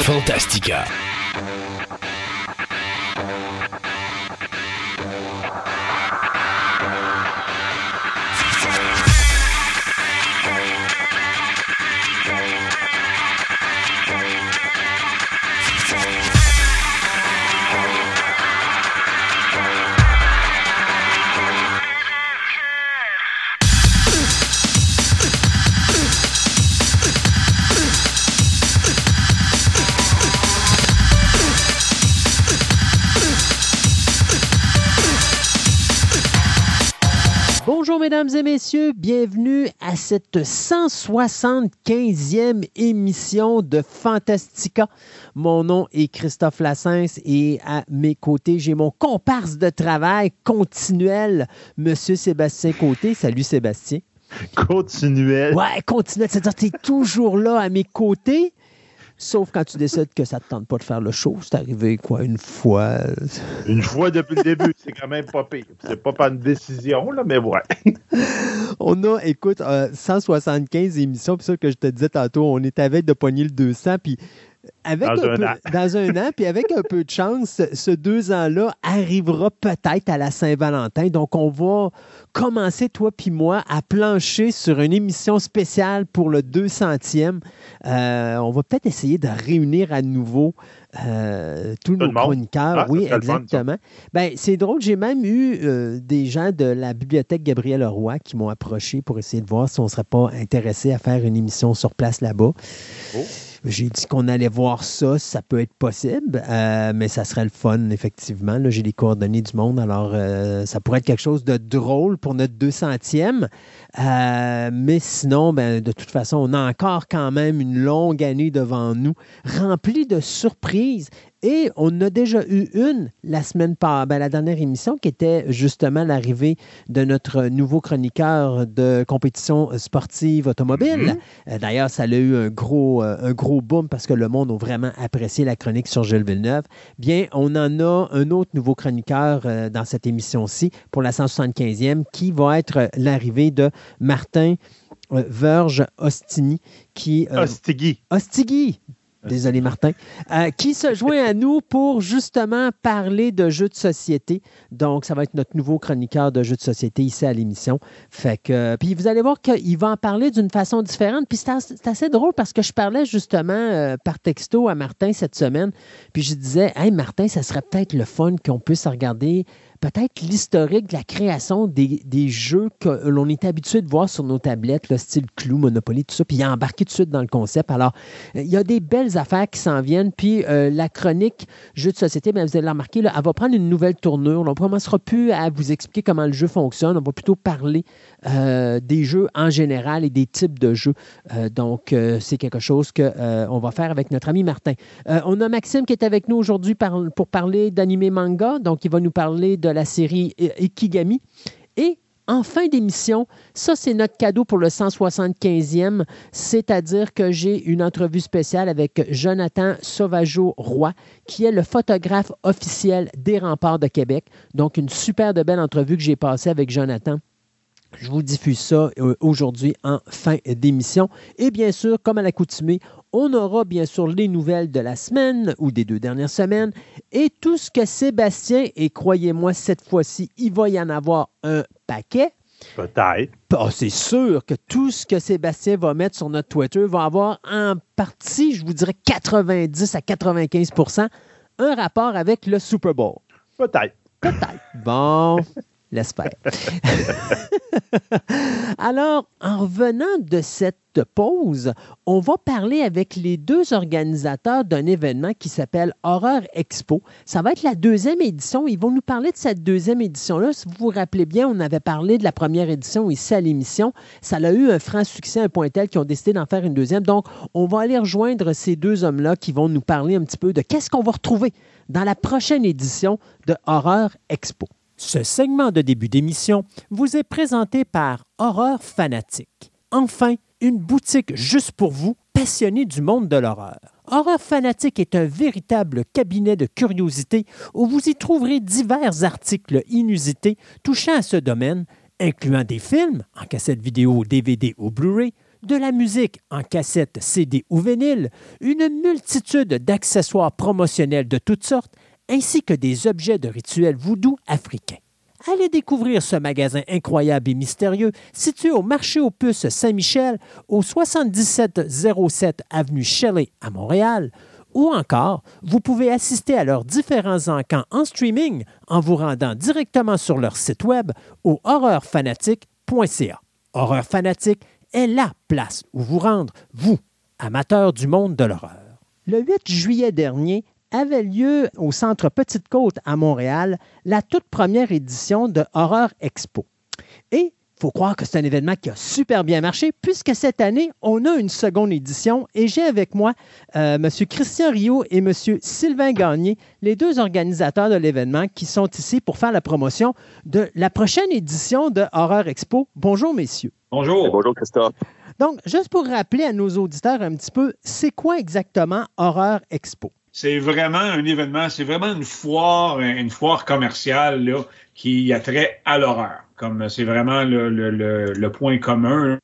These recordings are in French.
Fantastica. Mesdames et messieurs, bienvenue à cette 175e émission de Fantastica. Mon nom est Christophe Lassens et à mes côtés, j'ai mon comparse de travail continuel, Monsieur Sébastien Côté. Salut Sébastien. Continuel. Ouais, continuel. C'est-à-dire que tu es toujours là à mes côtés. Sauf quand tu décides que ça ne te tente pas de faire le show. C'est arrivé, quoi, une fois? Une fois depuis le début. C'est quand même pas pire. C'est pas pas une décision, là, mais ouais. on a, écoute, 175 euh, émissions. Puis ça que je te disais tantôt, on est avec de pogner le 200. Puis avec dans, un, an. dans un an, puis avec un peu de chance, ce deux ans-là arrivera peut-être à la Saint-Valentin. Donc, on va commencer, toi puis moi, à plancher sur une émission spéciale pour le 200e. Euh, on va peut-être essayer de réunir à nouveau euh, tous nos chroniqueurs. Ah, oui, exactement. Ben, c'est drôle, j'ai même eu euh, des gens de la bibliothèque Gabriel Roy qui m'ont approché pour essayer de voir si on ne serait pas intéressé à faire une émission sur place là-bas. Oh. J'ai dit qu'on allait voir ça, ça peut être possible, euh, mais ça serait le fun, effectivement. J'ai les coordonnées du monde, alors euh, ça pourrait être quelque chose de drôle pour notre 200e. Euh, mais sinon, ben, de toute façon, on a encore quand même une longue année devant nous, remplie de surprises et on a déjà eu une la semaine par ben, la dernière émission qui était justement l'arrivée de notre nouveau chroniqueur de compétition sportive automobile. Mm-hmm. Euh, d'ailleurs, ça a eu un gros, euh, un gros boom parce que le monde a vraiment apprécié la chronique sur Gilles Villeneuve. Bien, on en a un autre nouveau chroniqueur euh, dans cette émission-ci pour la 175e qui va être l'arrivée de Martin Verge Ostini qui Ostigui. Ostigui. Désolé, Martin. Euh, qui se joint à nous pour justement parler de jeux de société. Donc, ça va être notre nouveau chroniqueur de jeux de société ici à l'émission. Fait que, puis vous allez voir qu'il va en parler d'une façon différente. Puis c'est assez drôle parce que je parlais justement euh, par texto à Martin cette semaine. Puis je disais, hey Martin, ça serait peut-être le fun qu'on puisse regarder peut-être l'historique de la création des, jeux que l'on est habitué de voir sur nos tablettes, le style Clou, Monopoly, tout ça, puis il a embarqué tout de suite dans le concept. Alors, il y a des belles affaires qui s'en viennent, puis euh, la chronique jeu de société, bien, vous allez la remarquer, elle va prendre une nouvelle tournure. On ne commencera plus à vous expliquer comment le jeu fonctionne, on va plutôt parler euh, des jeux en général et des types de jeux. Euh, donc, c'est quelque chose qu'on va faire avec notre ami Martin. on a Maxime qui est avec nous aujourd'hui pour parler d'animé manga, donc il va nous parler de la série Ikigami. Et en fin d'émission, ça c'est notre cadeau pour le 175e, c'est-à-dire que j'ai une entrevue spéciale avec Jonathan Sauvageau-Roy, qui est le photographe officiel des remparts de Québec. Donc une super de belle entrevue que j'ai passée avec Jonathan. Je vous diffuse ça euh, aujourd'hui en fin d'émission. Et bien sûr, comme à l'accoutumée, on aura bien sûr les nouvelles de la semaine ou des deux dernières semaines et tout ce que Sébastien, et croyez-moi, cette fois-ci, il va y en avoir un paquet. Peut-être. Ah, c'est sûr que tout ce que Sébastien va mettre sur notre Twitter va avoir en partie, je vous dirais 90 à 95% un rapport avec le Super Bowl. Peut-être. Peut-être. Bon, l'espère. Alors, en revenant de cette pause, on va parler avec les deux organisateurs d'un événement qui s'appelle Horreur Expo. Ça va être la deuxième édition. Ils vont nous parler de cette deuxième édition-là. Si vous vous rappelez bien, on avait parlé de la première édition ici à l'émission. Ça a eu un franc succès, un point tel qu'ils ont décidé d'en faire une deuxième. Donc, on va aller rejoindre ces deux hommes-là qui vont nous parler un petit peu de qu'est-ce qu'on va retrouver dans la prochaine édition de Horreur Expo. Ce segment de début d'émission vous est présenté par Horreur Fanatique. Enfin, une boutique juste pour vous, passionnés du monde de l'horreur. Horreur Fanatique est un véritable cabinet de curiosité où vous y trouverez divers articles inusités touchant à ce domaine, incluant des films en cassette vidéo, DVD ou Blu-ray, de la musique en cassette, CD ou vinyle, une multitude d'accessoires promotionnels de toutes sortes, ainsi que des objets de rituels voodoo africains. Allez découvrir ce magasin incroyable et mystérieux situé au marché aux puces Saint-Michel, au 7707 avenue Shelley à Montréal, ou encore, vous pouvez assister à leurs différents encans en streaming en vous rendant directement sur leur site web au horreurfanatique.ca. Horreur Fanatique est la place où vous rendre, vous, amateurs du monde de l'horreur. Le 8 juillet dernier, avait lieu au Centre Petite Côte à Montréal la toute première édition de Horror Expo. Et il faut croire que c'est un événement qui a super bien marché, puisque cette année, on a une seconde édition et j'ai avec moi euh, M. Christian Rio et M. Sylvain Gagné, les deux organisateurs de l'événement qui sont ici pour faire la promotion de la prochaine édition de Horror Expo. Bonjour, messieurs. Bonjour. Bonjour, Christophe. Donc, juste pour rappeler à nos auditeurs un petit peu, c'est quoi exactement Horror Expo? C'est vraiment un événement, c'est vraiment une foire, une foire commerciale là, qui a trait à l'horreur. Comme c'est vraiment le, le, le, point commun.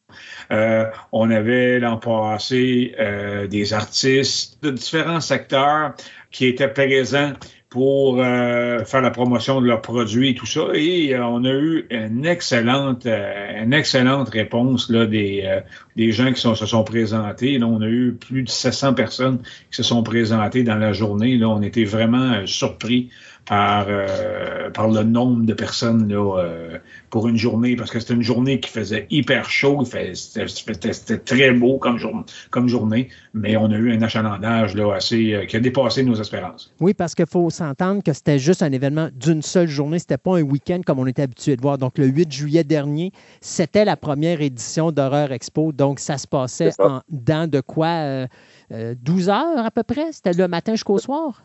Euh, on avait l'an passé euh, des artistes de différents secteurs qui étaient présents pour euh, faire la promotion de leurs produits et tout ça. Et euh, on a eu une excellente, euh, une excellente réponse là, des, des gens qui se sont présentés. Là, on a eu plus de 700 personnes qui se sont présentées dans la journée. Là, on était vraiment surpris par, euh, par le nombre de personnes là, euh, pour une journée, parce que c'était une journée qui faisait hyper chaud, c'était très beau comme, jour, comme journée, mais on a eu un achalandage là, assez, euh, qui a dépassé nos espérances. Oui, parce qu'il faut s'entendre que c'était juste un événement d'une seule journée, c'était pas un week-end comme on était habitué de voir. Donc, le 8 juillet dernier, c'était la première édition d'Horreur Expo, donc ça se passait en dans de quoi 12 heures à peu près? C'était le matin jusqu'au soir?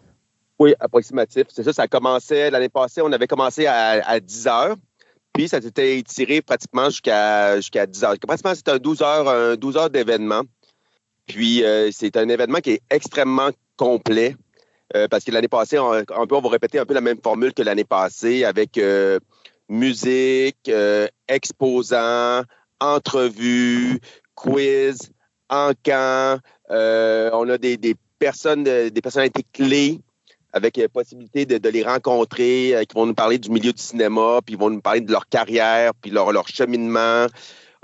Oui, approximatif. C'est ça, ça commençait l'année passée, on avait commencé à, 10 heures. Puis ça s'était étiré pratiquement jusqu'à jusqu'à 10 heures. Pratiquement, c'est un 12 heures, un 12 heures d'événement. Puis euh, c'est un événement qui est extrêmement complet. Euh, parce que l'année passée, on, on, va répéter un peu la même formule que l'année passée avec euh, musique, exposants, entrevues, quiz, encans. on a des, des personnes, des personnalités clés avec euh, possibilité de, les rencontrer, euh, qui vont nous parler du milieu du cinéma, puis ils vont nous parler de leur carrière, puis leur, leur cheminement.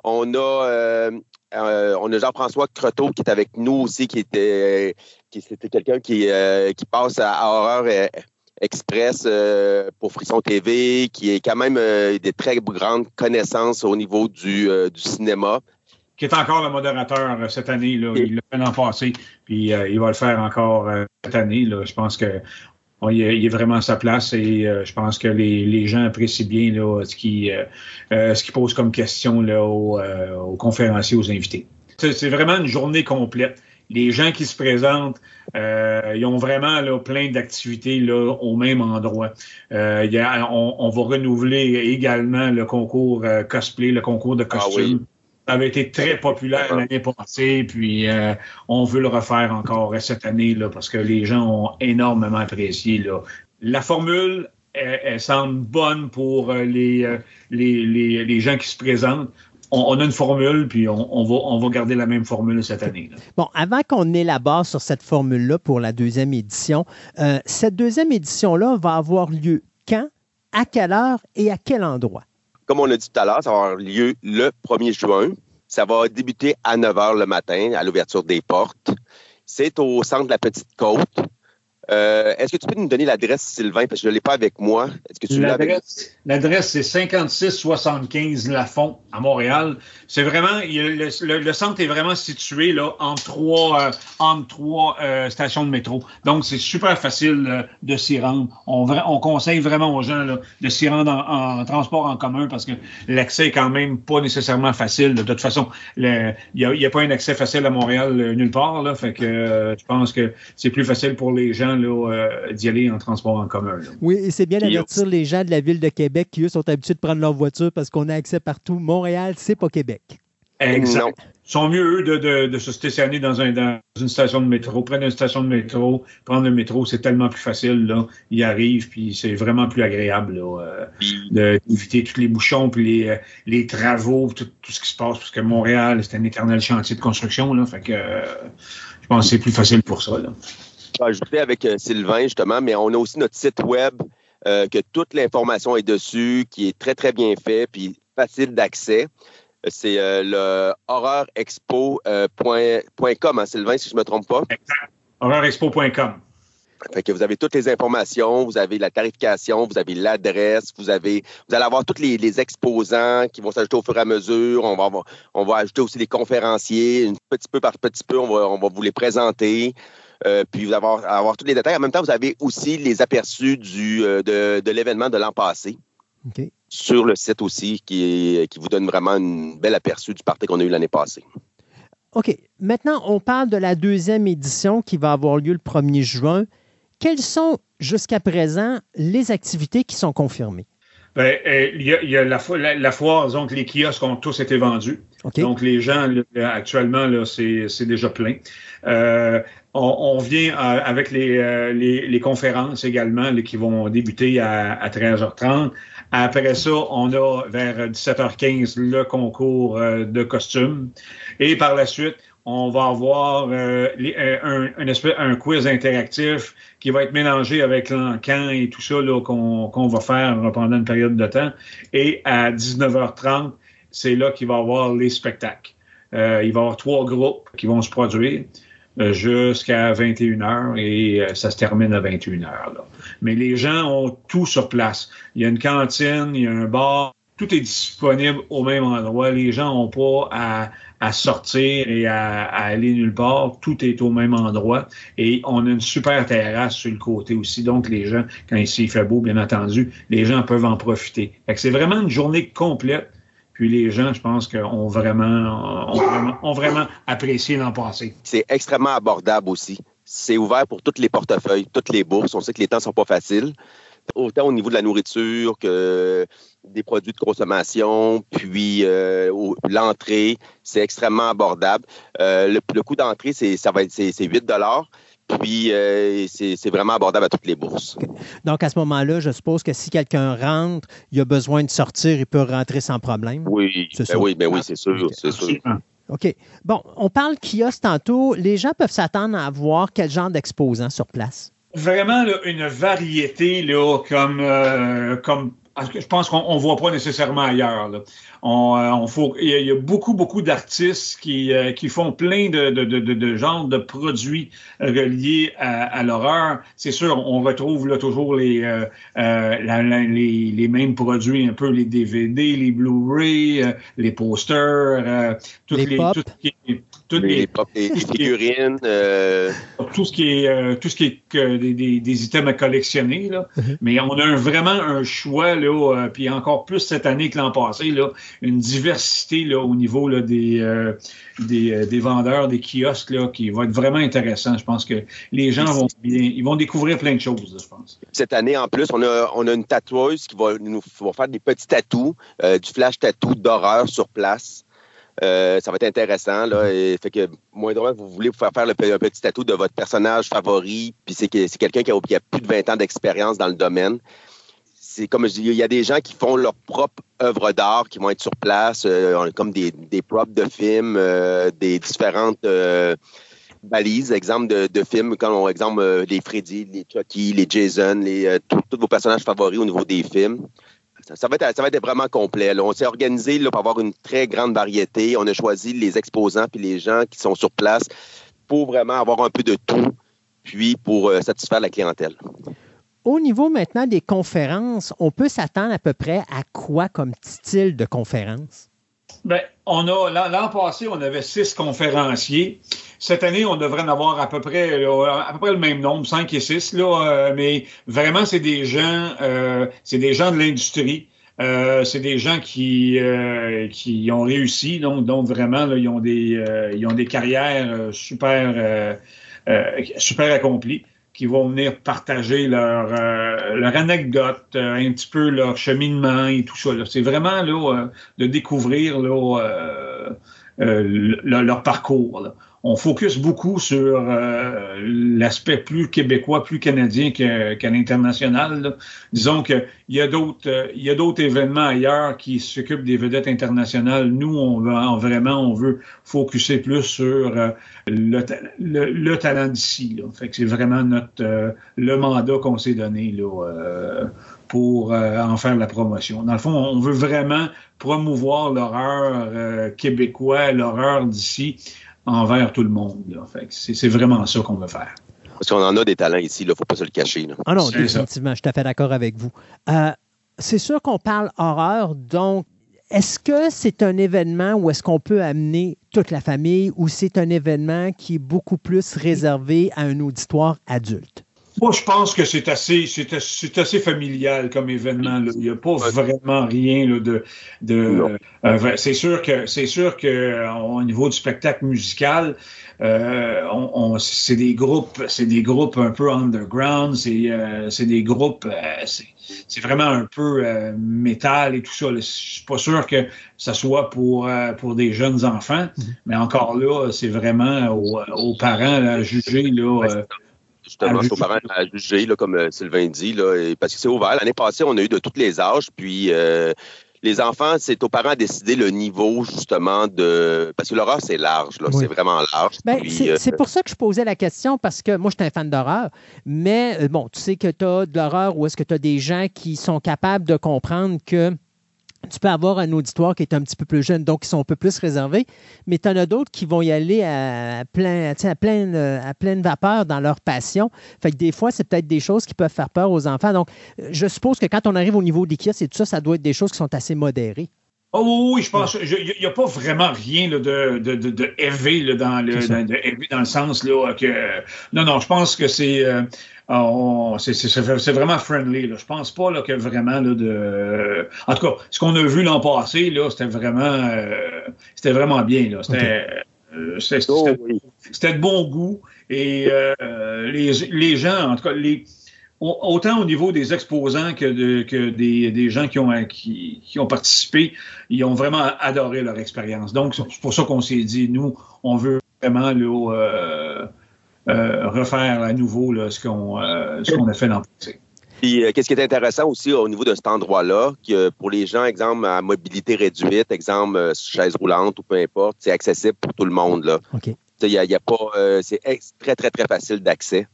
On a, euh, on a Jean-François Croteau qui est avec nous aussi, qui était, qui c'était quelqu'un qui, qui passe à, Horreur Express pour Frisson TV, qui est quand même des très grandes connaissances au niveau du, du cinéma qui est encore le modérateur euh, cette année. Là. Il l'a fait l'an passé, puis euh, il va le faire encore euh, cette année. Là. Je pense que il, est, vraiment à sa place et je pense que les, les, gens apprécient bien là, ce qu'il ce pose comme question là, aux, aux conférenciers, aux invités. C'est vraiment une journée complète. Les gens qui se présentent, ils ont vraiment là, plein d'activités là, au même endroit. Il y a, on, on, va renouveler également le concours cosplay, le concours de ah costumes. Ça avait été très populaire l'année passée, puis euh, on veut le refaire encore cette année là, parce que les gens ont énormément apprécié. Là. La formule, elle, semble bonne pour euh, les, euh, les, les, les, gens qui se présentent. On, a une formule, puis on, on, va, on va garder la même formule cette année. Là. Bon, avant qu'on élabore sur cette formule-là pour la deuxième édition, cette deuxième édition-là va avoir lieu quand, à quelle heure et à quel endroit? Comme on a dit tout à l'heure, ça va avoir lieu le 1er juin. Ça va débuter à 9 h le matin, à l'ouverture des portes. C'est au centre de la Petite Côte. Euh, est-ce que tu peux nous donner l'adresse, Sylvain, parce que je ne l'ai pas avec moi? Est-ce que tu l'adresse? L'adresse, c'est 5675 Lafont à Montréal. C'est vraiment, le, centre est vraiment situé là, entre trois, euh, trois euh, stations de métro. Donc, c'est super facile de s'y rendre. On, on, conseille vraiment aux gens de s'y rendre en, transport en commun parce que l'accès est quand même pas nécessairement facile. De toute façon, il n'y a, pas un accès facile à Montréal nulle part. Je pense que c'est plus facile pour les gens euh, d'y aller en transport en commun. Oui, et c'est bien d'avertir les gens de la ville de Québec qui, eux, sont habitués de prendre leur voiture parce qu'on a accès partout. Montréal, c'est pas Québec. Exact. Non. Ils sont mieux, eux, de, de, de se stationner dans, un, dans une station de métro, près d'une station de métro, prendre le métro, c'est tellement plus facile, là. Ils arrivent, puis c'est vraiment plus agréable, là, euh, de- d'éviter tous les bouchons, puis les, euh, les travaux, tout, tout ce qui se passe, parce que Montréal, c'est un éternel chantier de construction, là. Fait que euh, je pense que c'est plus facile pour ça, là. Je vais ajouter avec euh, Sylvain, justement, mais on a aussi notre site web euh, que toute l'information est dessus, qui est très, très bien fait, puis facile d'accès. Euh, C'est euh, le horreurexpo.com, hein, Sylvain, si je ne me trompe pas. HorreurExpo.com. Fait que vous avez toutes les informations, vous avez la tarification, vous avez l'adresse, vous avez, vous allez avoir tous les, les exposants qui vont s'ajouter au fur et à mesure. On va, avoir- on va ajouter aussi les conférenciers, un petit peu par petit peu, on va, on va vous les présenter. Euh, puis vous allez avoir, avoir tous les détails. En même temps, vous avez aussi les aperçus du, euh, de, de l'événement de l'an passé sur le site aussi, qui, vous donne vraiment une belle aperçu du party qu'on a eu l'année passée. OK. Maintenant, on parle de la deuxième édition qui va avoir lieu le 1er juin. Quelles sont, jusqu'à présent, les activités qui sont confirmées? Ben, euh, il y a, il y a la, la, la foire, donc les kiosques ont tous été vendus. OK. Donc, les gens, là, actuellement, là, c'est c'est déjà plein. Euh, on, on vient euh, avec les, euh, les, les conférences également là, qui vont débuter à, à 13h30. Après ça, on a vers 17h15 le concours de costumes. Et par la suite, on va avoir euh, euh, un, quiz interactif qui va être mélangé avec l'encan et tout ça qu'on va faire pendant une période de temps. Et à 19h30, c'est là qu'il va y avoir les spectacles. Euh, il va y avoir trois groupes qui vont se produire jusqu'à 21h et ça se termine à 21h. Là. Mais les gens ont tout sur place. Il y a une cantine, il y a un bar, tout est disponible au même endroit. Les gens n'ont pas à, à sortir et à, aller nulle part. Tout est au même endroit. Et on a une super terrasse sur le côté aussi. Donc, les gens, quand ici il fait beau, bien entendu, les gens peuvent en profiter. C'est vraiment une journée complète. Puis les gens, je pense, ont vraiment, ont vraiment apprécié l'an passé. C'est extrêmement abordable aussi. C'est ouvert pour tous les portefeuilles, toutes les bourses. On sait que les temps sont pas faciles. Autant au niveau de la nourriture que des produits de consommation, puis euh, l'entrée, c'est extrêmement abordable. Euh, le, le coût d'entrée, c'est ça va être c'est c'est 8 puis euh, c'est c'est vraiment abordable à toutes les bourses. Donc, à ce moment-là, je suppose que si quelqu'un rentre, il a besoin de sortir, il peut rentrer sans problème. Oui, C'est ben oui, ben oui, c'est sûr, Ok. c'est sûr. OK. Bon, on parle kiosque tantôt. Les gens peuvent s'attendre à voir quel genre d'exposants sur place? Vraiment là, une variété là, comme, euh, comme je pense qu'on ne voit pas nécessairement ailleurs. Là. On, euh, on faut, il, y y a beaucoup, beaucoup d'artistes qui, euh, qui font plein de, de, de, de, de genres de produits reliés à, à l'horreur. C'est sûr, on retrouve là, toujours les, euh, euh, la- la- les, les mêmes produits, un peu les DVD, les Blu-ray, euh, les posters, euh, toutes Les pop. tout ce qui est- toutes Les, les- pop- les- les figurines, euh, tout ce qui est euh, tout ce qui est que des, des, des items à collectionner là. Mhm. mais on a vraiment un choix là euh, puis encore plus cette année que l'an passé là une diversité là au niveau là, des, euh, des euh, des vendeurs des kiosques là qui va être vraiment intéressant je pense que les gens vont bien ils vont découvrir plein de choses là, je pense cette année, en plus, on a, on a une tatoueuse qui va nous va faire des petits tatous, euh, du flash tattoo d'horreur sur place. Euh, ça va être intéressant. Là, et fait que, moindrement, vous voulez vous faire faire le un petit tatou de votre personnage favori, puis c'est que- c'est quelqu'un qui a, qui a plus de 20 ans d'expérience dans le domaine. C'est comme je dis, il y a des gens qui font leur propre œuvre d'art, qui vont être sur place, euh, comme des, des props de films, euh, des différentes euh, balises, exemple de, de films, comme on exemple les Freddy, les Chucky, les Jason, les, tous vos personnages favoris au niveau des films. Ça, va, être, ça va être vraiment complet. là. On s'est organisé là, pour avoir une très grande variété. On a choisi les exposants puis les gens qui sont sur place pour vraiment avoir un peu de tout, puis pour euh, satisfaire la clientèle. Au niveau maintenant des conférences, on peut s'attendre à peu près à quoi comme style de conférence? Ben, on a l'an l'an passé, on avait six conférenciers. Cette année, on devrait en avoir à peu près à peu près le même nombre, cinq et six. Là, euh, mais vraiment, c'est des gens, euh, c'est des gens de l'industrie. Euh, c'est des gens qui qui ont réussi, donc, donc vraiment, là, ils ont des ils ont des carrières super super accomplies qui vont venir partager leur, leur anecdote, un petit peu leur cheminement et tout ça. C'est vraiment là, de découvrir là, euh, leur parcours. On focus beaucoup sur euh, l'aspect plus québécois, plus canadien qu'à l'international. Disons qu'il y a d'autres euh, y a d'autres événements ailleurs qui s'occupent des vedettes internationales. Nous, on veut vraiment on veut focuser plus sur euh, le, le, talent d'ici. Fait que c'est vraiment notre le mandat qu'on s'est donné là, pour en faire la promotion. Dans le fond, on veut vraiment promouvoir l'horreur québécois, l'horreur d'ici envers tout le monde. C'est vraiment ça qu'on veut faire. Parce qu'on en a des talents ici, il ne faut pas se le cacher. Ah non, définitivement, je suis tout à fait d'accord avec vous. Euh, c'est sûr qu'on parle horreur, donc est-ce que c'est un événement où est-ce qu'on peut amener toute la famille ou c'est un événement qui est beaucoup plus réservé à un auditoire adulte? Moi, je pense que c'est assez, c'est, assez familial comme événement. Il n'y a pas vraiment rien de. de euh, c'est sûr que c'est sûr que au niveau du spectacle musical, euh, on, c'est des groupes, c'est des groupes un peu underground. C'est, euh, c'est des groupes. c'est, vraiment un peu métal et tout ça. Je suis pas sûr que ça soit pour pour des jeunes enfants, mm-hmm. mais encore là, c'est vraiment aux, parents à juger là justement, aux parents à juger, là, comme euh, Sylvain dit, là, parce que c'est ouvert. L'année passée, on a eu de tous les âges, puis euh, les enfants, c'est aux parents à décider le niveau, justement, de. Parce que l'horreur, c'est large, là, c'est vraiment large. Ben, euh, c'est pour ça que je posais la question, parce que moi, je suis un fan d'horreur, mais bon, tu sais que tu as de l'horreur ou est-ce que tu as des gens qui sont capables de comprendre que tu peux avoir un auditoire qui est un petit peu plus jeune, donc qui sont un peu plus réservés, mais tu en as d'autres qui vont y aller à, plein, à, pleine, à pleine vapeur dans leur passion. Fait que des fois, c'est peut-être des choses qui peuvent faire peur aux enfants. Donc, je suppose que quand on arrive au niveau des kiosques et tout ça, ça doit être des choses qui sont assez modérées. Oh oui, je pense. Il n'y a pas vraiment rien de, de, de, dans, le, dans, le sens là, que. Non, non, je pense que c'est. Euh, c'est vraiment friendly. Là. Je pense pas là, que vraiment là, de. En tout cas, ce qu'on a vu l'an passé, c'était vraiment euh, c'était vraiment bien. Euh, oh c'était de bon goût et euh, les, les gens, en tout cas, les, autant au niveau des exposants que, de, que des, des, gens qui ont, qui, qui, ont participé, ils ont vraiment adoré leur expérience. Donc, c'est pour ça qu'on s'est dit, nous, on veut vraiment là, euh, refaire à nouveau là, ce qu'on euh, qu'on a fait l'an passé. Puis, qu'est-ce qui est intéressant aussi au niveau de cet endroit-là, que pour les gens, exemple, à mobilité réduite, exemple, chaise roulante ou peu importe, c'est accessible pour tout le monde. Là. Il y a, y a, pas, c'est très, très, très facile d'accès.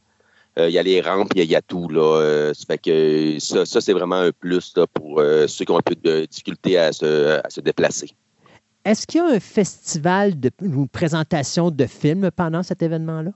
Euh, il y a les rampes, il y, a tout. Là, euh, ça fait que ça, ça c'est vraiment un plus là, pour euh, ceux qui ont un peu de difficulté à se, à se déplacer. Est-ce qu'il y a un festival de, ou présentation de films pendant cet événement-là?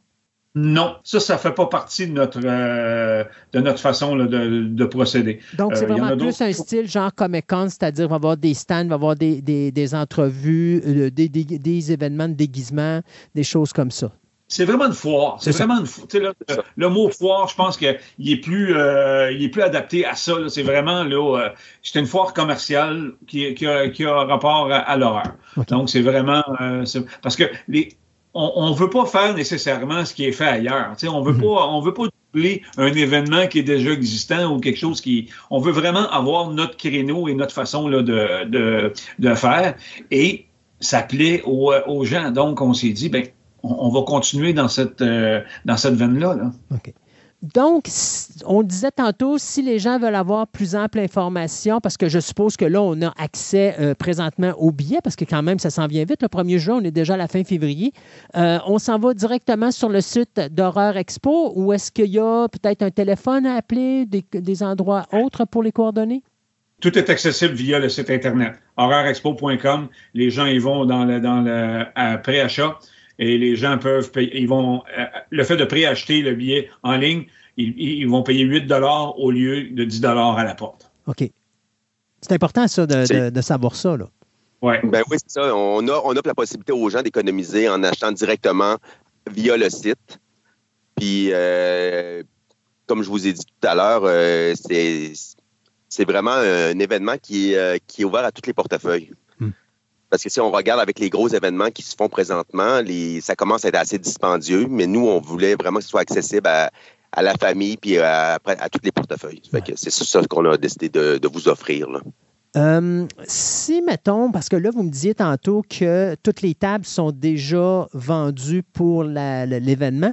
Non, ça, ça ne fait pas partie de notre, de notre façon là, de, de, procéder. Donc, c'est vraiment plus un style genre Comic-Con, c'est-à-dire va y avoir des stands, va y avoir des, des, des entrevues, des, des, événements de déguisement, des choses comme ça. C'est vraiment une foire. C'est vraiment une foire. Le, le, mot foire, je pense qu'il est plus euh, il est plus adapté à ça. C'est vraiment là, euh, c'est une foire commerciale qui, qui, a, qui a rapport à, l'horreur. Donc c'est vraiment euh, parce que les on, on veut pas faire nécessairement ce qui est fait ailleurs. sais, on veut mm-hmm. pas on veut pas doubler un événement qui est déjà existant ou quelque chose qui on veut vraiment avoir notre créneau et notre façon là, de, de, de faire et ça plaît aux, aux gens. Donc on s'est dit ben on, va continuer dans cette, euh, dans cette veine-là. Donc, on disait tantôt, si les gens veulent avoir plus ample information, parce que je suppose que là, on a accès euh, présentement aux billets, parce que quand même, ça s'en vient vite. Le 1er juin, on est déjà à la fin février. Euh, on s'en va directement sur le site d'Horreur Expo ou est-ce qu'il y a peut-être un téléphone à appeler, des, endroits autres pour les coordonnées? Tout est accessible via le site Internet, horreurexpo.com. Les gens y vont dans le, dans le pré-achat et les gens peuvent payer. Ils vont, euh, le fait de préacheter le billet en ligne, ils, vont payer 8 dollars au lieu de 10 dollars à la porte. OK. C'est important, ça, de, savoir ça, là. Ouais. Ben oui, c'est ça. On, a, on la possibilité aux gens d'économiser en achetant directement via le site. Puis, euh, comme je vous ai dit tout à l'heure, euh, c'est vraiment un événement qui, qui est ouvert à tous les portefeuilles. Parce que si on regarde avec les gros événements qui se font présentement, les, ça commence à être assez dispendieux, mais nous, on voulait vraiment que ce soit accessible à, la famille puis à, à, tous les portefeuilles. c'est ça qu'on a décidé de, vous offrir. Euh, si, mettons, parce que là, vous me disiez tantôt que toutes les tables sont déjà vendues pour l'événement,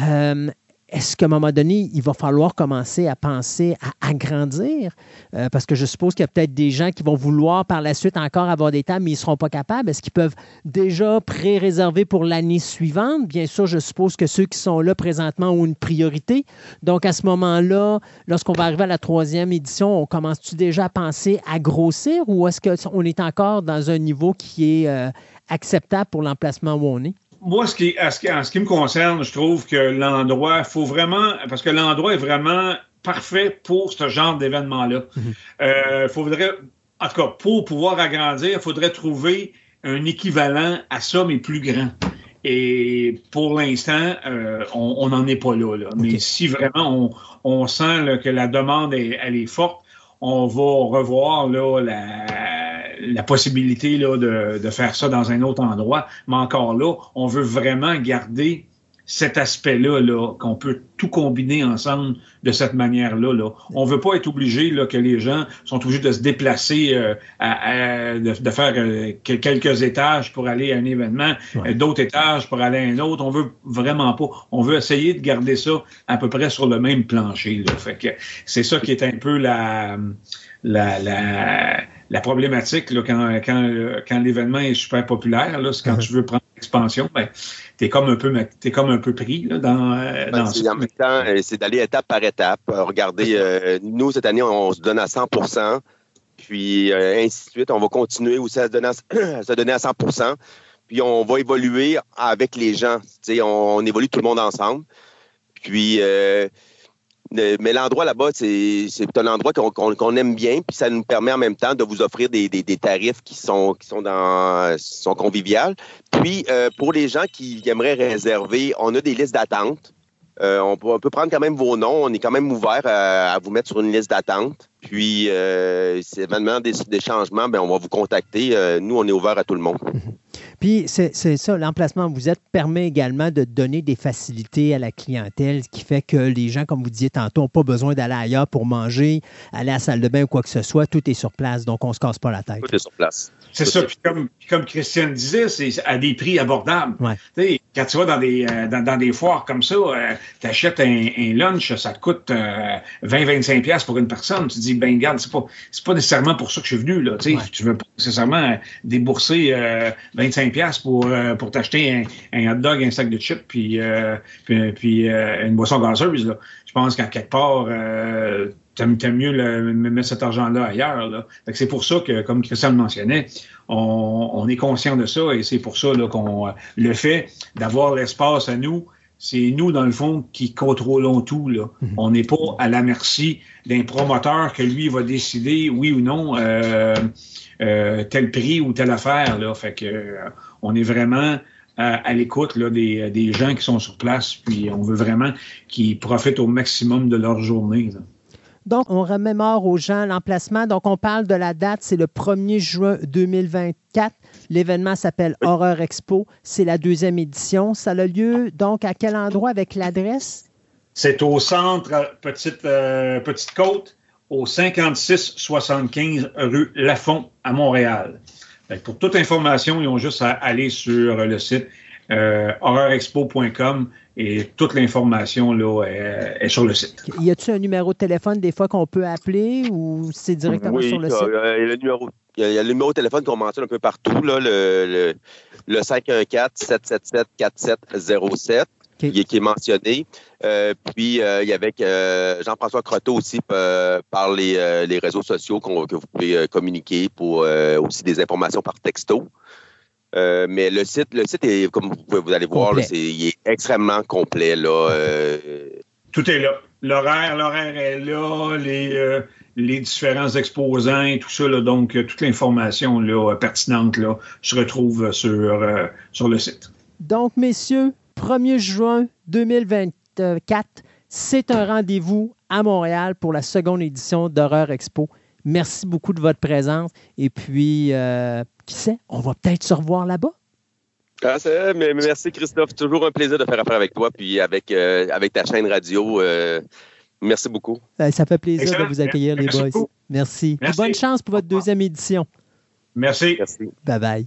euh, est-ce qu'à un moment donné, il va falloir commencer à penser à agrandir? Euh, parce que je suppose qu'il y a peut-être des gens qui vont vouloir par la suite encore avoir des tables, mais ils ne seront pas capables. Est-ce qu'ils peuvent déjà pré-réserver pour l'année suivante? Bien sûr, je suppose que ceux qui sont là présentement ont une priorité. Donc, à ce moment-là, lorsqu'on va arriver à la troisième édition, on commence-tu déjà à penser à grossir ou est-ce qu'on est encore dans un niveau qui est euh, acceptable pour l'emplacement où on est? Moi, ce qui, en ce qui me concerne, je trouve que l'endroit, faut vraiment, parce que l'endroit est vraiment parfait pour ce genre d'événement-là. Il mhm. euh, faudrait, en tout cas, pour pouvoir agrandir, il faudrait trouver un équivalent à ça, mais plus grand. Et pour l'instant, euh, on n'en est pas là. Mais si vraiment on, sent que la demande est, elle est forte, on va revoir la, possibilité de, de, faire ça dans un autre endroit. Mais encore là, on veut vraiment garder cet aspect-là, -là, qu'on peut tout combiner ensemble de cette manière-là. Là. On ne veut pas être obligé là, que les gens sont obligés de se déplacer, euh, à, de, faire euh, quelques étages pour aller à un événement, euh, d'autres étages pour aller à un autre. On veut vraiment pas. On veut essayer de garder ça à peu près sur le même plancher. Là. Fait que c'est ça qui est un peu la, la, la la problématique, là, quand, quand, quand l'événement est super populaire, là, c'est quand tu veux prendre l'expansion, ben, t'es comme un peu, es comme un peu pris là, dans, euh, ben, ça. En même temps, euh, c'est d'aller étape par étape. Euh, regardez, nous, cette année, on, se donne à 100% puis ainsi de suite. On va continuer aussi à se donner à, se donner à 100% puis on va évoluer avec les gens. On, on évolue tout le monde ensemble. Puis mais l'endroit là-bas, c'est un endroit qu'on aime bien, puis ça nous permet en même temps de vous offrir des, tarifs qui sont qui sont dans sont conviviales. Puis euh, pour les gens qui aimeraient réserver, on a des listes d'attente. Euh, on, peut, prendre quand même vos noms. On est quand même ouvert à, vous mettre sur une liste d'attente. Puis, euh, si éventuellement des, des changements, ben, on va vous contacter. nous, on est ouvert à tout le monde. Puis c'est ça, l'emplacement où vous êtes permet également de donner des facilités à la clientèle, ce qui fait que les gens, comme vous disiez tantôt, n'ont pas besoin d'aller ailleurs pour manger, aller à la salle de bain ou quoi que ce soit. Tout est sur place, donc on ne se casse pas la tête. Tout est sur place. C'est ça. Puis comme, comme Christiane disait, c'est à des prix abordables. Ouais. Quand tu vas dans des, euh, dans, des foires comme ça, euh, tu achètes un, lunch, ça te coûte 20-25$ euh, pour une personne. Tu te dis, ben garde, c'est pas, pas nécessairement pour ça que je suis venu. Là, ouais. Tu veux pas nécessairement débourser 25 pièces pour, euh, pour t'acheter un, hot dog, un sac de chips, puis, euh, puis, euh, une boisson gazeuse. Je pense qu'à quelque part, t'aimes, mieux le, mettre cet argent-là ailleurs. C'est pour ça que, comme Christian le mentionnait, on, est conscient de ça et c'est pour ça qu'on le fait d'avoir l'espace à nous. C'est nous, dans le fond, qui contrôlons tout. Là. Mm-hmm. On n'est pas à la merci d'un promoteur que lui va décider, oui ou non, euh, tel prix ou telle affaire. Là. Fait que, euh, on est vraiment à, l'écoute des, des, gens qui sont sur place, puis on veut vraiment qu'ils profitent au maximum de leur journée. Donc, on remémore aux gens l'emplacement. Donc, on parle de la date, c'est le 1er juin 2024. L'événement s'appelle Horreur Expo. C'est la deuxième édition. Ça a lieu, donc, à quel endroit avec l'adresse? C'est au centre Petite, euh, Petite Côte, au 5675 rue Lafont à Montréal. pour toute information, ils ont juste à aller sur le site euh, horreurexpo.com et toute l'information là est, sur le site. Y a-t-il un numéro de téléphone des fois qu'on peut appeler ou c'est directement sur le site? Oui, le numéro, il y, a le numéro de téléphone qu'on mentionne un peu partout, là, le, le 514-777-4707 qui, est mentionné. Euh, puis, euh, il y avait euh, Jean-François Croteau aussi par les, les, réseaux sociaux que vous pouvez communiquer pour aussi des informations par texto. Mais le site, le site est, comme vous, allez voir, il est extrêmement complet. Là, Tout est là. L'horaire, l'horaire est là, les, les différents exposants et tout ça. Là, donc, toute l'information pertinente là, se retrouve sur, sur le site. Donc, messieurs, 1er juin 2024, c'est un rendez-vous à Montréal pour la seconde édition d'Horreur Expo. Merci beaucoup de votre présence. Et puis, euh, qui sait, on va peut-être se revoir là-bas. Ah, mais merci Christophe, toujours un plaisir de faire affaire avec toi puis avec, euh, avec ta chaîne radio. Euh, merci beaucoup. Ça fait plaisir de vous accueillir les boys. Merci. Merci. Bonne chance pour votre deuxième édition. Merci. Merci. Bye bye.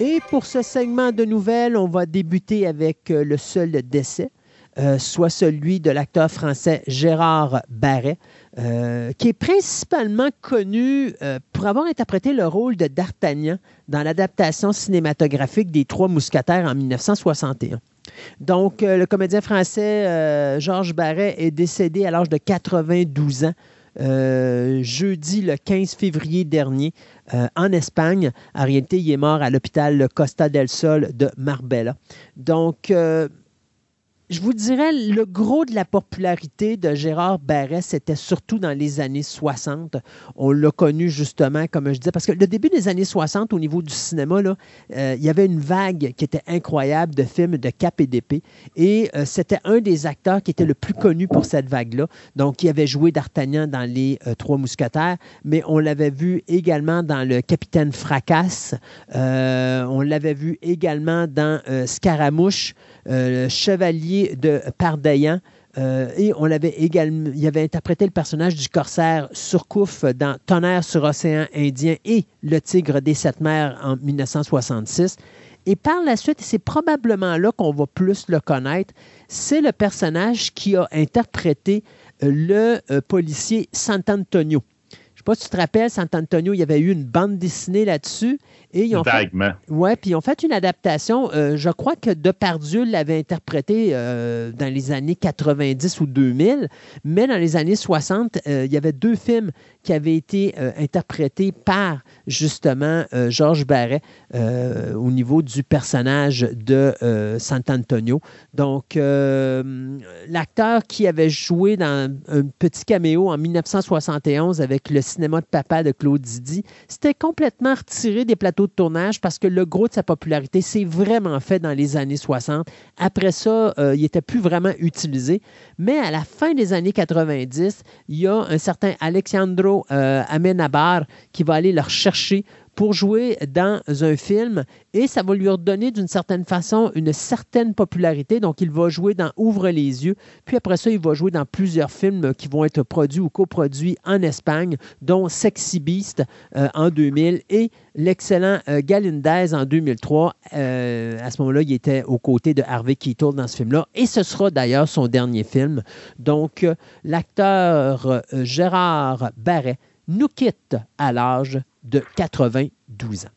Et pour ce segment de nouvelles, on va débuter avec euh, le seul décès, euh, soit celui de l'acteur français Gérard Barret, euh, qui est principalement connu pour avoir interprété le rôle de D'Artagnan dans l'adaptation cinématographique des Trois Mousquetaires en 1961. Donc, le comédien français Georges Barret est décédé à l'âge de 92 ans. Euh, jeudi le 15 février dernier euh, en Espagne. En réalité, est mort à l'hôpital Costa del Sol de Marbella. Donc, euh, je vous dirais, le gros de la popularité de Gérard Barret, c'était surtout dans les années 60. On l'a connu justement, comme je disais, parce que le début des années 60, au niveau du cinéma, euh, il y avait une vague qui était incroyable de films de cap et d'épée. Et euh, c'était un des acteurs qui était le plus connu pour cette vague-là. Donc, il avait joué d'Artagnan dans Les euh, Trois Mousquetaires, mais on l'avait vu également dans Le Capitaine Fracasse. On l'avait vu également dans Scaramouche, le Chevalier de Pardaillan. Euh, et on l'avait également, il avait interprété le personnage du corsaire Surcouf dans Tonnerre sur océan Indien et Le Tigre des Sept Mers en 1966. Et par la suite, c'est probablement là qu'on va plus le connaître, c'est le personnage qui a interprété euh, le euh, policier Sant'Antonio. Je ne sais pas si tu te rappelles, Sant'Antonio, il y avait eu une bande dessinée là-dessus. Et ils ont fait oui, puis ils ont fait une adaptation. euh, je crois que Depardieu l'avait interprété euh, dans les années 90 ou 2000, mais dans les années 60, euh, il y avait deux films qui avaient été interprétés par justement Georges Barret au niveau du personnage de Sant'Antonio. Donc, l'acteur qui avait joué dans un petit caméo en 1971 avec le cinéma de papa de Claude Zidi, c'était complètement retiré des plateaux de tournage parce que le gros de sa popularité s'est vraiment fait dans les années 60. Après ça, euh, il n'était plus vraiment utilisé. Mais à la fin des années 90, il y a un certain Alexandro euh, Amenabar qui va aller le rechercher pour jouer dans un film et ça va lui redonner d'une certaine façon une certaine popularité. Donc, il va jouer dans Ouvre les yeux. Puis après ça, il va jouer dans plusieurs films qui vont être produits ou coproduits en Espagne, dont Sexy Beast euh, en 2000 et l'excellent euh, Galindez en 2003. Euh, à ce moment-là, il était aux côtés de Harvey Keitel dans ce film-là. Et ce sera d'ailleurs son dernier film. Donc, l'acteur Gérard Barret nous quitte à l'âge de 92 ans.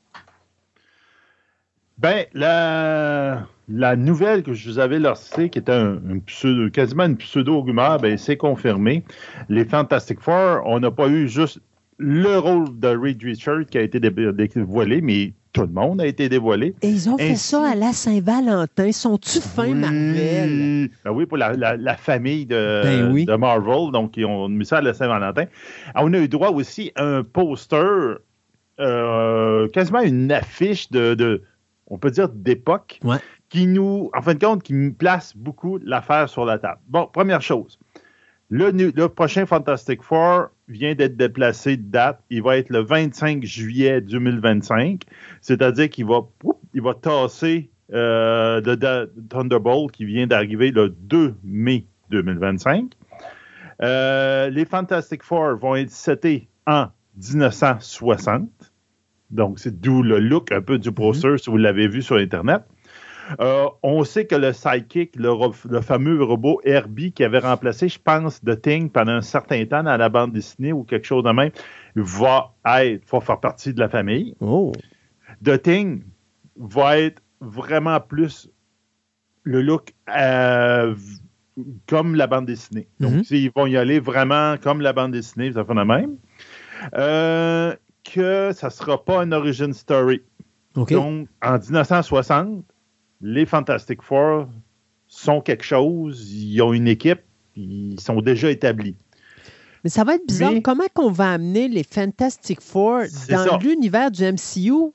Ben, la, la nouvelle que je vous avais lancée, qui était un, pseudo, quasiment une pseudo-rumeur, ben, c'est confirmé. Les Fantastic Four, on n'a pas eu juste le rôle de Reed Richards qui a été dé- dévoilé, mais tout le monde a été dévoilé. Et ils ont fait Ainsi- ça à la Saint-Valentin. Sont-tu fins, Oui. Marvel? Ben oui, pour la, la- la famille de, Ben oui. de Marvel. Donc, ils ont mis ça à la Saint-Valentin. Ah, On a eu droit aussi à un poster, euh, quasiment une affiche de, de- on peut dire, d'époque, Ouais. qui nous, en fin de compte, qui nous place beaucoup l'affaire sur la table. Bon, première chose. Le, le, prochain Fantastic Four vient d'être déplacé de date. Il va être le 25 juillet 2025. C'est-à-dire qu'il va, il va tasser euh, le Thunderbolt qui vient d'arriver le 2 mai 2025. Euh, les Fantastic Four vont être setés en 1960. Donc, c'est d'où le look un peu du poster, si vous l'avez vu sur Internet. Euh, on sait que le Sidekick, le, fameux robot Herbie qui avait remplacé, je pense, The Thing pendant un certain temps dans la bande dessinée ou quelque chose de même, va être, va faire partie de la famille. Oh. The Thing va être vraiment plus le look euh, comme la bande dessinée. Donc, mm-hmm. ils vont y aller vraiment comme la bande dessinée, ça fait la même. Euh, que ça ne sera pas une origin story. Donc, en 1960, les Fantastic Four sont quelque chose, ils ont une équipe, ils sont déjà établis. Mais ça va être bizarre. Comment qu'on va amener les Fantastic Four dans l'univers du MCU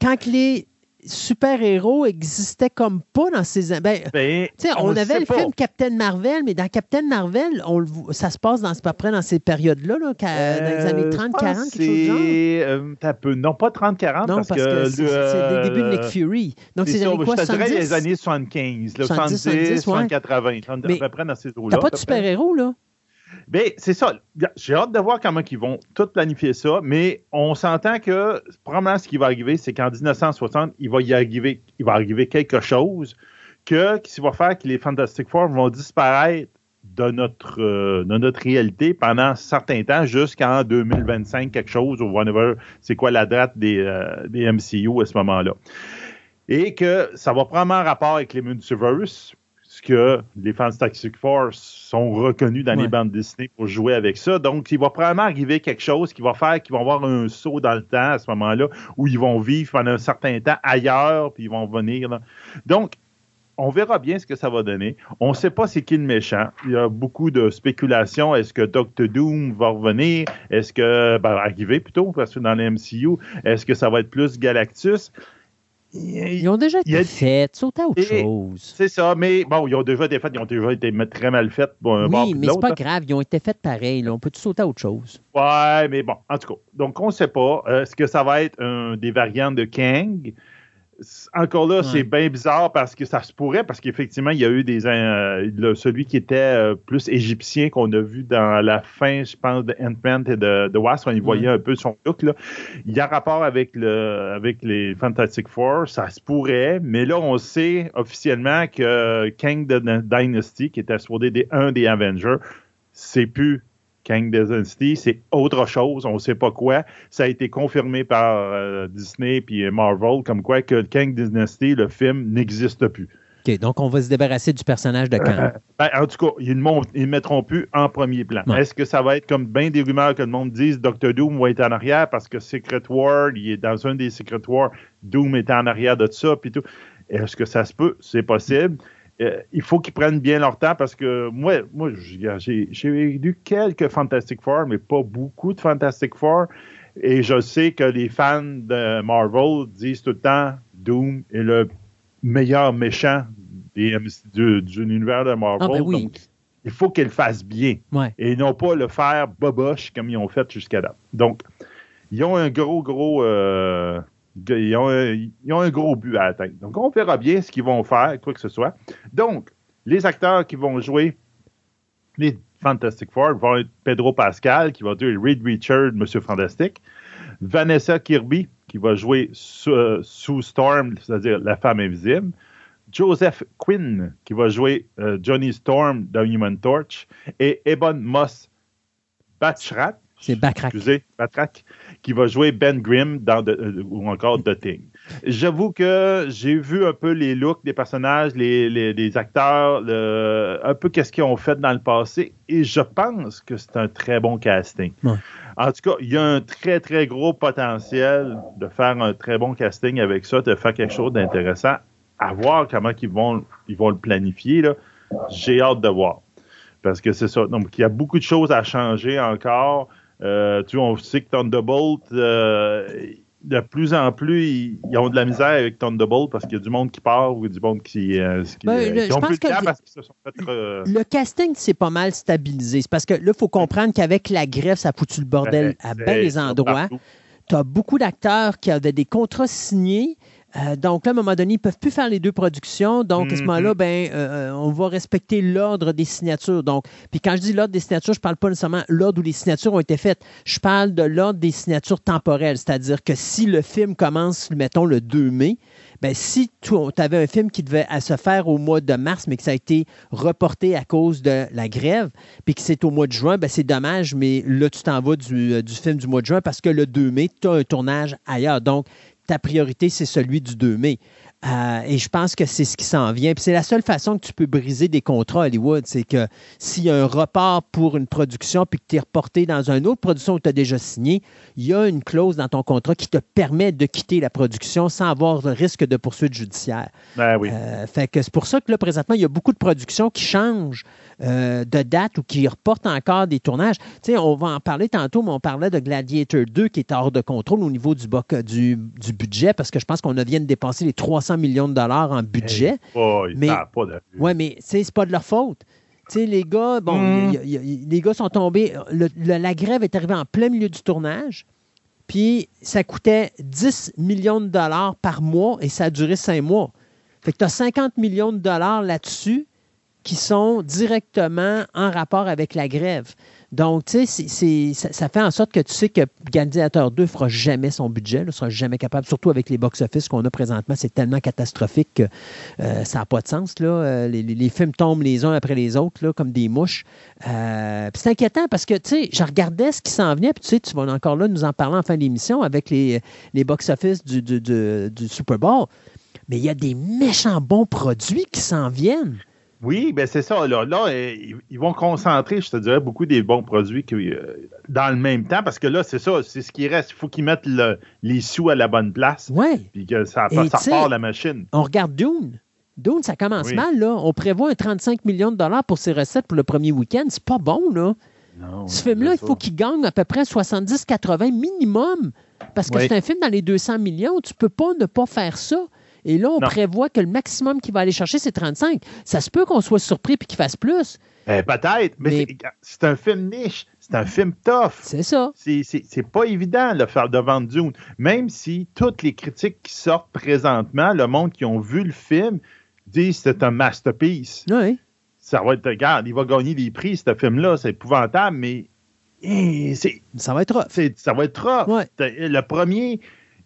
quand les super-héros existait comme pas dans ces. Ben, ben on, avait le film Captain Marvel, mais dans Captain Marvel, on, ça se passe dans, à peu près dans ces périodes-là, là, dans les années 30-40, euh, quelque chose genre. Euh, peu, non, pas 30-40, parce, parce, que, c'est le début de Nick Fury. Donc, c'est les années quoi, 70? les années 75, 70, 70 70 80, à peu près dans ces eaux-là. T'as pas de super-héros, là? Bien, c'est ça. J'ai hâte de voir comment ils vont tout planifier ça, mais on s'entend que probablement ce qui va arriver, c'est qu'en 1960, il va y arriver, il va arriver quelque chose que, qui va faire que les Fantastic Four vont disparaître de notre, euh, de notre réalité pendant un certain temps, jusqu'en 2025, quelque chose, ou whatever, c'est quoi la date des, euh, des MCU à ce moment-là. Et que ça va prendre un rapport avec les que les Fantastic Four sont reconnus dans les bandes dessinées pour jouer avec ça. Donc, il va probablement arriver quelque chose qui va faire qu'ils vont avoir un saut dans le temps à ce moment-là, où ils vont vivre pendant un certain temps ailleurs, puis ils vont venir. Donc, on verra bien ce que ça va donner. On ne sait pas c'est qui le méchant. Il y a beaucoup de spéculations. Est-ce que Doctor Doom va revenir? Est-ce que, ben, arriver plutôt, parce que dans les MCU, est-ce que ça va être plus Galactus? Ils ont déjà été faits, sauter à autre chose? C'est ça, mais bon, ils ont déjà été faits, ils ont déjà été très mal faits. Bon, oui, mais c'est pas grave, ils ont été faits pareil. On peut tout sauter à autre chose? Ouais, mais bon, en tout cas. Donc, on ne sait pas. Euh, est-ce que ça va être un, des variantes de Kang? Encore là, c'est bien bizarre parce que ça se pourrait, parce qu'effectivement, il y a eu des. Euh, celui qui était euh, plus égyptien qu'on a vu dans la fin, je pense, de Ant-Man et de, de Wasp, on y voyait un peu son look. Là. Il y a rapport avec, le, avec les Fantastic Four, ça se pourrait, mais là, on sait officiellement que Kang the Dynasty, qui était supposé des, un des Avengers, c'est plus Kang Dynasty, c'est autre chose, on ne sait pas quoi. Ça a été confirmé par euh, Disney et Marvel, comme quoi que Kang Dynasty, le film, n'existe plus. OK, donc on va se débarrasser du personnage de Kang. Euh, ben, en tout cas, ils ne le mettront plus en premier plan. Est-ce que ça va être comme bien des rumeurs que le monde dise Dr. Doom va être en arrière parce que Secret War, il est dans un des Secret War, Doom est en arrière de ça, puis tout. Est-ce que ça se peut? C'est possible. Euh, il faut qu'ils prennent bien leur temps parce que moi, moi j'ai lu quelques Fantastic Four, mais pas beaucoup de Fantastic Four. Et je sais que les fans de Marvel disent tout le temps Doom est le meilleur méchant du, univers de Marvel. Ah, ben Donc, il faut qu'ils le fassent bien. Et non pas le faire boboche comme ils ont fait jusqu'à là. Donc, ils ont un gros, gros. Euh, ils ont, un gros but à atteindre. Donc, on verra bien ce qu'ils vont faire, quoi que ce soit. Donc, les acteurs qui vont jouer les Fantastic Four vont être Pedro Pascal, qui va jouer Reed Richard, Monsieur Fantastique, Vanessa Kirby, qui va jouer Sue, Storm, c'est-à-dire la femme invisible, Joseph Quinn, qui va jouer euh, Johnny Storm dans Human Torch, et Ebon Moss Batchrat, c'est Backrack. Excusez, Backrack, qui va jouer Ben Grimm dans euh, ou encore The Thing. J'avoue que j'ai vu un peu les looks des personnages, les, acteurs, un peu qu'est-ce qu'ils ont fait dans le passé, et je pense que c'est un très bon casting. En tout cas, il y a un très, très gros potentiel de faire un très bon casting avec ça, de faire quelque chose d'intéressant. À voir comment ils vont, ils vont le planifier. J'ai hâte de voir. Parce que c'est ça. Donc, il y a beaucoup de choses à changer encore. Euh, tu on sait que Thunderbolt, euh, de plus en plus, ils, ont de la misère avec Thunderbolt parce qu'il y a du monde qui part ou du monde qui, euh, qui, Ben, le- qui je ont pense plus de que temps le- parce qu'ils se sont fait. Le casting, c'est pas mal stabilisé. C'est parce que là, il faut comprendre qu'avec la grève, ça a foutu le bordel à c'est- bien des endroits. Tu as beaucoup d'acteurs qui avaient des contrats signés. Euh, donc là, à un moment donné, ils ne peuvent plus faire les deux productions. Donc, à ce Mhm. moment-là, ben, euh, on va respecter l'ordre des signatures. Donc, puis quand je dis l'ordre des signatures, je ne parle pas nécessairement l'ordre où les signatures ont été faites. Je parle de l'ordre des signatures temporelles. C'est-à-dire que si le film commence, mettons, le 2 mai, ben, si tu avais un film qui devait à se faire au mois de mars, mais que ça a été reporté à cause de la grève, puis que c'est au mois de juin, ben, c'est dommage, mais là, tu t'en vas du, euh, du film du mois de juin parce que le 2 mai, tu as un tournage ailleurs. Donc, ta priorité, c'est celui du 2 mai. Euh, et je pense que c'est ce qui s'en vient. Puis c'est la seule façon que tu peux briser des contrats à Hollywood, c'est que s'il y a un report pour une production puis que tu es reporté dans une autre production où tu as déjà signé, il y a une clause dans ton contrat qui te permet de quitter la production sans avoir de risque de poursuite judiciaire. Ben oui. Euh, fait que c'est pour ça que là, présentement, il y a beaucoup de productions qui changent euh, de date ou qui reportent encore des tournages. Tu sais, on va en parler tantôt, mais on parlait de Gladiator 2 qui est hors de contrôle au niveau du, boc- du, du budget parce que je pense qu'on vient de dépasser les 300 millions de dollars en budget. Oh, mais- pas de- Oui, mais c'est pas de leur faute. Les gars, bon, Mm. y a- y a- y- les gars sont tombés. le- le- la grève est arrivée en plein milieu du tournage. Puis ça coûtait 10 millions de dollars par mois et ça a duré cinq mois. Fait que tu as 50 millions de dollars là-dessus qui sont directement en rapport avec la grève. Donc, tu sais, ça, fait en sorte que tu sais que Gladiator 2 fera jamais son budget, ne sera jamais capable, surtout avec les box-office qu'on a présentement, c'est tellement catastrophique que euh, ça n'a pas de sens. Là. Euh, les, films tombent les uns après les autres, là, comme des mouches. Euh, c'est inquiétant parce que, tu sais, je regardais ce qui s'en venait, puis tu sais, tu vas encore là nous en parler en fin d'émission avec les, box-office du Super Bowl. Mais il y a des méchants bons produits qui s'en viennent. Oui, ben c'est ça. Là, là euh, ils, vont concentrer, je te dirais, beaucoup des bons produits euh, dans le même temps, parce que là, c'est ça, c'est ce qui reste. Il faut qu'ils mettent le- les sous à la bonne place, Ouais. puis que ça, Et ça repart la machine. On regarde Dune. Dune, ça commence Oui. mal, là. On prévoit un 35 millions de dollars pour ses recettes pour le premier week-end. C'est pas bon, là. Non, Ce film-là, il faut qu'il gagne à peu près 70-80 minimum. Parce que Oui. c'est un film dans les 200 millions. Tu peux pas ne pas faire ça. Et là, on Non. prévoit que le maximum qu'il va aller chercher, c'est 35. Ça se peut qu'on soit surpris et qu'il fasse plus. Ben, Peut-être, mais, Mais- c'est- un film niche, c'est un film tough. C'est ça. C'est- pas évident de faire de vendre Dune. Même si toutes les critiques qui sortent présentement, le monde qui ont vu le film disent que c'est un masterpiece. Oui. Ça va être, regarde, il va gagner des prix, ce film-là, c'est épouvantable, mais eh, c'est- Ça va être rough. c'est- ça va être rough. Ouais. Le premier,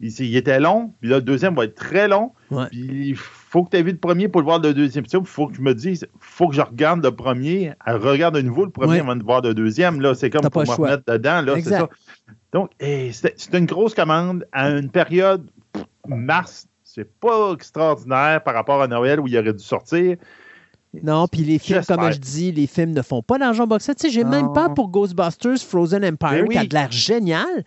il, il était long, puis là, le deuxième va être très long. Ouais. Puis il faut que tu aies vu le premier pour le voir le deuxième. Il faut que je me dise, faut que je regarde le premier, regarde de nouveau le premier Ouais. avant de voir le deuxième. Là, c'est comme pour pas me choix. remettre dedans. Là, c'est Exact. ça. Donc, c'est une grosse commande à une période pff, mars. C'est pas extraordinaire par rapport à Noël où il aurait dû sortir. Non, puis les films, comme je dis, les films ne font pas d'argent au box-office. Tu sais, j'ai même peur pour Ghostbusters Frozen Empire, Ben oui. qui a de l'air génial.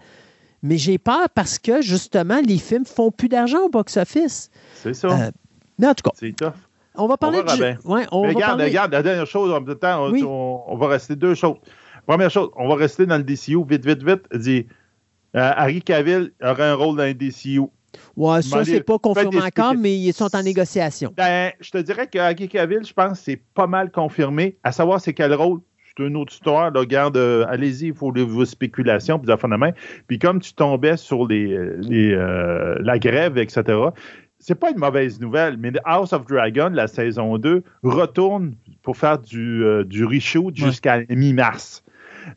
Mais j'ai peur parce que, justement, les films font plus d'argent au box-office. C'est ça. Euh, Mais en tout cas, c'est tough. on va parler de... Ouais, on Mais va regarde, parler- regarde, la dernière chose, en même temps, on, Oui. on- on va rester deux choses. Première chose, on va rester dans le DCU, vite, vite, vite. Dit, euh, Harry Cavill aurait un rôle dans le DCU. Ouais, ça, c'est pas confirmé encore, mais ils sont en négociation. Ben, je te dirais que Harry Cavill, je pense c'est pas mal confirmé. À savoir, c'est quel rôle? C'est une autre histoire. Là, regarde, euh, allez-y, il faut les- vos spéculations, puis de main. Puis comme tu tombais sur les, euh, les, euh, la grève, etc., c'est pas une mauvaise nouvelle, mais House of Dragon, la saison 2, retourne pour faire du, euh, du reshoot Ouais. jusqu'à mi-mars.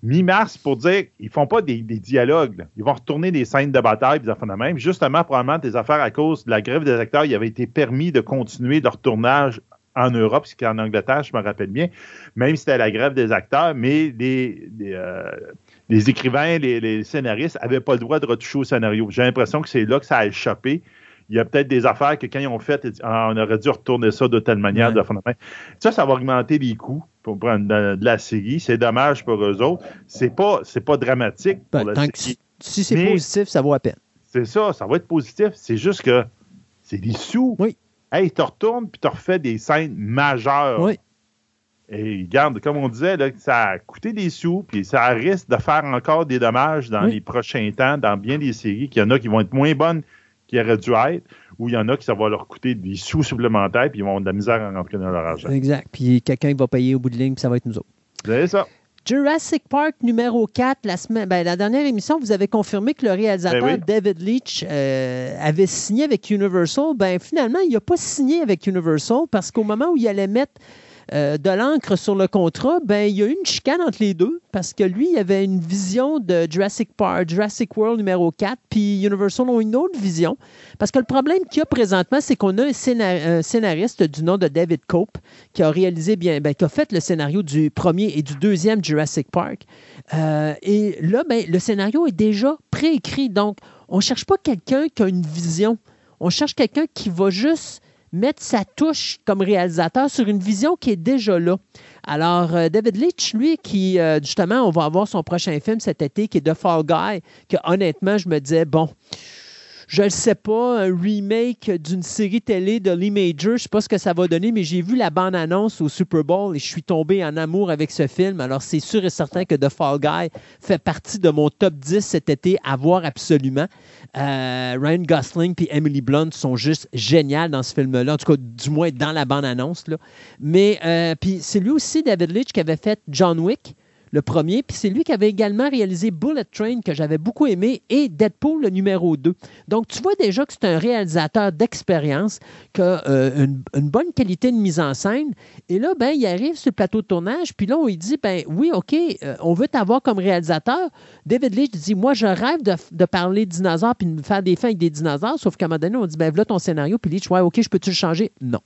Mi-mars, pour dire, ils font pas des, des dialogues. là. Ils vont retourner des scènes de bataille, des affaires de même. Justement, probablement, des affaires à cause de la grève des acteurs, il avait été permis de continuer leur tournage en Europe, ce qui est en Angleterre, je me rappelle bien, même si c'était la grève des acteurs, mais les, les, euh, les écrivains, les, les scénaristes n'avaient pas le droit de retoucher au scénario. J'ai l'impression que c'est là que ça a échappé. Il y a peut-être des affaires que quand ils ont fait, Ah, on aurait dû retourner ça de telle manière. De. Ça, ça va augmenter les coûts pour prendre de, la série. C'est dommage pour eux autres. C'est pas, c'est pas dramatique pour Ben, la tant que série. si c'est Mais- positif, ça vaut la peine. C'est ça, ça va être positif. C'est juste que c'est des sous. Oui. Hey, tu retournes puis tu refais des scènes majeures. Oui. Et garde, comme on disait, là, ça a coûté des sous, puis ça risque de faire encore des dommages dans les prochains temps, dans bien des séries, qu'il y en a qui vont être moins bonnes qu'ils auraient dû être, ou il y en a qui ça va leur coûter des sous supplémentaires, puis ils vont avoir de la misère à rentrer dans leur argent. Exact. Puis quelqu'un va payer au bout de ligne, puis ça va être nous autres. C'est ça. Jurassic Park numéro 4, la, semaine, ben, la dernière émission, vous avez confirmé que le réalisateur Ben oui. David Leitch euh, avait signé avec Universal. Ben, finalement, il n'a pas signé avec Universal parce qu'au moment où il allait mettre euh, de l'encre sur le contrat, ben, il y a eu une chicane entre les deux parce que lui, il avait une vision de Jurassic Park, Jurassic World numéro 4, puis Universal ont une autre vision. Parce que le problème qu'il y a présentement, c'est qu'on a un, scénar- un scénariste du nom de David Cope qui a réalisé bien, ben, qui a fait le scénario du premier et du deuxième Jurassic Park. Euh, et là, ben, le scénario est déjà préécrit. Donc, on ne cherche pas quelqu'un qui a une vision. On cherche quelqu'un qui va juste mettre sa touche comme réalisateur sur une vision qui est déjà là. Alors, euh, David Leitch, lui, qui, euh, justement, on va avoir son prochain film cet été, qui est The Fall Guy, que honnêtement, je me disais, bon, je ne sais pas, un remake d'une série télé de Lee Major, je ne sais pas ce que ça va donner, mais j'ai vu la bande-annonce au Super Bowl et je suis tombé en amour avec ce film. Alors, c'est sûr et certain que The Fall Guy fait partie de mon top 10 cet été à voir absolument. Euh, Ryan Gosling et Emily Blunt sont juste géniales dans ce film-là, en tout cas, du moins dans la bande-annonce. Mais, euh, c'est lui aussi, David Leitch, qui avait fait John Wick le premier, puis c'est lui qui avait également réalisé Bullet Train, que j'avais beaucoup aimé, et Deadpool, le numéro 2. Donc, tu vois déjà que c'est un réalisateur d'expérience, qui a euh, une, bonne qualité de mise en scène. Et là, ben, il arrive sur le plateau de tournage, puis là, on lui dit, ben oui, OK, euh, on veut t'avoir comme réalisateur. David Leitch dit, moi, je rêve de, parler de dinosaures, puis de faire des fins avec des dinosaures, sauf qu'à un moment donné, on dit, ben voilà ton scénario, puis Leitch, ouais, OK, je peux-tu le changer? Non.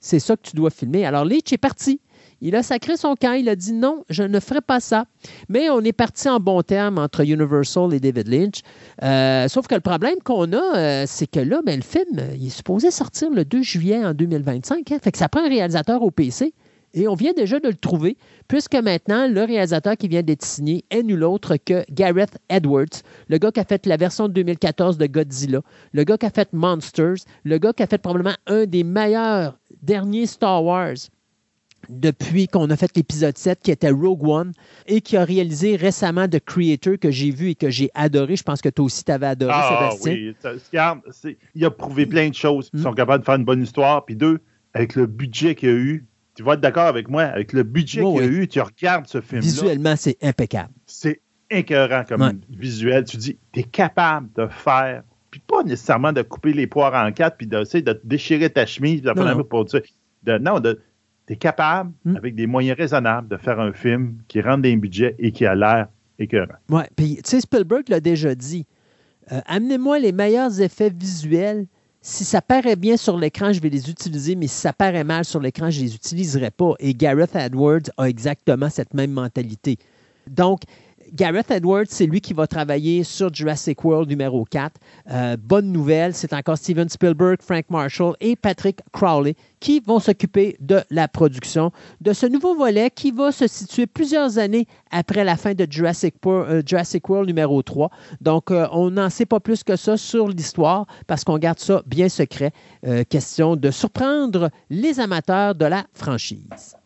C'est ça que tu dois filmer. Alors, Leitch est parti. Il a sacré son camp. Il a dit non, je ne ferai pas ça. Mais on est parti en bon terme entre Universal et David Lynch. Euh, sauf que le problème qu'on a, euh, c'est que là, ben, le film, il est supposé sortir le 2 juillet en 2025. hein. Fait que ça prend un réalisateur au PC. Et on vient déjà de le trouver, puisque maintenant, le réalisateur qui vient d'être signé est nul autre que Gareth Edwards, le gars qui a fait la version de 2014 de Godzilla, le gars qui a fait Monsters, le gars qui a fait probablement un des meilleurs derniers Star Wars depuis qu'on a fait l'épisode 7, qui était Rogue One, et qui a réalisé récemment The Creator, que j'ai vu et que j'ai adoré. Je pense que toi aussi, tu avais adoré, Ah Sébastien. oui, il a prouvé plein de choses. Ils Mm. sont capables de faire une bonne histoire. Puis deux, avec le budget qu'il y a eu, tu vas être d'accord avec moi, avec le budget Oui, qu'il y a oui. eu, tu regardes ce film-là, Visuellement, c'est impeccable. c'est écœurant comme Ouais. visuel. Tu dis, tu es capable de faire, puis pas nécessairement de couper les poires en quatre, puis d'essayer de te déchirer ta chemise, puis Non, un non. peu pour dire, de, non, de, tu es capable, Mm. avec des moyens raisonnables, de faire un film qui rentre dans un budget et qui a l'air écœurant. Ouais, puis tu sais, Spielberg l'a déjà dit. Euh, Amenez-moi les meilleurs effets visuels. Si ça paraît bien sur l'écran, je vais les utiliser, mais si ça paraît mal sur l'écran, je les utiliserai pas. Et Gareth Edwards a exactement cette même mentalité. Donc, Gareth Edwards, c'est lui qui va travailler sur Jurassic World numéro 4. Euh, bonne nouvelle, c'est encore Steven Spielberg, Frank Marshall et Patrick Crowley qui vont s'occuper de la production de ce nouveau volet qui va se situer plusieurs années après la fin de Jurassic, euh, World numéro 3. Donc, euh, on n'en sait pas plus que ça sur l'histoire parce qu'on garde ça bien secret. Question de surprendre les amateurs de la franchise.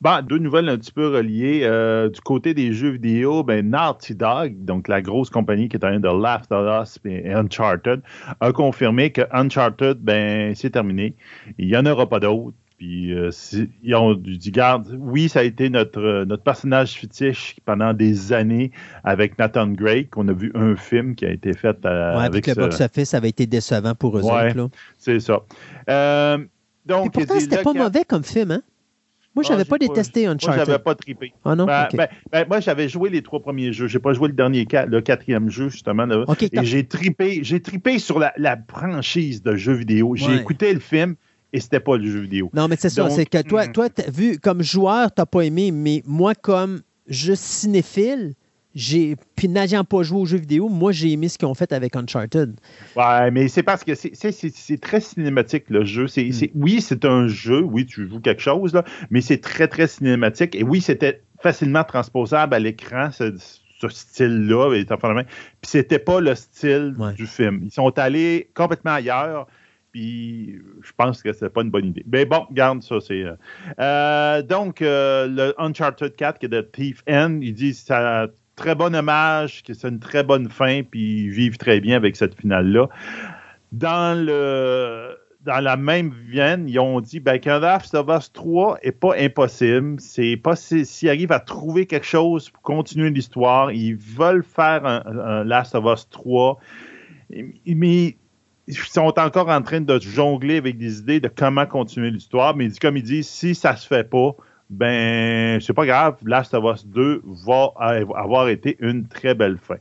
Bon, deux nouvelles un petit peu reliées. Euh, du côté des jeux vidéo, ben, Naughty Dog, donc la grosse compagnie qui est en train de Last of Us et Uncharted, a confirmé que Uncharted, ben, c'est terminé. Il n'y en aura pas d'autres. Puis euh, ils ont dit, garde, oui, ça a été notre, euh, notre personnage fétiche pendant des années avec Nathan Drake, qu'on a vu un film qui a été fait euh, Ouais, avec le ce- box-office, avait été décevant pour eux Ouais. autres. C'est ça. Euh, Et donc, pourtant, c'est c'était pas mauvais comme film. Hein? Moi, Ah, j'avais j'ai pas détesté Moi, Uncharted. j'avais pas trippé. Ah non? Ben, ben, ben, moi, j'avais joué les trois premiers jeux. J'ai pas joué le dernier, le quatrième jeu, justement. Là. Et j'ai trippé, j'ai trippé sur la, la franchise de jeux vidéo. J'ai Ouais. écouté le film et c'était pas le jeu vidéo. Non, mais c'est ça. C'est que toi, hmm. toi vu, comme joueur, t'as pas aimé, mais moi, comme juste cinéphile, j'ai. Puis n'ayant pas joué aux jeux vidéo, moi, j'ai aimé ce qu'ils ont fait avec Uncharted. Ouais, mais c'est parce que c'est- très cinématique, le jeu. C'est Mm. c'est- oui, c'est un jeu. Oui, tu joues quelque chose, là, mais c'est très, très cinématique. Et oui, c'était facilement transposable à l'écran, ce, ce style-là. et. Puis c'était pas le style Ouais. du film. Ils sont allés complètement ailleurs. puis je pense que c'est pas une bonne idée. Mais bon, garde ça, c'est. Euh, euh, donc, le Uncharted 4, qui est de Thief N, il dit un très bon hommage, que c'est une très bonne fin, puis ils vivent très bien avec cette finale-là. Dans le dans la même veine, ils ont dit ben, qu'un Last of Us 3 n'est pas impossible. C'est pas s'ils arrivent à trouver quelque chose pour continuer l'histoire. Ils veulent faire un, Last of Us 3. Mais ils sont encore en train de jongler avec des idées de comment continuer l'histoire. Mais comme ils disent, si ça se fait pas, ben c'est pas grave. Last of Us 2 va avoir été une très belle fin.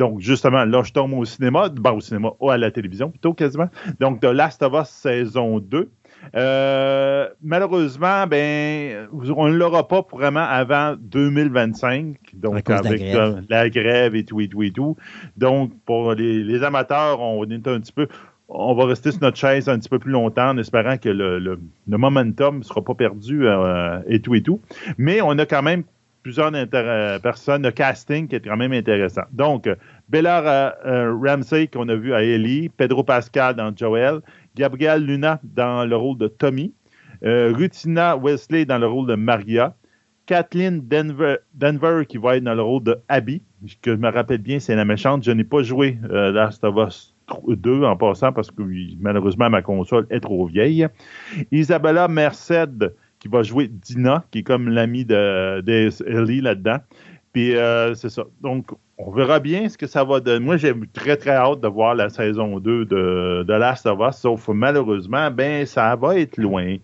Donc, justement, là, je tombe au cinéma, ben, au cinéma, ou à la télévision plutôt quasiment. Donc, The Last of Us saison 2. Euh, malheureusement, ben, on ne l'aura pas vraiment avant 2025, donc avec la grève. et tout et tout et tout. Donc, pour les, amateurs, on est un petit peu, on va rester sur notre chaise un petit peu plus longtemps en espérant que le, momentum ne sera pas perdu euh, et tout et tout. Mais on a quand même plusieurs personnes, de casting qui est quand même intéressant. Donc, Bella euh, euh, Ramsey qu'on a vu à Ellie, Pedro Pascal dans Joel, Gabriel Luna dans le rôle de Tommy, euh, Rutina Wesley dans le rôle de Maria, Kathleen Denver, Denver, qui va être dans le rôle de Abby, que je me rappelle bien, c'est la méchante. Je n'ai pas joué Last of Us 2 en passant parce que malheureusement ma console est trop vieille. Isabella Merced qui va jouer Dina, qui est comme l'ami de, Ellie là-dedans. Puis euh, c'est ça. Donc, on verra bien ce que ça va donner. Moi, j'ai très, très hâte de voir la saison 2 de, de Last of Us, sauf malheureusement, ben, ça va être loin.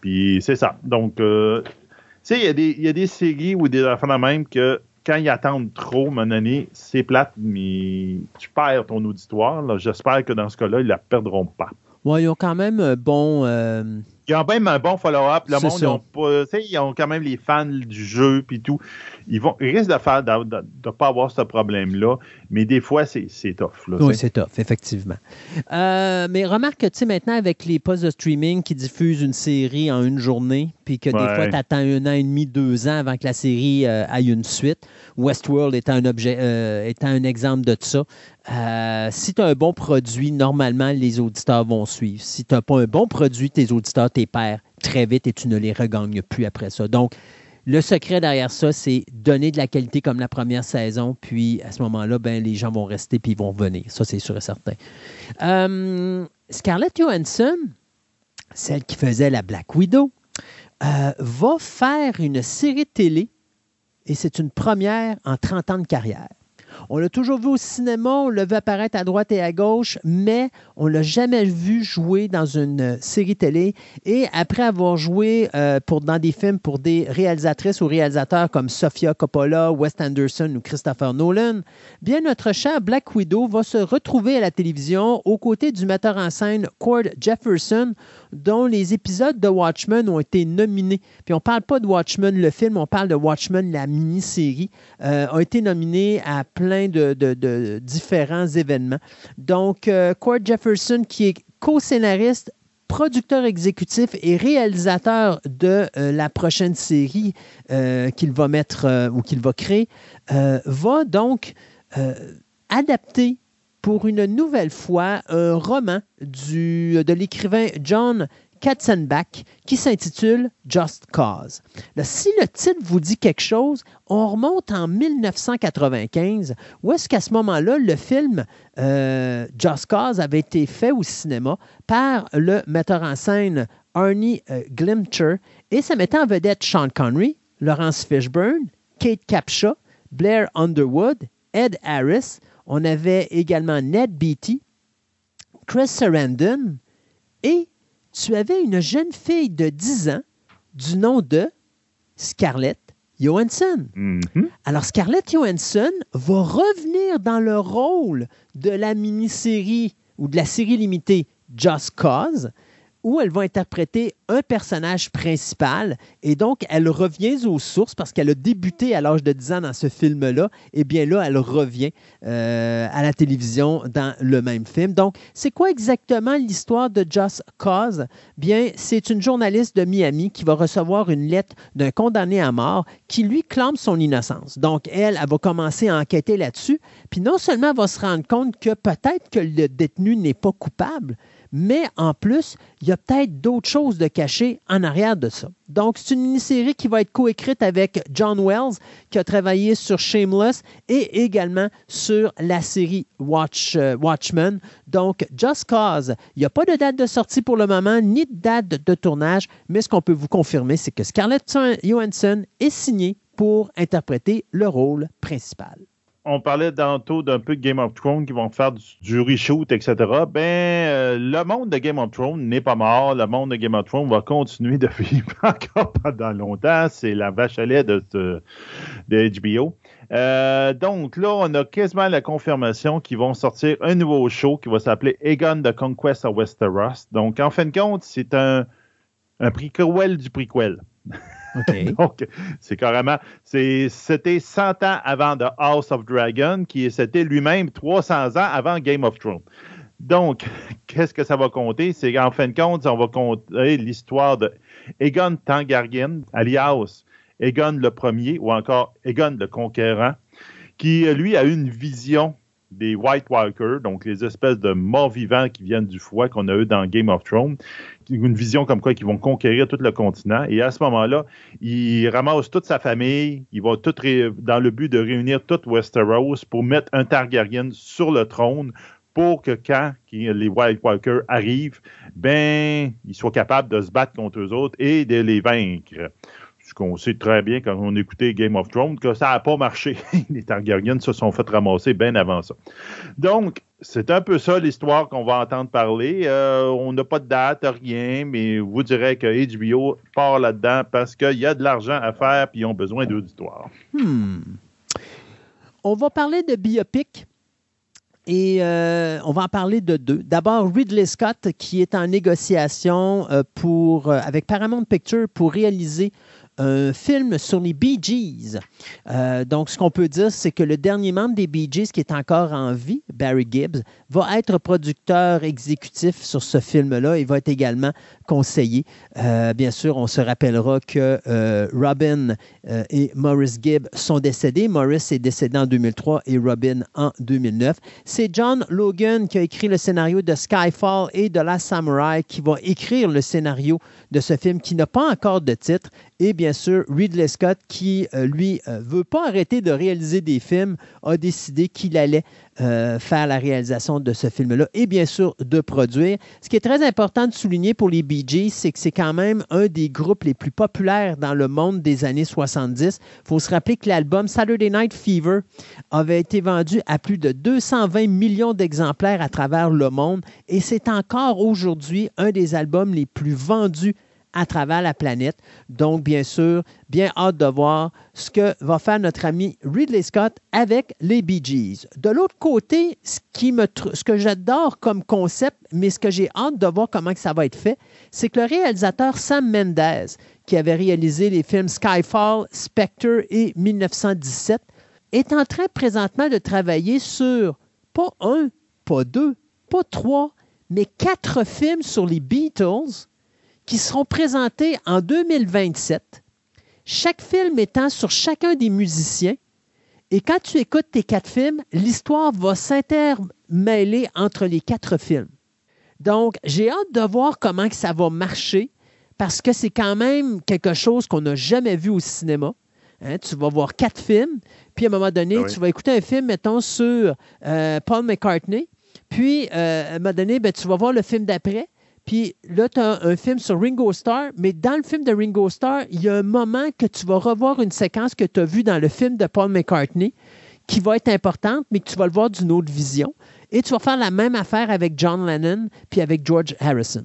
Puis c'est ça. Donc, euh, tu sais, il y, a des séries ou des enfants de même que quand ils attendent trop, mon année, c'est plate, mais tu perds ton auditoire. J'espère que dans ce cas-là, ils ne la perdront pas. Ouais, ils ont quand même un bon. Euh, ils ont même un bon follow-up. Le monde, ils ont, pas, ils ont quand même les fans du jeu puis tout. Ils, vont, ils risquent de faire de ne pas avoir ce problème-là, mais des fois, c'est tough. oui, c'est tough, effectivement. Euh, mais remarque que, tu sais, maintenant, avec les postes de streaming qui diffusent une série en une journée, puis que des fois, tu attends un an et demi, deux ans avant que la série euh, aille une suite, Westworld étant un, objet, euh, étant un exemple de ça, si tu as un bon produit, normalement, les auditeurs vont suivre. Si tu n'as pas un bon produit, tes auditeurs, tes pères, très vite et tu ne les regagnes plus après ça. Donc, le secret derrière ça, c'est donner de la qualité comme la première saison, puis à ce moment-là, ben, les gens vont rester puis ils vont venir. Ça, c'est sûr et certain. Euh, Scarlett Johansson, celle qui faisait la Black Widow, euh, va faire une série télé et c'est une première en 30 ans de carrière. On l'a toujours vu au cinéma, on l'a vu apparaître à droite et à gauche, mais on ne l'a jamais vu jouer dans une euh, série télé. Et après avoir joué euh, pour, dans des films pour des réalisatrices ou réalisateurs comme Sofia Coppola, Wes Anderson ou Christopher Nolan, bien notre cher Black Widow va se retrouver à la télévision aux côtés du metteur en scène Cord Jefferson, dont les épisodes de Watchmen ont été nominés. Puis on parle pas de Watchmen le film, on parle de Watchmen la mini-série, euh, ont été nominés à plein de, différents événements. Donc, euh, Jefferson, qui est co-scénariste, producteur exécutif et réalisateur de euh, la prochaine série euh, qu'il va mettre ou qu'il va créer, va donc adapter pour une nouvelle fois un roman du, de l'écrivain John Katzenbach qui s'intitule Just Cause. si le titre vous dit quelque chose, on remonte en 1995, où est-ce qu'à ce, moment-là, le film euh, Just Cause avait été fait au cinéma par le metteur en scène Arnie euh, Glimcher et ça mettait en vedette Sean Connery, Laurence Fishburne, Kate Capshaw, Blair Underwood, Ed Harris. On avait également Ned Beatty, Chris Sarandon et tu avais une jeune fille de 10 ans du nom de Scarlett Johansson. Mm-hmm. Alors, Scarlett Johansson va revenir dans le rôle de la mini-série ou de la série limitée Just Cause, où elle va interpréter un personnage principal et donc elle revient aux sources parce qu'elle a débuté à l'âge de 10 ans dans ce film-là. Et bien là, elle revient euh, à la télévision dans le même film. Donc, c'est quoi exactement l'histoire de Just Cause? Bien, c'est une journaliste de Miami qui va recevoir une lettre d'un condamné à mort qui lui clame son innocence. Donc, elle, elle va commencer à enquêter là-dessus. Puis non seulement elle va se rendre compte que peut-être que le détenu n'est pas coupable, mais en plus, il y a peut-être d'autres choses de cachées en arrière de ça. Donc, c'est une mini-série qui va être coécrite avec John Wells, qui a travaillé sur Shameless et également sur la série euh, Watchmen. Donc, Just Cause, il n'y a pas de date de sortie pour le moment, ni de date de tournage, mais ce qu'on peut vous confirmer, c'est que Scarlett Johansson est signée pour interpréter le rôle principal on parlait tantôt d'un peu de Game of Thrones qui vont faire du, reshoot, etc. Ben, euh, le monde de Game of Thrones n'est pas mort. Le monde de Game of Thrones va continuer de vivre encore pendant longtemps. C'est la vache à lait de, HBO. Euh, donc là, on a quasiment la confirmation qu'ils vont sortir un nouveau show qui va s'appeler Aegon the Conquest of Westeros. Donc, en fin de compte, c'est un, un prequel du prequel. Donc, c'est carrément, c'était 100 ans avant The House of Dragon, qui c'était lui-même 300 ans avant Game of Thrones. Donc, qu'est-ce que ça va compter? C'est qu'en fin de compte, on va compter l'histoire de Targaryen, alias Aegon le premier, ou encore Aegon le conquérant, qui, lui, a une vision des White Walkers, donc les espèces de morts vivants qui viennent du foie qu'on a eu dans Game of Thrones, une vision comme quoi qu'ils vont conquérir tout le continent. Et à ce moment-là, il ramasse toute sa famille, il va tout dans le but de réunir toute Westeros pour mettre un Targaryen sur le trône pour que quand les White Walkers arrivent, ben, ils soient capables de se battre contre eux autres et de les vaincre ce qu'on sait très bien quand on écoutait Game of Thrones, que ça n'a pas marché. Les Targaryens se sont fait ramasser bien avant ça. Donc, c'est un peu ça l'histoire qu'on va entendre parler. Euh, on n'a pas de date, rien, mais vous direz que HBO part là-dedans parce qu'il y a de l'argent à faire et ils ont besoin d'auditoire. Hmm. On va parler de biopic. Et euh, on va en parler de deux. D'abord, Ridley Scott, qui est en négociation euh, pour, avec Paramount Pictures pour réaliser un film sur les Bee Gees. Euh, donc, ce qu'on peut dire, c'est que le dernier membre des Bee Gees qui est encore en vie, Barry Gibbs, va être producteur exécutif sur ce film-là. Il va être également conseiller. Euh, bien sûr, on se rappellera que euh, Robin et Maurice Gibb sont décédés. Maurice est décédé en 2003 et Robin en 2009. C'est John Logan qui a écrit le scénario de Skyfall et de La Samurai qui va écrire le scénario de ce film qui n'a pas encore de titre. Et bien sûr, Ridley Scott, qui, euh, lui, euh, veut pas arrêter de réaliser des films, a décidé qu'il allait euh, faire la réalisation de ce film-là et bien sûr de produire. Ce qui est très important de souligner pour les Bee Gees, c'est que c'est quand même un des groupes les plus populaires dans le monde des années 70. Il faut se rappeler que l'album Saturday Night Fever avait été vendu à plus de 220 millions d'exemplaires à travers le monde et c'est encore aujourd'hui un des albums les plus vendus à travers la planète. Donc, bien sûr, bien hâte de voir ce que va faire notre ami Ridley Scott avec les Bee Gees. De l'autre côté, ce, que j'adore comme concept, mais ce que j'ai hâte de voir comment ça va être fait, c'est que le réalisateur Sam Mendes, qui avait réalisé les films Skyfall, Spectre et 1917, est en train présentement de travailler sur pas un, pas deux, pas trois, mais quatre films sur les Beatles qui seront présentés en 2027, chaque film étant sur chacun des musiciens. Et quand tu écoutes tes quatre films, l'histoire va s'intermêler entre les quatre films. Donc, j'ai hâte de voir comment que ça va marcher parce que c'est quand même quelque chose qu'on n'a jamais vu au cinéma. Hein, tu vas voir quatre films, puis à un moment donné, ah tu vas écouter un film, mettons, sur euh, Paul McCartney, puis euh, à un moment donné, ben, tu vas voir le film d'après, puis là, tu as un film sur Ringo Starr, mais dans le film de Ringo Starr, il y a un moment que tu vas revoir une séquence que tu as vue dans le film de Paul McCartney qui va être importante, mais que tu vas le voir d'une autre vision. Et tu vas faire la même affaire avec John Lennon puis avec George Harrison.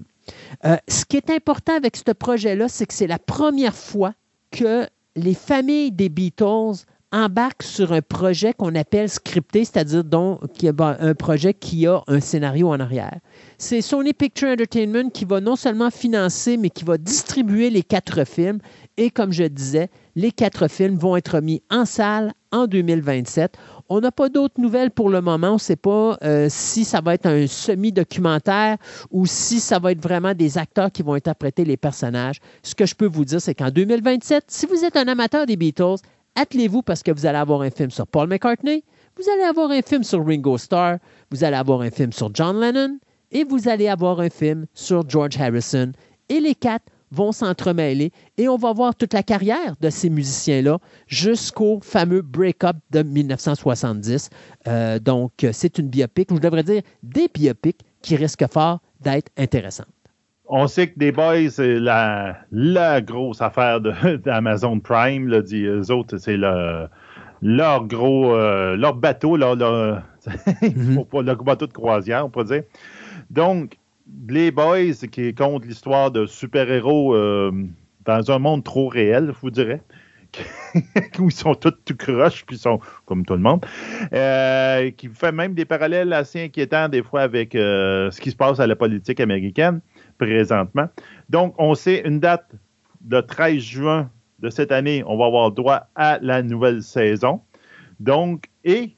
Euh, ce qui est important avec ce projet-là, c'est que c'est la première fois que les familles des Beatles embarque sur un projet qu'on appelle scripté, c'est-à-dire donc un projet qui a un scénario en arrière. C'est Sony Picture Entertainment qui va non seulement financer, mais qui va distribuer les quatre films. Et comme je disais, les quatre films vont être mis en salle en 2027. On n'a pas d'autres nouvelles pour le moment. On ne sait pas euh, si ça va être un semi-documentaire ou si ça va être vraiment des acteurs qui vont interpréter les personnages. Ce que je peux vous dire, c'est qu'en 2027, si vous êtes un amateur des Beatles, attelez-vous parce que vous allez avoir un film sur Paul McCartney, vous allez avoir un film sur Ringo Starr, vous allez avoir un film sur John Lennon et vous allez avoir un film sur George Harrison. Et les quatre vont s'entremêler et on va voir toute la carrière de ces musiciens-là jusqu'au fameux break-up de 1970. Euh, donc, c'est une biopic, ou je devrais dire des biopics qui risquent fort d'être intéressantes. On sait que des boys, c'est la, la grosse affaire d'Amazon Prime. Là, dit, eux autres, c'est le, leur gros, euh, leur bateau, leur, leur, leur bateau de croisière, on peut dire. Donc, les Boys, qui compte l'histoire de super-héros euh, dans un monde trop réel, je vous dirais, où ils sont tous tout croches, puis ils sont comme tout le monde, euh, qui fait même des parallèles assez inquiétants des fois avec ce qui se passe à la politique américaine présentement. Donc, on sait une date, le 13 juin de cette année, on va avoir droit à la nouvelle saison. Donc, et,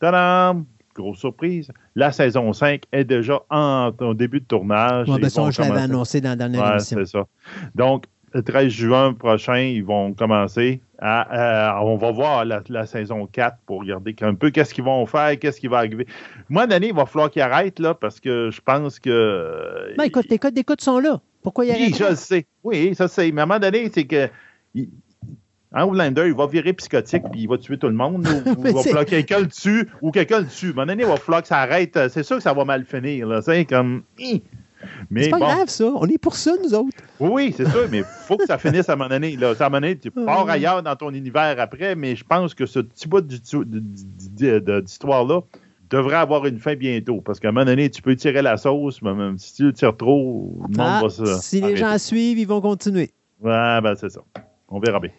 tadam, grosse surprise, la saison 5 est déjà en, début de tournage. Ouais, ben ça, je l'avais annoncé dans la dernière ouais, émission. c'est ça. Donc, le 13 juin prochain, ils vont commencer à, on va voir la, saison 4 pour regarder un peu qu'est-ce qu'ils vont faire, qu'est-ce qui va arriver. Moi, Danny, il va falloir qu'ils arrêtent, là, parce que je pense que. Ben, écoute, les codes d'écoute sont là. Pourquoi ils arrêtent? Oui, je le sais. Oui, ça c'est. Mais à un moment donné, c'est que. Un Outlander, il va virer psychotique puis il va tuer tout le monde. Ou, il va quelqu'un le tue ou quelqu'un le tue. À un moment donné, il va falloir que ça arrête. C'est sûr que ça va mal finir. C'est comme. C'est pas grave, ça. On est pour ça, nous autres. Oui, c'est sûr, mais il faut que ça finisse à un moment donné. Là. À un moment donné, tu pars ailleurs dans ton univers après, mais je pense que ce petit bout d'histoire-là devrait avoir une fin bientôt. Parce qu'à un moment donné, tu peux tirer la sauce, mais même si tu le tires trop, le monde ah, va se. Si les gens suivent, ils vont continuer. Ouais, ben c'est ça. On verra bien.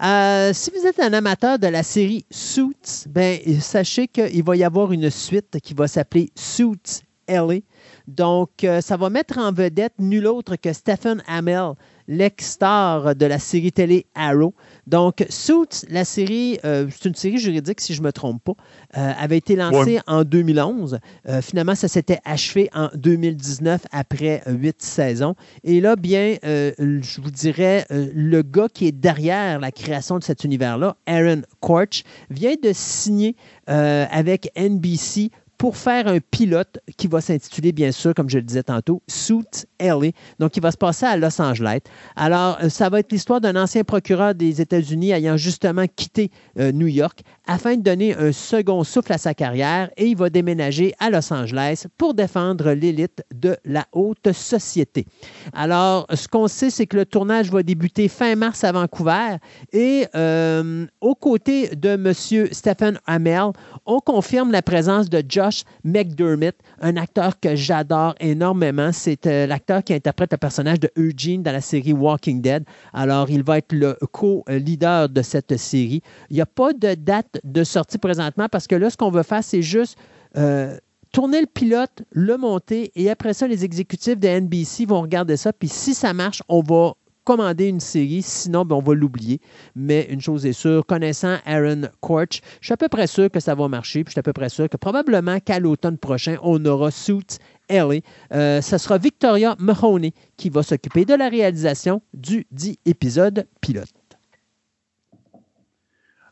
Euh, si vous êtes un amateur de la série Suits, ben, sachez qu'il va y avoir une suite qui va s'appeler Suits Ellie. Donc, euh, ça va mettre en vedette nul autre que Stephen Amell, l'ex-star de la série télé Arrow. Donc, Suits, la série, euh, c'est une série juridique, si je ne me trompe pas, euh, avait été lancée en 2011. finalement, ça s'était achevé en 2019 après huit saisons. Et là, bien, je vous dirais, le gars qui est derrière la création de cet univers-là, Aaron Korch, vient de signer avec NBC pour faire un pilote qui va s'intituler, bien sûr, comme je le disais tantôt, Suit Ellie. Donc, il va se passer à Los Angeles. Alors, euh, ça va être l'histoire d'un ancien procureur des États-Unis ayant justement quitté euh, New York afin de donner un second souffle à sa carrière et il va déménager à Los Angeles pour défendre l'élite de la haute société. Alors, ce qu'on sait, c'est que le tournage va débuter fin mars à Vancouver et euh, aux côtés de M. Stephen Amell, on confirme la présence de Josh McDermott, un acteur que j'adore énormément. C'est euh, l'acteur qui interprète le personnage de Eugene dans la série Walking Dead. Alors, il va être le co-leader de cette série. Il n'y a pas de date de sortie présentement parce que là, ce qu'on veut faire, c'est juste euh, tourner le pilote, le monter et après ça, les exécutifs de NBC vont regarder ça. Puis si ça marche, on va commander une série, sinon ben, on va l'oublier. Mais une chose est sûre, connaissant Aaron Korch, je suis à peu près sûr que ça va marcher, puis je suis à peu près sûr que probablement qu'à l'automne prochain, on aura Suits Ellie. Euh, ce sera Victoria Mahoney qui va s'occuper de la réalisation du dit épisode pilote.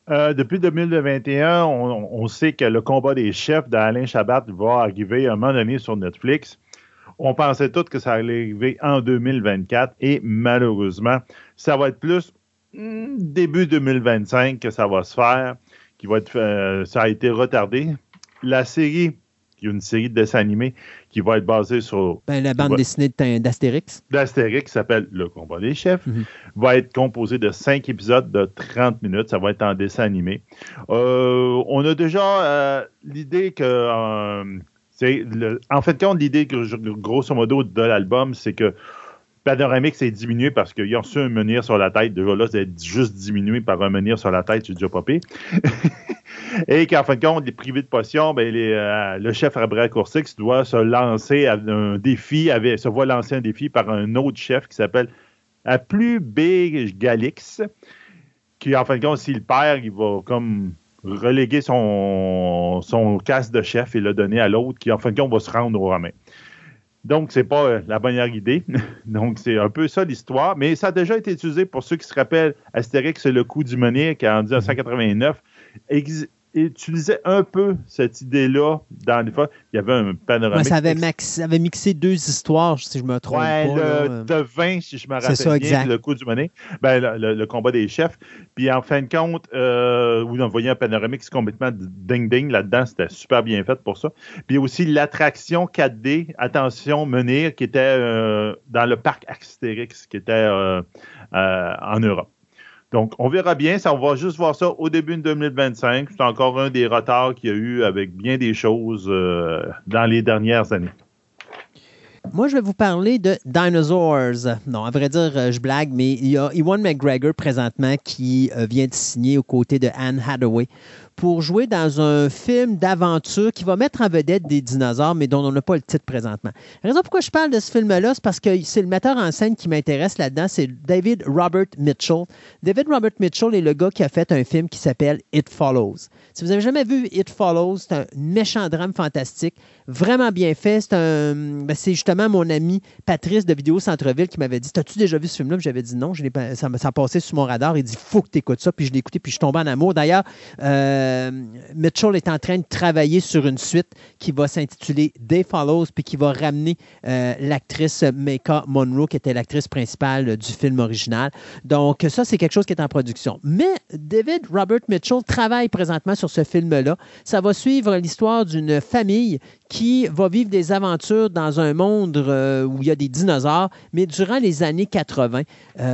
Euh, depuis 2021, on, sait que le combat des chefs d'Alain Chabat va arriver à un moment donné sur Netflix. On pensait tous que ça allait arriver en 2024 et malheureusement, ça va être plus hmm, début 2025 que ça va se faire, qui va être, euh, ça a été retardé. La série, qui est une série de dessins animés qui va être basée sur. Ben, la bande dessinée d'Astérix. D'Astérix, qui s'appelle Le combat des chefs, mhm. va être composée de cinq épisodes de 30 minutes. Ça va être en dessin animé. Euh, on a déjà euh, l'idée que en fait, quand l'idée, grosso modo, de l'album, c'est que Panoramix est diminué parce qu'il a reçu un menhir sur la tête. Déjà là, c'est juste diminué par un menhir sur la tête, j'ai déjà popé. Et qu'en fin de compte, les privés de potions, ben, euh, le chef Rabra Coursix doit se lancer à un défi, avait, se voit lancer un défi par un autre chef qui s'appelle plus Big Galix, qui en fin de compte, s'il perd, il va comme reléguer son, son casse de chef et le donner à l'autre qui, en fin de compte, va se rendre au Romain. Donc, c'est pas euh, la bonne idée. Donc, c'est un peu ça l'histoire. Mais ça a déjà été utilisé pour ceux qui se rappellent Astérix, c'est le coup du qui en 1989, utilisait un peu cette idée-là dans les fois. Il y avait un panorama. ça, avait avait mixé deux histoires, si je me trompe ouais, pas. Le de vin, si je me rappelle ça, bien, le coup du monnaie, ben, le, combat des chefs. Puis en fin de compte, euh, on voyait un panoramique complètement ding-ding là-dedans. C'était super bien fait pour ça. Puis aussi l'attraction 4D, attention, Menir, qui était euh, dans le parc Astérix, qui était euh, euh, en Europe. Donc, on verra bien. Ça, on va juste voir ça au début de 2025. C'est encore un des retards qu'il y a eu avec bien des choses euh, dans les dernières années. Moi, je vais vous parler de Dinosaurs. Non, à vrai dire, euh, je blague, mais il y a Ewan McGregor présentement qui vient de signer aux côtés de Anne Hathaway pour jouer dans un film d'aventure qui va mettre en vedette des dinosaures, mais dont on n'a pas le titre présentement. La raison pourquoi je parle de ce film-là, c'est parce que c'est le metteur en scène qui m'intéresse là-dedans, c'est David Robert Mitchell. David Robert Mitchell est le gars qui a fait un film qui s'appelle It Follows. Si vous avez jamais vu It Follows, c'est un méchant drame fantastique, vraiment bien fait. C'est ben, justement mon ami Patrice de Vidéo Centre-Ville qui m'avait dit T'as-tu déjà vu ce film-là J'avais dit non, ça, passé sur mon radar. Il dit Faut que tu écoutes ça. Puis je l'ai écouté, puis je suis tombé en amour. D'ailleurs, euh, euh, Mitchell est en train de travailler sur une suite qui va s'intituler Day Follows, puis qui va ramener euh, l'actrice Mecca Monroe, qui était l'actrice principale du film original. Donc, ça, c'est quelque chose qui est en production. Mais David Robert Mitchell travaille présentement sur ce film-là. Ça va suivre l'histoire d'une famille qui va vivre des aventures dans un monde euh, où il y a des dinosaures, mais durant les années 80,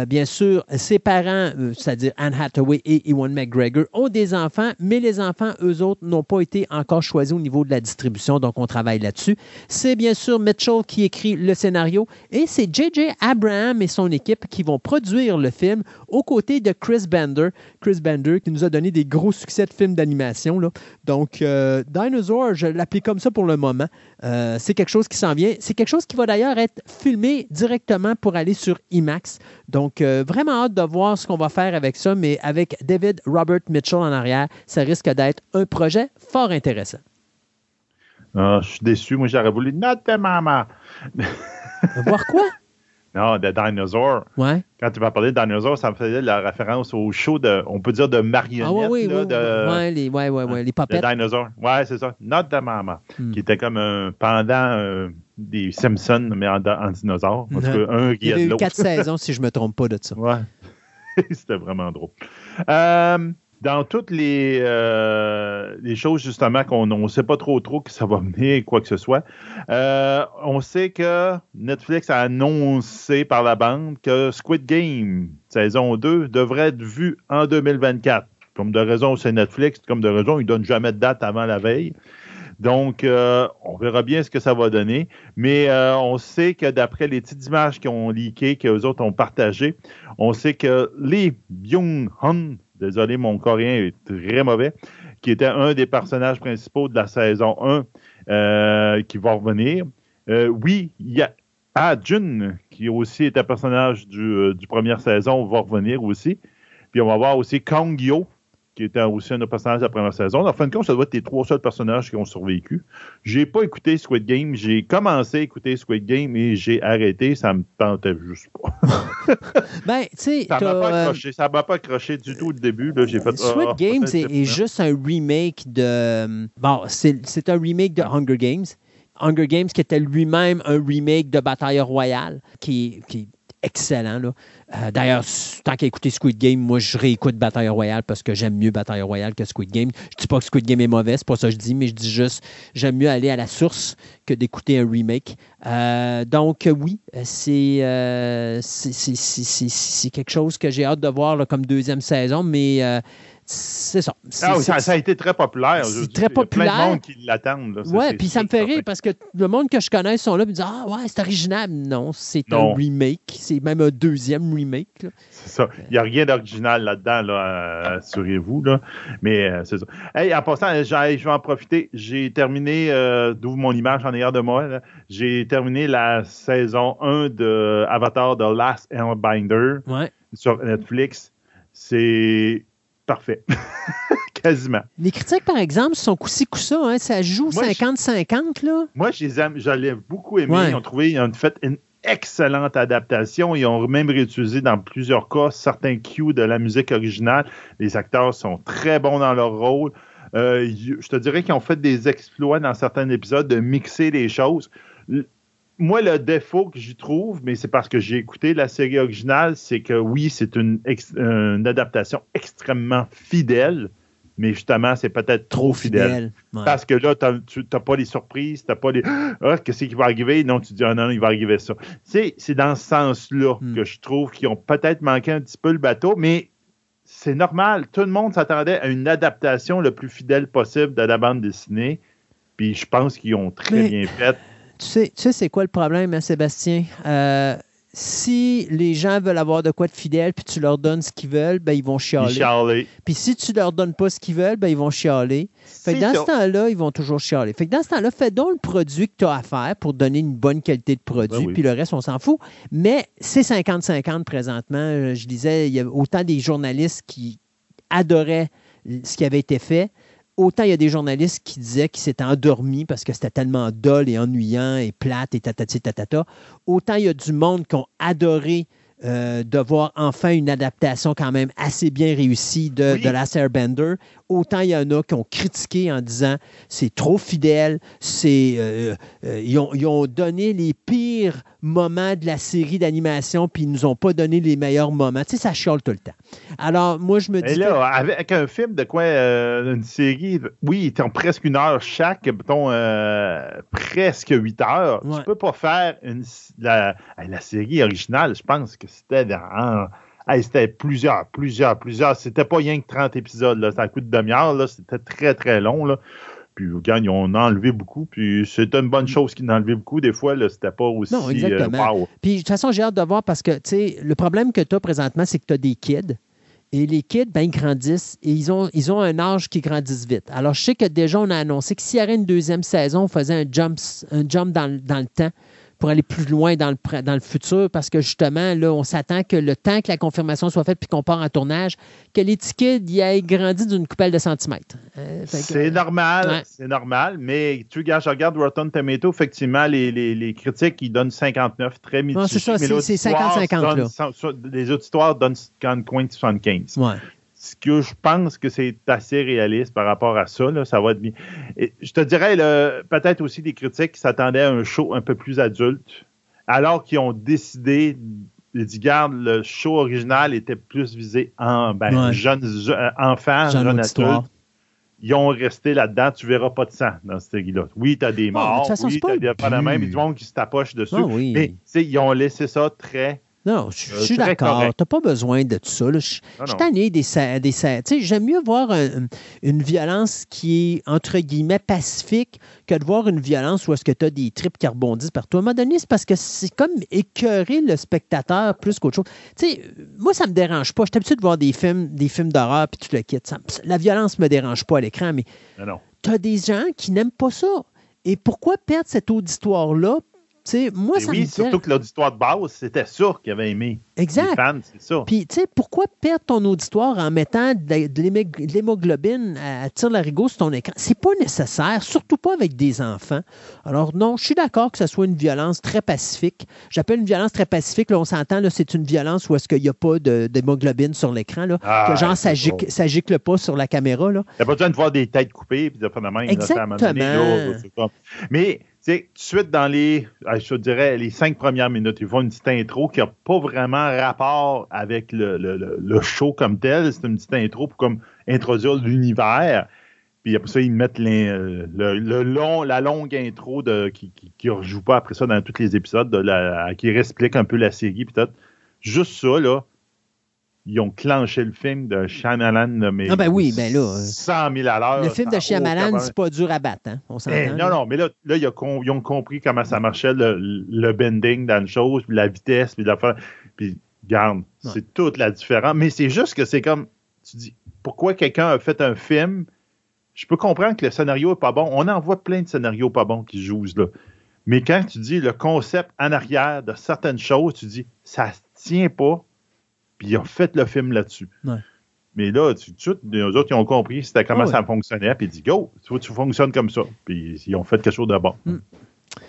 bien sûr, ses parents, c'est-à-dire Anne Hathaway et Ewan McGregor, ont des enfants, mais les enfants, eux autres, n'ont pas été encore choisis au niveau de la distribution, donc on travaille là-dessus. C'est bien sûr Mitchell qui écrit le scénario et c'est J.J. Abraham et son équipe qui vont produire le film aux côtés de Chris Bender. Chris Bender qui nous a donné des gros succès de films d'animation. Donc, euh, Dinosaur, je l'applique comme ça pour le moment. Euh, c'est quelque chose qui s'en vient. C'est quelque chose qui va d'ailleurs être filmé directement pour aller sur IMAX. Donc, euh, vraiment hâte de voir ce qu'on va faire avec ça, mais avec David Robert Mitchell en arrière, ça risque d'être un projet fort intéressant. Ah, je suis déçu. Moi, j'aurais voulu notre maman. Voir quoi? Non, de Dinosaur. Ouais. Quand tu vas parler de Dinosaur, ça me faisait la référence au show de, on peut dire, de marionnettes. Ah oui, oui, oui, de, ouais, les, ouais, ouais, ouais, les papettes. De Dinosaur. Ouais, c'est ça. Not the Mama. Hmm. Qui était comme un pendant euh, des Simpsons, mais en, dinosaure. En tout cas, un qui Il y a eu quatre saisons, si je ne me trompe pas de ça. Ouais. C'était vraiment drôle. Euh, dans toutes les, euh, les choses, justement, qu'on ne sait pas trop trop que ça va venir, quoi que ce soit, euh, on sait que Netflix a annoncé par la bande que Squid Game, saison 2, devrait être vu en 2024. Comme de raison, c'est Netflix, comme de raison, ils ne donnent jamais de date avant la veille. Donc, euh, on verra bien ce que ça va donner. Mais on sait que d'après les petites images qui ont leaké, que les autres ont partagées, on sait que Lee Byung-hun, désolé, mon coréen est très mauvais, qui était un des personnages principaux de la saison 1 euh, qui va revenir. Euh, oui, il y a Ah Jun, qui aussi est un personnage du, euh, du première saison, va revenir aussi. Puis on va voir aussi Kang Yo, qui était aussi un des personnages de la première saison. En fin de compte, ça doit être les trois seuls personnages qui ont survécu. J'ai pas écouté Squid Game. J'ai commencé à écouter Squid Game et j'ai arrêté. Ça me tentait juste pas. ben, tu sais, ça m'a pas accroché. Ça m'a pas accroché du tout au début. Là, j'ai fait, Squid ah, Game, c'est juste un remake de. Bon, c'est un remake de Hunger Games. Hunger Games qui était lui-même un remake de Bataille Royale, qui, qui excellent. Euh, d'ailleurs, tant qu'à écouter Squid Game, moi, je réécoute Bataille Royale parce que j'aime mieux Bataille Royale que Squid Game. Je dis pas que Squid Game est mauvais, c'est pas ça que je dis, mais je dis juste, j'aime mieux aller à la source que d'écouter un remake. Euh, donc, oui, euh, c'est quelque chose que j'ai hâte de voir comme deuxième saison, mais c'est ça. Ah ça. a été très populaire. C'est très populaire. Il y a plein de monde qui l'attendent. Oui, puis ça me fait rire parce que le monde que je connais sont là et me disent Ah, ouais, c'est original. Non, c'est un remake. C'est même un deuxième remake. C'est ça. Il n'y a rien d'original là-dedans, là, assurez-vous. Là. Mais euh, c'est ça. Hey, en passant, je vais en profiter. J'ai terminé, euh, d'où mon image en arrière de moi, j'ai terminé la saison 1 de Avatar The Last Airbender sur Netflix. C'est parfait. Quasiment. Les critiques, par exemple, sont coussi coussa. Hein? Ça joue 50-50. là. Moi, je beaucoup aimé. Ils ont trouvé, ils ont fait une excellente adaptation. Ils ont même réutilisé dans plusieurs cas certains cues de la musique originale. Les acteurs sont très bons dans leur rôle. Euh, je te dirais qu'ils ont fait des exploits dans certains épisodes de mixer les choses. Moi, le défaut que j'y trouve, mais c'est parce que j'ai écouté la série originale, c'est que oui, c'est une, une adaptation extrêmement fidèle mais justement, c'est peut-être trop fidèle. Parce que là, tu n'as pas les surprises, tu n'as pas les Ah, qu'est-ce qui va arriver? Non, tu dis Ah non, il va arriver ça. C'est dans ce sens-là hmm. que je trouve qu'ils ont peut-être manqué un petit peu le bateau, mais c'est normal. Tout le monde s'attendait à une adaptation le plus fidèle possible de la bande dessinée. Puis je pense qu'ils ont très bien fait. Tu sais, tu sais c'est quoi le problème, hein, Sébastien? Euh, si les gens veulent avoir de quoi de fidèle, puis tu leur donnes ce qu'ils veulent, ben, ils vont chialer. Puis si tu leur donnes pas ce qu'ils veulent, ben, ils vont chialer. Fait que dans ce temps-là, ils vont toujours chialer. Fait que dans ce temps-là, fais donc le produit que tu as à faire pour donner une bonne qualité de produit, ben puis le reste, on s'en fout. Mais c'est 50-50 présentement. Je disais, il y a autant des journalistes qui adoraient ce qui avait été fait, autant il y a des journalistes qui disaient qu'ils s'étaient endormis parce que c'était tellement dol et ennuyant et plate et tatati tatata, autant il y a du monde qui ont adoré euh, de voir enfin une adaptation quand même assez bien réussie de, de Last Airbender. Autant il y en a qui ont critiqué en disant c'est trop fidèle, c'est euh, euh, ils, ont, ils, ont, donné les pires moments de la série d'animation puis ils nous ont pas donné les meilleurs moments. Tu sais, ça chiale tout le temps. Alors moi je me dis. Et là, avec un film de quoi une série, oui, étant presque une heure chaque, mettons presque huit heures, tu peux pas faire une, la, la série originale. Je pense que c'était dans. C'était plusieurs, plusieurs, plusieurs. C'était pas rien que 30 épisodes. Là. C'était un coup de demi-heure. C'était très, très long. Là. Puis, regarde, ils ont enlevé beaucoup. Puis, c'est une bonne chose qu'ils ont enlevé beaucoup. Des fois, c'était pas aussi. Non, exactement. Puis, de toute façon, j'ai hâte de voir parce que, tu sais, le problème que tu as présentement, c'est que tu as des kids. Et les kids, ben, ils grandissent et ils ont, ils ont un âge qui grandit vite. Alors, je sais que déjà, on a annoncé que s'il y avait une deuxième saison, on faisait un jump, un jump dans, dans le temps pour aller plus loin dans le, dans le futur parce que justement, là, on s'attend que le temps que la confirmation soit faite puis qu'on part en tournage, que l'étiquette y ait grandi d'une coupelle de centimètres. Euh, c'est normal, c'est normal, mais tu regardes, je regarde Rotten Tomato, effectivement, les, les, critiques, ils donnent 59, très mitigé. c'est ça, c'est 50-50. Les autres histoires donnent quand coin de 75. Ouais ce que je pense que c'est assez réaliste par rapport à ça. ça va être bien. je te dirais peut-être aussi des critiques qui s'attendaient à un show un peu plus adulte, alors qu'ils ont décidé de dire, garde, le show original était plus visé en ben, jeunes enfants, jeunes adultes. Ils ont resté là-dedans, tu verras pas de sang dans cette série-là. Oui, tu as des morts, oui, tu as des pas la même, du monde qui se tapoche dessus. Ah mais ils ont laissé ça très non, je, euh, suis d'accord. Tu n'as pas besoin de tout ça. Je, suis tanné des, des J'aime mieux voir une violence qui est, entre guillemets, pacifique que de voir une violence où est-ce que tu as des tripes qui rebondissent partout. À un moment donné, c'est parce que c'est comme écœurer le spectateur plus qu'autre chose. sais, moi, ça ne me dérange pas. Je suis habitué de voir des films, des films d'horreur puis tu le quittes. la violence ne me dérange pas à l'écran, mais tu as des gens qui n'aiment pas ça. Et pourquoi perdre cette auditoire-là moi, ça oui, surtout que l'auditoire de base, c'était sûr qu'il avait aimé. Exact. c'est ça. Puis, tu sais, pourquoi perdre ton auditoire en mettant de l'hémoglobine à, la larigot sur ton écran? C'est pas nécessaire, surtout pas avec des enfants. Alors, non, je suis d'accord que ce soit une violence très pacifique. J'appelle une violence très pacifique, là, on s'entend, là, c'est une violence où est-ce qu'il n'y a pas d'hémoglobine sur l'écran, là, ah, que genre, ça gicle, pas sur la caméra, là. T'as pas besoin de voir des têtes coupées, puis de faire la même. Exactement. Mais sais, tout de suite dans les, ah, je dirais, les cinq premières minutes, ils font une petite intro qui n'a pas vraiment rapport avec le, le, le show comme tel. C'est une petite intro pour comme introduire l'univers. Puis après ça, ils mettent le, le, long, la longue intro de, qui ne rejoue pas après ça dans tous les épisodes, qui explique un peu la série. Peut-être juste ça, là, ils ont clenché le film de Shyamalan, mais ah ben oui, ben là, 100 000 à l'heure. Le film de Shyamalan, c'est pas dur à battre, hein? on eh, non, non, mais là, là ils, ont, compris comment ça marchait, le, le bending dans le chose, puis la vitesse, puis l'affaire. Puis, garde, c'est toute la différence. Mais c'est juste que c'est comme, tu dis, pourquoi quelqu'un a fait un film, je peux comprendre que le scénario n'est pas bon. On en voit plein de scénarios pas bons qui jouent là. Mais quand tu dis le concept en arrière de certaines choses, tu dis, ça ne tient pas puis ils ont fait le film là-dessus. Mais là, tout de suite, les autres, ils ont compris comment ah ça fonctionnait, puis ils disent Go, tu, tu fonctionnes comme ça. Puis ils ont fait quelque chose de bon. Hmm.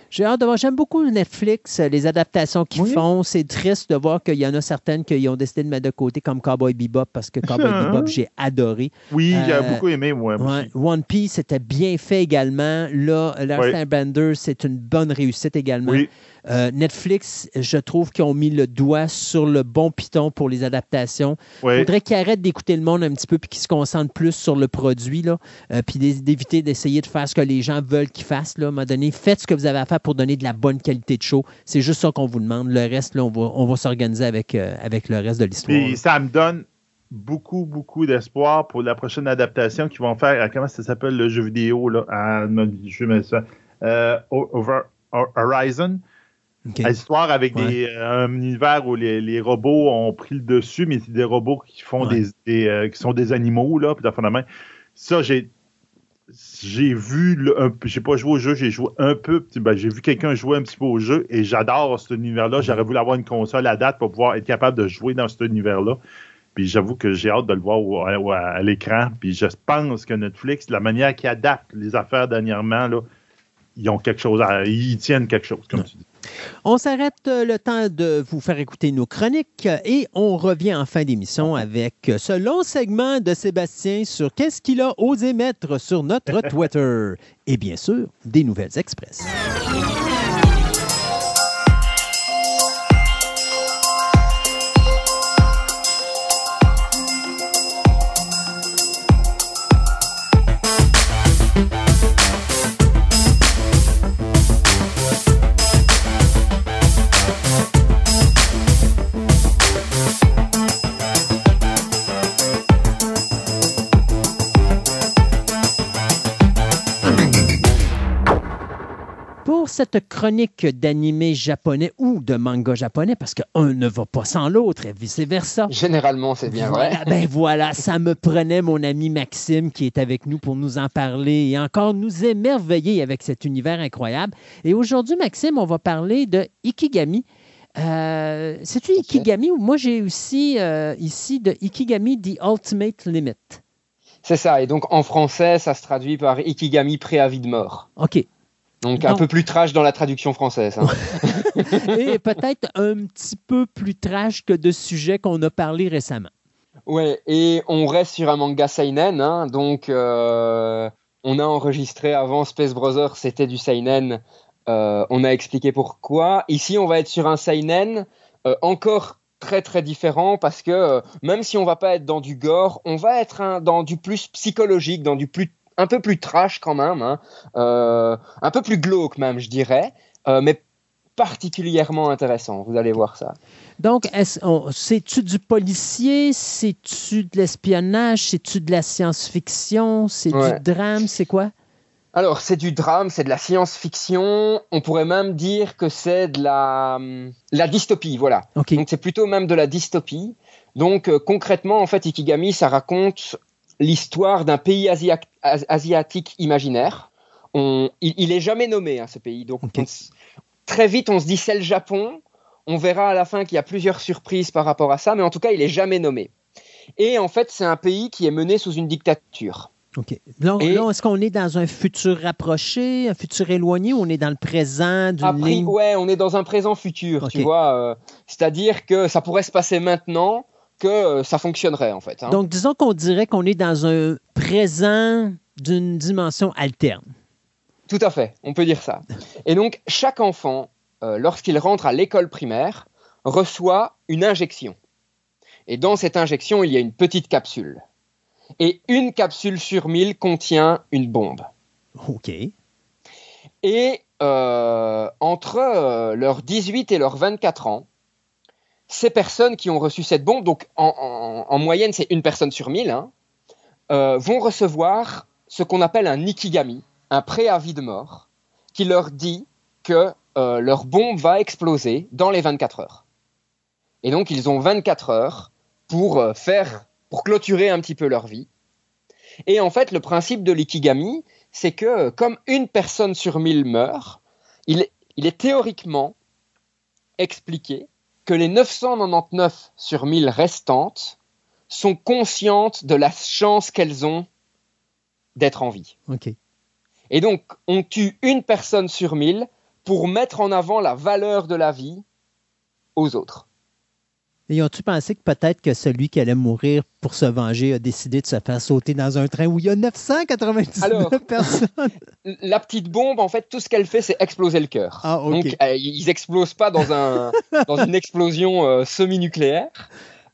J'ai hâte de voir. J'aime beaucoup Netflix, euh, les adaptations qu'ils font. C'est triste de voir qu'il y en a certaines qui ont décidé de mettre de côté, comme Cowboy Bebop, parce que Cowboy Bebop, j'ai adoré. Oui, j'ai beaucoup aimé, moi. One Piece, c'était bien fait également. Là, Last Bender, c'est une bonne réussite également. Oui. Euh, Netflix, je trouve qu'ils ont mis le doigt sur le bon piton pour les adaptations. Il faudrait qu'ils arrêtent d'écouter le monde un petit peu puis qu'ils se concentrent plus sur le produit, là, euh, puis d'éviter d'essayer de faire ce que les gens veulent qu'ils fassent. Là, à un moment donné, faites ce que vous avez à faire pour donner de la bonne qualité de show. C'est juste ça qu'on vous demande. Le reste, là, on va, on va s'organiser avec, euh, avec le reste de l'histoire. Et ça me donne beaucoup, beaucoup d'espoir pour la prochaine adaptation qu'ils vont faire. Comment ça s'appelle le jeu vidéo? Là? je vais mettre ça. Over Horizon. L'histoire avec euh, un univers où les, robots ont pris le dessus, mais c'est des robots qui font des, euh, qui sont des animaux là, puis main. Ça, j'ai j'ai vu, j'ai pas joué au jeu, j'ai joué un peu, ben, j'ai vu quelqu'un jouer un petit peu au jeu et j'adore cet univers-là. J'aurais voulu avoir une console à date pour pouvoir être capable de jouer dans cet univers-là. Puis j'avoue que j'ai hâte de le voir à, l'écran. Puis je pense que Netflix, la manière qu'ils adaptent les affaires dernièrement, là, ils ont quelque chose à, ils tiennent quelque chose, comme tu dis. On s'arrête euh, le temps de vous faire écouter nos chroniques et on revient en fin d'émission avec ce long segment de Sébastien sur qu'est-ce qu'il a osé mettre sur notre Twitter et bien sûr des nouvelles express. Cette chronique d'animé japonais ou de manga japonais, parce qu'un ne va pas sans l'autre et vice-versa. Généralement, c'est bien vrai. Ben voilà, ça me prenait mon ami Maxime qui est avec nous pour nous en parler et encore nous émerveiller avec cet univers incroyable. Et aujourd'hui, Maxime, on va parler de Ikigami. Euh, C'est-tu Ikigami ou moi j'ai aussi euh, ici de Ikigami The Ultimate Limit? C'est ça. Et donc en français, ça se traduit par Ikigami préavis de mort. OK. Donc un peu plus trash dans la traduction française. Hein. Et peut-être un petit peu plus trash que de sujets qu'on a parlé récemment. Ouais, et on reste sur un manga seinen, hein, donc euh, on a enregistré avant Space Brothers, c'était du seinen. Euh, on a expliqué pourquoi. Ici, on va être sur un seinen euh, encore très très différent parce que même si on va pas être dans du gore, on va être dans du plus psychologique, dans du plus un peu plus trash quand même, hein. euh, un peu plus glauque même, je dirais, euh, mais particulièrement intéressant. Vous allez voir ça. Donc, c'est-tu du policier? C'est-tu de l'espionnage? C'est-tu de la science-fiction? C'est du drame? C'est quoi? Alors, c'est du drame, c'est de la science-fiction. On pourrait même dire que c'est de la, la dystopie, voilà. Donc, c'est plutôt même de la dystopie. Donc, euh, concrètement, en fait, Ikigami, ça raconte l'histoire d'un pays asiatique imaginaire. il, il, est jamais nommé, hein, ce pays. Donc, très vite, on se dit c'est le Japon. On verra à la fin qu'il y a plusieurs surprises par rapport à ça, mais en tout cas, il est jamais nommé. Et en fait, c'est un pays qui est mené sous une dictature. OK. Là, est-ce qu'on est dans un futur rapproché, un futur éloigné, ou on est dans le présent d'une ligne... Ouais, on est dans un présent futur, tu vois. Euh, c'est-à-dire que ça pourrait se passer maintenant, que euh, ça fonctionnerait en fait. Hein. Donc disons qu'on dirait qu'on est dans un présent d'une dimension alterne. Tout à fait, on peut dire ça. Et donc chaque enfant, euh, lorsqu'il rentre à l'école primaire, reçoit une injection. Et dans cette injection, il y a une petite capsule. Et une capsule sur mille contient une bombe. OK. Et euh, entre leurs 18 et leurs 24 ans, ces personnes qui ont reçu cette bombe, donc en, moyenne c'est une personne sur mille, hein, euh, vont recevoir ce qu'on appelle un nikigami, un préavis de mort, qui leur dit que euh, leur bombe va exploser dans les 24 heures. Et donc ils ont 24 heures pour euh, faire, pour clôturer un petit peu leur vie. Et en fait, le principe de l'ikigami, c'est que comme une personne sur mille meurt, il est théoriquement expliqué que les 999 sur 1000 restantes sont conscientes de la chance qu'elles ont d'être en vie. Et donc, on tue une personne sur 1000 pour mettre en avant la valeur de la vie aux autres. Et ont-tu pensé que peut-être que celui qui allait mourir pour se venger a décidé de se faire sauter dans un train où il y a 999 personnes? La petite bombe, en fait, tout ce qu'elle fait, c'est exploser le cœur. Ah, Donc, euh, ils n'explosent pas dans, un, dans une explosion euh, semi-nucléaire.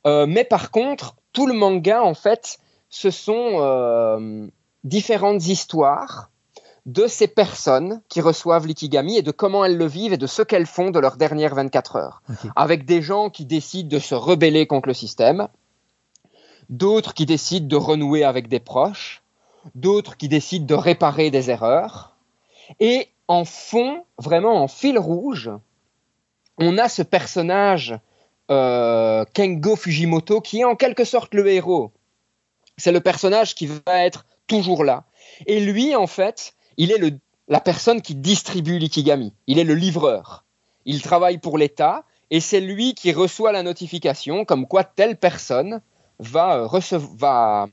Euh, mais par contre, tout le manga, en fait, ce sont différentes histoires de ces personnes qui reçoivent l'ikigami et de comment elles le vivent et de ce qu'elles font de leurs dernières 24 heures. Avec des gens qui décident de se rebeller contre le système, d'autres qui décident de renouer avec des proches, d'autres qui décident de réparer des erreurs. Et en fond, vraiment en fil rouge, on a ce personnage euh, Kengo Fujimoto qui est en quelque sorte le héros. C'est le personnage qui va être toujours là. Et lui, en fait, il est le, la personne qui distribue l'ikigami. Il est le livreur. Il travaille pour l'État et c'est lui qui reçoit la notification comme quoi telle personne va, euh,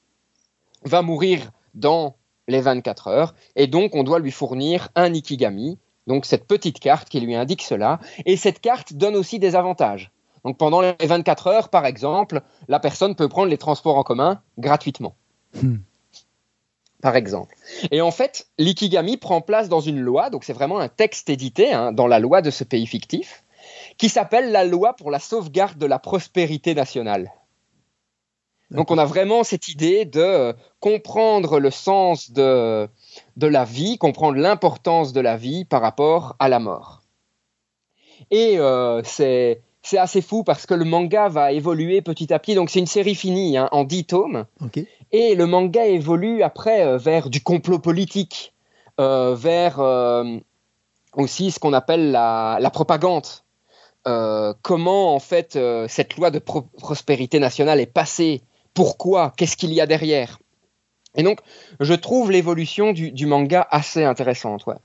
va, mourir dans les 24 heures et donc on doit lui fournir un ikigami, donc cette petite carte qui lui indique cela et cette carte donne aussi des avantages. Donc pendant les 24 heures, par exemple, la personne peut prendre les transports en commun gratuitement. Hmm par exemple. Et en fait, l'ikigami prend place dans une loi, donc c'est vraiment un texte édité hein, dans la loi de ce pays fictif, qui s'appelle la loi pour la sauvegarde de la prospérité nationale. Donc on a vraiment cette idée de euh, comprendre le sens de, de la vie, comprendre l'importance de la vie par rapport à la mort. Et euh, c'est assez fou parce que le manga va évoluer petit à petit. Donc c'est une série finie hein, en 10 tomes. Et le manga évolue après euh, vers du complot politique, euh, vers euh, aussi ce qu'on appelle la, propagande. comment en fait cette loi de prospérité nationale est passée? Pourquoi? Qu'est-ce qu'il y a derrière? Et donc je trouve l'évolution du, manga assez intéressante. Ouais.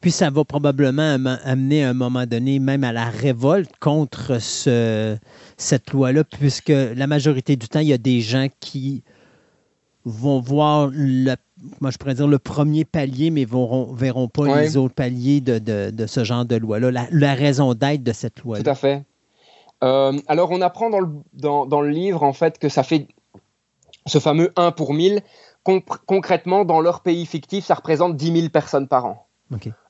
Puis ça va probablement amener à un moment donné même à la révolte contre ce, cette loi-là, puisque la majorité du temps, il y a des gens qui vont voir le, moi je pourrais dire le premier palier, mais ne verront pas les autres paliers de, ce genre de loi-là, la, raison d'être de cette loi-là. Tout à fait. Euh, alors on apprend dans le, dans, le livre en fait que ça fait ce fameux 1 pour 1000. concrètement, dans leur pays fictif, ça représente 10 000 personnes par an.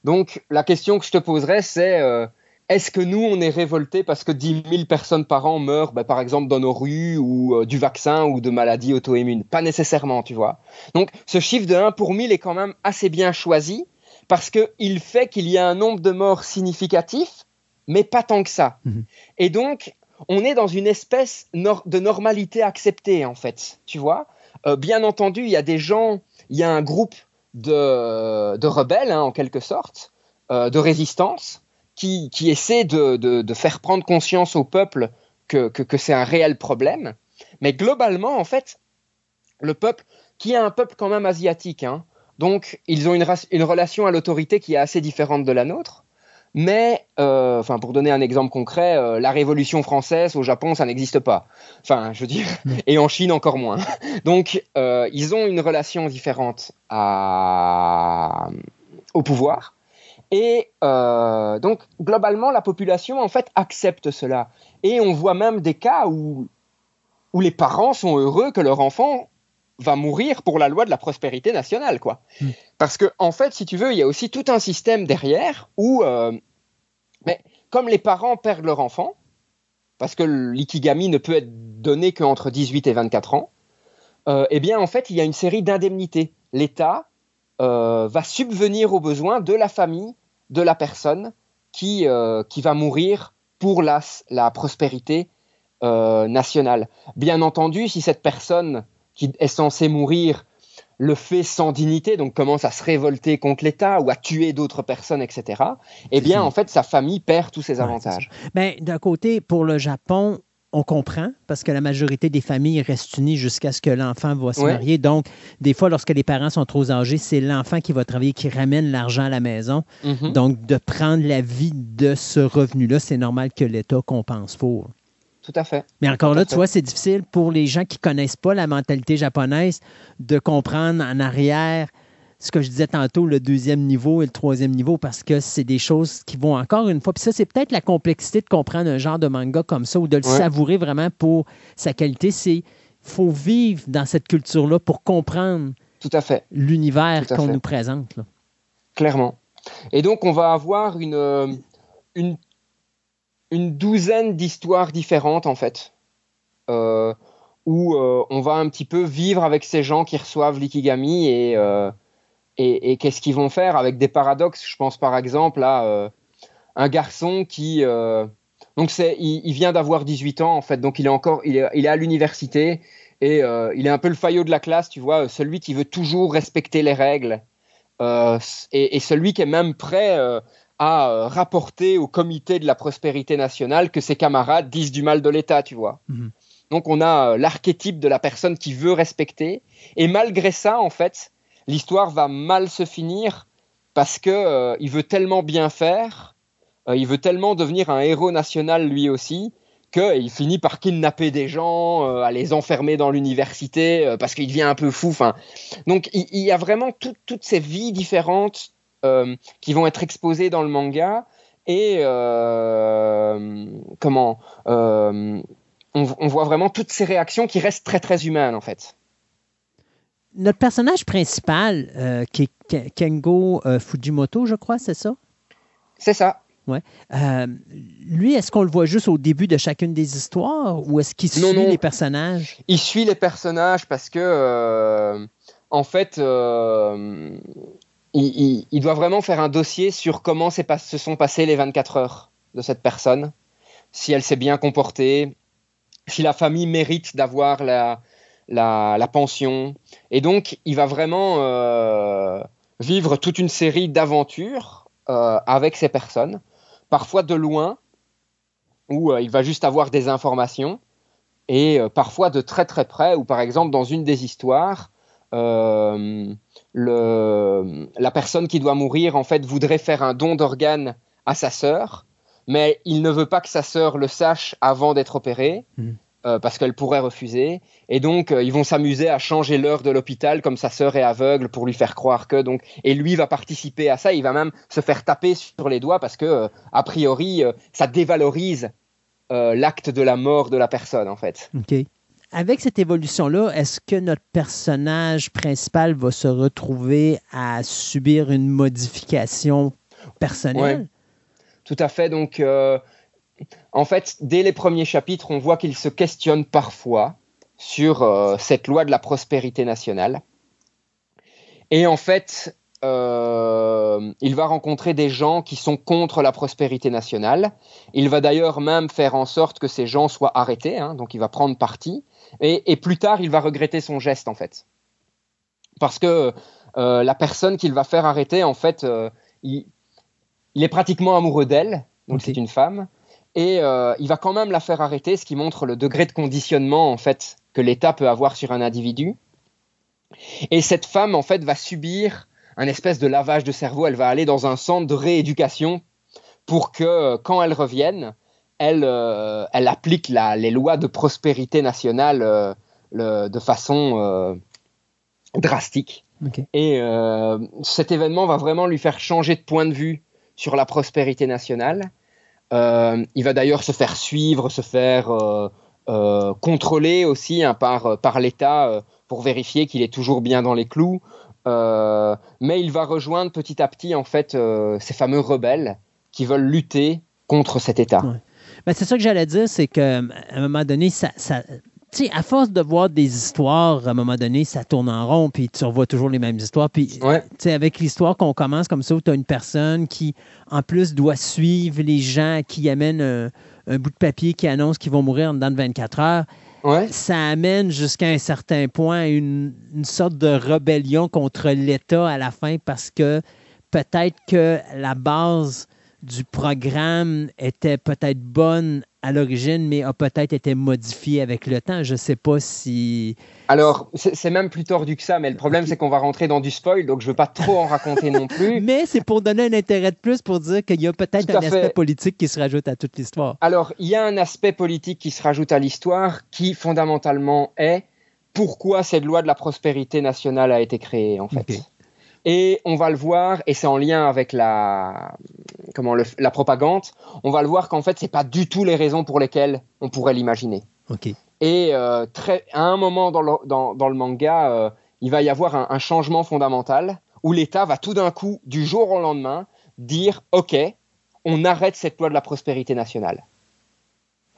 Donc, la question que je te poserais, c'est euh, est-ce que nous, on est révoltés parce que 10 000 personnes par an meurent, bah, par exemple, dans nos rues ou euh, du vaccin ou de maladies auto-immunes? Pas nécessairement, tu vois. Donc, ce chiffre de 1 pour 1000 est quand même assez bien choisi parce qu'il fait qu'il y a un nombre de morts significatif, mais pas tant que ça. Mhm. Et donc, on est dans une espèce de normalité acceptée, en fait, tu vois. Euh, bien entendu, il y a des gens, il y a un groupe de, rebelles, hein, en quelque sorte, euh, de résistance, qui, qui essaie de, faire prendre conscience au peuple que, c'est un réel problème. Mais globalement, en fait, le peuple, qui est un peuple quand même asiatique, hein, donc ils ont une, une relation à l'autorité qui est assez différente de la nôtre. Mais, euh, enfin, pour donner un exemple concret, euh, la Révolution française au Japon, ça n'existe pas. Enfin, je veux dire, et en Chine encore moins. Donc, euh, ils ont une relation différente à... au pouvoir. Et donc, globalement, la population, en fait, accepte cela. Et on voit même des cas où, où les parents sont heureux que leur enfant va mourir pour la loi de la prospérité nationale, quoi. Hmm. Parce que, en fait, si tu veux, il y a aussi tout un système derrière où, euh, mais comme les parents perdent leur enfant, parce que l'ikigami ne peut être donné qu'entre 18 et 24 ans, euh, eh bien, en fait, il y a une série d'indemnités. L'État euh, va subvenir aux besoins de la famille de la personne qui, qui va mourir pour la, la prospérité nationale. Bien entendu, si cette personne qui est censé mourir le fait sans dignité, donc commence à se révolter contre l'État ou à tuer d'autres personnes, etc., eh bien, en fait, sa famille perd tous ses avantages. Mais d'un côté, pour le Japon, on comprend parce que la majorité des familles restent unies jusqu'à ce que l'enfant va se marier. Donc, des fois, lorsque les parents sont trop âgés, c'est l'enfant qui va travailler, qui ramène l'argent à la maison. Mm-hmm. Donc, de prendre la vie de ce revenu-là, c'est normal que l'État compense pour. Tout à fait. Mais encore là, tu vois, c'est difficile pour les gens qui ne connaissent pas la mentalité japonaise de comprendre en arrière ce que je disais tantôt, le deuxième niveau et le troisième niveau, parce que c'est des choses qui vont encore une fois. Puis ça, c'est peut-être la complexité de comprendre un genre de manga comme ça ou de le savourer vraiment pour sa qualité. C'est faut vivre dans cette culture-là pour comprendre Tout à fait. l'univers qu'on nous présente. Clairement. Et donc, on va avoir une, euh, une, une douzaine d'histoires différentes, en fait, euh, où euh, on va un petit peu vivre avec ces gens qui reçoivent l'ikigami et, et, qu'est-ce qu'ils vont faire avec des paradoxes? Je pense par exemple à un garçon qui. donc, c'est, il, vient d'avoir 18 ans, en fait, donc il est encore il est, il est à l'université et il est un peu le faillot de la classe, tu vois, celui qui veut toujours respecter les règles. Euh, et, celui qui est même prêt euh, à euh, rapporter au comité de la prospérité nationale que ses camarades disent du mal de l'État, tu vois. Mhm. Donc on a l'archétype de la personne qui veut respecter, et malgré ça, en fait, l'histoire va mal se finir parce que il veut tellement bien faire, il veut tellement devenir un héros national lui aussi, qu'il finit par kidnapper des gens, euh, à les enfermer dans l'université euh, parce qu'il devient un peu fou. donc il, y a vraiment toutes ces vies différentes euh, qui vont être exposées dans le manga et comment on, voit vraiment toutes ces réactions qui restent très très humaines en fait. Notre personnage principal, qui est Kengo Fujimoto, je crois, c'est ça? C'est ça. Ouais. Euh, lui, est-ce qu'on le voit juste au début de chacune des histoires ou est-ce qu'il suit les personnages? Il suit les personnages parce que, euh, en fait, euh, il, doit vraiment faire un dossier sur comment se sont passées les 24 heures de cette personne, si elle s'est bien comportée, si la famille mérite d'avoir la, la, pension. Et donc, il va vraiment vivre toute une série d'aventures avec ces personnes parfois de loin, où euh, il va juste avoir des informations, et euh, parfois de très très près, où par exemple dans une des histoires, euh, la personne qui doit mourir en fait voudrait faire un don d'organes à sa sœur, mais il ne veut pas que sa sœur le sache avant d'être opérée. Hmm. Euh, parce qu'elle pourrait refuser. Et donc, euh, ils vont s'amuser à changer l'heure de l'hôpital comme sa sœur est aveugle pour lui faire croire que. Donc, et lui va participer à ça. Il va même se faire taper sur les doigts parce que, euh, a priori, ça dévalorise l'acte de la mort de la personne, en fait. OK. Avec cette évolution-là, est-ce que notre personnage principal va se retrouver à subir une modification personnelle? Tout à fait. Donc, en fait, dès les premiers chapitres, on voit qu'il se questionne parfois sur euh, cette loi de la prospérité nationale. Et en fait, euh, il va rencontrer des gens qui sont contre la prospérité nationale. Il va d'ailleurs même faire en sorte que ces gens soient arrêtés, hein, donc il va prendre parti. Et, plus tard, il va regretter son geste, en fait. Parce que euh, la personne qu'il va faire arrêter, en fait, il, est pratiquement amoureux d'elle, donc c'est une femme et euh, il va quand même la faire arrêter, ce qui montre le degré de conditionnement en fait que l'État peut avoir sur un individu. Et cette femme en fait va subir un espèce de lavage de cerveau. Elle va aller dans un centre de rééducation pour que euh, quand elle revienne, elle, euh, elle applique les lois de prospérité nationale de façon drastique. Et cet événement va vraiment lui faire changer de point de vue sur la prospérité nationale. Euh, il va d'ailleurs se faire suivre, se faire euh, euh, contrôler aussi hein, par, par l'État pour vérifier qu'il est toujours bien dans les clous. mais il va rejoindre petit à petit en fait ces fameux rebelles qui veulent lutter contre cet État. Ben, c'est ça que j'allais dire, c'est qu'à un moment donné, ça, à force de voir des histoires, à un moment donné, ça tourne en rond, puis tu revois toujours les mêmes histoires. Puis, avec l'histoire qu'on commence comme ça, où tu as une personne qui, en plus, doit suivre les gens qui amènent un, bout de papier qui annonce qu'ils vont mourir dans 24 heures, ça amène jusqu'à un certain point une, une sorte de rébellion contre l'État à la fin, parce que peut-être que la base du programme était peut-être bonne à l'origine, mais a peut-être été modifiée avec le temps. Je ne sais pas si. Alors, c'est même plus tordu que ça, mais le problème, c'est qu'on va rentrer dans du spoil, donc je ne veux pas trop en raconter non plus. Mais c'est pour donner un intérêt de plus, pour dire qu'il y a peut-être un aspect politique qui se rajoute à toute l'histoire. Alors, il y a un aspect politique qui se rajoute à l'histoire qui, fondamentalement, est pourquoi cette loi de la prospérité nationale a été créée, en fait. Et on va le voir, et c'est en lien avec la, comment la propagande, on va le voir qu'en fait, c'est pas du tout les raisons pour lesquelles on pourrait l'imaginer. Et euh, très, à un moment dans le, dans, dans le manga, euh, il va y avoir un, un changement fondamental où l'État va tout d'un coup, du jour au lendemain, dire OK, on arrête cette loi de la prospérité nationale.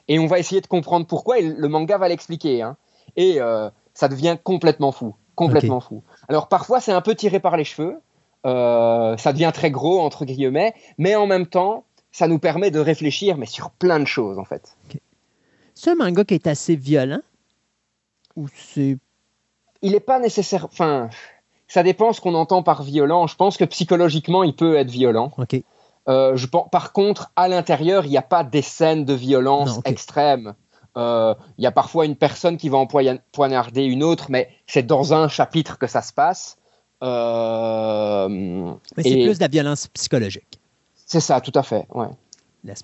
Et on va essayer de comprendre pourquoi, et le manga va l'expliquer. Hein. Et euh, ça devient complètement fou. Complètement fou. Alors parfois, c'est un peu tiré par les cheveux. Euh, ça devient très gros, entre guillemets. Mais en même temps, ça nous permet de réfléchir, mais sur plein de choses, en fait. C'est un manga qui est assez violent Ou c'est. Il n'est pas nécessaire. Enfin, ça dépend ce qu'on entend par violent. Je pense que psychologiquement, il peut être violent. OK. Euh, je pense, par contre, à l'intérieur, il n'y a pas des scènes de violence Non, ok. extrêmes. Euh, Il y a parfois une personne qui va empoign- poignarder une autre, mais c'est dans un chapitre que ça se passe. Euh, Mais c'est plus de la violence psychologique. c'est ça, tout à fait. Ouais.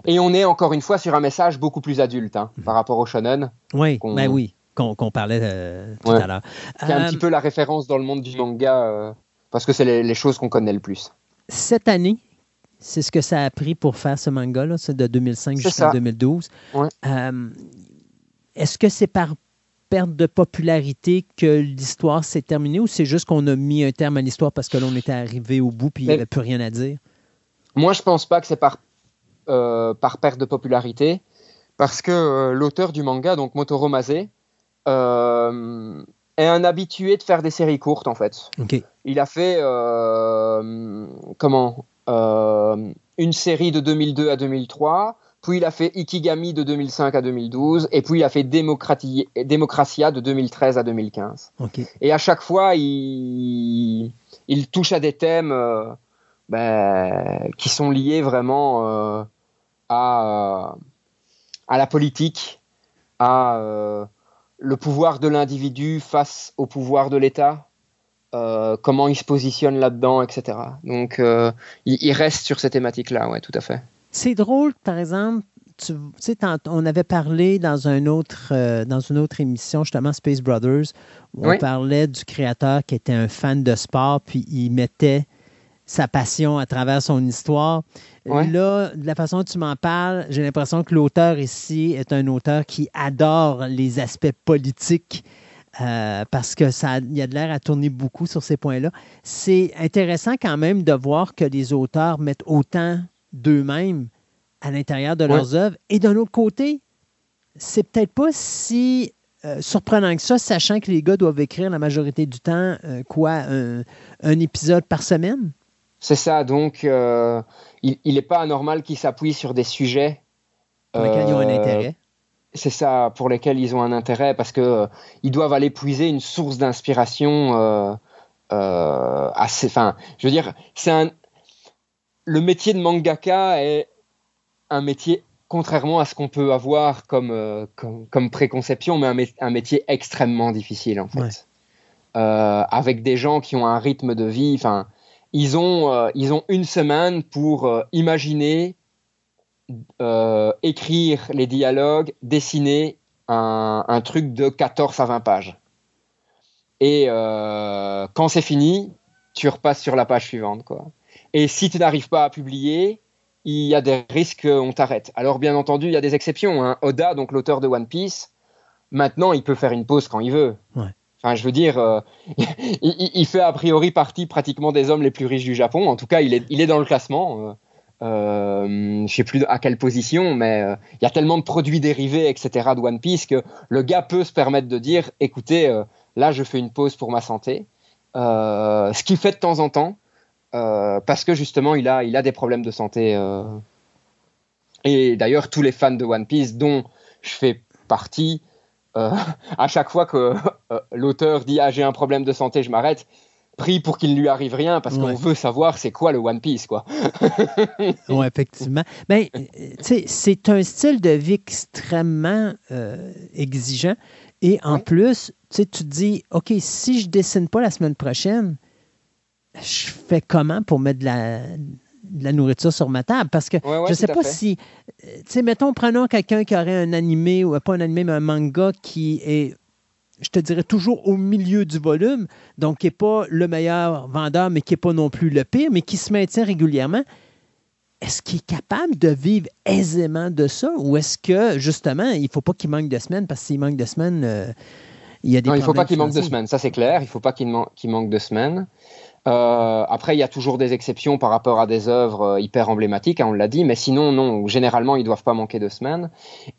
Et on est encore une fois sur un message beaucoup plus adulte hein, par rapport au shonen, Oui, qu'on- ben oui, qu'on qu'on parlait euh, tout Ouais. à l'heure. qui est un Euh, petit peu la référence dans le monde du manga, euh, parce que c'est les, les choses qu'on connaît le plus. Cette année, c'est ce que ça a pris pour faire ce manga-là, c'est de 2005 C'est jusqu'en ça. 2012. Ouais. Est-ce que c'est par perte de popularité que l'histoire s'est terminée ou c'est juste qu'on a mis un terme à l'histoire parce que l'on était arrivé au bout puis il n'y Mais- avait plus rien à dire? Moi, je pense pas que c'est par, euh, par perte de popularité, parce que euh, l'auteur du manga, donc Motoro Mase, euh, est un habitué de faire des séries courtes, en fait. Il a fait, comment Une série de 2002 à 2003, puis il a fait Ikigami de 2005 à 2012, et puis il a fait Démocrati- Démocratia de 2013 à 2015. OK. Et à chaque fois, il, il touche à des thèmes euh, ben, qui sont liés vraiment euh, à, euh, à la politique, à euh, le pouvoir de l'individu face au pouvoir de l'État, euh, comment il se positionne là-dedans, etc. Donc, euh, il, il reste sur ces thématiques-là, ouais, tout à fait. C'est drôle, par exemple, tu sais, on avait parlé dans, un autre, euh, dans une autre émission, justement, Space Brothers, où on parlait du créateur qui était un fan de sport, puis il mettait sa passion à travers son histoire. Ouais. Là, de la façon dont tu m'en parles, j'ai l'impression que l'auteur ici est un auteur qui adore les aspects politiques. euh, parce que ça, il y a de l'air à tourner beaucoup sur ces points-là. C'est intéressant quand même de voir que les auteurs mettent autant d'eux-mêmes à l'intérieur de Ouais. leurs œuvres. Et d'un autre côté, c'est peut-être pas si euh, surprenant que ça, sachant que les gars doivent écrire la majorité du temps, euh, quoi, un, un épisode par semaine? C'est ça, donc euh, il n'est pas anormal qu'ils s'appuient sur des sujets. Pour lesquels ils ont un intérêt. C'est ça, pour lesquels ils ont un intérêt, parce que euh, ils doivent aller puiser une source d'inspiration assez. Enfin, je veux dire, c'est un. Le métier de mangaka est un métier, contrairement à ce qu'on peut avoir comme, euh, comme, comme préconception, mais un, mé- un métier extrêmement difficile en fait. Ouais. Euh, avec des gens qui ont un rythme de vie. Enfin, ils ont, euh, ils ont une semaine pour euh, imaginer, euh, écrire les dialogues, dessiner un, un truc de 14 à 20 pages. Et euh, quand c'est fini, tu repasses sur la page suivante. Quoi. Et si tu n'arrives pas à publier, il y a des risques qu'on t'arrête. Alors bien entendu, il y a des exceptions. hein. Oda, donc l'auteur de One Piece, maintenant il peut faire une pause quand il veut. Ouais. Enfin, je veux dire, euh, il, fait a priori partie pratiquement des hommes les plus riches du Japon. En tout cas, il est, il est dans le classement. Euh, euh, je ne sais plus à quelle position, mais euh, il y a tellement de produits dérivés, etc. de One Piece que le gars peut se permettre de dire, écoutez, là, je fais une pause pour ma santé. Ce qu'il fait de temps en temps, euh, parce que justement, il a, il a des problèmes de santé. euh. Et d'ailleurs, tous les fans de One Piece, dont je fais partie, euh, à chaque fois que l'auteur dit ah j'ai un problème de santé, je m'arrête, prie pour qu'il ne lui arrive rien parce Ouais. qu'on veut savoir c'est quoi le One Piece quoi. Oui, effectivement. Ben, c'est un style de vie extrêmement exigeant. Et en Ouais. plus, tu te dis, OK, si je dessine pas la semaine prochaine, je fais comment pour mettre de la, de la nourriture sur ma table? Parce que Ouais, ouais, je sais tout à pas fait. si, euh, tu sais, mettons, prenons quelqu'un qui aurait un animé, ou pas un animé, mais un manga qui est je te dirais, toujours au milieu du volume, donc qui n'est pas le meilleur vendeur, mais qui n'est pas non plus le pire, mais qui se maintient régulièrement. Est-ce qu'il est capable de vivre aisément de ça? Ou est-ce que, justement, il ne faut pas qu'il manque de semaines? Parce que s'il manque de semaines, euh, il y a des Non, il ne faut pas qu'il manque de semaines, ça c'est clair, il ne faut pas qu'il manque de semaines. Euh, après, il y a toujours des exceptions par rapport à des œuvres euh, hyper emblématiques, hein, on l'a dit, mais sinon, non, généralement, ils ne doivent pas manquer de semaines.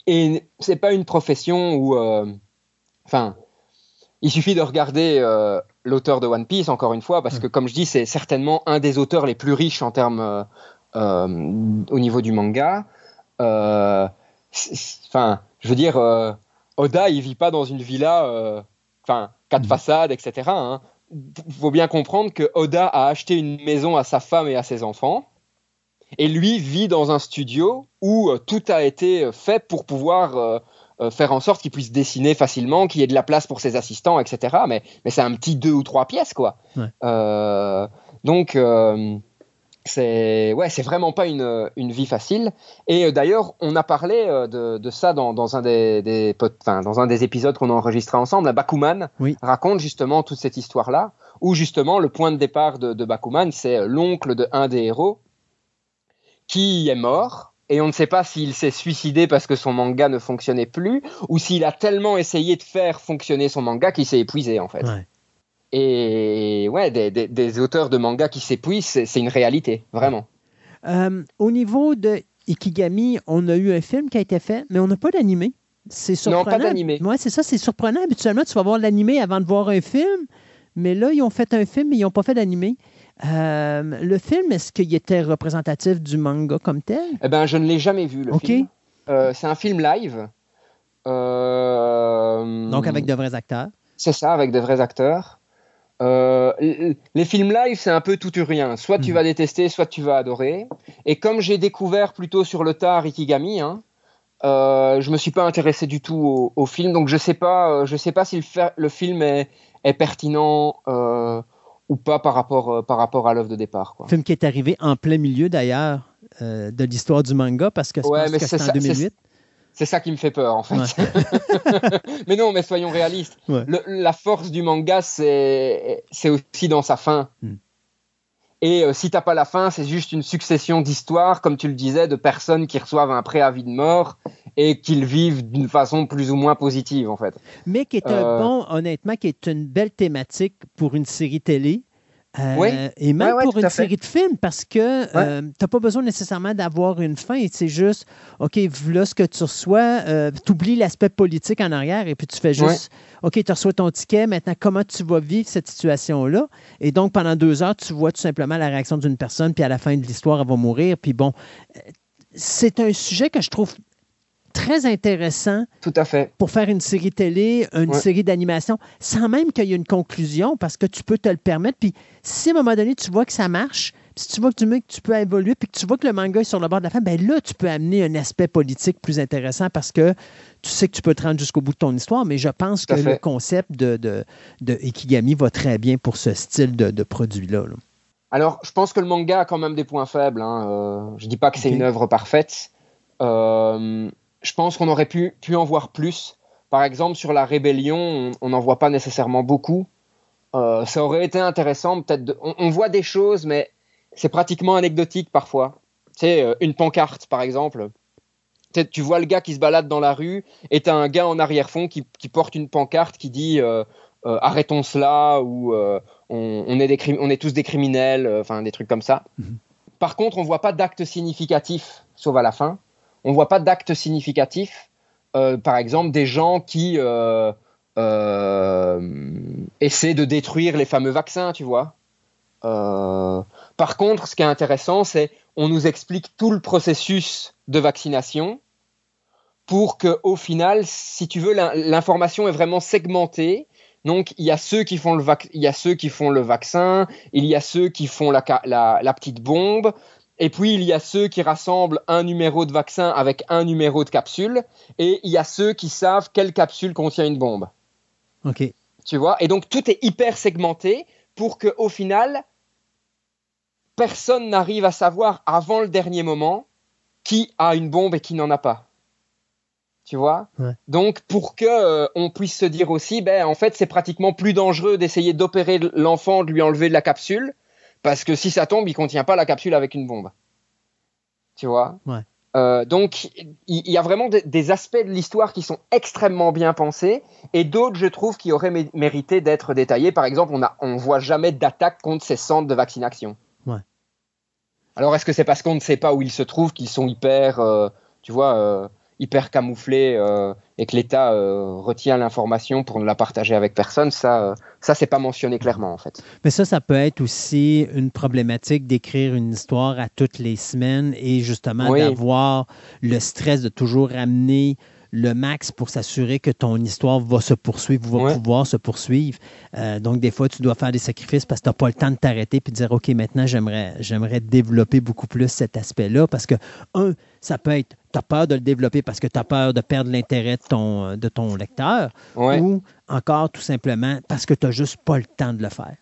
Et c'est pas une profession où. Enfin, il suffit de regarder euh, l'auteur de One Piece, encore une fois, parce que, comme je dis, c'est certainement un des auteurs les plus riches en termes euh, euh, au niveau du manga. Enfin, je veux dire, Oda, il vit pas dans une villa, enfin, quatre mm. façades, etc. Hein. Faut bien comprendre que Oda a acheté une maison à sa femme et à ses enfants. Et lui vit dans un studio où tout a été fait pour pouvoir euh, faire en sorte qu'il puisse dessiner facilement, qu'il y ait de la place pour ses assistants, etc. Mais, mais c'est un petit deux ou trois pièces, quoi. Euh, donc, euh, c'est ouais, c'est vraiment pas une, une, vie facile. Et d'ailleurs, on a parlé de, de ça dans, dans, un des, des dans un des épisodes qu'on a enregistré ensemble. Bakuman raconte justement toute cette histoire-là, où justement le point de départ de, de Bakuman, c'est l'oncle de un des héros qui est mort et on ne sait pas s'il s'est suicidé parce que son manga ne fonctionnait plus ou s'il a tellement essayé de faire fonctionner son manga qu'il s'est épuisé en fait. Et ouais, des, auteurs de manga qui s'épuisent, c'est une réalité, vraiment. Euh, au niveau de Ikigami, on a eu un film qui a été fait, mais on n'a pas d'animé. C'est surprenant. Non, pas d'animé. Ouais, c'est ça, c'est surprenant. Habituellement, tu vas voir l'animé avant de voir un film, mais là, ils ont fait un film, mais ils n'ont pas fait d'animé. Euh, le film, est-ce qu'il était représentatif du manga comme tel? Eh ben, je ne l'ai jamais vu, le film. Euh, c'est un film live. Euh, Donc avec de vrais acteurs. C'est ça, avec de vrais acteurs. Les films live, c'est un peu tout ou rien. Soit tu hmm. vas détester, soit tu vas adorer. Et comme j'ai découvert plutôt sur le tard Ikigami, hein, je me suis pas intéressé du tout au, film, donc je sais pas, je sais pas si le, le film est, est pertinent ou pas par rapport, euh, par rapport à l'œuvre de départ. Quoi. Film qui est arrivé en plein milieu d'ailleurs euh, de l'histoire du manga parce que, c'est en 2008. C'est ça qui me fait peur en fait. mais non, mais soyons réalistes. la force du manga, c'est aussi dans sa fin. Hmm. Et euh, si t'as pas la fin, c'est juste une succession d'histoires, comme tu le disais, de personnes qui reçoivent un préavis de mort et qu'ils vivent d'une façon plus ou moins positive, en fait. Mais qui est un euh, bon, honnêtement, qui est une belle thématique pour une série télé. Euh, et même pour une série de films, parce que euh, tu n'as pas besoin nécessairement d'avoir une fin. C'est juste, OK, voilà ce que tu reçois, euh, tu oublies l'aspect politique en arrière et puis tu fais juste, OK, tu reçois ton ticket, maintenant, comment tu vas vivre cette situation-là? Et donc, pendant deux heures, tu vois tout simplement la réaction d'une personne, puis à la fin de l'histoire, elle va mourir. Puis bon, c'est un sujet que je trouve très intéressant. Tout à fait. Pour faire une série télé, une série d'animation, sans même qu'il y ait une conclusion, parce que tu peux te le permettre. Puis si à un moment donné, tu vois que ça marche, si tu vois que tu, que tu peux évoluer, puis que tu vois que le manga est sur le bord de la fin, ben là, tu peux amener un aspect politique plus intéressant parce que tu sais que tu peux te rendre jusqu'au bout de ton histoire, mais je pense que le concept de, de, de, Ikigami va très bien pour ce style de, produit-là. Alors, je pense que le manga a quand même des points faibles. Hein. Euh, je ne dis pas que c'est une œuvre parfaite. Euh, je pense qu'on aurait pu, pu en voir plus. Par exemple, sur la rébellion, on n'en voit pas nécessairement beaucoup. Euh, ça aurait été intéressant, peut-être. On, voit des choses, mais c'est pratiquement anecdotique parfois. Tu sais, euh, une pancarte, par exemple. Tu vois le gars qui se balade dans la rue et tu as un gars en arrière-fond qui, porte une pancarte qui dit euh, arrêtons cela ou on, est on est tous des criminels, enfin des trucs comme ça. Mhm. Par contre, on voit pas d'actes significatifs, sauf à la fin on voit pas d'actes significatifs. Euh, par exemple, des gens qui euh, euh, essaient de détruire les fameux vaccins, tu vois. par contre, ce qui est intéressant, c'est on nous explique tout le processus de vaccination pour que, au final, si tu veux, l'information est vraiment segmentée. Donc, il y a ceux qui font le, il y a ceux qui font le vaccin, il y a ceux qui font la petite bombe, et puis, il y a ceux qui rassemblent un numéro de vaccin avec un numéro de capsule. Et il y a ceux qui savent quelle capsule contient une bombe. OK. Tu vois? Et donc, tout est hyper segmenté pour qu'au final, personne n'arrive à savoir avant le dernier moment qui a une bombe et qui n'en a pas. Tu vois? Ouais. Donc, pour que euh, on puisse se dire aussi, ben, en fait, c'est pratiquement plus dangereux d'essayer d'opérer l'enfant, de lui enlever de la capsule, parce que si ça tombe, il contient pas la capsule avec une bombe. Tu vois? Ouais. Euh, donc, il y, a vraiment des, des aspects de l'histoire qui sont extrêmement bien pensés, et d'autres, je trouve, qui auraient mé- mérité d'être détaillés. Par exemple, on on voit jamais d'attaque contre ces centres de vaccination. Ouais. Alors, est-ce que c'est parce qu'on ne sait pas où ils se trouvent qu'ils sont hyper, euh, tu vois, euh, hyper camouflés euh, et que l'État euh, retient l'information pour ne la partager avec personne Ça, euh, ça, c'est pas mentionné clairement, en fait. Mais ça, ça peut être aussi une problématique d'écrire une histoire à toutes les semaines et justement Oui. d'avoir le stress de toujours ramener le max pour s'assurer que ton histoire va se poursuivre, va Ouais. pouvoir se poursuivre. Euh, donc, des fois, tu dois faire des sacrifices parce que tu n'as pas le temps de t'arrêter et de dire, OK, maintenant, j'aimerais, j'aimerais développer beaucoup plus cet aspect-là parce que, un, ça peut être, tu as peur de le développer parce que tu as peur de perdre l'intérêt de ton, de ton lecteur Ouais. ou encore tout simplement parce que tu n'as juste pas le temps de le faire.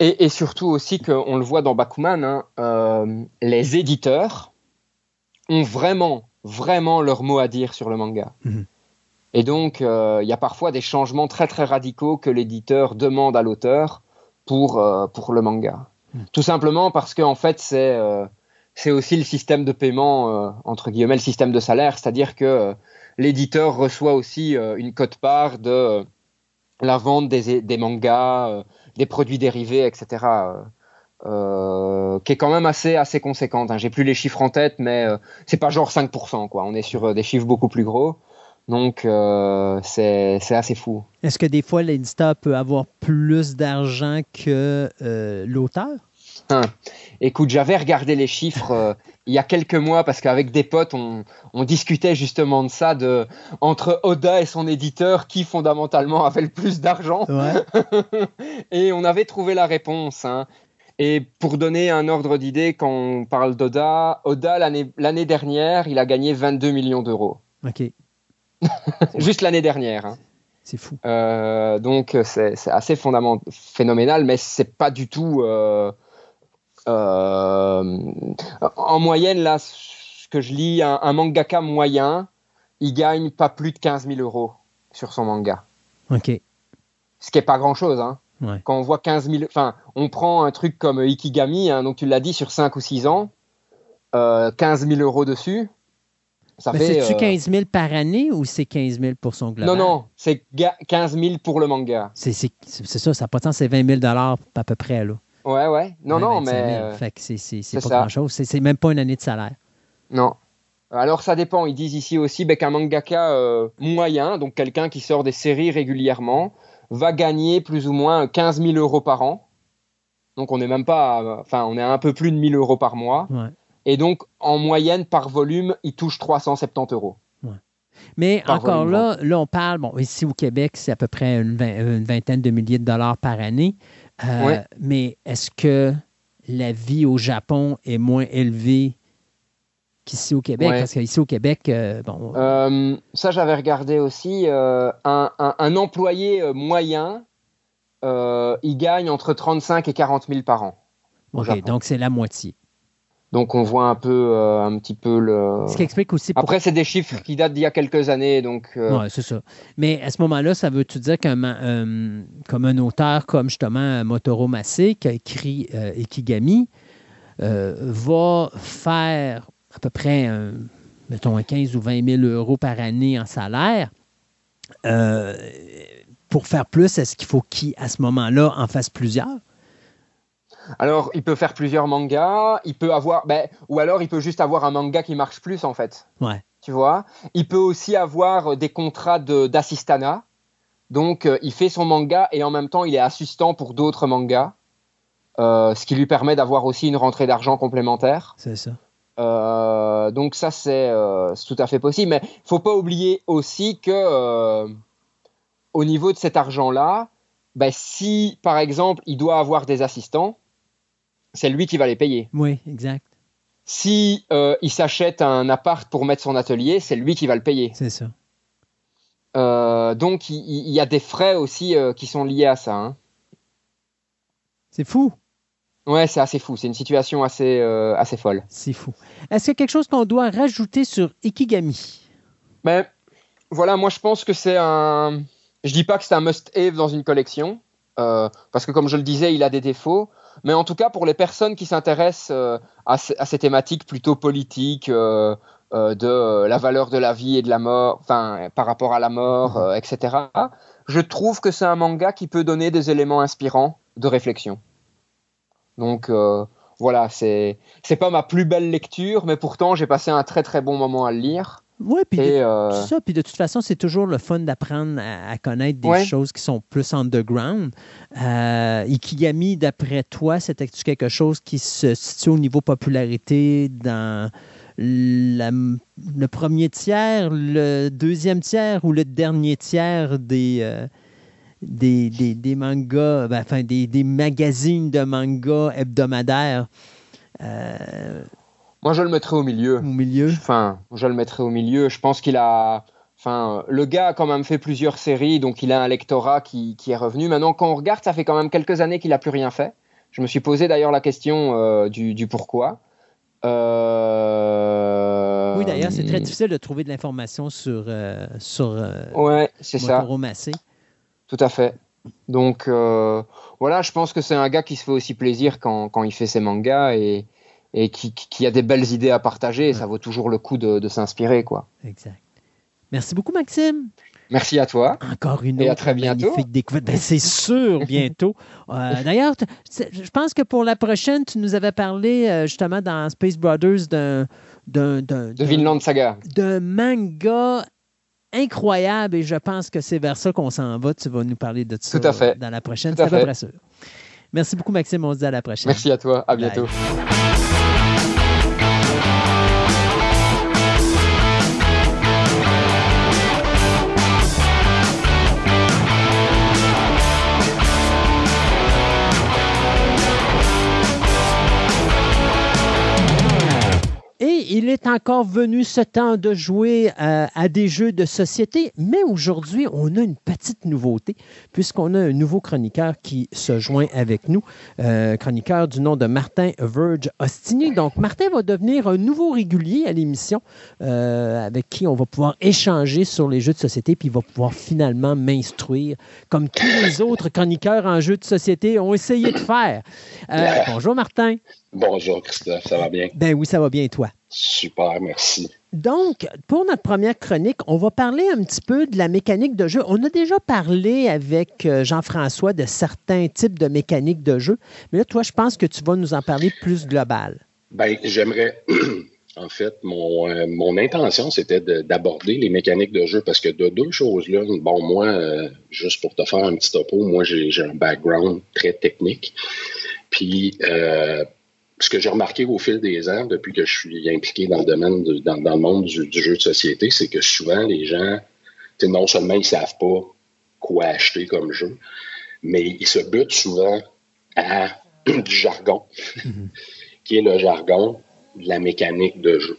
Et, et surtout aussi qu'on le voit dans Bakuman, hein, euh, les éditeurs ont vraiment, vraiment leur mot à dire sur le manga. Mhm. Et donc, euh, il y a parfois des changements très très radicaux que l'éditeur demande à l'auteur pour, euh, pour le manga. Mhm. Tout simplement parce que en fait, c'est euh, c'est aussi le système de paiement, entre guillemets, le système de salaire, c'est-à-dire que l'éditeur reçoit aussi une cote-part de la vente des, des mangas, des produits dérivés, etc. euh, qui est quand même assez assez conséquente. Hein. J'ai plus les chiffres en tête, mais euh, c'est pas genre 5%. Quoi. On est sur euh, des chiffres beaucoup plus gros. Donc euh, c'est assez fou. Est-ce que des fois, l'éditeur peut avoir plus d'argent que euh, l'auteur? Écoute, j'avais regardé les chiffres euh, il y a quelques mois parce qu'avec des potes, on, on discutait justement de ça, de entre Oda et son éditeur, qui fondamentalement avait le plus d'argent. Ouais. et on avait trouvé la réponse. hein. Et pour donner un ordre d'idée, quand on parle d'Oda, Oda, l'année l'année dernière, il a gagné 22 millions d'euros. OK. Juste l'année dernière. hein. C'est fou. Euh, donc c'est assez fondament- phénoménal, mais c'est pas du tout. euh, euh, en moyenne, là, ce que je lis, un, un mangaka moyen, il gagne pas plus de 15 000 euros sur son manga. OK. Ce qui est pas grand chose. Hein. Ouais. Quand on voit 15 000, enfin, on prend un truc comme Ikigami, hein, donc tu l'as dit, sur 5 ou 6 ans, euh, 15 000 euros dessus. Ça Mais fait. c'est-tu euh, 15 000 par année ou c'est 15 000 pour son global? Non, non, c'est ga- 15 000 pour le manga. C'est c'est- c'est ça, ça n'a pas de sens, c'est 20 000 à peu près. Là. Ouais, ouais. Non, 20, non, 25 mais. 000. euh, Fait que c'est- c'est c'est c'est pas ça. grand-chose. C'est- C'est même pas une année de salaire. Non. Alors ça dépend. Ils disent ici aussi ben, qu'un mangaka euh, moyen, donc quelqu'un qui sort des séries régulièrement, va gagner plus ou moins 15 000 euros par an. Donc on n'est même pas, à- enfin on est à un peu plus de 1000 euros par mois. Ouais. Et donc en moyenne par volume, il touche 370 euros. Mais Par encore volume là, là, on parle, bon, ici au Québec, c'est à peu près une, vingt- une vingtaine de milliers de dollars par année. Euh, Ouais. Mais est-ce que la vie au Japon est moins élevée qu'ici au Québec? Ouais. Parce qu'ici au Québec, euh, bon, Euh, ça j'avais regardé aussi. euh, un, un- un employé moyen, il gagne entre 35 et 40 000 par an. OK, donc c'est la moitié. Donc on voit un peu, un petit peu le. Ce qui explique aussi. Après, c'est des chiffres qui datent d'il y a quelques années, donc. Ouais, c'est ça. Mais à ce moment-là, ça veut-tu dire qu'un comme un auteur comme justement Motoro Massé, qui a écrit Ikigami, va faire à peu près, un, mettons, un 15 ou 20 000 euros par année en salaire, euh, pour faire plus, est-ce qu'il faut qu'il, à ce moment-là, en fasse plusieurs? Alors, il peut faire plusieurs mangas, il peut avoir, ben, ou alors il peut juste avoir un manga qui marche plus en fait. Ouais. Tu vois? Il peut aussi avoir euh, des contrats de- d'assistanat. Donc, euh, il fait son manga et en même temps, il est assistant pour d'autres mangas, euh, ce qui lui permet d'avoir aussi une rentrée d'argent complémentaire. C'est ça. Euh, donc ça c'est euh, c'est tout à fait possible, mais faut pas oublier aussi que euh, au niveau de cet argent-là, ben, si par exemple il doit avoir des assistants, c'est lui qui va les payer. Oui, exact. Si il s'achète un appart pour mettre son atelier, c'est lui qui va le payer. C'est ça. Donc il, y a des frais aussi qui sont liés à ça. hein. C'est fou. Ouais, c'est assez fou. C'est une situation assez euh, assez folle. C'est fou. Est-ce qu'il y a quelque chose qu'on doit rajouter sur Ikigami? Mais voilà, moi je pense que c'est un. Je dis pas que c'est un must-have dans une collection, euh, parce que comme je le disais, il a des défauts. Mais en tout cas, pour les personnes qui s'intéressent euh, à, ces thématiques plutôt politiques, euh, de la valeur de la vie et de la mort, enfin, par rapport à la mort, mhm. etc., je trouve que c'est un manga qui peut donner des éléments inspirants de réflexion. Donc, voilà, c'est c'est pas ma plus belle lecture, mais pourtant j'ai passé un très très bon moment à le lire. Oui, puis de, euh, ça, puis de toute façon, c'est toujours le fun d'apprendre à, connaître des choses qui sont plus underground. Euh, Ikigami, d'après toi, c'était-tu quelque chose qui se situe au niveau popularité dans le premier tiers, le deuxième tiers ou le dernier tiers des, euh, des, des, mangas, ben, enfin des, des, magazines de mangas hebdomadaires? Euh, moi, je le mettrais au milieu. Au milieu Enfin, je le mettrais au milieu. Je pense qu'il a. Enfin, le gars a quand même fait plusieurs séries, donc il a un lectorat qui, qui est revenu. Maintenant, quand on regarde, ça fait quand même quelques années qu'il n'a plus rien fait. Je me suis posé d'ailleurs la question euh, du, du, pourquoi. Euh... Oui, d'ailleurs, c'est très difficile de trouver de l'information sur, euh, sur ouais, c'est ça. Tout à fait. Donc, voilà, je pense que c'est un gars qui se fait aussi plaisir quand, quand il fait ses mangas et, et qui, a des belles idées à partager. ça vaut toujours le coup de, s'inspirer, quoi. Exact. Merci beaucoup, Maxime. Merci à toi. Encore une et à très bientôt. découverte. Ben, c'est sûr, bientôt. Euh, d'ailleurs, je pense que pour la prochaine, tu nous avais parlé euh, justement dans Space Brothers d'un. De Vinland Saga. D'un manga incroyable et je pense que c'est vers ça qu'on s'en va. Tu vas nous parler de ça Tout à fait. dans la prochaine. C'est à peu près sûr. Merci beaucoup, Maxime. On se dit à la prochaine. Merci à toi. À bientôt. Il est encore venu ce temps de jouer euh, à, des jeux de société, mais aujourd'hui, on a une petite nouveauté, puisqu'on a un nouveau chroniqueur qui se joint avec nous, euh, chroniqueur du nom de Martin Verge Ostini. Donc, Martin va devenir un nouveau régulier à l'émission, euh, avec qui on va pouvoir échanger sur les jeux de société, puis il va pouvoir finalement m'instruire, comme tous les autres chroniqueurs en jeux de société ont essayé de faire. bonjour, Martin. Bonjour, Christophe, ça va bien? Ben oui, ça va bien, toi. Super, merci. Donc, pour notre première chronique, on va parler un petit peu de la mécanique de jeu. On a déjà parlé avec euh, Jean-François de certains types de mécaniques de jeu, mais là, toi, je pense que tu vas nous en parler plus global. Ben, j'aimerais. En fait, mon, euh, mon intention, c'était d'aborder les mécaniques de jeu parce que de deux choses-là, bon, moi, euh, juste pour te faire un petit topo, moi, j'ai un background très technique. Puis, ce que j'ai remarqué au fil des ans, depuis que je suis impliqué dans le domaine, dans, le monde du, jeu de société, c'est que souvent, les gens, non seulement ils ne savent pas quoi acheter comme jeu, mais ils se butent souvent à du jargon, mm-hmm. qui est le jargon de la mécanique de jeu.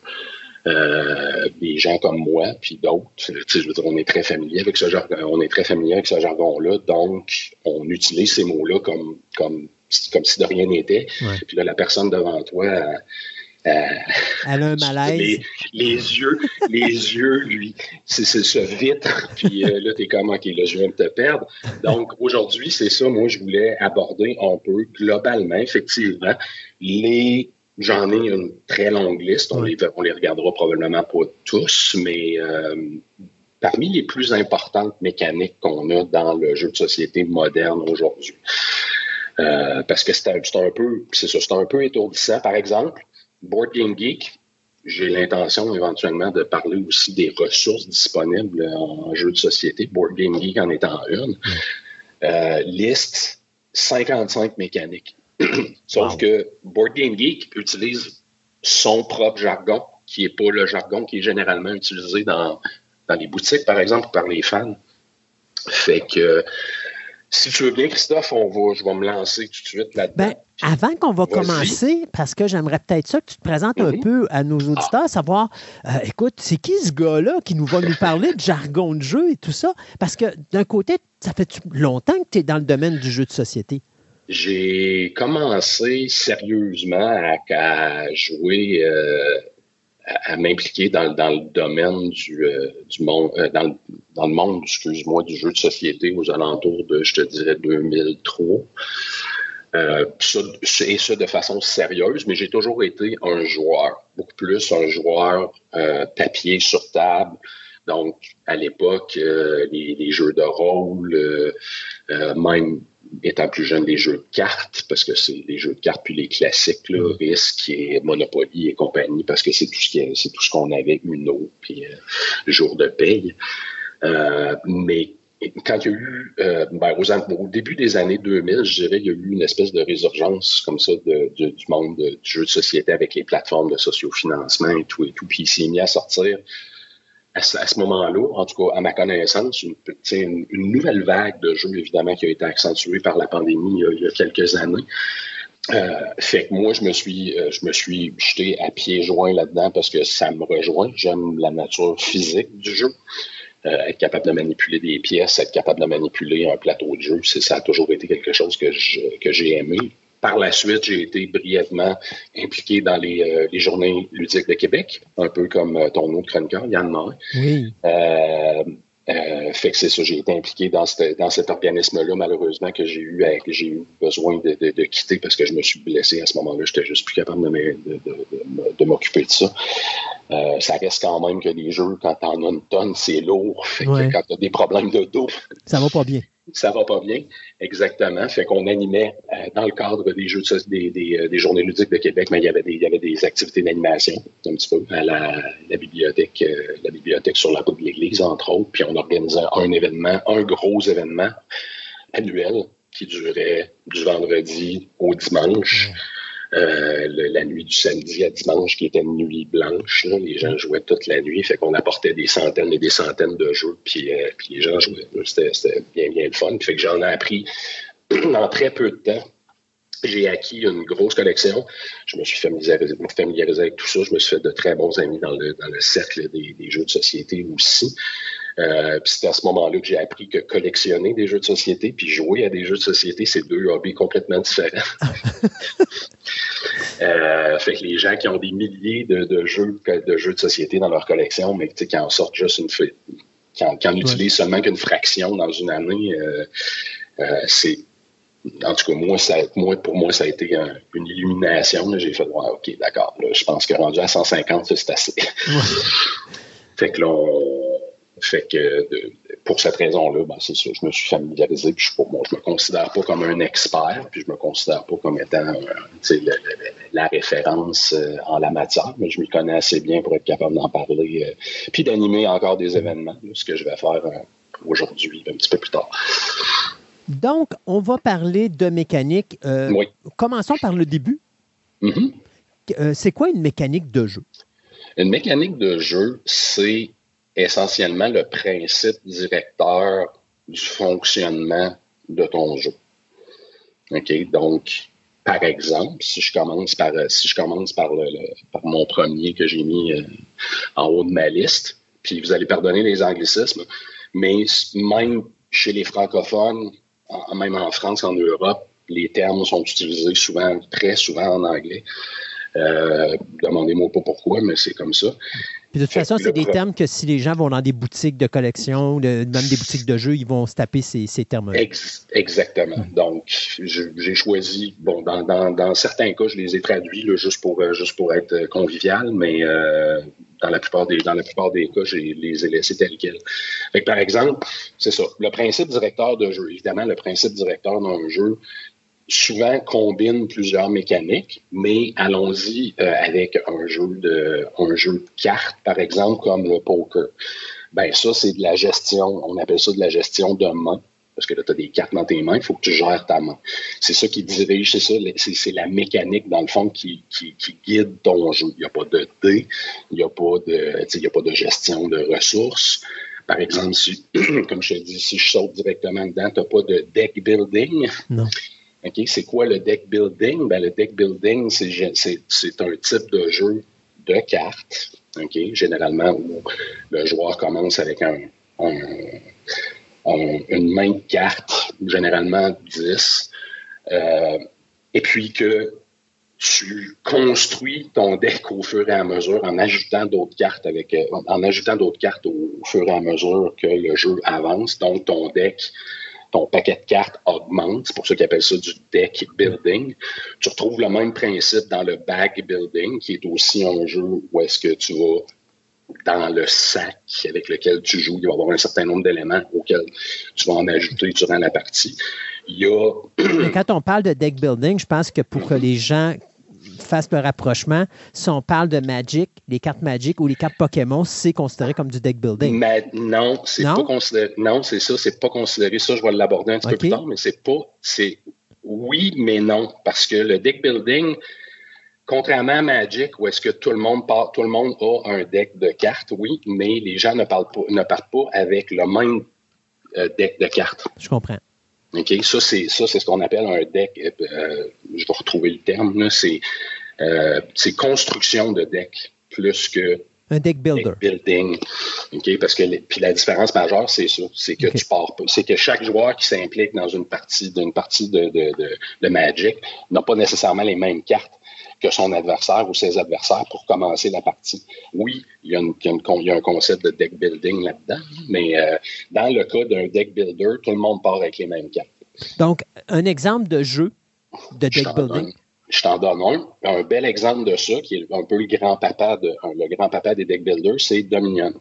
Euh, des gens comme moi, puis d'autres, je veux dire, on est très familier avec ce jargon, on est très familier avec ce jargon-là, donc on utilise ces mots-là comme, comme comme si de rien n'était. Puis là, la personne devant toi, elle a un malaise. Les, yeux, les yeux, lui, c'est ce vitre. Puis euh, là, tu es comme, OK, là, je viens de te perdre. Donc, aujourd'hui, c'est ça, moi, je voulais aborder un peu globalement, effectivement, les. J'en ai une très longue liste. On, les, on les regardera probablement pas tous, mais euh, parmi les plus importantes mécaniques qu'on a dans le jeu de société moderne aujourd'hui. Euh, parce que c'est un, peu, c'est ça, c'est un peu étourdissant. Par exemple, Board Game Geek, j'ai l'intention éventuellement de parler aussi des ressources disponibles en jeu de société. Board Game Geek en étant une. Euh, liste 55 mécaniques. Sauf que Board Game Geek utilise son propre jargon, qui n'est pas le jargon qui est généralement utilisé dans, dans les boutiques, par exemple, par les fans. Fait que si tu veux bien, Christophe, on va, je vais me lancer tout de suite là-dedans. Ben, avant qu'on va commencer, parce que j'aimerais peut-être ça que tu te présentes un peu à nos auditeurs, savoir, euh, écoute, c'est qui ce gars-là qui nous va nous parler de jargon de jeu et tout ça? Parce que d'un côté, ça fait longtemps que tu es dans le domaine du jeu de société? J'ai commencé sérieusement à, jouer euh, à, m'impliquer dans, le domaine du, du monde, dans, dans, le monde, excuse-moi, du jeu de société aux alentours de, je te dirais, 2003. Euh, et ça de façon sérieuse, mais j'ai toujours été un joueur, beaucoup plus un joueur euh, tapier sur table. Donc, à l'époque, euh, les, jeux de rôle, euh, même étant plus jeune, les jeux de cartes, parce que c'est les jeux de cartes, puis les classiques, là, Risk et Monopoly et compagnie, parce que c'est tout ce qui c'est tout ce qu'on avait, Uno, puis jour de paye. mais quand il y a eu, euh, ben, au début des années 2000, je dirais, il y a eu une espèce de résurgence comme ça de, du monde du jeu de société avec les plateformes de sociofinancement et tout et tout. Puis il s'est mis à sortir à ce, moment-là, en tout cas à ma connaissance, une, une, nouvelle vague de jeux, évidemment, qui a été accentuée par la pandémie il y a, quelques années. Euh, fait que moi, je me suis, euh, je me suis jeté à pieds joints là-dedans parce que ça me rejoint. J'aime la nature physique du jeu. Euh, être capable de manipuler des pièces, être capable de manipuler un plateau de jeu, ça a toujours été quelque chose que j'ai aimé. Par la suite, j'ai été brièvement impliqué dans les, euh, les, journées ludiques de Québec, un peu comme euh, ton autre chroniqueur, Yann Morin. Oui. Euh, fait que c'est ça, j'ai été impliqué dans, dans cet organisme-là, malheureusement, que j'ai eu, j'ai eu besoin de, de, de, quitter parce que je me suis blessé à ce moment-là. J'étais juste plus capable de, de m'occuper de ça. Euh, ça reste quand même que les jeux, quand t'en as une tonne, c'est lourd. Fait que quand t'as des problèmes de dos. Ça va pas bien ça va pas bien. Exactement. Fait qu'on animait euh, dans le cadre des jeux des, des, euh, des, journées ludiques de Québec, mais il y avait des, il y avait des activités d'animation, un petit peu, à la, bibliothèque, euh, la bibliothèque sur la route de l'église, entre autres. Puis on organisait un événement, un gros événement annuel qui durait du vendredi au dimanche. Euh, la nuit du samedi à dimanche qui était une nuit blanche. Les gens jouaient toute la nuit, fait qu'on apportait des centaines et des centaines de jeux, puis, euh, les gens jouaient. C'était bien, bien le fun. Fait que j'en ai appris en très peu de temps. J'ai acquis une grosse collection. Je me suis familiarisé, avec tout ça. Je me suis fait de très bons amis dans le, cercle des jeux de société aussi. Euh, puis c'est à ce moment-là que j'ai appris que collectionner des jeux de société puis jouer à des jeux de société, c'est deux hobbies complètement différents. euh, fait que les gens qui ont des milliers de, de, jeux de jeux de société dans leur collection, mais qui en sortent juste une qui en, qui en utilisent seulement qu'une fraction dans une année, euh, euh, c'est en tout cas, moi, ça, moi, pour moi, ça a été une illumination. J'ai fait, ouais, OK, d'accord. Je pense que rendu à 150, c'est assez. fait que là, on, fait que pour cette raison-là, ben, c'est ça, je me suis familiarisé, puis je, bon, je me considère pas comme un expert, puis je me considère pas comme étant euh, la référence euh, en la matière, mais je m'y connais assez bien pour être capable d'en parler, euh, puis d'animer encore des événements, ce que je vais faire aujourd'hui, un petit peu plus tard. Donc, on va parler de mécanique. oui. Commençons par le début. Mm-hmm. c'est quoi une mécanique de jeu? Une mécanique de jeu, c'est essentiellement le principe directeur du fonctionnement de ton jeu. OK? Donc, par exemple, si je commence par, par mon premier que j'ai mis euh, en haut de ma liste, puis vous allez pardonner les anglicismes, mais même chez les francophones, même en France, en Europe, les termes sont utilisés souvent, très souvent en anglais. Euh, demandez-moi pas pourquoi, mais c'est comme ça. De toute façon, c'est des termes que si les gens vont dans des boutiques de collection, même des boutiques de jeux, ils vont se taper ces, termes-là. exactement. Donc, j'ai choisi, bon, dans, certains cas, je les ai traduits juste, pour, euh, juste pour être convivial, mais euh, dans, la plupart des, dans la plupart des cas, je les ai laissés tels quels. par exemple, c'est ça. Le principe directeur de jeu, évidemment, le principe directeur d'un jeu, souvent combine plusieurs mécaniques, mais allons-y euh, avec un jeu de un jeu de cartes, par exemple, comme le poker. Ben ça, c'est de la gestion, on appelle ça de la gestion de main. Parce que là, tu as des cartes dans tes mains, il faut que tu gères ta main. C'est ça qui dirige, c'est ça, c'est la mécanique, dans le fond, qui, guide ton jeu. Il n'y a pas de dé, il n'y a, pas de, a pas de gestion de ressources. Par exemple, si, comme je te dis, si je saute directement dedans, tu n'as pas de deck building. Non. C'est quoi le deck building? Ben, le deck building, c'est un type de jeu de cartes, généralement où le joueur commence avec un, une main de cartes, généralement 10, euh, et puis que tu construis ton deck au fur et à mesure en ajoutant d'autres cartes euh, en ajoutant d'autres cartes au, fur et à mesure que le jeu avance. Donc ton deck, ton paquet de cartes augmente. C'est pour ça qu'ils appellent ça du deck building. Tu retrouves le même principe dans le bag building, qui est aussi un jeu où est-ce que tu vas dans le sac avec lequel tu joues, il va y avoir un certain nombre d'éléments auxquels tu vas en ajouter durant la partie. Il y a... quand on parle de deck building, je pense que pour que les gens fassent le rapprochement, si on parle de Magic, les cartes Magic ou les cartes Pokémon, c'est considéré comme du deck building. Mais non, c'est pas considéré. Non, c'est ça, c'est pas considéré. Ça, je vais l'aborder un petit peu plus tard, mais c'est pas. C'est oui, mais non. Parce que le deck building, contrairement à Magic, où est-ce que tout le monde part, tout le monde a un deck de cartes, oui, mais les gens ne parlent pas, ne partent pas avec le même euh, deck de cartes. Je comprends. OK, ça, c'est ça, c'est ce qu'on appelle un deck. Euh, je vais retrouver le terme, c'est euh, c'est construction de deck plus que un deck builder. building. OK, parce que puis la différence majeure, c'est ça. C'est que tu pars pas. C'est que chaque joueur qui s'implique dans une partie d'une partie de, de, de, de Magic n'a pas nécessairement les mêmes cartes que son adversaire ou ses adversaires pour commencer la partie. Oui, il y a, une, il y a, un concept de deck building là-dedans, mais euh, dans le cas d'un deck builder, tout le monde part avec les mêmes cartes. Donc, un exemple de jeu de deck building. Je t'en donne un. Un bel exemple de ça, qui est un peu le grand-papa de, le grand-papa des deck builders, c'est Dominion.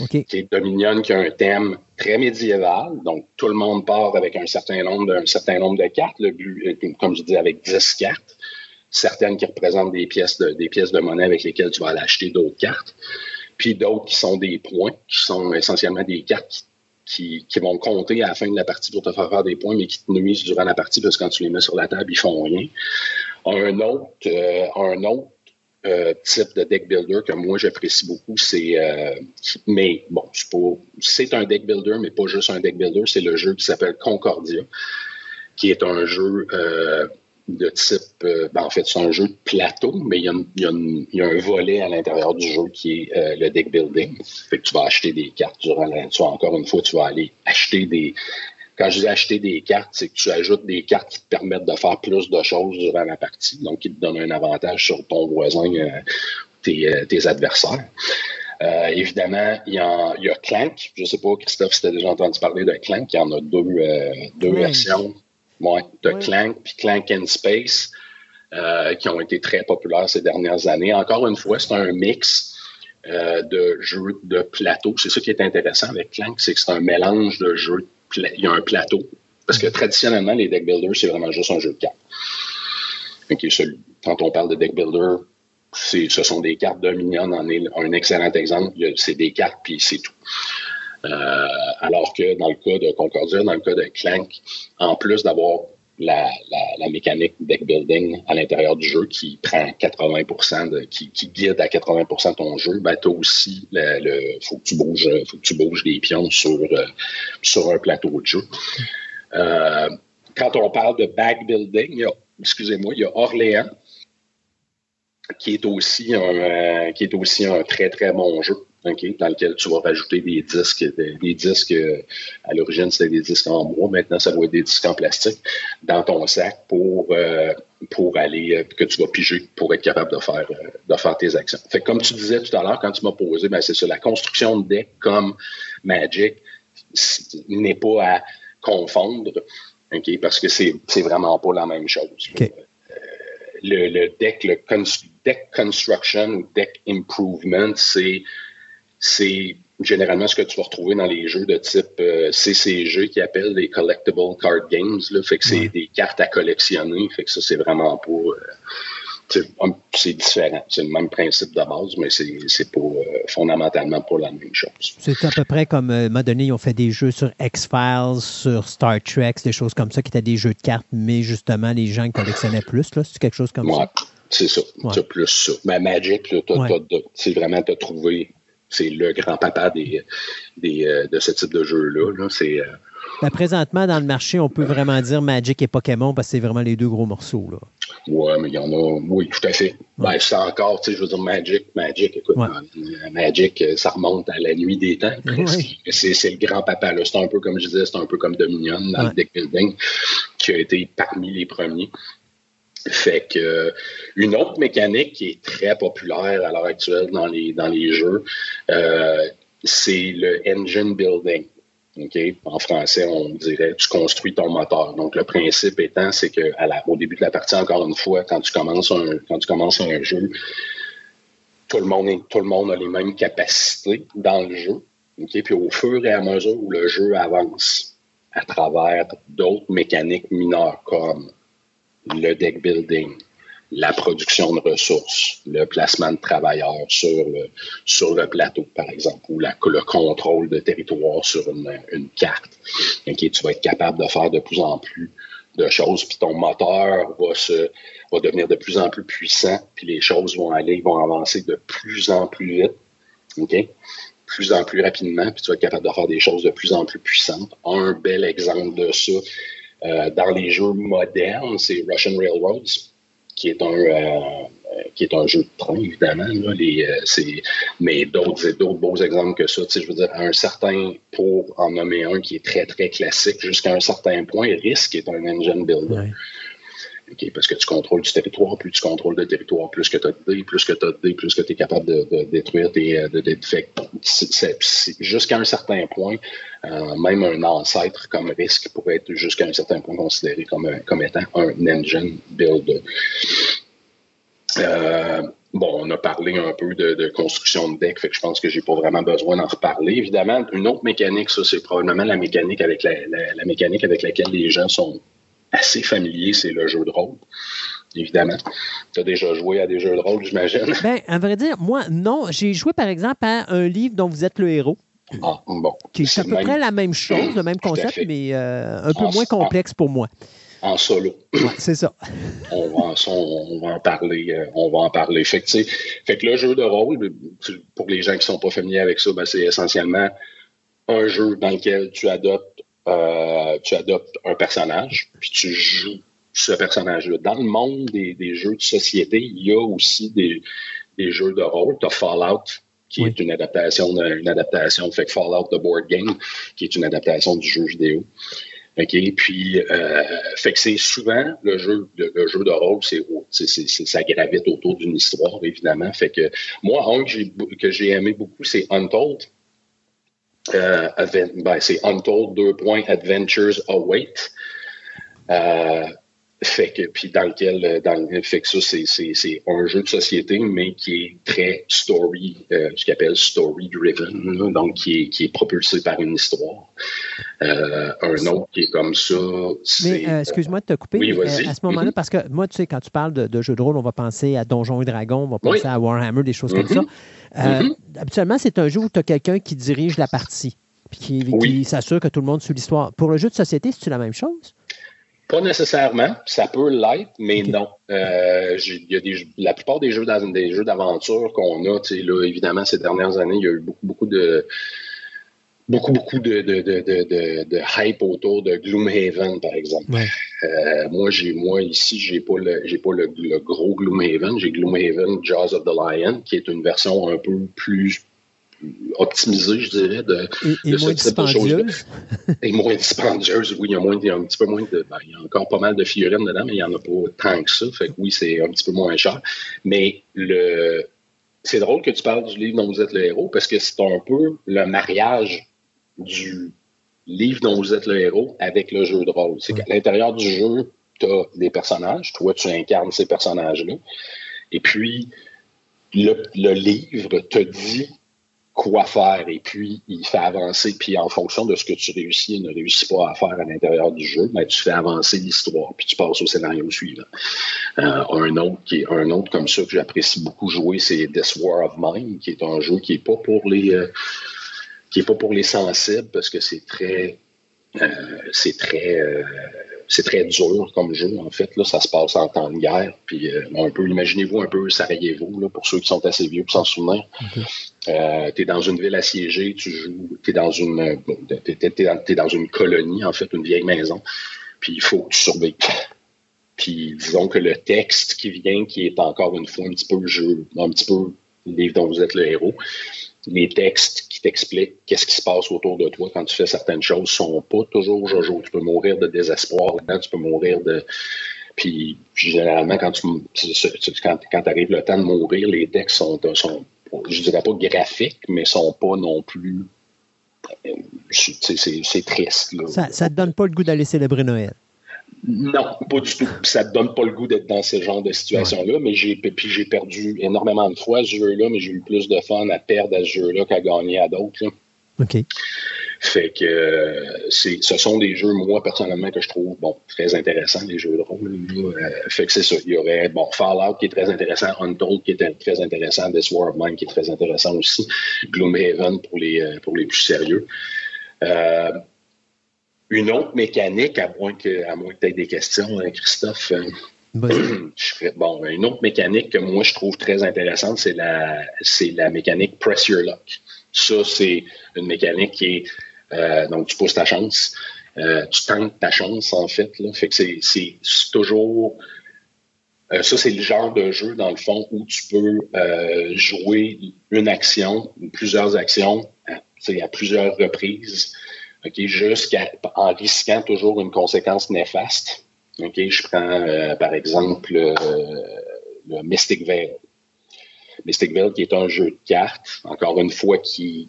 Okay. C'est Dominion qui a un thème très médiéval, donc tout le monde part avec un certain nombre, un certain nombre de cartes, le but, comme je dis, avec 10 cartes certaines qui représentent des pièces de, des pièces de monnaie avec lesquelles tu vas aller acheter d'autres cartes, puis d'autres qui sont des points, qui sont essentiellement des cartes qui, qui, vont compter à la fin de la partie pour te faire faire des points, mais qui te nuisent durant la partie parce que quand tu les mets sur la table, ils font rien. Un autre, euh, un autre euh, type de deck builder que moi j'apprécie beaucoup, c'est euh, mais bon, c'est un deck builder, mais pas juste un deck builder, c'est le jeu qui s'appelle Concordia, qui est un jeu de type, euh, ben en fait, c'est un jeu de plateau, mais il y, a il, y a il y a un volet à l'intérieur du jeu qui est euh, le deck building. Fait que tu vas acheter des cartes durant la, tu vas, encore une fois, tu vas aller acheter des, quand je dis acheter des cartes, c'est que tu ajoutes des cartes qui te permettent de faire plus de choses durant la partie, donc qui te donnent un avantage sur ton voisin, euh, tes, tes, adversaires. Euh, évidemment, il y, a, il y, a, Clank. Je ne sais pas, Christophe, si tu as déjà entendu parler de Clank. Il y en a deux, euh, deux versions. Ouais, de Clank puis Clank in Space, euh, qui ont été très populaires ces dernières années. Encore une fois, c'est un mix euh, de jeux de plateau. C'est ça qui est intéressant avec Clank, c'est que c'est un mélange de jeux. Il y a un plateau. Parce que traditionnellement, les deck builders, c'est vraiment juste un jeu de cartes. Okay, quand on parle de deck builder, ce sont des cartes Dominion en est un excellent exemple. C'est des cartes, puis c'est tout. Euh, alors que dans le cas de Concordia, dans le cas de Clank, en plus d'avoir la, mécanique deck building à l'intérieur du jeu qui prend 80 de, qui, guide à 80% ton jeu, ben, tu as aussi le, faut que tu bouges, faut que tu bouges des pions sur, euh, sur un plateau de jeu. Euh, quand on parle de back building, excusez-moi, il y a Orléans, qui est aussi un, qui est aussi un très, très bon jeu dans lequel tu vas rajouter des disques, des, disques, euh, à l'origine c'était des disques en bois, maintenant ça doit être des disques en plastique, dans ton sac pour, euh, pour aller, euh, que tu vas piger pour être capable de faire, de faire tes actions. Fait comme tu disais tout à l'heure, quand tu m'as posé, ben c'est ça, la construction de deck comme Magic n'est pas à confondre, parce que c'est, c'est vraiment pas la même chose. Le, le, deck, le deck construction ou deck improvement, c'est c'est généralement ce que tu vas retrouver dans les jeux de type euh, CCG qui appellent les collectible card games. Là, fait que c'est des cartes à collectionner. Fait que ça, c'est vraiment pas. Euh, c'est différent. C'est le même principe de base, mais c'est pas euh, fondamentalement pas la même chose. C'est à peu près comme, à un moment donné, ils ont fait des jeux sur X-Files, sur Star Trek, des choses comme ça, qui étaient des jeux de cartes, mais justement, les gens collectionnaient plus, c'est quelque chose comme ça? C'est ça. C'est plus ça. Mais Magic, c'est vraiment, tu as trouvé c'est le grand-papa des, euh, de ce type de jeu-là. C'est. Euh, ben, présentement, dans le marché, on peut vraiment dire Magic et Pokémon parce que c'est vraiment les deux gros morceaux. Là. Oui, mais il y en a. Oui, tout à fait. Ben, c'est encore, tu sais, je veux dire, Magic, Magic, écoute, euh, Magic, ça remonte à la nuit des temps. C'est le grand-papa. C'est un peu comme je disais, c'est un peu comme Dominion dans le deck building, qui a été parmi les premiers. Fait que une autre mécanique qui est très populaire à l'heure actuelle dans les, dans les jeux, euh, c'est le engine building. En français, on dirait tu construis ton moteur. Donc, le principe étant, c'est que au début de la partie, encore une fois, quand tu commences un, quand tu commences un jeu, tout le monde, tout le monde a les mêmes capacités dans le jeu. Puis au fur et à mesure où le jeu avance, à travers d'autres mécaniques mineures comme le deck building, la production de ressources, le placement de travailleurs sur le, sur le plateau, par exemple, ou la, le contrôle de territoire sur une, une carte. Okay, tu vas être capable de faire de plus en plus de choses, puis ton moteur va se va devenir de plus en plus puissant, puis les choses vont aller, vont avancer de plus en plus vite. OK? Plus en plus rapidement, puis tu vas être capable de faire des choses de plus en plus puissantes. Un bel exemple de ça dans les jeux modernes, c'est Russian Railroads qui est un euh, qui est un jeu de train, évidemment. Là, les, euh, mais d'autres, d'autres beaux exemples que ça. Je veux dire, un certain, pour en nommer un qui est très, très classique, jusqu'à un certain point, Risk est un engine builder parce que tu contrôles du territoire, plus tu contrôles le territoire, plus que tu as de plus que tu as de plus que tu es capable de, détruire tes euh, de, de, Jusqu'à un certain point, euh, même un ancêtre comme risque pourrait être jusqu'à un certain point considéré comme, comme étant un engine builder. Euh, bon, on a parlé un peu de, construction de deck, fait que je pense que j'ai pas vraiment besoin d'en reparler. Évidemment, une autre mécanique, ça, c'est probablement la mécanique avec la mécanique avec laquelle les gens sont assez familier, c'est le jeu de rôle. Évidemment. Tu as déjà joué à des jeux de rôle, j'imagine. Bien, à vrai dire, moi, non. J'ai joué, par exemple, à un livre dont vous êtes le héros. Ah, bon. Qui est, à peu près la même chose, le même concept, mais euh, un peu moins complexe pour moi. En solo. c'est ça. on, va, en parler. Euh, on va en parler. Fait que, fait que le jeu de rôle, pour les gens qui ne sont pas familiers avec ça, ben, c'est essentiellement un jeu dans lequel tu adoptes euh, tu adoptes un personnage, puis tu joues ce personnage-là. Dans le monde des, jeux de société, il y a aussi des, jeux de rôle. Tu as Fallout, qui est une adaptation, une adaptation, fait Fallout the Board Game, qui est une adaptation du jeu vidéo. OK, puis euh, fait que c'est souvent le jeu, le, jeu de rôle, c'est, ça gravite autour d'une histoire, évidemment. Fait que moi, un que j'ai aimé beaucoup, c'est Untold. Euh, ben, c'est Untold 2. Adventures Await. Euh, fait que, puis dans lequel, dans fait que ça, c'est, un jeu de société, mais qui est très story, euh, ce qu'on appelle story driven, donc qui est, qui est propulsé par une histoire. Euh, un autre qui est comme ça. Mais excuse-moi de te couper. Oui, vas-y. à ce moment-là, mm-hmm. parce que moi, tu sais, quand tu parles de, de jeux de rôle, on va penser à Donjons et Dragons, on va penser à Warhammer, des choses comme ça. Mm-hmm. Habituellement, c'est un jeu où tu as quelqu'un qui dirige la partie, puis qui, qui s'assure que tout le monde suit l'histoire. Pour le jeu de société, c'est-tu la même chose? Pas nécessairement, ça peut l'être, mais non. Euh, y a des, la plupart des jeux des jeux d'aventure qu'on a, là, évidemment, ces dernières années, il y a eu beaucoup, beaucoup de beaucoup, beaucoup de, de, de, de, hype autour de Gloomhaven, par exemple. Euh, moi, j'ai moi ici, j'ai pas le j'ai pas le, le gros Gloomhaven, j'ai Gloomhaven Jaws of the Lion, qui est une version un peu plus optimisée, je dirais, de, et, et moins dispendieuse. et moins dispendieuse, oui, il y a, moins, il y a un petit peu moins de. Ben, il y a encore pas mal de figurines dedans, mais il n'y en a pas tant que ça. Fait que oui, c'est un petit peu moins cher. Mais le. C'est drôle que tu parles du livre dont vous êtes le héros parce que c'est un peu le mariage du livre dont vous êtes le héros avec le jeu de rôle. C'est qu'à l'intérieur du jeu, tu as des personnages. Toi, tu incarnes ces personnages-là. Et puis, le, livre te dit quoi faire et puis il fait avancer. Puis en fonction de ce que tu réussis et ne réussis pas à faire à l'intérieur du jeu, ben, tu fais avancer l'histoire puis tu passes au scénario suivant. Euh, un autre qui est un autre comme ça que j'apprécie beaucoup jouer, c'est This War of Mine, qui est un jeu qui est pas pour les euh, qui est pas pour les sensibles parce que c'est très euh, c'est très c'est très dur comme jeu, en fait. Là, ça se passe en temps de guerre. Puis, euh, un peu, imaginez-vous un peu Sarajevo, là, pour ceux qui sont assez vieux pour s'en souvenir. Euh, tu es dans une ville assiégée, tu joues, tu es dans une t'es, dans, une colonie, en fait, une vieille maison. Puis, il faut que tu surveilles. Puis, disons que le texte qui vient, qui est encore une fois un petit peu le jeu, un petit peu le livre dont vous êtes le héros, les textes qui t'expliquent qu'est-ce qui se passe autour de toi quand tu fais certaines choses sont pas toujours jojo. Tu peux mourir de désespoir là tu peux mourir de Puis généralement, quand tu quand, quand arrive le temps de mourir, les textes sont, sont je dirais pas graphiques, mais sont pas non plus. Euh, c'est triste. Ça ne te donne pas le goût d'aller célébrer Noël. Non, pas du tout. Ça te donne pas le goût d'être dans ce genre de situation-là, mais j'ai puis j'ai perdu énormément de fois ce jeu-là, mais j'ai eu plus de fun à perdre à ce jeu-là qu'à gagner à d'autres. OK. Fait que euh, c'est, ce sont des jeux, moi, personnellement, que je trouve bon, très intéressants, les jeux de rôle. Euh, fait que c'est ça. Il y aurait bon, Fallout qui est très intéressant, Untold qui est très intéressant, This War of Mine qui est très intéressant aussi, Gloomhaven pour les, euh, pour les plus sérieux. Une autre mécanique, à moins que, à moins que tu aies des questions, hein, Christophe. bon, une autre mécanique que moi je trouve très intéressante, c'est la, c'est la mécanique Press Your Luck. Ça, c'est une mécanique qui est euh, donc, tu pousses ta chance. Euh, tu tentes ta chance, en fait. Là. Fait que c'est toujours. Euh, ça, c'est le genre de jeu, dans le fond, où tu peux jouer une action ou plusieurs actions à, à plusieurs reprises, ok, jusqu'à en risquant toujours une conséquence néfaste. Ok, je prends par exemple le Mystic Veil. Mystic Veil, qui est un jeu de cartes, encore une fois, qui,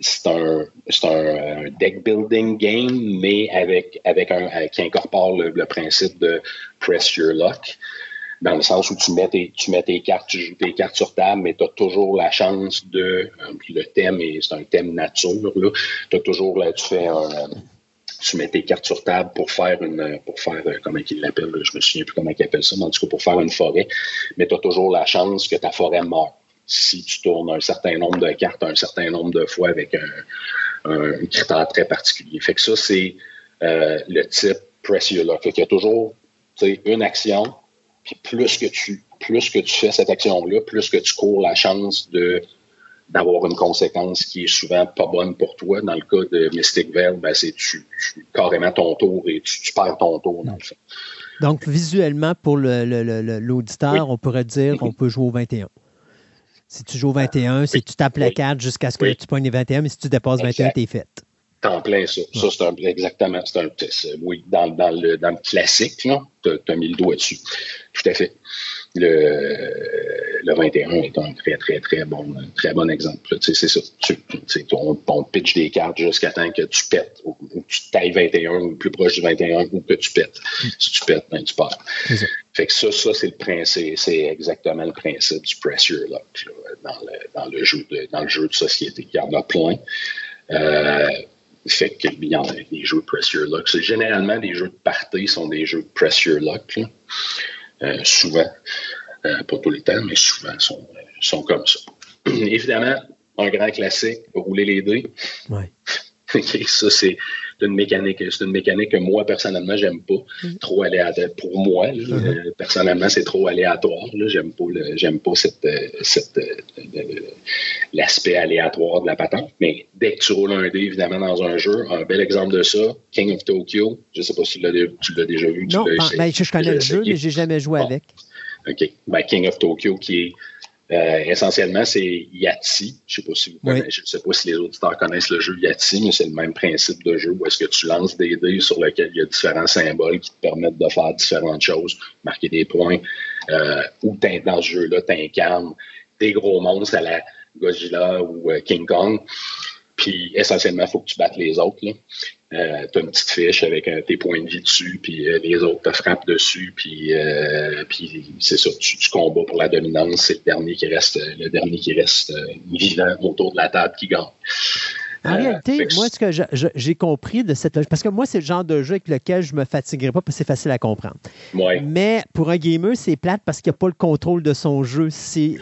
c'est un, un, deck building game, mais avec, avec un, qui incorpore le, principe de press your luck, dans le sens où tu mets tes, tu mets tes cartes, tu joues tes cartes sur table, mais tu as toujours la chance de. Euh, puis le thème, c'est un thème nature, là. Tu as toujours là, tu fais un. Tu mets tes cartes sur table pour faire une. pour faire. Euh, comment il l'appelle, je me souviens plus comment il appelle ça, mais en tout cas pour faire une forêt. Mais tu as toujours la chance que ta forêt meure si tu tournes un certain nombre de cartes un certain nombre de fois avec un, critère très particulier. Fait que ça, c'est euh, le type Press Your. Fait qu'il y a toujours une action, puis plus que tu plus que tu fais cette action-là, plus que tu cours la chance de d'avoir une conséquence qui est souvent pas bonne pour toi. Dans le cas de Mystic Veil, ben c'est tu, carrément ton tour et tu, perds ton tour dans le fond. Donc, visuellement, pour l'auditeur, le, on pourrait dire qu'on peut jouer au 21. Si tu joues 21, si tu tapes la carte jusqu'à ce que tu pognes les 21, mais si tu dépasses 21, t'es fait. En plein ça. Ça, c'est un, exactement, c'est un, oui, dans, dans, le, dans le classique, tu as, mis le doigt dessus. Tout à fait. Le, le 21 est un très, très, très bon, très bon exemple. C'est ça. Tu, on, on pitch des cartes jusqu'à temps que tu pètes, ou, que tu tailles 21, ou plus proche du 21, ou que tu pètes. Si tu pètes, ben, tu pars. Fait que ça, ça c'est le principe, c'est exactement le principe du pressure lock dans, le, dans, le jeu de, dans le jeu de société. Il y en a plein. Euh, fait qu'il y en a des jeux Pressure Lock. C'est généralement des jeux de party sont des jeux de Pressure Lock. Euh, souvent. Euh, pas tout le temps, mais souvent sont, sont comme ça. Évidemment, un grand classique, rouler les dés. Ouais. ça, c'est une mécanique. C'est une mécanique que moi, personnellement, j'aime pas. Mm. Trop aléatoire. Pour moi, mm-hmm. euh, personnellement, c'est trop aléatoire. J'aime pas, j'aime pas cette, euh, cette, euh, l'aspect aléatoire de la patente. Mais dès que tu roules un dé, évidemment, dans un jeu, un bel exemple de ça, King of Tokyo. Je sais pas si tu l'as, déjà vu. Non, ben, je connais le jeu, mais j'ai jamais joué avec. OK. Ben, King of Tokyo, qui est euh, essentiellement, c'est Yahtzee. Je ne sais, pas si je sais pas si les auditeurs connaissent le jeu Yahtzee, mais c'est le même principe de jeu où est-ce que tu lances des dés sur lesquels il y a différents symboles qui te permettent de faire différentes choses, marquer des points. Euh, ou dans ce jeu-là, tu incarnes des gros monstres à la Godzilla ou euh, King Kong. Puis essentiellement, il faut que tu battes les autres. Euh, tu as une petite fiche avec euh, tes points de vie dessus, puis euh, les autres te frappent dessus, puis, puis c'est ça, tu, combats pour la dominance, c'est le dernier qui reste, le dernier qui reste vivant autour de la table qui gagne. En réalité, moi, ce que j'ai compris de cette parce que moi, c'est le genre de jeu avec lequel je me fatiguerai pas parce que c'est facile à comprendre. Mais pour un gamer, c'est plate parce qu'il n'y a pas le contrôle de son jeu. C'est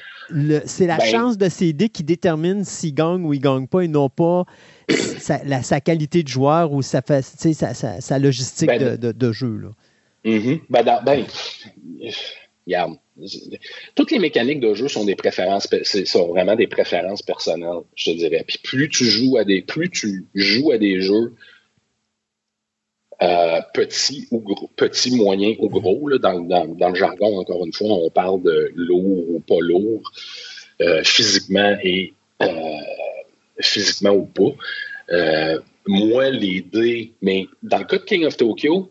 c'est la ben, chance de ses dés qui détermine s'il gagne ou il gagne pas et non pas sa, qualité de joueur ou sa, sa, logistique ben, de, jeu. Là. Mm-hmm. ben, ben, regarde, toutes les mécaniques de jeu sont des préférences, sont vraiment des préférences personnelles, je te dirais. Puis plus tu joues à des, plus tu joues à des jeux euh, petits ou gros, petits, moyens ou gros, là, dans, dans, le jargon, encore une fois, on parle de lourd ou pas lourd, euh, physiquement et euh, physiquement ou pas. moi, les dés, mais dans le cas de King of Tokyo,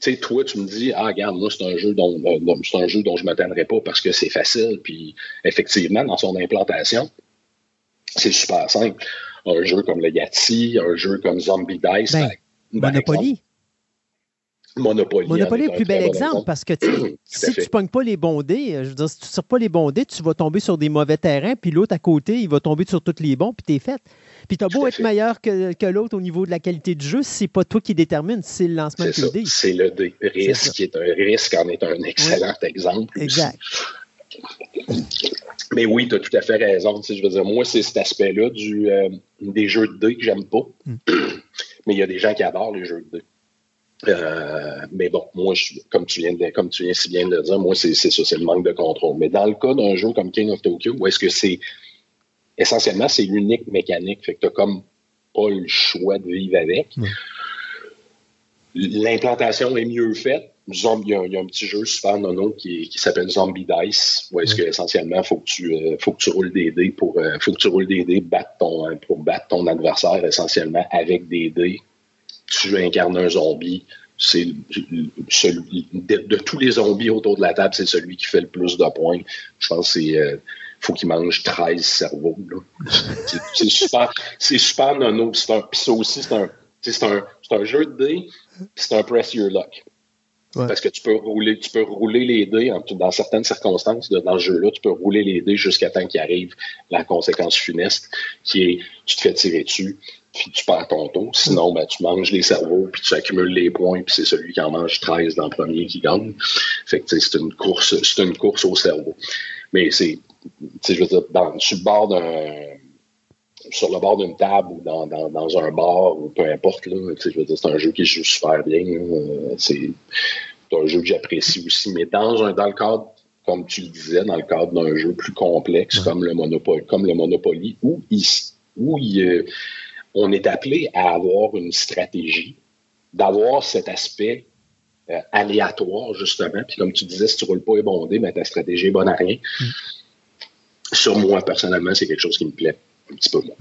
tu sais, toi, tu me dis, ah, regarde, moi, c'est un jeu dont, c'est un jeu dont je ne m'attendrai pas parce que c'est facile. Puis, effectivement, dans son implantation, c'est super simple. Un jeu comme le Yahtzee, un jeu comme Zombie Dice. Ben, Monopoly. Monopoly. Monopoly est le plus bel exemple, parce que si tu ne pognes pas les bondés, euh, je veux dire, si tu ne tires pas les bondés, tu vas tomber sur des mauvais terrains, puis l'autre à côté, il va tomber sur tous les bons, puis t'es fait. Puis tu as beau être meilleur que, que l'autre au niveau de la qualité du jeu, c'est pas toi qui détermine, c'est le lancement de tes C'est le risque qui est un risque en est un excellent exemple. Exact. Mais oui, tu as tout à fait raison. je veux dire, moi, c'est cet aspect-là du, euh, des jeux de dés que j'aime pas. Hmm. Mais il y a des gens qui adorent les jeux de dés. Euh, mais bon, moi, comme, tu viens de, comme tu viens si bien de le dire, moi, c'est ça, c'est le manque de contrôle. Mais dans le cas d'un jeu comme King of Tokyo, où est-ce que c'est essentiellement, c'est l'unique mécanique, fait que tu n'as comme pas le choix de vivre avec. L'implantation est mieux faite. Il y, a, un petit jeu super nono qui, qui s'appelle Zombie Dice, où est-ce que essentiellement faut que tu euh, faut que tu roules des dés pour euh, faut que tu roules des dés ton, pour battre ton adversaire essentiellement avec des dés tu incarnes un zombie, c'est celui de, tous les zombies autour de la table, c'est celui qui fait le plus de points. Je pense que c'est euh, faut qu'il mange 13 cerveaux. C'est super, c'est super nono. ça aussi, c'est un, un, un, jeu de dés, c'est un press your luck. Parce que tu peux rouler, tu peux rouler les dés dans certaines circonstances dans ce jeu-là, tu peux rouler les dés jusqu'à temps qu'il arrive la conséquence funeste, qui est tu te fais tirer dessus, puis tu perds ton tour. Sinon, ben, tu manges les cerveaux, puis tu accumules les points, puis c'est celui qui en mange 13 dans le premier qui gagne. Fait que c'est une course, c'est une course au cerveau. Mais c'est, je veux dire, dans, sur le bord d'un sur le bord d'une table ou dans, dans, dans, un bar ou peu importe, là, je veux dire, c'est un jeu qui joue super bien. C'est un jeu que j'apprécie aussi. Mais dans, un, dans le cadre, comme tu le disais, dans le cadre d'un jeu plus complexe comme le Monopoly, comme le Monopoly, où, il, où il, on est appelé à avoir une stratégie, d'avoir cet aspect euh, aléatoire, justement. Puis comme tu disais, si tu ne roules pas bondé, mais ta stratégie est bonne à rien. Mm. Sur moi, personnellement, c'est quelque chose qui me plaît un petit peu moins.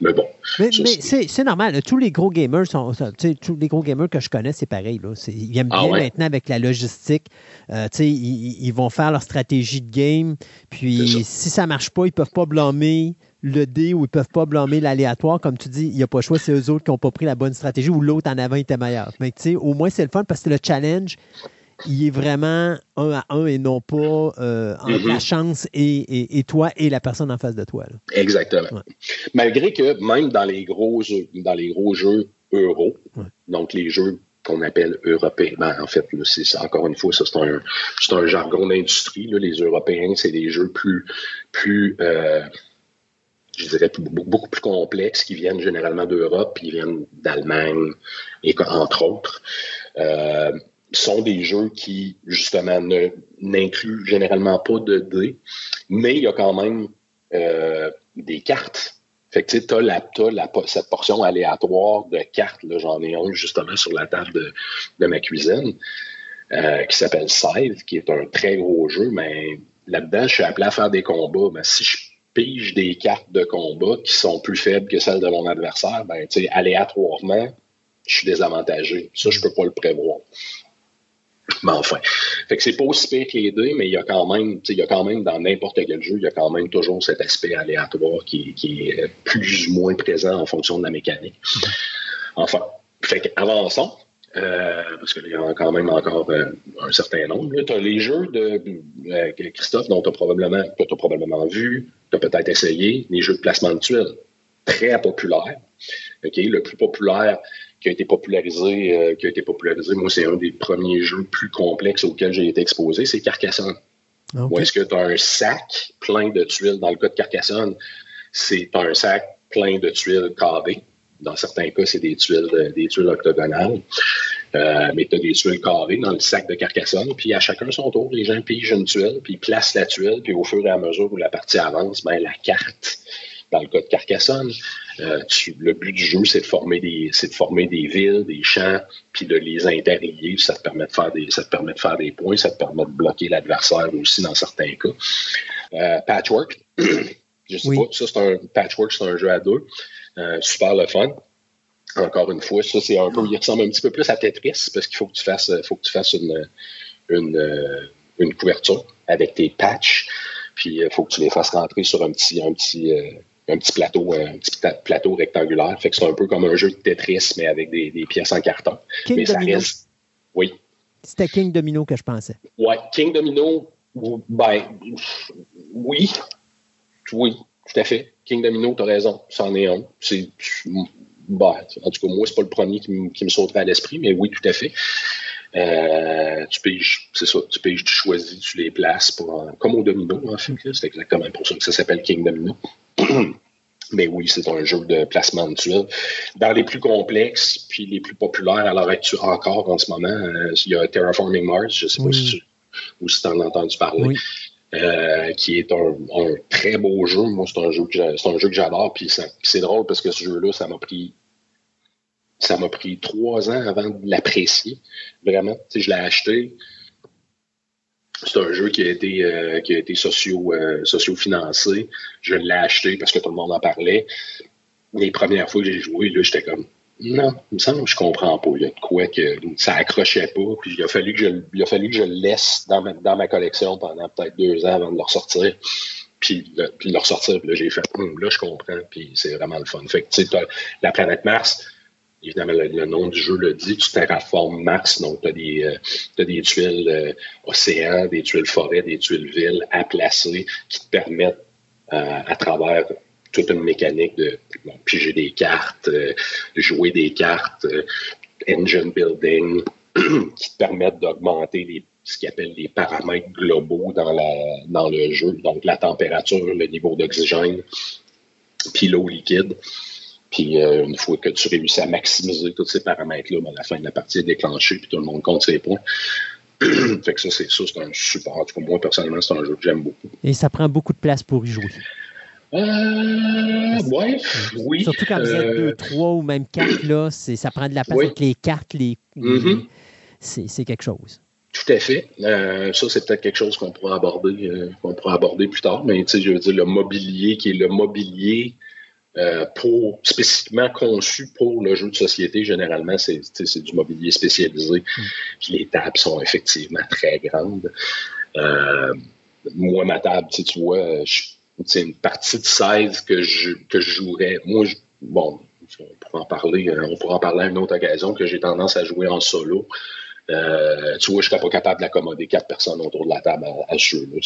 Mais bon. Mais, c'est normal. Tous les gros gamers sont. Tous les gros gamers que je connais, c'est pareil. Là. Ils aiment ah bien maintenant avec la logistique. Euh, ils, ils, vont faire leur stratégie de game. Puis si ça ne marche pas, ils ne peuvent pas blâmer le dé ou ils peuvent pas blâmer l'aléatoire. Comme tu dis, il n'y a pas le choix, c'est eux autres qui n'ont pas pris la bonne stratégie ou l'autre en avant était meilleur. Mais tu sais, au moins, c'est le fun parce que le challenge, il est vraiment un à un et non pas euh, entre la chance et, toi et la personne en face de toi. Exactement. Malgré que même dans les gros, dans les gros jeux euros, donc les jeux qu'on appelle européens. Ben, en fait, c'est encore une fois, ça c'est un, un, jargon d'industrie. Les Européens, c'est des jeux plus, plus euh, je dirais, beaucoup plus complexes qui viennent généralement d'Europe, qui viennent d'Allemagne, et entre autres. Euh, sont des jeux qui, justement, n'incluent généralement pas de dés, mais il y a quand même euh, des cartes. Fait que tu as, la, cette portion aléatoire de cartes, j'en ai un justement sur la table de, de ma cuisine, euh, qui s'appelle Scythe, qui est un très gros jeu, mais là-dedans, je suis appelé à faire des combats. Mais si je pige des cartes de combat qui sont plus faibles que celles de mon adversaire, ben, tu sais, aléatoirement, je suis désavantagé. Ça, je peux pas le prévoir. Mais enfin. Fait que c'est pas aussi pire que les deux, mais il y a quand même, il y a quand même, dans n'importe quel jeu, il y a quand même toujours cet aspect aléatoire qui, qui est plus ou moins présent en fonction de la mécanique. Enfin. Fait qu'avançons. Euh, parce qu'il y en a quand même encore euh, un certain nombre. Tu as les jeux de euh, Christophe dont tu as probablement, que tu as probablement vu, tu as peut-être essayé, les jeux de placement de tuiles. Très populaires. Le plus populaire qui a été popularisé, qui a été popularisé, moi, c'est un des premiers jeux plus complexes auxquels j'ai été exposé, c'est Carcassonne. Ah, Où est-ce que tu as un sac plein de tuiles? Dans le cas de Carcassonne, c'est un sac plein de tuiles carrées dans certains cas, c'est des tuiles, euh, des tuiles octogonales. Euh, mais tu as des tuiles carrées dans le sac de Carcassonne, puis à chacun son tour, les gens pigent une tuile, puis ils placent la tuile, puis au fur et à mesure où la partie avance, ben, la carte, dans le cas de Carcassonne, euh, le but du jeu, c'est de former des, de former des villes, des champs, puis de les interlier. Ça te permet de faire des, ça te permet de faire des points, ça te permet de bloquer l'adversaire aussi dans certains cas. patchwork, je sais pas, ça c'est un patchwork, c'est un jeu à deux. Euh, super le fun. encore une fois, ça, c'est un peu, il ressemble un petit peu plus à Tetris parce qu'il faut que tu fasses, faut que tu fasses une, une, une couverture avec tes patchs. Puis il faut que tu les fasses rentrer sur un petit, un petit, un petit plateau, un petit plateau rectangulaire. Fait que c'est un peu comme un jeu de Tetris, mais avec des, des pièces en carton. King mais ça Domino. reste. Oui. C'était King Domino que je pensais. Ouais, King Domino, ben, oui. Oui, tout à fait. King Domino, tu as raison, c'en est un. C'est, ben, en tout cas, moi, c'est pas le premier qui, me- qui me sauterait à l'esprit, mais oui, tout à fait. Euh, tu piges, c'est ça, tu piges, tu choisis, tu les places pour, comme au domino, en fait. C'est exactement pour ça que ça s'appelle King Domino. Mais oui, c'est un jeu de placement de tuiles. Dans les plus complexes, puis les plus populaires à l'heure actuelle encore en ce moment, euh, il y a Terraforming Mars, je ne sais pas si tu ou si en as entendu parler, Oui. Euh, qui est un, un très beau jeu. Moi, c'est un jeu que j'adore. Puis c'est drôle parce que ce jeu-là, ça m'a pris ça m'a pris trois ans avant de l'apprécier. Vraiment. Je l'ai acheté. C'est un jeu qui a été, euh, qui a été socio, euh, socio-financé. Je l'ai acheté parce que tout le monde en parlait. Les premières fois que j'ai joué, là, j'étais comme non, il me semble que je comprends pas. Il y a de quoi que ça accrochait pas. Puis il a fallu que je, fallu que je le laisse dans ma, dans ma collection pendant peut-être deux ans avant de le ressortir. Puis, puis de le ressortir, là, j'ai fait, Hum, là, je comprends, puis c'est vraiment le fun. Fait que, tu sais, la planète Mars, évidemment, le, nom du jeu le dit, tu terraformes Mars, donc tu as des, euh, des tuiles euh, océans, des tuiles forêts, des tuiles villes à placer qui te permettent, euh, à travers toute une mécanique de piger des cartes, euh, jouer des cartes, euh, engine building, qui te permettent d'augmenter ce qu'ils appellent les paramètres globaux dans le jeu, donc la température, le niveau d'oxygène, puis l'eau liquide. Puis euh, une fois que tu réussis à maximiser tous ces paramètres-là, ben, à la fin de la partie est déclenchée, puis tout le monde compte ses points. fait que ça, c'est ça, c'est un super. En tout cas, moi, personnellement, c'est un jeu que j'aime beaucoup. Et ça prend beaucoup de place pour y jouer. Euh, ouais, oui. Surtout quand vous êtes euh, deux, trois ou même quatre, là, c'est- ça prend de la place Oui. avec les cartes, les, Mhm. c'est c'est quelque chose. Tout à fait. Euh, ça, c'est peut-être quelque chose qu'on pourra aborder, euh, qu'on pourra aborder plus tard. Mais tu sais, je veux dire, le mobilier qui est le mobilier euh, pour spécifiquement conçu pour le jeu de société, généralement, c'est du mobilier spécialisé. Puis les tables sont effectivement très grandes. Euh, moi, ma table, tu vois, je- c'est une partie de 16 que je, que je jouerais. Moi, je- bon, on pourra en parler, euh, on pourra en parler à une autre occasion que j'ai tendance à jouer en solo. Euh, tu vois, je serais pas capable d'accommoder quatre personnes autour de la table à, à ce jeu. euh,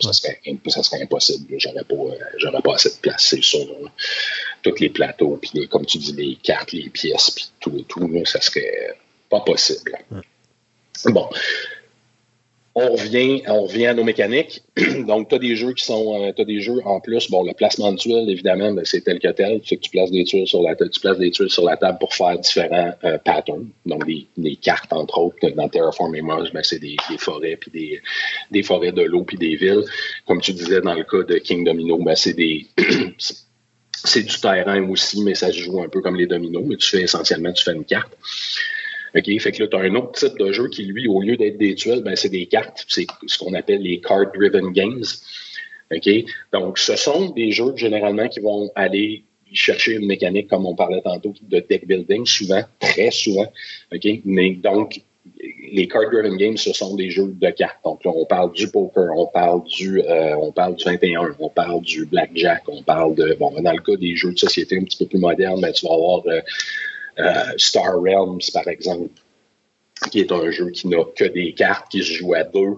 ça, serait, ça serait impossible. J'aurais pas, j'aurais pas assez de place, c'est sûr. Tous les plateaux, puis les- comme tu dis, les cartes, les pièces, puis tout et tout, là, ça serait pas possible. Bon. On revient, on revient à nos mécaniques. Donc, tu as des jeux qui sont. euh, t'as des jeux en plus. Bon, le placement de tuiles, évidemment, ben, c'est tel que tel. Tu, tu places des tuiles sur la table. Tu places des tuiles sur la table pour faire différents euh, patterns. Donc, des, cartes, entre autres. Dans Terraforming Mars, ben, c'est des, forêts, puis des, des forêts de l'eau, puis des villes. Comme tu disais dans le cas de King Domino, ben, c'est des. c'est du terrain aussi, mais ça se joue un peu comme les dominos. Mais tu fais essentiellement, tu fais une carte. OK, fait que là, tu as un autre type de jeu qui, lui, au lieu d'être des tuiles, ben, c'est des cartes. C'est ce qu'on appelle les card-driven games. OK? Donc, ce sont des jeux généralement qui vont aller chercher une mécanique, comme on parlait tantôt, de deck building, souvent, très souvent. OK? Mais donc, les card-driven games, ce sont des jeux de cartes. Donc, là, on parle du poker, on parle du, euh, on parle du 21, on parle du blackjack, on parle de, bon, dans le cas des jeux de société un petit peu plus modernes, ben, tu vas avoir euh, Star Realms, par exemple, qui est un jeu qui n'a que des cartes, qui se joue à deux.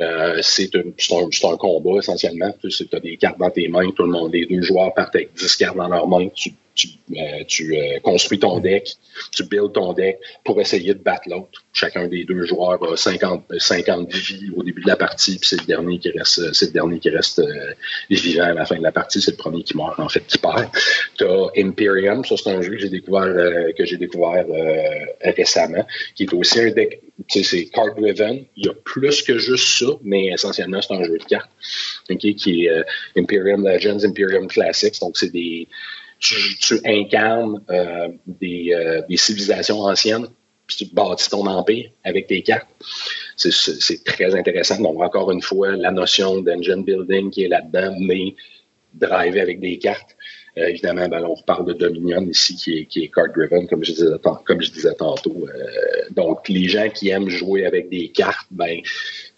Euh, c'est un, un, combat essentiellement. Tu as des cartes dans tes mains, tout le monde, les deux joueurs partent avec 10 cartes dans leurs mains. Tu, euh, euh, construis ton deck, tu builds ton deck pour essayer de battre l'autre. Chacun des deux joueurs a 50, 50 vies au début de la partie, puis c'est le dernier qui reste, c'est le dernier qui reste euh, vivant à la fin de la partie, c'est le premier qui meurt, en fait, qui perd. Tu as Imperium, ça c'est un jeu que j'ai découvert, euh, euh, récemment, qui est aussi un deck, tu sais, c'est card driven. Il y a plus que juste ça, mais essentiellement c'est un jeu de cartes, qui est euh, Imperium Legends, Imperium Classics, donc c'est des tu, incarnes euh, des, euh, des civilisations anciennes, puis tu bâtis ton empire avec tes cartes. C'est- très intéressant. Donc, encore une fois, la notion d'engine building qui est là-dedans, mais drivé avec des cartes. Euh, évidemment, ben, on reparle de Dominion ici, qui est, card-driven, comme je disais, tantôt. Donc, les gens qui aiment jouer avec des cartes, ben,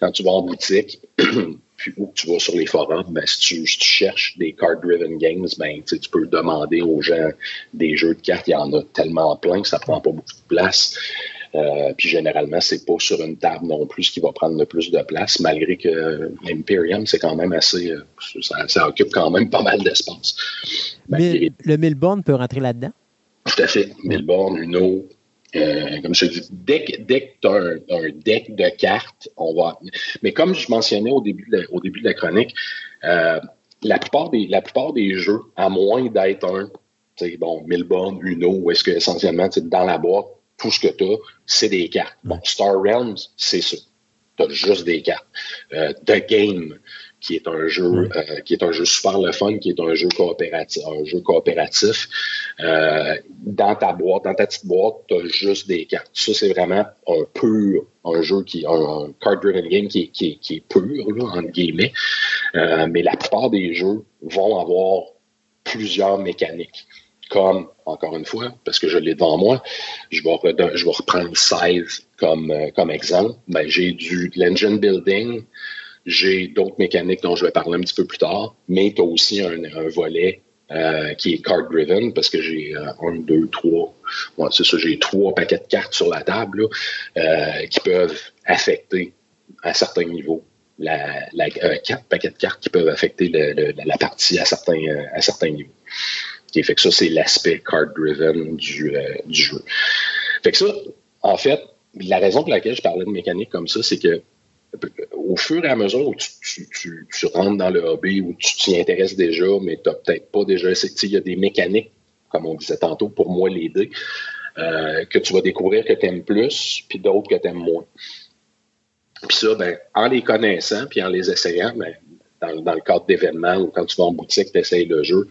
quand tu vas en boutique, puis ou tu vas sur les forums, ben, si, tu, si tu cherches des card-driven games, ben, tu peux demander aux gens des jeux de cartes. Il y en a tellement plein que ça prend pas beaucoup de place. Euh, puis généralement, c'est pas sur une table non plus qui va prendre le plus de place, malgré que l'Imperium, c'est quand même assez. Euh, ça, ça, occupe quand même pas mal d'espace. Mais le Milborn peut rentrer là-dedans? Tout à fait. Milborn, Uno. Euh, comme je dis, dès que, dès que tu as un, deck de cartes, on va. Mais comme je mentionnais au début de la, au début de la chronique, euh, la, plupart des, la plupart des jeux, à moins d'être un, bon, Milborn, Uno, où est-ce que essentiellement, dans la boîte, tout ce que tu as, c'est des cartes. Bon, Star Realms, c'est ça. Tu as juste des cartes. Euh, The Game, qui est un jeu euh, qui est un jeu super le fun, qui est un jeu coopératif, un jeu coopératif. Euh, dans ta boîte, dans ta petite boîte, tu as juste des cartes. Ça, c'est vraiment un pur, un jeu qui un, un card-driven game qui, qui, qui, est pur, là, entre guillemets. Euh, mais la plupart des jeux vont avoir plusieurs mécaniques comme, encore une fois, parce que je l'ai devant moi, je vais, je vais reprendre 16 comme, euh, comme exemple. Ben, j'ai du l'engine building, j'ai d'autres mécaniques dont je vais parler un petit peu plus tard, mais tu as aussi un, un volet euh, qui est card-driven parce que j'ai euh, un, deux, trois, ouais, c'est ça, j'ai trois paquets de cartes sur la table là, qui peuvent affecter à certains niveaux la, la quatre paquets de cartes qui peuvent affecter la partie à certains, à certains niveaux. Okay, fait que ça, c'est l'aspect card-driven du, euh, du, jeu. Fait que ça, en fait, la raison pour laquelle je parlais de mécanique comme ça, c'est que au fur et à mesure où tu, rentres dans le hobby, où tu t'y intéresses déjà, mais tu n'as peut-être pas déjà Il y a des mécaniques, comme on disait tantôt, pour moi l'aider, euh, que tu vas découvrir que tu aimes plus, puis d'autres que tu aimes moins. Puis ça, ben, en les connaissant, puis en les essayant, ben, dans, le cadre d'événements ou quand tu vas en boutique, tu essayes le jeu,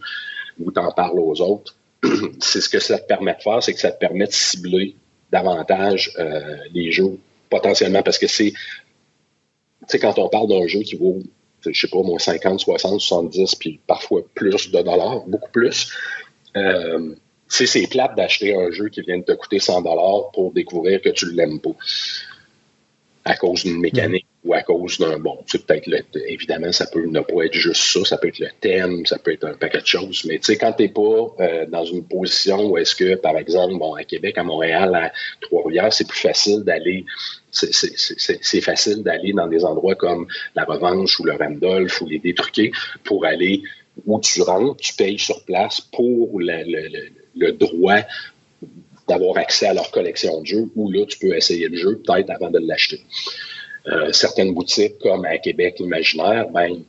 ou tu en parles aux autres, c'est ce que ça te permet de faire, c'est que ça te permet de cibler davantage euh, les jeux potentiellement parce que c'est, sais, quand on parle d'un jeu qui vaut, je sais pas, moins 50, 60, 70, puis parfois plus de dollars, beaucoup plus, euh, c'est plate d'acheter un jeu qui vient de te coûter 100 dollars pour découvrir que tu l'aimes pas à cause d'une mécanique ou à cause d'un bon, c'est peut-être le, évidemment, ça peut ne pas être juste ça, ça peut être le thème, ça peut être un paquet de choses, mais tu sais, quand t'es pas euh, dans une position où est-ce que, par exemple, bon, à Québec, à Montréal, à Trois-Rivières, c'est plus facile d'aller, c'est facile d'aller dans des endroits comme la Revanche ou le Randolph ou les Détruqués pour aller où tu rentres, tu payes sur place pour le, le, le droit d'avoir accès à leur collection de jeux, où là, tu peux essayer le jeu peut-être avant de l'acheter. Euh, certaines boutiques, comme à Québec Imaginaire, ben,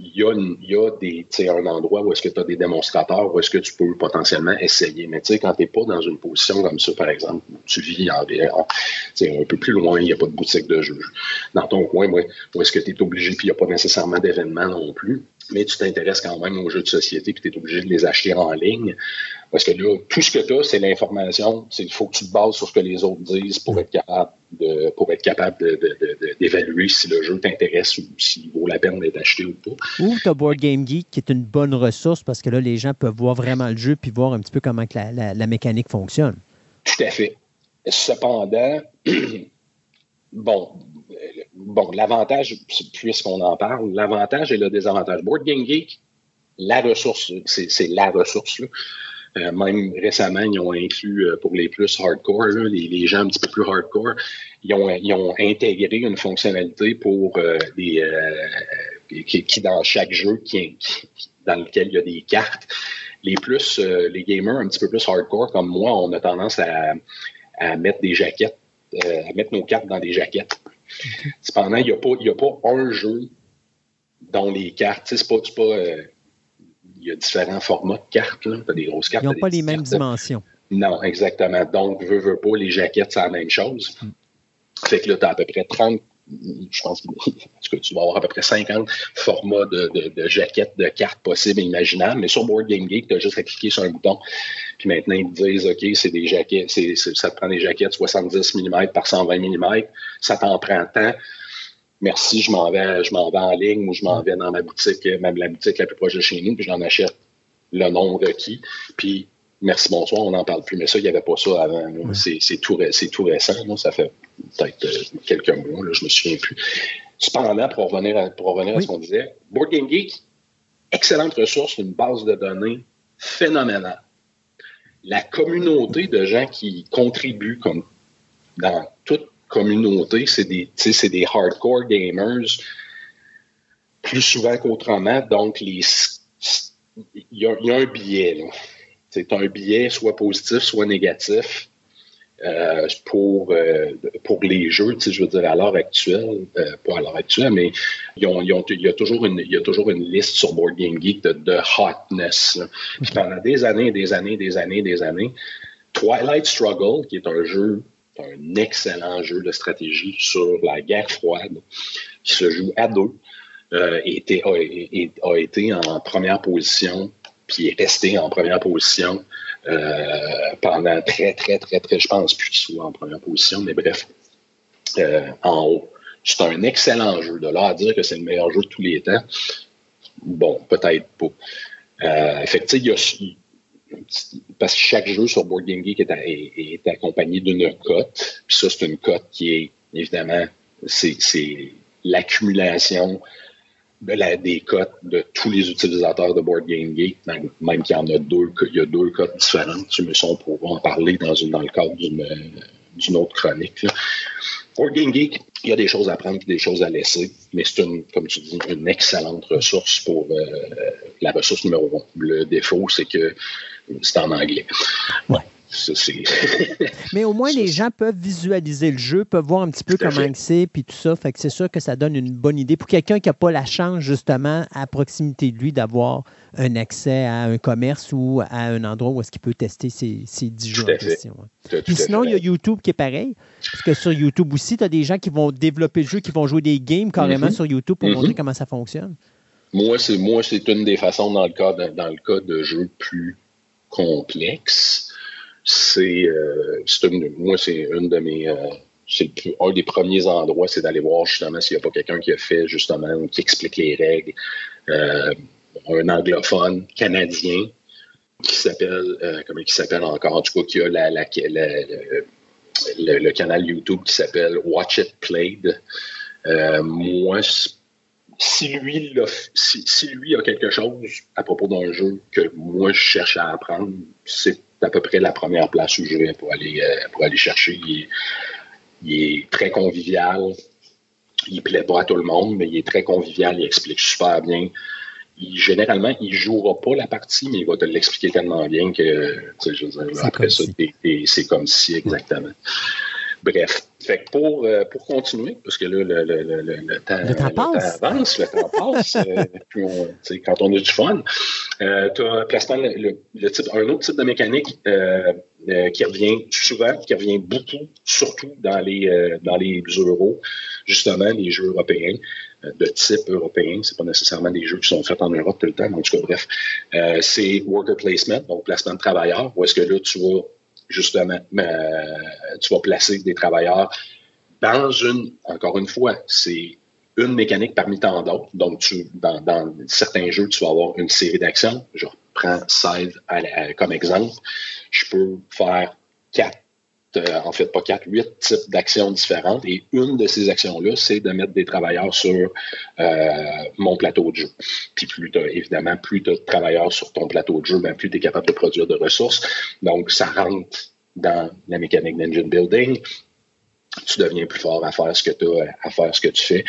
il y a, y a des, un endroit où est-ce que tu as des démonstrateurs, où est-ce que tu peux potentiellement essayer. Mais tu sais, quand tu n'es pas dans une position comme ça, par exemple, où tu vis en, un peu plus loin, il n'y a pas de boutique de jeux. Dans ton coin, où est-ce que tu es obligé, puis il n'y a pas nécessairement d'événements non plus, mais tu t'intéresses quand même aux jeux de société, puis tu es obligé de les acheter en ligne. Parce que là, tout ce que tu as, c'est l'information. Il faut que tu te bases sur ce que les autres disent pour être capable de, pour être capable d'évaluer de, de, si le jeu t'intéresse ou s'il vaut la peine d'être acheté ou pas. Ou tu as Board Game Geek qui est une bonne ressource parce que là, les gens peuvent voir vraiment le jeu puis voir un petit peu comment la, la mécanique fonctionne. Tout à fait. Cependant, bon, bon, l'avantage, puisqu'on en parle, l'avantage et le désavantage. Board Game Geek, la ressource, c'est la ressource. Là. Euh, même récemment, ils ont inclus euh, pour les plus hardcore, les, gens un petit peu plus hardcore, ils ont, intégré une fonctionnalité pour euh, des qui, dans chaque jeu dans lequel il y a des cartes. Les plus les gamers un petit peu plus hardcore comme moi, on a tendance à mettre des jaquettes, à mettre nos cartes dans des jaquettes. Cependant, il n'y a, pas, a pas un jeu dont les cartes, c'est pas, pas il y a différents formats de cartes. As des grosses cartes. Ils n'ont pas les mêmes dimensions. Non, exactement. Donc, veux, veux pas, les jaquettes, c'est la même chose. Mm. Fait que là, tu as à peu près 30, je pense que tu vas avoir à peu près 50 formats de, de, jaquettes de cartes possibles et imaginables. Mais sur Board Game Geek, tu as juste à cliquer sur un bouton. Puis maintenant, ils te disent, OK, c'est des jaquettes, ça te prend des jaquettes 70 mm par 120 mm. Ça t'en prend tant merci, je m'en vais, je m'en vais en ligne ou je m'en vais dans ma boutique, même la boutique la plus proche de chez nous, puis j'en achète le nom requis. Puis, merci, bonsoir, on n'en parle plus. Mais ça, il n'y avait pas ça avant. C'est tout, tout, récent. Ça fait peut-être euh, quelques mois. Là, je me souviens plus. Cependant, pour revenir à, pour revenir à ce qu'on disait, Board Game Geek, excellente ressource, une base de données phénoménale. La communauté de gens qui contribuent, comme dans toute communauté, c'est des, des hardcore gamers plus souvent qu'autrement. Donc, les, il y, a, un biais. C'est un biais soit positif, soit négatif. Euh, pour, euh, pour les jeux, je veux dire, à l'heure actuelle, euh, pas à l'heure actuelle, mais il y a toujours une, il y a toujours une liste sur Board Game Geek de, hotness. Puis pendant des années, des années, des années, des années, Twilight Struggle, qui est un jeu, un excellent jeu de stratégie sur la guerre froide, qui se joue à deux, a, a, été en première position, puis est resté en première position euh, pendant très, très, très, très, je pense plus qu'il soit en première position, mais bref, euh, en haut. C'est un excellent jeu. De là à dire que c'est le meilleur jeu de tous les temps, bon, peut-être pas. Euh, effectivement, il y a, parce que chaque jeu sur Board Game Geek est, est, accompagné d'une cote. Puis ça, c'est une cote qui est, évidemment, c'est l'accumulation des cotes de tous les utilisateurs de Board Game Geek, même qu'il y en a deux, il y a deux cotes différentes. Tu me on pourra en parler dans, une, dans le cadre d'une autre chronique. Board Game Geek, il y a des choses à prendre et des choses à laisser, mais c'est une, comme tu dis, une excellente ressource pour euh, la ressource numéro un. Le défaut, c'est que c'est en anglais. Ouais. Mais au moins, les gens peuvent visualiser le jeu, peuvent voir un petit peu comment c'est, puis tout ça. Fait que c'est sûr que ça donne une bonne idée pour quelqu'un qui n'a pas la chance, justement, à proximité de lui, d'avoir un accès à un commerce ou à un endroit où est-ce qu'il peut tester ses, ses 10 jeux en question. Puis sinon, il y a YouTube qui est pareil. Parce que sur YouTube aussi, tu as des gens qui vont développer le jeu, qui vont jouer des games carrément mm-hmm. sur YouTube pour montrer mm-hmm. comment ça fonctionne. Moi, c'est moi, c'est une des façons dans le cas de, dans le cas de jeux plus complexes c'est euh, moi c'est une de mes euh, c'est un des premiers endroits, c'est d'aller voir justement s'il n'y a pas quelqu'un qui a fait justement qui explique les règles. Euh, un anglophone canadien qui s'appelle comment il s'appelle encore? En tout cas qui a la, le, canal YouTube qui s'appelle Watch It Played. moi, si lui, si, lui a quelque chose à propos d'un jeu que moi je cherche à apprendre, c'est à peu près la première place où je vais pour aller, euh, pour aller chercher. Il est, très convivial. Il plaît pas à tout le monde, mais il est très convivial. Il explique super bien. Il, généralement, il jouera pas la partie, mais il va te l'expliquer tellement bien que, je veux dire, après ça, c'est comme si, exactement. Bref, fait pour, euh, pour continuer, parce que là, le, le, le, le temps, avance, le temps passe, euh, puis on, quand on a du fun, euh, tu as placement le, type, un autre type de mécanique qui revient souvent, qui revient beaucoup, surtout dans les, dans les euros, justement, les jeux européens de type européen. C'est pas nécessairement des jeux qui sont faits en Europe tout le temps, mais en tout cas, bref. c'est worker placement, donc placement de travailleurs, où est-ce que là, tu vas justement, euh, tu vas placer des travailleurs dans une, encore une fois, c'est une mécanique parmi tant d'autres. Donc, tu, dans, dans, certains jeux, tu vas avoir une série d'actions. Je reprends Scythe comme exemple. Je peux faire quatre euh, en fait pas quatre, huit types d'actions différentes. Et une de ces actions-là, c'est de mettre des travailleurs sur euh, mon plateau de jeu. Puis plus tu évidemment, plus tu as de travailleurs sur ton plateau de jeu, ben, plus tu es capable de produire de ressources. Donc, ça rentre dans la mécanique d'engine building. Tu deviens plus fort à faire ce que tu as, à faire ce que tu fais.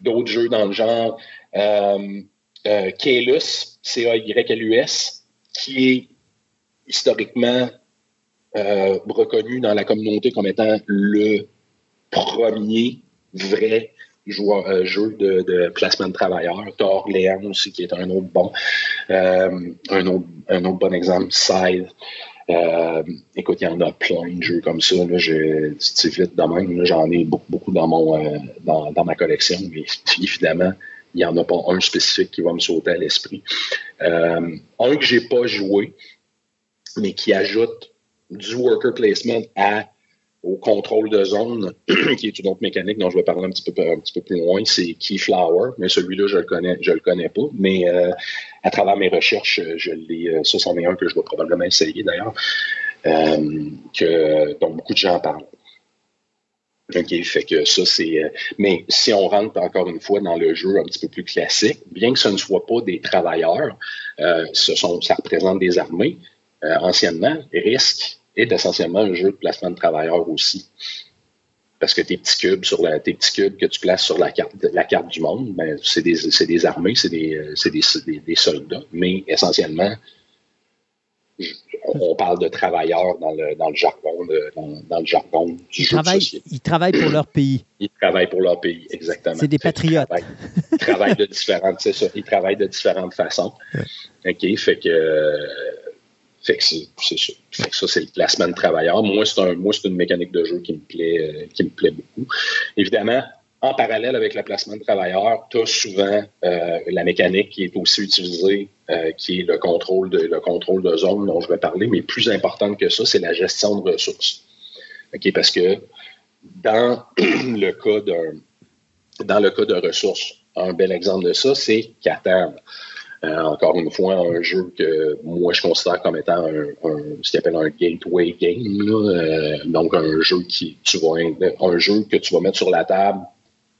D'autres jeux dans le genre euh, euh, C-A-Y-L-U-S, qui est historiquement euh, reconnu dans la communauté comme étant le premier vrai euh, jeu de, placement de travailleurs. Tu Orléans aussi, qui est un autre bon, euh, un, autre, un autre bon exemple. Scythe. écoute, il y en a plein de jeux comme ça. Là, c'est vite de même. J'en ai beaucoup, beaucoup dans, mon, dans, dans, ma collection. Mais évidemment, il n'y en a pas un spécifique qui va me sauter à l'esprit. un que j'ai pas joué, mais qui ajoute du worker placement à au contrôle de zone, qui est une autre mécanique dont je vais parler un petit peu, un petit peu plus loin, c'est Keyflower, mais celui-là, je le connais, je le connais pas. Mais euh, à travers mes recherches, je l'ai. Euh, ça, c'en est un que je vais probablement essayer d'ailleurs. Euh, dont beaucoup de gens parlent. OK, fait que ça, c'est. mais si on rentre encore une fois dans le jeu un petit peu plus classique, bien que ce ne soit pas des travailleurs, ce sont, ça représente des armées. anciennement, risque est essentiellement un jeu de placement de travailleurs aussi. Parce que tes petits cubes sur la, tes petits cubes que tu places sur la carte, la carte du monde, ben, c'est des, des, armées, c'est des, des, des, soldats, mais essentiellement, on parle de travailleurs dans le, dans le jargon, de, dans, le jargon du ils travaillent, Ils travaillent pour leur pays. Ils travaillent pour leur pays, exactement. C'est des patriotes. Ils travaillent, de différentes, ça. Ils travaillent de différentes façons. OK, fait que fait que c'est ça. Ça, c'est le placement de travailleurs. Moi, c'est une mécanique de jeu qui me plaît, euh, qui me plaît beaucoup. Évidemment, en parallèle avec le placement de travailleurs, tu as souvent euh, la mécanique qui est aussi utilisée, euh, qui est le contrôle de le zone dont je vais parler, mais plus importante que ça, c'est la gestion de ressources. Parce que dans le cas d'un dans le cas de ressources, un bel exemple de ça, c'est Catan. Euh, encore une fois, un jeu que moi je considère comme étant un, ce qu'on appelle un gateway game. Euh, donc un jeu qui tu vas un jeu que tu vas mettre sur la table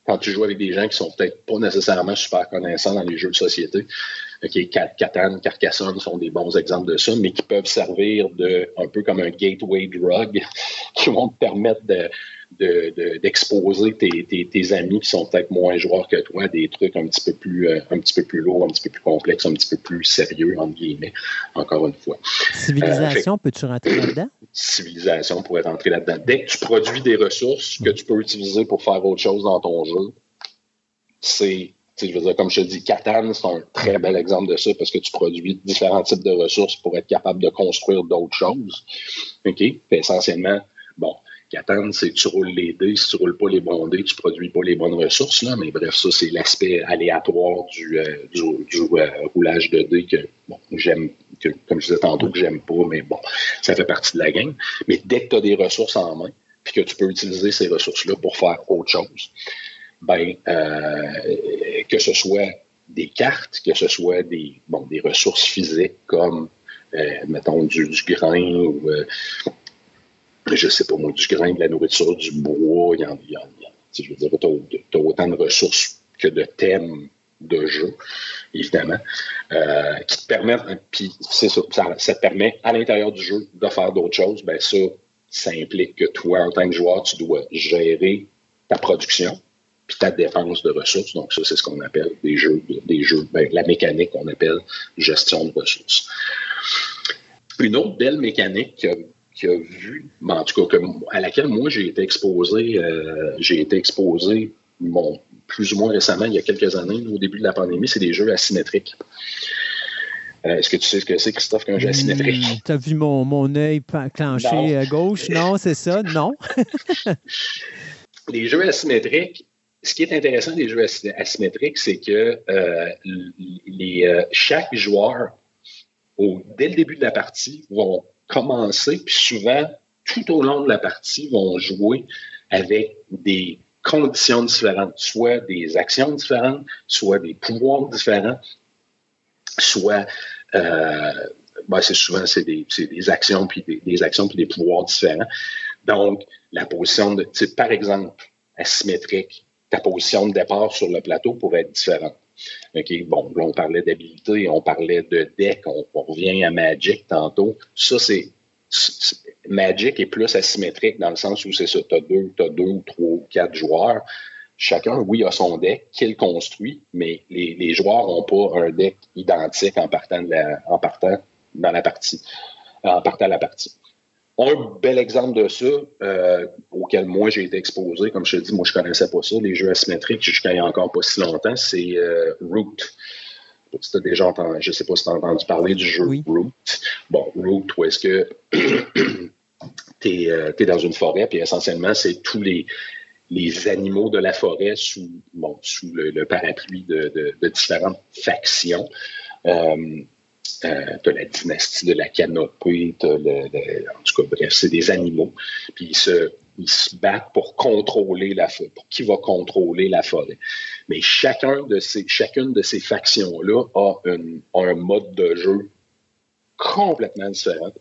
quand tu joues avec des gens qui sont peut-être pas nécessairement super connaissants dans les jeux de société. Okay, Catan, Carcassonne sont des bons exemples de ça, mais qui peuvent servir de un peu comme un gateway drug qui vont te permettre de d'exposer de, tes, amis qui sont peut-être moins joueurs que toi des trucs un petit peu plus euh, un petit peu plus lourds, un petit peu plus complexes, un petit peu plus sérieux, entre guillemets, encore une fois. Civilisation, euh, peux-tu rentrer là-dedans? Civilisation pourrait rentrer là-dedans. Dès que tu produis des ressources que tu peux utiliser pour faire autre chose dans ton jeu, c'est je veux dire, comme je te dis, Catan, c'est un très bel exemple de ça parce que tu produis différents types de ressources pour être capable de construire d'autres choses. OK? essentiellement, bon, Catan, c'est que tu roules les dés. Si tu roules pas les bons dés, tu produis pas les bonnes ressources. Là. Mais bref, ça, c'est l'aspect aléatoire du, euh, du, euh, roulage de dés que bon, j'aime, que, comme je disais tantôt, que j'aime pas, mais bon, ça fait partie de la game. Mais dès que tu as des ressources en main, puis que tu peux utiliser ces ressources-là pour faire autre chose, ben, euh, que ce soit des cartes, que ce soit des, bon, des ressources physiques comme, mettons, du, du grain ou je sais pas moi, du grain, de la nourriture, du bois, il y en, y en, je veux dire, tu as, autant de ressources que de thèmes de jeu, évidemment, euh, qui te permettent, puis c'est ça, ça, te permet à l'intérieur du jeu de faire d'autres choses, ben ça, ça implique que toi, en tant que joueur, tu dois gérer ta production, puis ta dépense de ressources. Donc, ça, c'est ce qu'on appelle des jeux, des jeux, ben, la mécanique qu'on appelle gestion de ressources. Une autre belle mécanique qui a vu, ben, en tout cas, à laquelle moi j'ai été exposé, euh, j'ai été exposé bon, plus ou moins récemment, il y a quelques années, au début de la pandémie, c'est des jeux asymétriques. Euh, est-ce que tu sais ce que c'est, Christophe, qu'un jeu asymétrique? Hmm, tu as vu mon, mon œil clenché à gauche? Non, c'est ça? Non? les jeux asymétriques, ce qui est intéressant des jeux asymétriques, c'est que euh, les, chaque joueur, au, dès le début de la partie, vont commencer, puis souvent, tout au long de la partie, vont jouer avec des conditions différentes, soit des actions différentes, soit des pouvoirs différents, soit euh, ben c'est souvent c'est des, des, actions puis des, actions puis des pouvoirs différents. Donc, la position de, par exemple, asymétrique, ta position de départ sur le plateau pourrait être différente. OK, bon, on parlait d'habilité, on parlait de deck, on, revient à Magic tantôt. Ça, c'est. Magic est plus asymétrique dans le sens où c'est ça, tu as deux, as deux ou trois ou quatre joueurs. Chacun, oui, a son deck qu'il construit, mais les, joueurs n'ont pas un deck identique en partant, en partant dans la partie, en partant la partie. Un bel exemple de ça, euh, auquel moi j'ai été exposé, comme je te dis, moi je connaissais pas ça, les jeux asymétriques jusqu'à il y a encore pas si longtemps, c'est euh, Root. Si as déjà entendu, je sais pas si tu as entendu parler du jeu Root. Bon, Root, où est-ce que tu es, euh, dans une forêt, puis essentiellement, c'est tous les, les animaux de la forêt sous, bon, sous le, parapluie de, de, différentes factions. Euh, euh, as la dynastie de la canopée, le, en tout cas, bref, c'est des animaux. Puis ils se, Ils se battent pour contrôler la forêt, pour qui va contrôler la forêt. Mais chacun de ces, chacune de ces factions-là a, un mode de jeu complètement différent.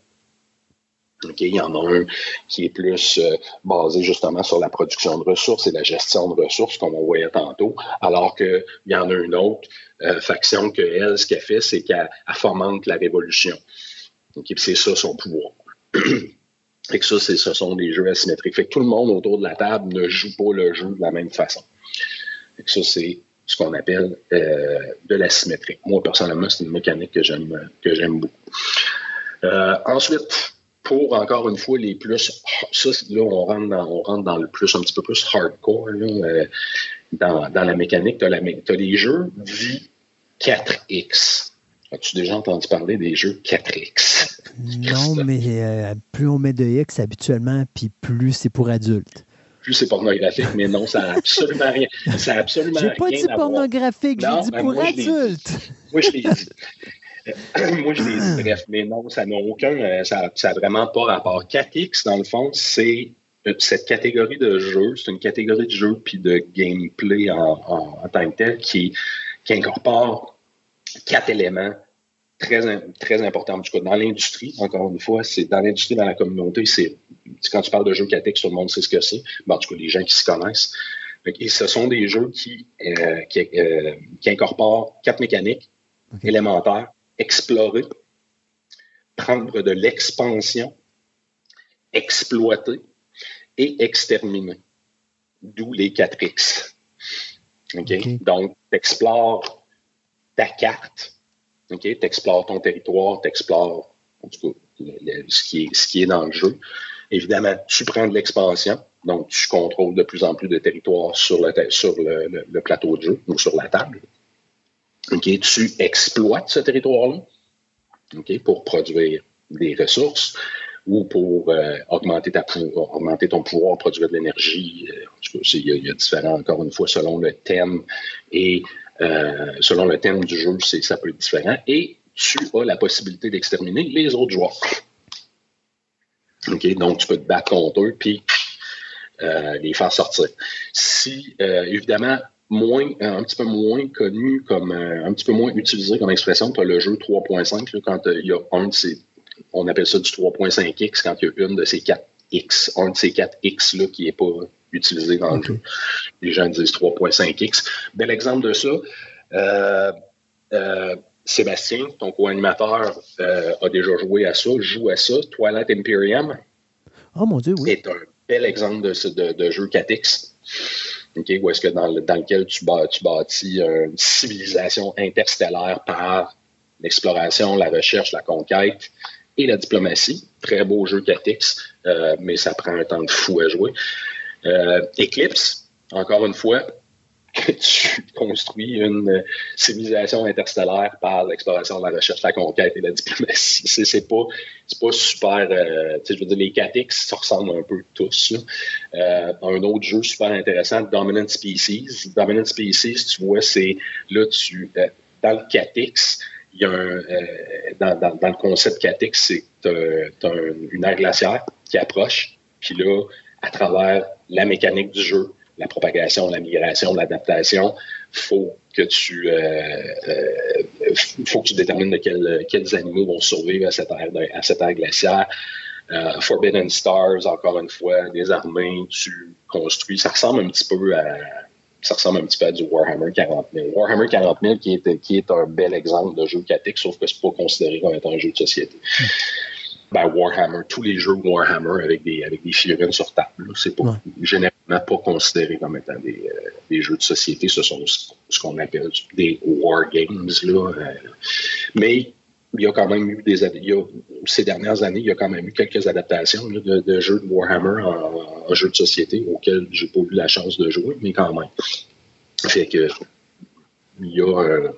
Il y en a un qui est plus euh, basé justement sur la production de ressources et la gestion de ressources, comme on voyait tantôt, alors qu'il y en a une autre euh, faction que elle, ce qu'elle fait, c'est qu'elle fomente la révolution. c'est ça son pouvoir. Et que ça, ce sont des jeux asymétriques. Fait que tout le monde autour de la table ne joue pas le jeu de la même façon. Et que ça, c'est ce qu'on appelle euh, de l'asymétrique. Moi, personnellement, c'est une mécanique que j'aime, que j'aime beaucoup. Ensuite, pour encore une fois les plus, ça, là, on rentre dans, on rentre dans le plus, un petit peu plus hardcore, là, euh, dans, dans, la mécanique. Tu as, as les jeux vie 4X. As-tu déjà entendu parler des jeux 4X? Non, mais euh, plus on met de X habituellement, puis plus c'est pour adultes. Plus c'est pornographique, mais non, ça n'a absolument rien. Ça a absolument J'ai pas dit pornographique, j'ai dit ben, pour adultes. Moi, je l'ai dit. moi, je dit. Bref, mais non, ça n'a aucun. Euh, ça n'a vraiment pas rapport. 4X, dans le fond, c'est euh, cette catégorie de jeu, c'est une catégorie de jeu puis de gameplay en, en, tant que tel qui, qui incorpore quatre éléments très, très importants. Du coup, dans l'industrie, encore une fois, c'est dans l'industrie, dans la communauté, c'est quand tu parles de jeux catégories, tout le monde sait ce que c'est. Ben, en tout cas, les gens qui s'y connaissent. Et ce sont des jeux qui, euh, qui, euh, qui, incorporent quatre mécaniques élémentaires explorer, prendre de l'expansion, exploiter et exterminer. D'où les 4X. Donc, tu explores ta carte, tu explores ton territoire, tu explores ce, qui est, ce qui est dans le jeu. Évidemment, tu prends de l'expansion, donc tu contrôles de plus en plus de territoire sur le, sur le plateau de jeu ou sur la table. Okay, tu exploites ce territoire-là okay, pour produire des ressources ou pour euh, augmenter, ta, augmenter ton pouvoir, produire de l'énergie. Euh, il, y, a différents, encore une fois, selon le thème et euh, selon le thème du jeu, ça peut être différent. Et tu as la possibilité d'exterminer les autres joueurs. Okay, donc, tu peux te battre contre eux puis les faire sortir. Si, évidemment, moins, un petit peu moins connu comme, euh, un petit peu moins utilisé comme expression. Tu as le jeu 3.5, quand euh, il y a un de ces, on appelle ça du 3.5x, quand il y a une de ces 4x, un de ces 4x là qui n'est pas utilisé dans le jeu. Les gens disent 3.5x. Bel exemple de ça. Euh, Sébastien, ton co-animateur, a déjà joué à ça, joue à ça. Twilight Imperium. Oh mon Dieu, oui. C'est un bel exemple de, de, de jeu 4X où est-ce que dans, lequel tu, bâtis une civilisation interstellaire par l'exploration, la recherche, la conquête et la diplomatie? Très beau jeu 4X, euh, mais ça prend un temps de fou à jouer. Euh, Eclipse, encore une fois, tu construis une civilisation interstellaire par l'exploration, la recherche, la conquête et la diplomatie. C'est pas, pas super. Euh, je veux dire, les 4X, ça ressemble un peu tous. Euh, un autre jeu super intéressant, Dominant Species. Dominant Species, tu vois, c'est là, tu. Euh, dans le 4X, il y a un, dans, dans, dans, le concept 4X, c'est tu as, une aire glaciaire qui approche, puis là, à travers la mécanique du jeu, la propagation, la migration, l'adaptation, faut que tu euh, euh, faut que tu détermines de quels animaux vont survivre à cette ère, à cette ère glaciaire. Euh, Forbidden Stars, encore une fois, des armées, tu construis. Ça ressemble un petit peu à ça ressemble un petit peu à du Warhammer 40 000. Warhammer 40 000 qui est, qui est un bel exemple de jeu catique, sauf que c'est pas considéré comme étant un jeu de société. Ben, Warhammer, tous les jeux Warhammer avec des, avec des figurines sur table, c'est pas généralement pas considéré comme étant des, euh, des, jeux de société. Ce sont ce, qu'on appelle des war games. Là, euh. mais il y a quand même eu des ces dernières années, il y a quand même eu quelques adaptations de, jeux de Warhammer en, en jeux de société auxquels j'ai pas eu la chance de jouer, mais quand même. Fait que il y a euh,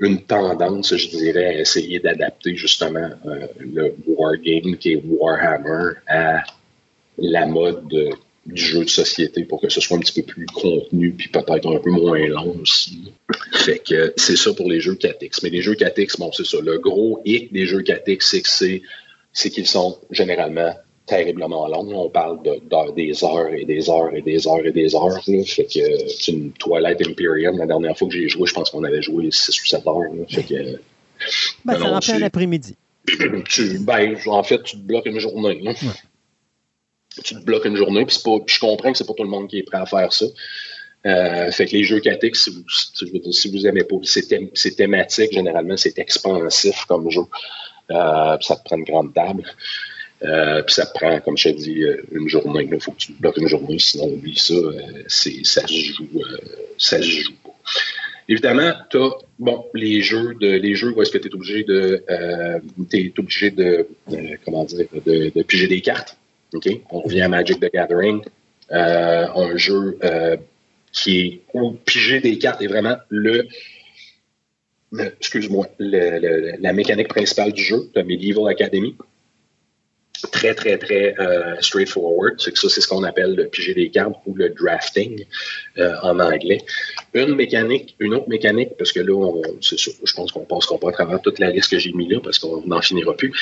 une tendance, je dirais, à essayer d'adapter justement le wargame qui est Warhammer à la mode de du jeu de société pour que ce soit un petit peu plus contenu puis peut-être un peu moins long aussi. Fait que c'est ça pour les jeux 4X. Mais les jeux 4X, bon, c'est ça. Le gros hic des jeux 4X, c'est que c'est, qu'ils sont généralement terriblement long. On parle de, des heures et des heures et des heures et des heures. Fait que c'est une Twilight Imperium. La dernière fois que j'ai joué, je pense qu'on avait joué 6 ou 7 heures. Fait que, ben, ça remplit un après-midi. ben, en fait, tu te bloques une journée. Tu te bloques une journée, puis, je comprends que c'est pas tout le monde qui est prêt à faire ça. Euh, fait que les jeux cathiques, si vous, si vous aimez pas, c'est thématique, généralement, c'est expansif comme jeu. Euh, ça te prend une grande table. Euh, puis ça prend, comme je te dis, une journée. Il faut que tu bloques une journée, sinon oublie ça. ça se joue, ça se joue pas. Évidemment, tu as bon, les jeux de les jeux où est-ce que tu es obligé de es obligé de, comment dire de, piger des cartes. On revient à Magic the Gathering. un jeu qui est où piger des cartes est vraiment le, excuse-moi, la mécanique principale du jeu, de Medieval Academy. Très, très, très euh, straightforward. C'est que ça, c'est ce qu'on appelle le piger des cartes ou le drafting euh, en anglais. Une mécanique, une autre mécanique, parce que là, sûr, je pense qu'on ne passera pas à travers toute la liste que j'ai mis là, parce qu'on n'en finira plus.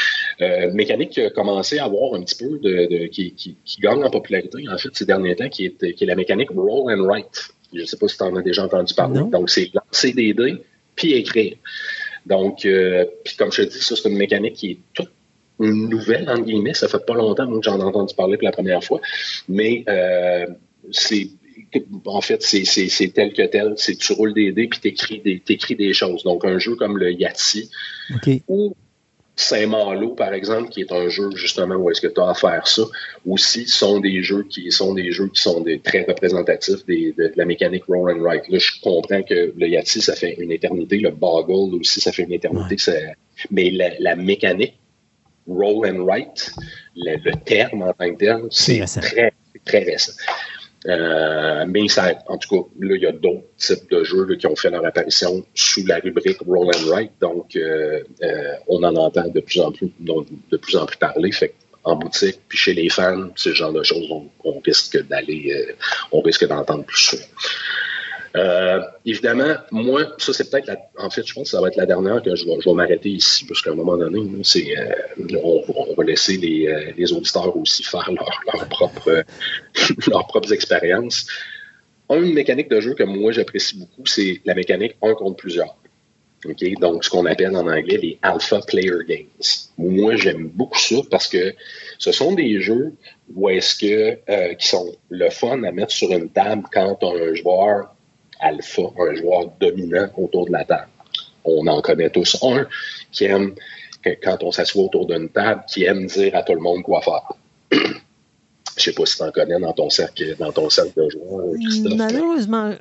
Euh, mécanique qui a commencé à avoir un petit peu de, qui, qui, gagne en popularité, en fait, ces derniers temps, qui est, qui est la mécanique roll and write. Je ne sais pas si tu en as déjà entendu parler. Donc, c'est lancer des dés puis écrire. Donc, euh, puis comme je te dis, ça, c'est une mécanique qui est toute nouvelle, entre guillemets. Ça fait pas longtemps que j'en ai entendu parler pour la première fois. Mais euh, c'est en fait, c'est tel que tel. C'est tu roules des dés puis t'écris des, écris des choses. Donc, un jeu comme le Yahtzee, ou Saint-Malo, par exemple, qui est un jeu justement où est-ce que tu as à faire ça, aussi sont des jeux qui sont des jeux qui sont des, très représentatifs de, la mécanique roll and write. Là, je comprends que le Yahtzee, ça fait une éternité, le Boggle aussi, ça fait une éternité. Mais la, mécanique roll and write, le, terme en tant que tel, c'est très, très récent. Euh, mais ça, en tout cas, là, il y a d'autres types de jeux qui ont fait leur apparition sous la rubrique Roll and Write. Donc, euh, euh, on en entend de plus en plus, de plus en plus parler. Fait en boutique, puis chez les fans, ce genre de choses, on, risque d'aller, on risque d'entendre plus souvent. Euh, évidemment, moi, ça c'est peut-être, en fait, je pense que ça va être la dernière que je vais, je vais m'arrêter ici, parce qu'à un moment donné, c'est, euh, on, va laisser les, euh, les, auditeurs aussi faire leur, leur propre, leurs propres expériences. Une mécanique de jeu que moi j'apprécie beaucoup, c'est la mécanique un contre plusieurs. Okay? Donc, ce qu'on appelle en anglais les alpha player games. Moi, j'aime beaucoup ça parce que ce sont des jeux où est-ce que euh, qui sont le fun à mettre sur une table quand un joueur alpha, un joueur dominant autour de la table. On en connaît tous un qui aime, quand on s'assoit autour d'une table, qui aime dire à tout le monde quoi faire. Je sais pas si tu en connais dans ton cercle, dans ton cercle de joueurs, Christophe. Malheureusement,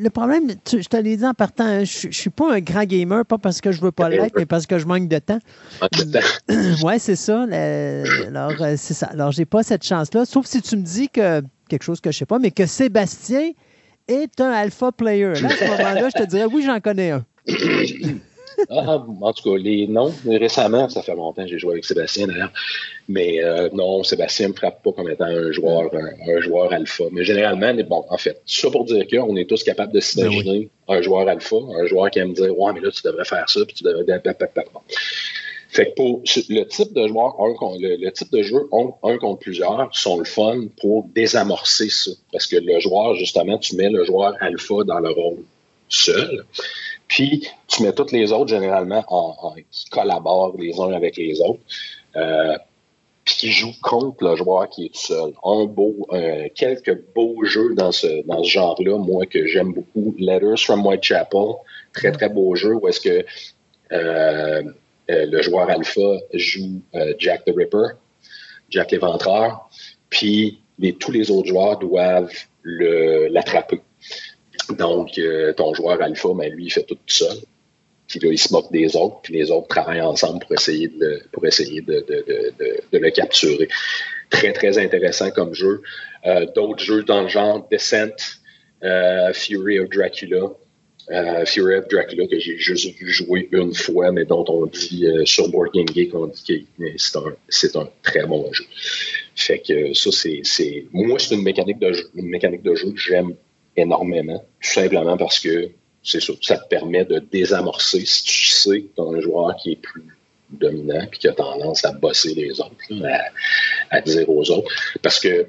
le problème, je te l'ai dit en partant, je, ne suis pas un grand gamer, pas parce que je veux pas l'être, mais parce que je manque de temps. Manque de temps. ouais, c'est ça. alors, euh, c'est ça. Alors, j'ai pas cette chance-là, sauf si tu me dis que quelque chose que je sais pas, mais que Sébastien est un alpha player. Là, à ce moment-là, je te dirais oui, j'en connais un. ah, en tout cas, les noms, récemment, ça fait longtemps que j'ai joué avec Sébastien d'ailleurs, mais euh, non, Sébastien ne me frappe pas comme étant un joueur, un, joueur alpha. Mais généralement, bon, en fait, ça pour dire qu'on est tous capables de s'imaginer ben un joueur alpha, un joueur qui aime dire Ouais, mais là, tu devrais faire ça, puis tu devrais. Fait que pour le type de joueur, le, type de jeu un, contre plusieurs sont le fun pour désamorcer ça. Parce que le joueur, justement, tu mets le joueur alpha dans le rôle seul. Puis tu mets tous les autres généralement en, qui collaborent les uns avec les autres. Euh, puis qui jouent contre le joueur qui est seul. Un beau, quelques beaux jeux dans ce, dans ce genre-là, moi que j'aime beaucoup. Letters from Whitechapel, très très beau jeu où est-ce que euh, le joueur alpha joue euh, Jack the Ripper, Jack l'éventreur, puis tous les autres joueurs doivent l'attraper. Donc, euh, ton joueur alpha, ben, lui, il fait tout seul. Puis là, il se moque des autres, puis les autres travaillent ensemble pour essayer de, pour essayer de, le capturer. Très, très intéressant comme jeu. D'autres jeux dans le genre Descent, Fury of Dracula, euh, Fury of Dracula que j'ai juste vu jouer une fois, mais dont on dit euh, sur Board Game Geek, on dit que c'est un, très bon jeu. Fait que ça, c'est. Moi, c'est une mécanique de jeu, une mécanique de jeu que j'aime énormément, tout simplement parce que c'est ça, ça te permet de désamorcer si tu sais que tu as un joueur qui est plus dominant puis qui a tendance à bosser les autres, à, dire aux autres. Parce que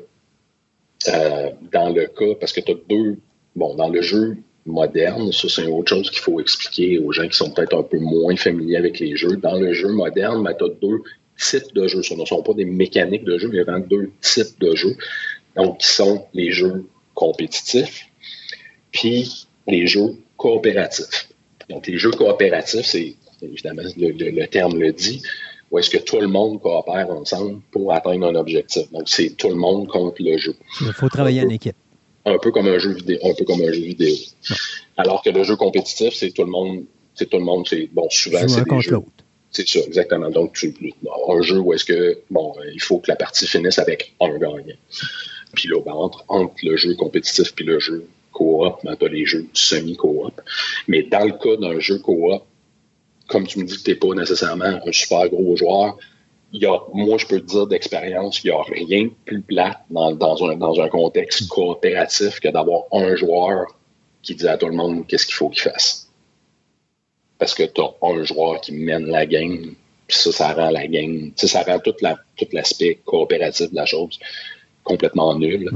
euh, dans le cas, parce que tu as deux, bon, dans le jeu moderne, ça c'est une autre chose qu'il faut expliquer aux gens qui sont peut-être un peu moins familiers avec les jeux. Dans le jeu moderne, ben, tu as deux types de jeux. Ce ne sont pas des mécaniques de jeu, mais vraiment deux types de jeux. Donc, qui sont les jeux compétitifs, puis les jeux coopératifs. Donc, les jeux coopératifs, c'est évidemment le, terme le dit, où est-ce que tout le monde coopère ensemble pour atteindre un objectif. Donc, c'est tout le monde contre le jeu. Il faut travailler en équipe. Un peu comme un jeu vidéo. Un peu comme un jeu vidéo. Alors que le jeu compétitif, c'est tout le monde, c'est tout le monde, c'est bon, souvent c'est des jeux. C'est ça, exactement. Donc, tu, un jeu où est-ce que, bon, il faut que la partie finisse avec un gagnant. Puis là, ben, entre, entre le jeu compétitif puis le jeu coop, ben, tu as les jeux semi-coop. Mais dans le cas d'un jeu coop, comme tu me dis que tu n'es pas nécessairement un super gros joueur, y a, moi, je peux te dire d'expérience, il n'y a rien de plus plat dans, dans, un, dans un contexte coopératif que d'avoir un joueur qui dit à tout le monde qu'est-ce qu'il faut qu'il fasse. Parce que tu as un joueur qui mène la game, puis ça, ça rend la game, ça rend tout, la, tout l'aspect coopératif de la chose complètement nul.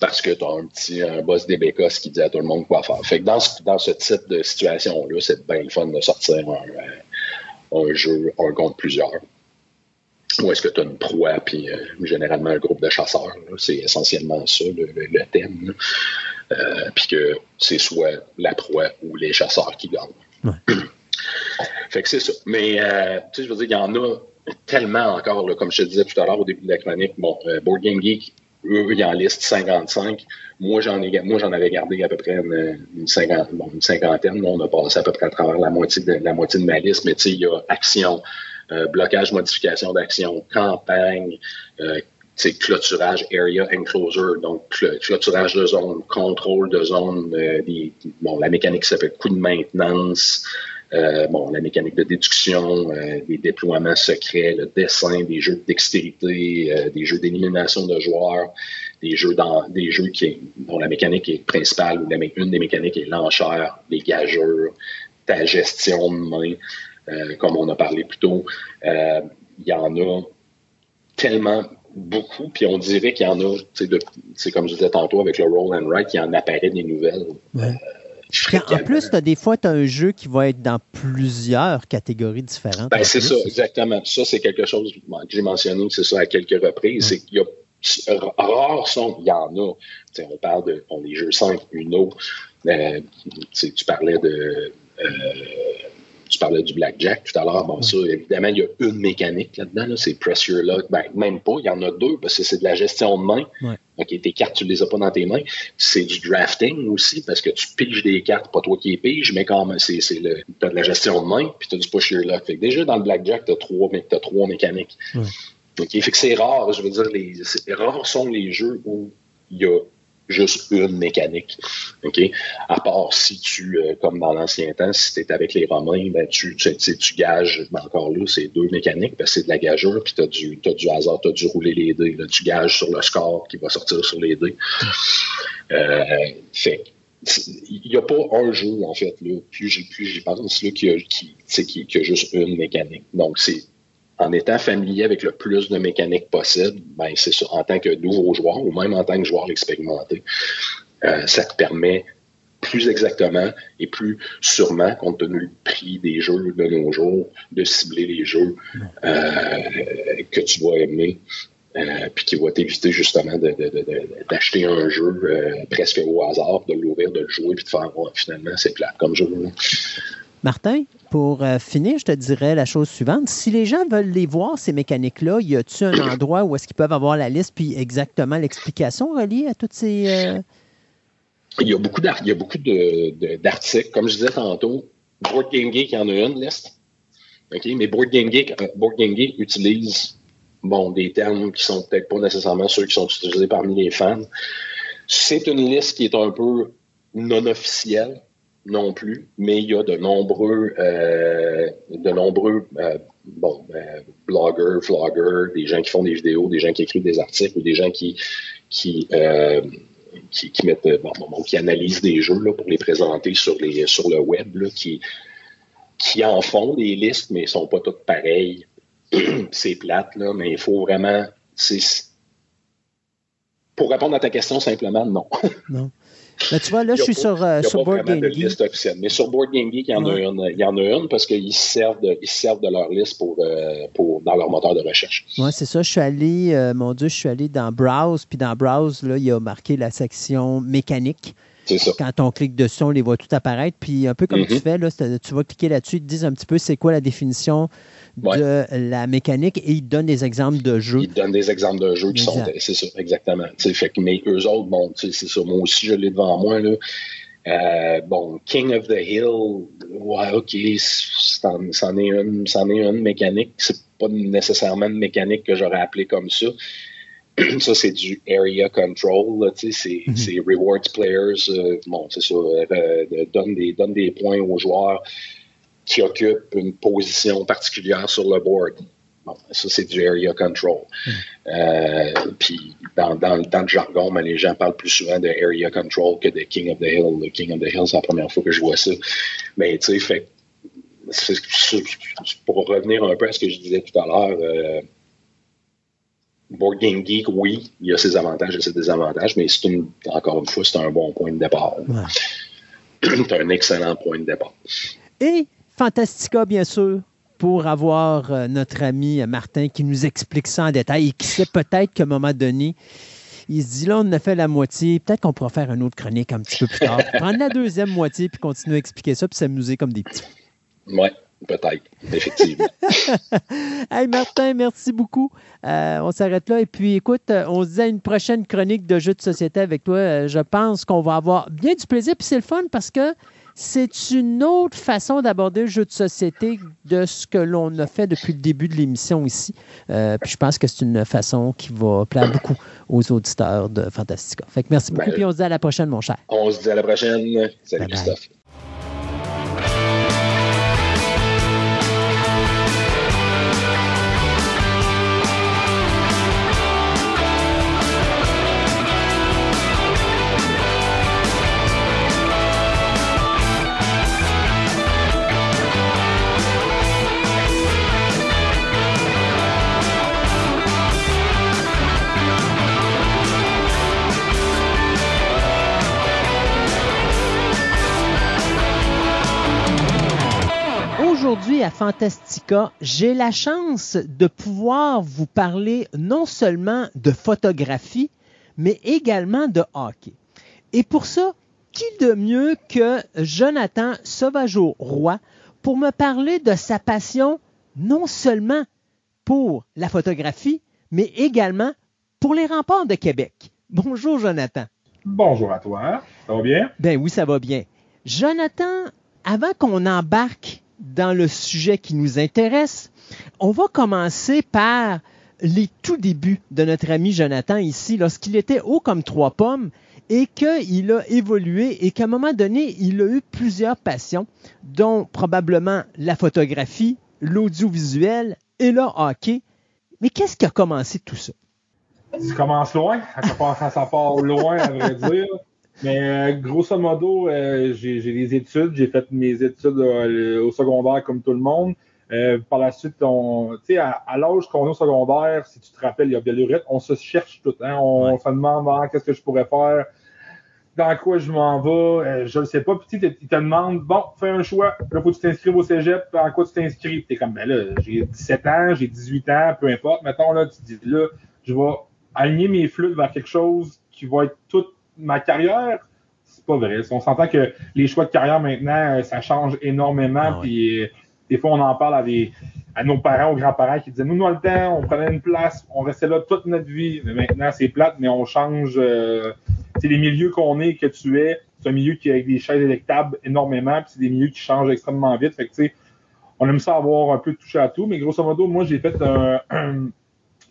Parce que tu as un petit un boss des bécosses qui dit à tout le monde quoi faire. Fait que dans ce, dans ce type de situation-là, c'est bien le fun de sortir un, un jeu, un contre plusieurs. Ou est-ce que tu as une proie, puis euh, généralement un groupe de chasseurs. C'est essentiellement ça, le, thème. Euh, puis que c'est soit la proie ou les chasseurs qui gagnent. fait que c'est ça. Mais, euh, tu sais, je veux dire, il y en a tellement encore, comme je te disais tout à l'heure au début de la chronique. Bon, Board Game Geek, eux, ils en listent 55. Moi, j'en ai, moi, j'en avais gardé à peu près une, cinquantaine. on a passé à peu près à travers la moitié de, la moitié de ma liste. Mais tu sais, il y a action, euh, blocage, modification d'action, campagne, euh, clôturage, area enclosure, donc clôturage de zone, contrôle de zone, euh, bon, la mécanique s'appelle coup de maintenance, euh, bon, la mécanique de déduction, euh, des déploiements secrets, le dessin, des jeux de dextérité, euh, des jeux d'élimination de joueurs, des jeux dans des jeux qui dont la mécanique est principale ou une des mécaniques est l'enchère, les gageurs, ta gestion de main. Euh, comme on a parlé plus tôt. Euh, il y en a tellement beaucoup, puis on dirait qu'il y en a, c'est comme je disais tantôt avec le roll and write, il y en apparaît des nouvelles. Euh, en plus, as, des fois, tu as un jeu qui va être dans plusieurs catégories différentes. Ben, c'est ça, exactement. Ça, c'est quelque chose que j'ai mentionné, c'est ça à quelques reprises. C'est qu'il y a rares sont, il y en a. on parle de on, les jeux 5, Uno. Euh, tu parlais de tu parlais du blackjack tout à l'heure. Bon, ça, évidemment, il y a une mécanique là-dedans. c'est press your luck. Ben, même pas. Il y en a deux parce que c'est de la gestion de main. OK, tes cartes, tu ne les as pas dans tes mains. C'est du drafting aussi parce que tu piges des cartes, pas toi qui les piges, mais quand même, c'est, c'est le, as de la gestion de main puis tu as du push your luck. Fait que déjà, dans le blackjack, tu as trois, as trois mécaniques. OK, fait que c'est rare. Je veux dire, les, rares sont les jeux où il y a juste une mécanique. OK? À part si tu, euh, comme dans l'ancien temps, si tu es avec les Romains, ben tu, tu, tu gages, ben encore là, c'est deux mécaniques, parce que c'est de la gageure, puis tu as du, du hasard, tu as dû rouler les dés. Là, tu gages sur le score qui va sortir sur les dés. Euh, fait il n'y a pas un jeu, en fait, là, plus j'y pense, là, qui, a, qui, qui, qui a juste une mécanique. Donc, c'est en étant familier avec le plus de mécanique possible, ben c'est en tant que nouveau joueur ou même en tant que joueur expérimenté, euh, ça te permet plus exactement et plus sûrement, compte tenu du prix des jeux de nos jours, de cibler les jeux euh, que tu vas aimer, euh, puis qui va t'éviter justement d'acheter un jeu presque au hasard, de l'ouvrir, de le jouer, puis de faire finalement c'est plat comme jeu. Martin, pour euh, finir, je te dirais la chose suivante. Si les gens veulent les voir, ces mécaniques-là, y a-t-il un endroit où est-ce qu'ils peuvent avoir la liste puis exactement l'explication reliée à toutes ces. Euh? Il y a beaucoup d'articles. Comme je disais tantôt, Board Game Geek, en a une liste. Mais Board Game, Geek, euh, Board Game Geek utilise bon, des termes qui sont peut-être pas nécessairement ceux qui sont utilisés parmi les fans. C'est une liste qui est un peu non officielle non plus, mais il y a de nombreux, euh, de nombreux euh, bon, euh, bloggers, vloggers, des gens qui font des vidéos, des gens qui écrivent des articles ou des gens qui, qui, qui, mettent, bon, qui analysent des jeux là, pour les présenter sur, les, sur le web, là, qui, qui en font des listes, mais ils sont pas toutes pareilles. c'est plate, là, mais il faut vraiment. Pour répondre à ta question, simplement, non. non. Mais tu vois, là, je suis sur, euh, sur Board Game Geek. Mais sur Board Game Geek, il y en, a, une, il y en a une parce qu'ils servent de, ils servent de leur liste pour, euh, pour, dans leur moteur de recherche. Oui, c'est ça. Je suis allé, euh, mon Dieu, je suis allé dans Browse, puis dans Browse, là, il y a marqué la section mécanique. Ça. Quand on clique dessus, on les voit tout apparaître. Puis un peu comme tu Mhm. fais, là, tu vas cliquer là-dessus, ils te disent un petit peu c'est quoi la définition Ouais. de la mécanique et ils donnent des exemples de jeux. Ils donnent des exemples de jeux qui sont. C'est ça, exactement. Fait que, mais eux autres, bon, c'est ça. Moi aussi, je l'ai devant moi. Là. Euh, bon, King of the Hill, ouais, OK, c'en est une, c'en est une mécanique. C'est pas nécessairement une mécanique que j'aurais appelé comme ça. ça, c'est du area control. tu sais, c'est Mhm. rewards players. euh, bon, c'est ça. euh, donne, des, donne des points aux joueurs qui occupent une position particulière sur le board. Bon, ça, c'est du area control. Euh, puis, dans, dans, dans le jargon, mais les gens parlent plus souvent de area control que de King of the Hill. Le King of the Hill, c'est la première fois que je vois ça. Mais, tu sais, fait pour revenir un peu à ce que je disais tout à l'heure, euh, Board Game Geek, oui, il y a ses avantages et ses désavantages, mais c'est une, encore une fois, c'est un bon point de départ. Ouais. c'est un excellent point de départ. Et Fantastica, bien sûr, pour avoir euh, notre ami euh, Martin qui nous explique ça en détail et qui sait peut-être qu'à un moment donné, il se dit là, on en a fait la moitié, peut-être qu'on pourra faire une autre chronique un petit peu plus tard. Prendre la deuxième moitié puis continuer à expliquer ça puis s'amuser comme des petits. Oui, peut-être, effectivement. Hey Martin, merci beaucoup. Euh, on s'arrête là. Et puis écoute, on se dit à une prochaine chronique de jeux de société avec toi. Je pense qu'on va avoir bien du plaisir. Puis c'est le fun parce que c'est une autre façon d'aborder le jeu de société de ce que l'on a fait depuis le début de l'émission ici. Euh, puis je pense que c'est une façon qui va plaire beaucoup aux auditeurs de Fantastica. Fait que merci beaucoup. Ben, puis on se dit à la prochaine, mon cher. On se dit à la prochaine. Salut Bye bye. Aujourd'hui à Fantastica, j'ai la chance de pouvoir vous parler non seulement de photographie, mais également de hockey. Et pour ça, qui de mieux que Jonathan Sauvageau-Roy pour me parler de sa passion non seulement pour la photographie, mais également pour les remparts de Québec? Bonjour Jonathan. Bonjour à toi. Ça va bien? Ben oui, ça va bien. Jonathan, avant qu'on embarque dans le sujet qui nous intéresse, on va commencer par les tout débuts de notre ami Jonathan ici, lorsqu'il était haut comme trois pommes et qu'il a évolué et qu'à un moment donné, il a eu plusieurs passions, dont probablement la photographie, l'audiovisuel et le hockey. Mais qu'est-ce qui a commencé tout ça? Ça commence loin. Ça, commence, ça part loin, à vrai dire. Mais euh, grosso modo, euh, j'ai des études. J'ai fait mes études euh, au secondaire comme tout le monde. Euh, par la suite, on, tu sais, à, à l'âge qu'on est au secondaire, si tu te rappelles, il y a Bellurette, on se cherche tout. Hein? On, Ouais. se demande ah, qu'est-ce que je pourrais faire, dans quoi je m'en vais, euh, je ne sais pas. Puis tu ils te demandent, bon, fais un choix. Là, faut que tu t'inscrives au cégep. En quoi tu t'inscris? Puis t'es comme, ben là, j'ai 17 ans, j'ai 18 ans, peu importe. Mettons, là, tu te dis, là, je vais aligner mes flûtes vers quelque chose qui va être toute ma carrière. C'est pas vrai. On s'entend que les choix de carrière maintenant, euh, ça change énormément. Ah. Puis euh, des fois, on en parle à, des, à nos parents, aux grands-parents qui disaient Nous, dans le temps, on prenait une place, on restait là toute notre vie. Mais maintenant, c'est plate, mais on change. Euh, c'est les milieux qu'on est, que tu es. C'est un milieu qui a avec des chaises électables énormément, puis c'est des milieux qui changent extrêmement vite. Fait que, tu sais, on aime ça avoir un peu touché à tout, mais grosso modo, moi, j'ai fait un, un,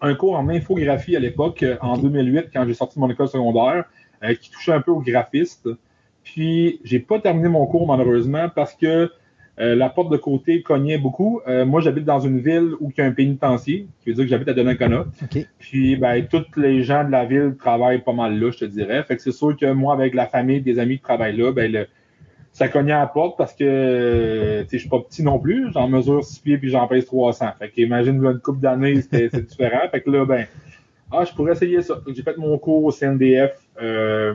un cours en infographie à l'époque, en 2008, quand j'ai sorti de mon école secondaire, qui touchait un peu aux graphistes. Puis, j'ai pas terminé mon cours, malheureusement, parce que euh, la porte de côté cognait beaucoup. Euh, moi, j'habite dans une ville où il y a un pénitencier, qui veut dire que j'habite à Donnacona. Puis, ben, tous les gens de la ville travaillent pas mal là, je te dirais. Fait que c'est sûr que moi, avec la famille, des amis qui travaillent là, ben, le, ça cognait à la porte parce que tu sais, je suis pas petit non plus. J'en mesure 6 pieds puis j'en pèse 300. Fait qu'imagine, une couple d'années, c'était c'est différent. Fait que là, ben, ah, je pourrais essayer ça. J'ai fait mon cours au CNDF euh,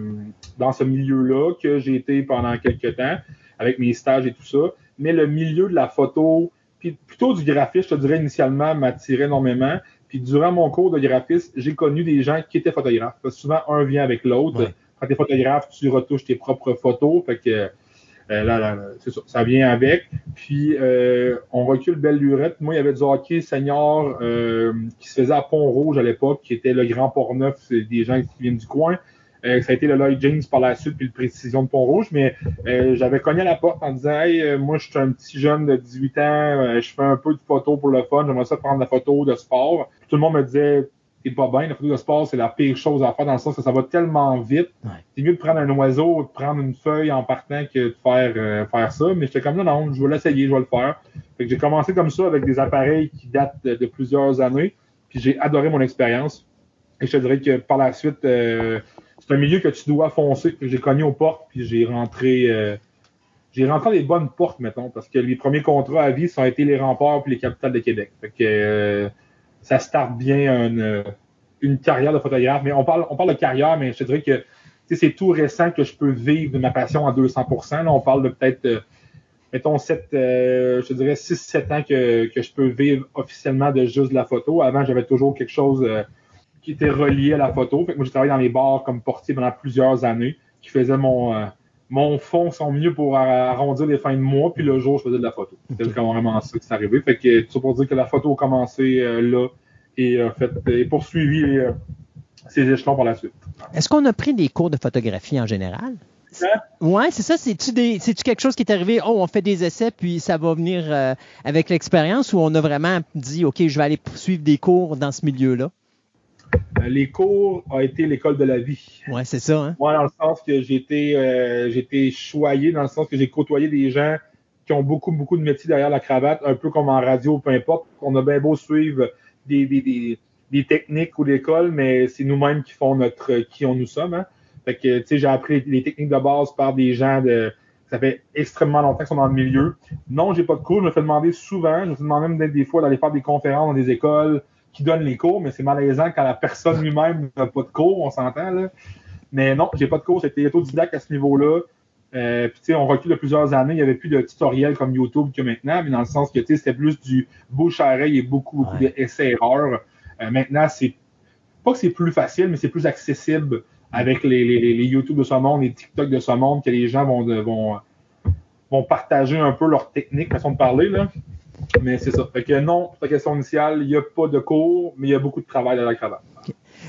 dans ce milieu-là que j'ai été pendant quelques temps avec mes stages et tout ça. Mais le milieu de la photo, puis plutôt du graphisme, je te dirais initialement, m'attirait énormément. Puis durant mon cours de graphisme, j'ai connu des gens qui étaient photographes. Parce que souvent, un vient avec l'autre. Quand tu es photographe, tu retouches tes propres photos. Fait que euh, là, c'est ça, ça vient avec. Puis on on recule belle lurette. Moi, il y avait du hockey senior euh, qui se faisait à Pont-Rouge à l'époque, qui était le grand Port-Neuf, des gens qui viennent du coin. Euh, ça a été le Lloyd James par la suite, puis le Précision de Pont-Rouge, mais j'avais cogné à la porte en disant Hey, moi je suis un petit jeune de 18 ans, je fais un peu de photo pour le fun, j'aimerais ça prendre la photo de sport. tout le monde me disait t'es pas bien. La photo de sport, c'est la pire chose à faire dans le sens que ça va tellement vite. C'est mieux de prendre un oiseau, de prendre une feuille en partant que de faire, euh, faire ça. Mais j'étais comme non, non, je vais l'essayer, je vais le faire. Fait que j'ai commencé comme ça avec des appareils qui datent de, plusieurs années. Puis j'ai adoré mon expérience. Et je te dirais que par la suite, euh, c'est un milieu que tu dois foncer. J'ai cogné aux portes, puis j'ai rentré. Euh, j'ai rentré les bonnes portes, mettons, parce que les premiers contrats à vie, ça a été les remparts puis les capitales de Québec. Fait que ça starte bien une, une carrière de photographe. Mais on parle, on parle de carrière, mais je te dirais que c'est tout récent que je peux vivre de ma passion à 200% Là, on parle de peut-être, euh, mettons, 7, euh, je dirais 6-7 ans que, que, je peux vivre officiellement de juste de la photo. Avant, j'avais toujours quelque chose euh, qui était relié à la photo. Fait que moi, j'ai travaillé dans les bars comme portier pendant plusieurs années, qui faisait mon, mon fond, son mieux pour arrondir les fins de mois. Puis le jour, je faisais de la photo. C'était vraiment ça qui s'est arrivé. Fait que tout ça pour dire que la photo a commencé là et a fait, et poursuivi euh, ses échelons par la suite. Est-ce qu'on a pris des cours de photographie en général? Hein? Oui, c'est ça. C'est-tu, quelque chose qui est arrivé, oh, on fait des essais, puis ça va venir euh, avec l'expérience, ou on a vraiment dit, OK, je vais aller poursuivre des cours dans ce milieu-là? Euh, les cours ont été l'école de la vie. Oui, c'est ça. Hein? Moi, dans le sens que j'ai été, choyé, dans le sens que j'ai côtoyé des gens qui ont beaucoup, beaucoup de métiers derrière la cravate, un peu comme en radio, peu importe. On a bien beau suivre des, des, techniques ou l'école, mais c'est nous-mêmes qui font notre qui on nous sommes. Hein. Fait que, tu sais, j'ai appris les techniques de base par des gens de. Ça fait extrêmement longtemps qu'ils sont dans le milieu. Non, j'ai pas de cours. Je me fais demander souvent. Je me fais demander même des fois d'aller faire des conférences dans des écoles qui donnent les cours, mais c'est malaisant quand la personne lui-même n'a pas de cours, on s'entend, là. Mais non, j'ai pas de cours. C'était autodidacte à ce niveau-là. Euh, puis, tu sais, on recule de plusieurs années. Il n'y avait plus de tutoriels comme YouTube que maintenant, mais dans le sens que, tu sais, c'était plus du bouche à oreille et beaucoup, beaucoup d'essais-erreurs. Euh, maintenant, c'est pas que c'est plus facile, mais c'est plus accessible avec les, les, les, YouTube de ce monde, les TikTok de ce monde, que les gens vont, vont, vont partager un peu leur technique, façon de parler, là. Mais c'est ça. Fait que non, ta question initiale, il n'y a pas de cours, mais il y a beaucoup de travail dans la cravate.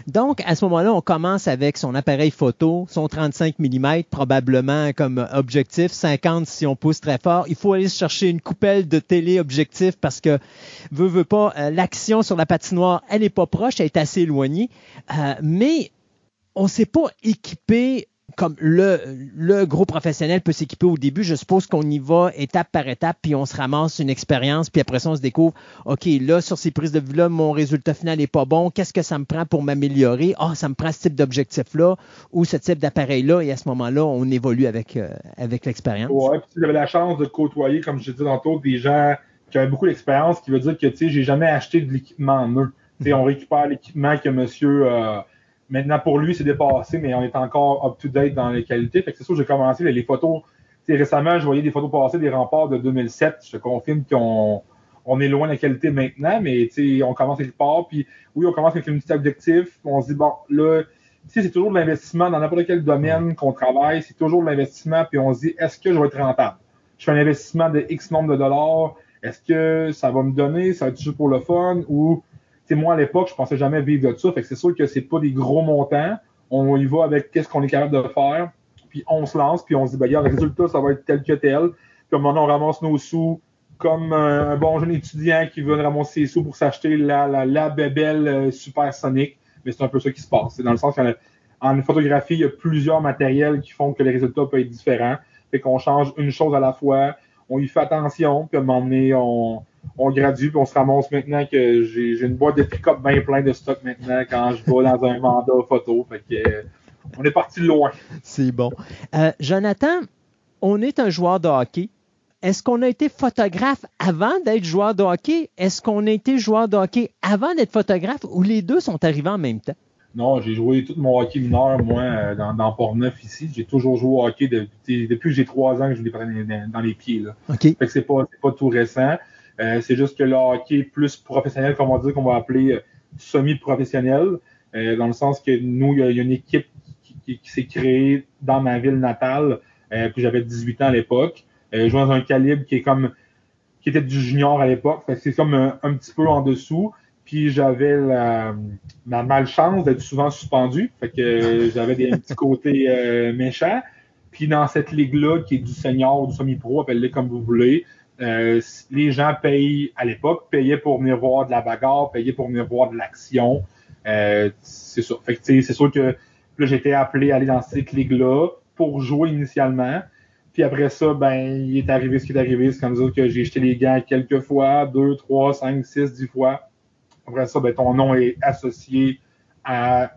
Donc, à ce moment-là, on commence avec son appareil photo, son 35 mm, probablement comme objectif, 50 si on pousse très fort. Il faut aller chercher une coupelle de téléobjectif parce que, veut, veut pas, euh, l'action sur la patinoire, elle n'est pas proche, elle est assez éloignée. Euh, mais on ne s'est pas équipé comme le, le gros professionnel peut s'équiper au début, je suppose qu'on y va étape par étape, puis on se ramasse une expérience, puis après ça, on se découvre, OK, là, sur ces prises de vue-là, mon résultat final n'est pas bon. Qu'est-ce que ça me prend pour m'améliorer? Ah, ça me prend ce type d'objectif-là ou ce type d'appareil-là. Et à ce moment-là, on évolue avec, euh, avec l'expérience. Oui, puis tu avais la chance de côtoyer, comme je disais tantôt, des gens qui avaient beaucoup d'expérience, qui veut dire que, tu sais, j'ai jamais acheté de l'équipement en eux. Tu on récupère l'équipement que monsieur... Euh, Maintenant, pour lui, c'est dépassé, mais on est encore up-to-date dans les qualités. Fait que c'est sûr, j'ai commencé les, photos. récemment, je voyais des photos passer des remparts de 2007. Je te confirme qu'on on est loin de la qualité maintenant, mais on commence quelque part. Puis oui, on commence avec un petit objectif. On se dit, bon, là, c'est toujours de l'investissement dans n'importe quel domaine qu'on travaille. C'est toujours de l'investissement. Puis on se dit, est-ce que je vais être rentable? Je fais un investissement de X nombre de dollars. Est-ce que ça va me donner? Ça va être juste pour le fun? Ou moi, à l'époque, je pensais jamais vivre de ça. Fait que c'est sûr que c'est pas des gros montants. On y va avec qu'est-ce qu'on est capable de faire. Puis on se lance, puis on se dit, ben, le résultat, ça va être tel que tel. Puis maintenant, on ramasse nos sous comme un, bon jeune étudiant qui veut ramasser ses sous pour s'acheter la, la, la bébelle euh, supersonique. Mais c'est un peu ça qui se passe. C'est dans le sens qu'en photographie, il y a plusieurs matériels qui font que les résultats peuvent être différents. Fait qu'on change une chose à la fois, on y fait attention, puis à un moment donné, on, on gradue, puis on se ramasse maintenant que j'ai une boîte de pick-up bien plein de stock maintenant quand je vais dans un mandat photo. Fait que, euh, on est parti loin. C'est bon. Euh, Jonathan, on est un joueur de hockey. Est-ce qu'on a été photographe avant d'être joueur de hockey? Est-ce qu'on a été joueur de hockey avant d'être photographe ou les deux sont arrivés en même temps? Non, j'ai joué tout mon hockey mineur, moi, euh, dans, dans Port-Neuf ici. J'ai toujours joué au hockey depuis, depuis que j'ai trois ans que je l'ai pris dans, dans, les pieds. Là. OK. Fait que c'est pas, c'est pas tout récent. Euh, c'est juste que le hockey plus professionnel, comme on qu'on va appeler euh, semi-professionnel, euh, dans le sens que nous, il y, a, il y a une équipe qui, qui, qui s'est créée dans ma ville natale, euh, puis j'avais 18 ans à l'époque. Je jouais dans un calibre qui est comme qui était du junior à l'époque. C'est comme un, un petit peu en dessous. Puis j'avais la, la malchance d'être souvent suspendu. Fait que j'avais des un petit côtés méchants. Puis dans cette ligue-là, qui est du senior ou du semi-pro, appelez-le comme vous voulez, euh, les gens payent à l'époque, payaient pour venir voir de la bagarre, payaient pour venir voir de l'action. Euh, c'est. Fait que sûr que là, été appelé à aller dans cette ligue-là pour jouer initialement. Puis après ça, ben, il est arrivé ce qui est arrivé. C'est comme ça que j'ai jeté les gants quelques fois, deux, trois, cinq, six, dix fois. Après ça, ben, ton nom est associé à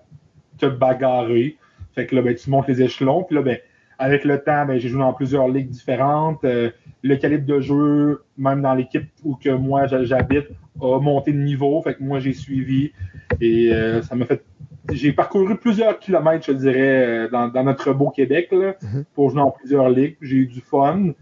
te bagarrer. Fait que là, ben, tu montes les échelons. Puis là, ben, avec le temps, ben, j'ai joué dans plusieurs ligues différentes. Euh, le calibre de jeu, même dans l'équipe où que moi j'habite, a monté de niveau. Fait que moi, j'ai suivi. Et euh, ça m'a fait. J'ai parcouru plusieurs kilomètres, je dirais, euh, dans, dans notre beau Québec, là, Mhm. pour jouer dans plusieurs ligues. J'ai eu du fun.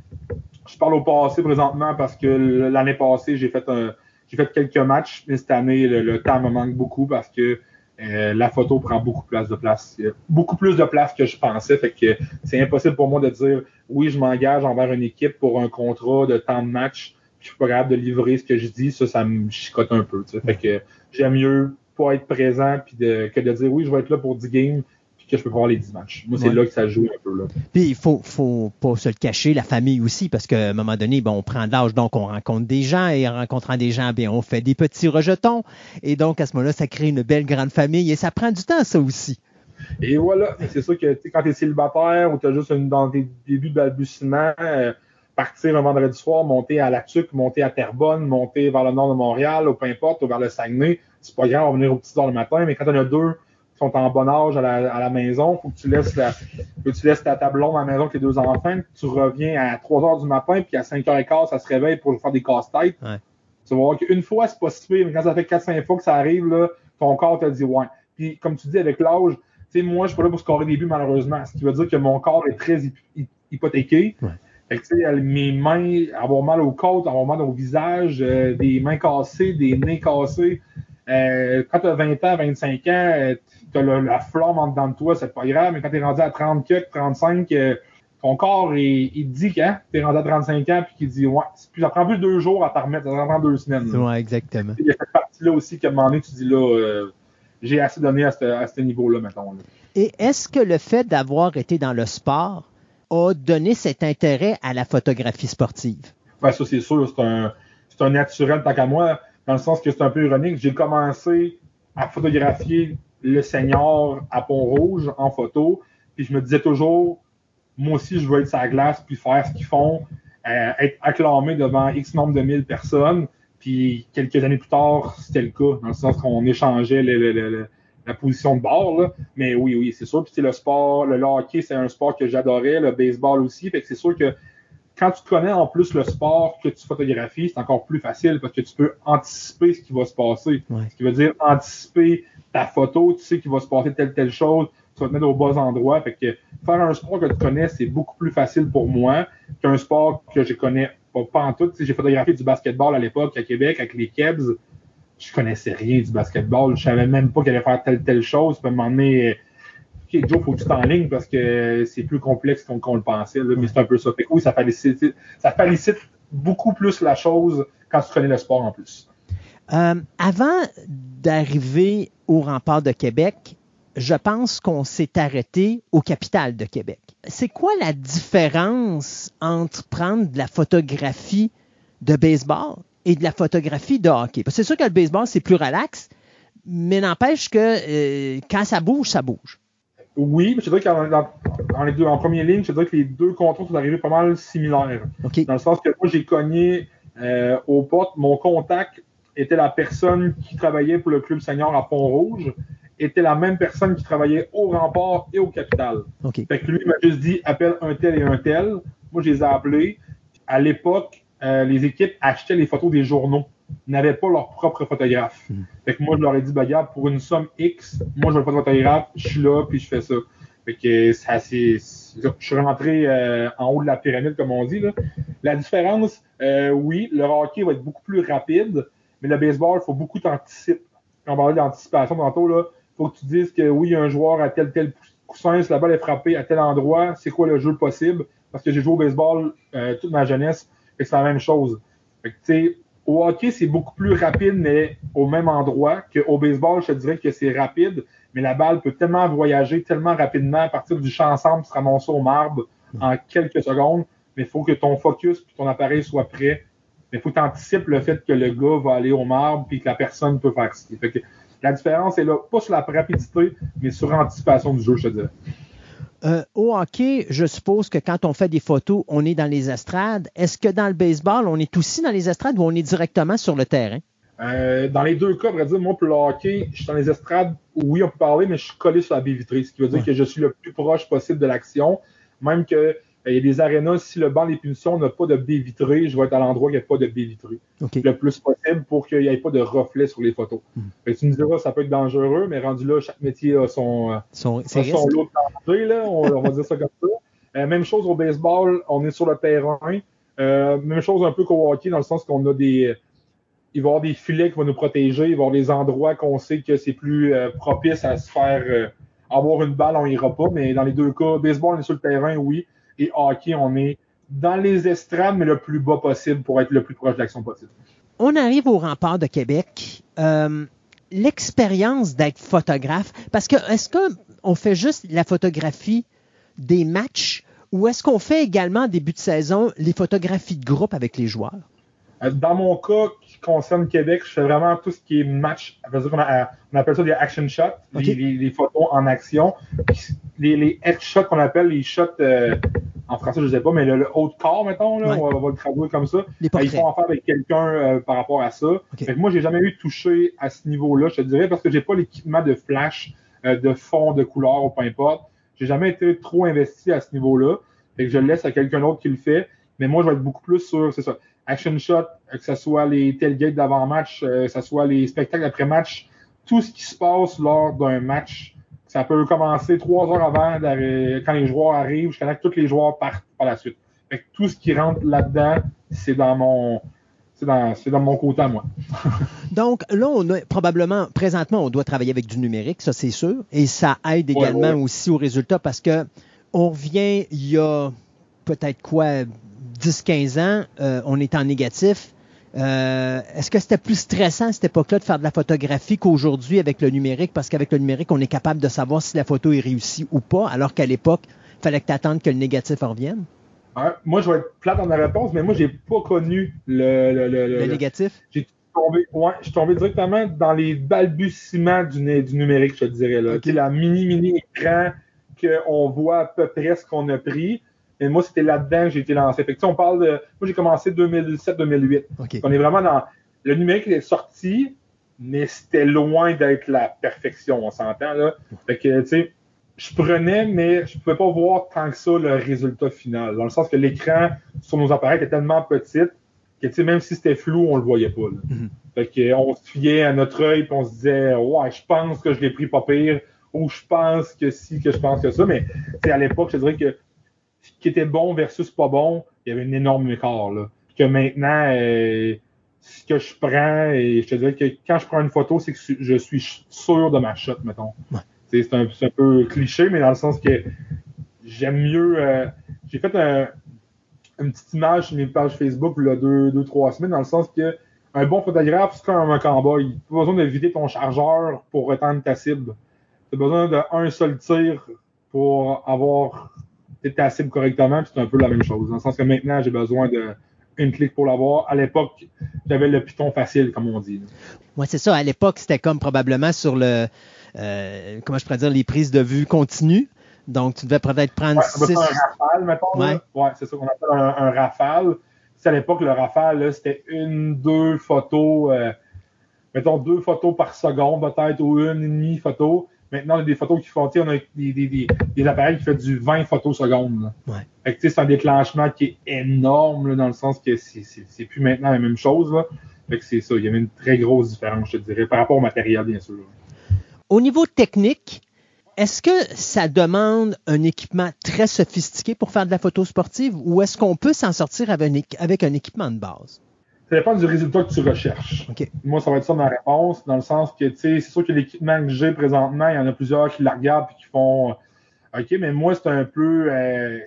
Je parle au passé présentement parce que l'année passée, j'ai fait un. J'ai fait quelques matchs, mais cette année, le, le temps me manque beaucoup parce que euh, la photo prend beaucoup plus de place. A Beaucoup plus de place que je pensais. Fait que c'est impossible pour moi de dire oui, je m'engage envers une équipe pour un contrat de temps de match, puis je suis pas capable de livrer ce que je dis. Ça, ça me chicote un peu. Fait que j'aime mieux pas être présent puis de, que de dire oui, je vais être là pour 10 games puis que je peux voir les 10 matchs. Moi, c'est Ouais. là que ça joue un peu. Là. Puis il faut, faut pas se le cacher, la famille aussi, parce qu'à un moment donné, bon, on prend de l'âge, donc on rencontre des gens, et en rencontrant des gens, bien, on fait des petits rejetons. Et donc, à ce moment-là, ça crée une belle grande famille et ça prend du temps, ça aussi. Et voilà, c'est sûr que quand tu es célibataire ou tu as juste une, dans tes débuts de balbutiement, euh, partir un vendredi soir, monter à La Tuque, monter à Terrebonne, monter vers le nord de Montréal, ou peu importe, ou vers le Saguenay, c'est pas grave, on va venir aux petites heures le matin, mais quand on a deux sont en bon âge à la, à la maison, faut que tu laisses la, faut que tu laisses ta table longue à la maison avec les deux enfants, tu reviens à 3 heures du matin, puis à 5 h 15 ça se réveille pour faire des casse-têtes. Ouais. Tu vas voir qu'une fois, c'est pas si mais quand ça fait 4-5 fois que ça arrive, là, ton corps te dit ouais. Puis comme tu dis, avec l'âge, tu sais, moi, je suis pas là pour scorer des buts, malheureusement. Ce qui veut dire que mon corps est très hy- hy- hypothéqué. Ouais. Fait que, tu sais, mes mains, avoir mal aux côtes, avoir mal au visage, euh, des mains cassées, des nez cassés. Euh, quand tu as 20 ans, 25 ans, euh, tu as la flamme en dedans de toi, c'est pas grave, mais quand tu es rendu à 30 quelques, 35, euh, ton corps, il, il te dit quand tu es rendu à 35 ans, puis qu'il dit, ouais, plus- ça prend plus de deux jours à t'en remettre, ça prend deux semaines. là. Ouais, exactement. Il y a cette partie-là aussi qu'à un moment donné, tu dis là, euh, j'ai assez donné à ce, à ce niveau-là, mettons. là. Et est-ce que le fait d'avoir été dans le sport a donné cet intérêt à la photographie sportive? Ben, ça, c'est sûr, c'est un, c'est un naturel tant qu'à moi, dans le sens que c'est un peu ironique. J'ai commencé à photographier le senior à Pont-Rouge en photo, puis je me disais toujours, moi aussi, je veux être sur la glace, puis faire ce qu'ils font, euh, être acclamé devant X nombre de mille personnes. Puis quelques années plus tard, c'était le cas, dans le sens qu'on échangeait le- le- le- le- la position de bord. Là. Mais oui, oui, c'est sûr. Puis c'est le sport, le hockey, c'est un sport que j'adorais, le baseball aussi. Fait que c'est sûr que quand tu connais en plus le sport que tu photographies, c'est encore plus facile parce que tu peux anticiper ce qui va se passer. Ouais. Ce qui veut dire anticiper ta photo, tu sais qu'il va se passer telle telle chose, tu vas te mettre au bas endroit. Fait que faire un sport que tu connais, c'est beaucoup plus facile pour moi qu'un sport que je connais pas, en tout. Tu j'ai photographié du basketball à l'époque à Québec avec les Kebs. Je connaissais rien du basketball. Je savais même pas qu'elle allait faire telle telle chose. Puis à un OK, Joe, faut que tu t'enlignes parce que c'est plus complexe qu'on le pensait. mais c'est un peu ça. Fait que oui, ça félicite, ça félicite beaucoup plus la chose quand tu connais le sport en plus. Euh, avant d'arriver au rempart de Québec, je pense qu'on s'est arrêté au capital de Québec. C'est quoi la différence entre prendre de la photographie de baseball et de la photographie de hockey? Parce que c'est sûr que le baseball, c'est plus relax, mais n'empêche que euh, quand ça bouge, ça bouge. Oui, mais je dirais qu'en dans, dans les deux, en première ligne, je dirais que les deux contrôles sont arrivés pas mal similaires. Dans le sens que moi, j'ai cogné euh, aux portes. Mon contact était la personne qui travaillait pour le club senior à Pont-Rouge, était la même personne qui travaillait au rempart et au capital. OK. Fait que lui il m'a juste dit appelle un tel et un tel. Moi, je les ai appelés. À l'époque, euh, les équipes achetaient les photos des journaux. N'avaient pas leur propre photographe. Hmm. Fait que moi, je leur ai dit, bah, regarde, pour une somme X, moi, je veux pas de photographe, je suis là, puis je fais ça. Fait que c'est assez. Je suis rentré euh, en haut de la pyramide, comme on dit. Là. La différence, euh, oui, le hockey va être beaucoup plus rapide, mais le baseball, il faut beaucoup t'anticiper. On parlait d'anticipation tantôt, là, faut que tu dises que oui, un joueur à tel tel coussin, si la balle est frappée à tel endroit, c'est quoi le jeu possible? Parce que j'ai joué au baseball euh, toute ma jeunesse, et c'est la même chose. Au hockey, c'est beaucoup plus rapide, mais au même endroit qu'au baseball, je te dirais que c'est rapide, mais la balle peut tellement voyager tellement rapidement à partir du champ ensemble, se ramasser au marbre en quelques secondes, mais il faut que ton focus et ton appareil soit prêt. Mais il faut que tu anticipes le fait que le gars va aller au marbre puis que la personne peut faire. Fait que la différence est là, pas sur la rapidité, mais sur l'anticipation du jeu, je te dirais. Euh, au hockey, je suppose que quand on fait des photos, on est dans les estrades. Est-ce que dans le baseball, on est aussi dans les estrades ou on est directement sur le terrain? Euh, dans les deux cas, à vrai dire, moi, pour le hockey, je suis dans les estrades. Oui, on peut parler, mais je suis collé sur la baie vitrée, ce qui veut dire Ouais. que je suis le plus proche possible de l'action. Même que il y a des arénas, si le banc des punitions n'a pas de baie vitrée, je vais être à l'endroit où il n'y a pas de baie vitrée. Le plus possible pour qu'il n'y ait pas de reflet sur les photos. Hmm. Tu me diras, ça peut être dangereux, mais rendu là, chaque métier a son, euh, Son- lot de danger, là, on, on va dire ça comme ça. Euh, même chose au baseball, on est sur le terrain. Euh, même chose un peu qu'au hockey, dans le sens qu'on a des. Il va y avoir des filets qui vont nous protéger, il va y avoir des endroits qu'on sait que c'est plus euh, propice à se faire euh, avoir une balle, on ira pas. Mais dans les deux cas, baseball, on est sur le terrain, oui. Et hockey, on est dans les estrades, mais le plus bas possible pour être le plus proche de l'action possible. On arrive au rempart de Québec. Euh, L'expérience d'être photographe, parce que est-ce qu'on fait juste la photographie des matchs ou est-ce qu'on fait également en début de saison les photographies de groupe avec les joueurs? Dans mon cas qui concerne Québec, je fais vraiment tout ce qui est match. A- on appelle ça des action shots, les- Ok. les, les photos en action. Les, les headshots qu'on appelle les shots, euh, en français, je ne sais pas, mais le, le haut de corps, mettons, là, Ouais. on, va, on va le traduire comme ça. Les portraits. Ils font affaire avec quelqu'un euh, par rapport à ça. Fait que moi, j'ai jamais eu touché à ce niveau-là, je te dirais, parce que j'ai pas l'équipement de flash, euh, de fond, de couleur, ou peu importe. J'ai jamais été trop investi à ce niveau-là. Fait que je le laisse à quelqu'un d'autre qui le fait. Mais moi, je vais être beaucoup plus sur, c'est ça, action shot, euh, que ce soit les tailgates d'avant-match, euh, que ce soit les spectacles après-match, tout ce qui se passe lors d'un match. Ça peut commencer trois heures avant, quand les joueurs arrivent, jusqu'à temps que tous les joueurs partent par la suite. Fait que tout ce qui rentre là-dedans, c'est dans mon, c'est dans, mon côté à moi. Donc là, on a probablement, présentement, on doit travailler avec du numérique, ça c'est sûr, et ça aide Ouais, également ouais. aussi aux résultats parce que on revient il y a peut-être quoi, 10-15 ans, euh, on est en négatif. Euh, Est-ce que c'était plus stressant à cette époque-là de faire de la photographie qu'aujourd'hui avec le numérique? Parce qu'avec le numérique, on est capable de savoir si la photo est réussie ou pas, alors qu'à l'époque, il fallait que tu attendes que le négatif en revienne? Hein, Moi, je vais être plate dans ma réponse, mais moi, j'ai pas connu le, le, le- Le négatif? j'ai tombé, ouais, je suis tombé directement dans les balbutiements du, du numérique, je te dirais. Là. La mini, mini écran qu'on voit à peu près ce qu'on a pris. Et moi, c'était là-dedans que j'ai été lancé. Fait que, on parle de. Moi, j'ai commencé 2007-2008. OK. On est vraiment dans. Le numérique est sorti, mais c'était loin d'être la perfection, on s'entend, là. Fait que, tu sais, je prenais, mais je pouvais pas voir tant que ça le résultat final. Dans le sens que l'écran sur nos appareils était tellement petit que, tu sais, même si c'était flou, on le voyait pas, là. Mhm. Fait que, on se fiait à notre œil, puis on se disait, ouais, je pense que je l'ai pris pas pire, ou je pense que si, que je pense que ça. Mais, tu sais, à l'époque, je dirais que qui était bon versus pas bon, il y avait un énorme écart, là. Puis que maintenant, euh, ce que je prends, et je te dirais que quand je prends une photo, c'est que je suis sûr de ma shot, mettons. Ouais. C'est un, peu cliché, mais dans le sens que j'aime mieux. euh, J'ai fait un- une petite image sur mes pages Facebook il y a deux, deux, trois semaines, dans le sens que un bon photographe, c'est comme un cowboy. Tu pas besoin de vider ton chargeur pour étendre ta cible. Tu as besoin d'un seul tir pour avoir ta cible correctement, puis c'est un peu la même chose. Dans le sens que maintenant, j'ai besoin de une clic pour l'avoir. À l'époque, j'avais le piton facile, comme on dit. Oui, c'est ça. À l'époque, c'était comme probablement sur le, euh, comment je pourrais dire, les prises de vue continues. Donc, tu devais peut-être prendre Ouais, six. un rafale, mettons. Ouais, c'est ça qu'on appelle un, un rafale. Tu sais, à l'époque, le rafale, c'était une, deux photos, euh, mettons deux photos par seconde peut-être, ou une et demie photo. Maintenant, on a des photos qui font, on a des, des, des, des, appareils qui font du 20 photos secondes. Ouais. Fait que, c'est un déclenchement qui est énorme, là, dans le sens que c'est plus maintenant la même chose. Là. Fait que c'est ça. Il y avait une très grosse différence, je te dirais, par rapport au matériel, bien sûr. Au niveau technique, est-ce que ça demande un équipement très sophistiqué pour faire de la photo sportive ou est-ce qu'on peut s'en sortir avec un équipement de base? Ça dépend du résultat que tu recherches. Moi, ça va être ça ma réponse, dans le sens que, tu sais, c'est sûr que l'équipement que j'ai présentement, il y en a plusieurs qui la regardent et qui font OK, mais moi, c'est un peu euh,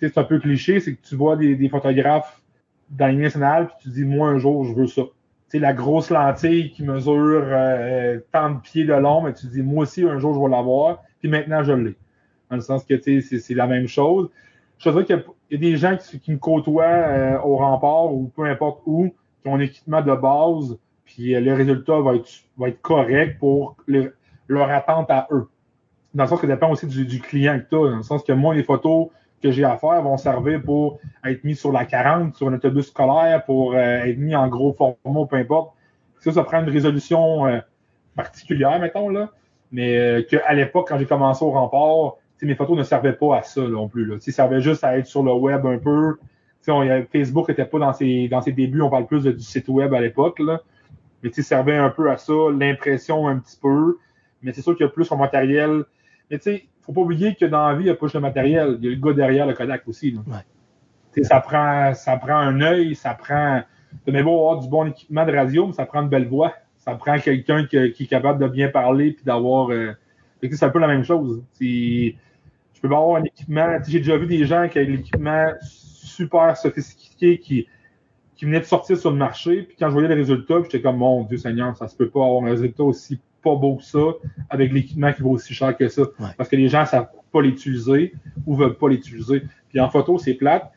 c'est un peu cliché, c'est que tu vois des, des photographes dans les nationale, puis tu dis, moi, un jour, je veux ça. Tu sais, la grosse lentille qui mesure euh, tant de pieds de long, mais tu dis, moi aussi, un jour, je vais l'avoir, puis maintenant, je l'ai. Dans le sens que, tu sais, c'est la même chose. Je veux dire qu'il y, a des gens qui, qui me côtoient euh, au rempart ou peu importe où, un équipement de base, puis euh, le résultat va être, correct pour le, leur attente à eux. Dans le sens que ça dépend aussi du, client que tu as. Dans le sens que moi, les photos que j'ai à faire vont servir pour être mis sur la 40, sur un autobus scolaire, pour euh, être mis en gros format, peu importe. Ça, ça prend une résolution euh, particulière, mettons, là. Mais qu'à l'époque, quand j'ai commencé au rempart, mes photos ne servaient pas à ça non plus. Là. Ils servaient juste à être sur le web un peu. On, Facebook n'était pas dans ses, dans ses débuts, on parle plus de, du site web à l'époque. Là. Mais ça servait un peu à ça, l'impression un petit peu. Mais c'est sûr qu'il y a plus en matériel. Mais tu sais, faut pas oublier que dans la vie, il n'y a pas juste le matériel, il y a le gars derrière le Kodak aussi. Là. Ouais. Ça, prend, ça prend un œil, ça prend. Tu beau avoir du bon équipement de radio, mais ça prend une belle voix. Ça prend quelqu'un qui, qui, est capable de bien parler puis d'avoir. Euh... C'est un peu la même chose. Je peux avoir un équipement. J'ai déjà vu des gens qui avaient l'équipement super sophistiqué qui, qui venait de sortir sur le marché. Puis quand je voyais les résultats, j'étais comme, mon Dieu Seigneur, ça se peut pas avoir un résultat aussi pas beau que ça avec l'équipement qui vaut aussi cher que ça. Ouais. Parce que les gens ne savent pas l'utiliser ou veulent pas l'utiliser. Puis en photo, c'est plate,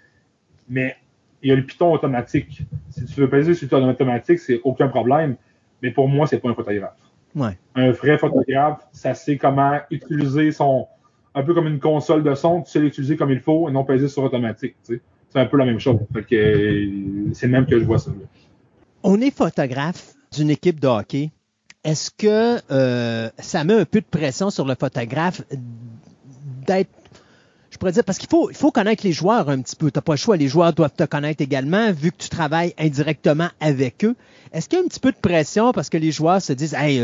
mais il y a le piton automatique. Si tu veux peser sur le piton automatique, c'est aucun problème. Mais pour moi, c'est pas un photographe. Ouais. Un vrai photographe, ça sait comment utiliser son. Un peu comme une console de son, tu sais l'utiliser comme il faut et non peser sur automatique. Tu sais. C'est un peu la même chose. Que c'est même que je vois ça. On est photographe d'une équipe de hockey. Est-ce que euh, ça met un peu de pression sur le photographe d'être je pourrais dire, parce qu'il faut, connaître les joueurs un petit peu. Tu n'as pas le choix. Les joueurs doivent te connaître également, vu que tu travailles indirectement avec eux. Est-ce qu'il y a un petit peu de pression parce que les joueurs se disent Hey,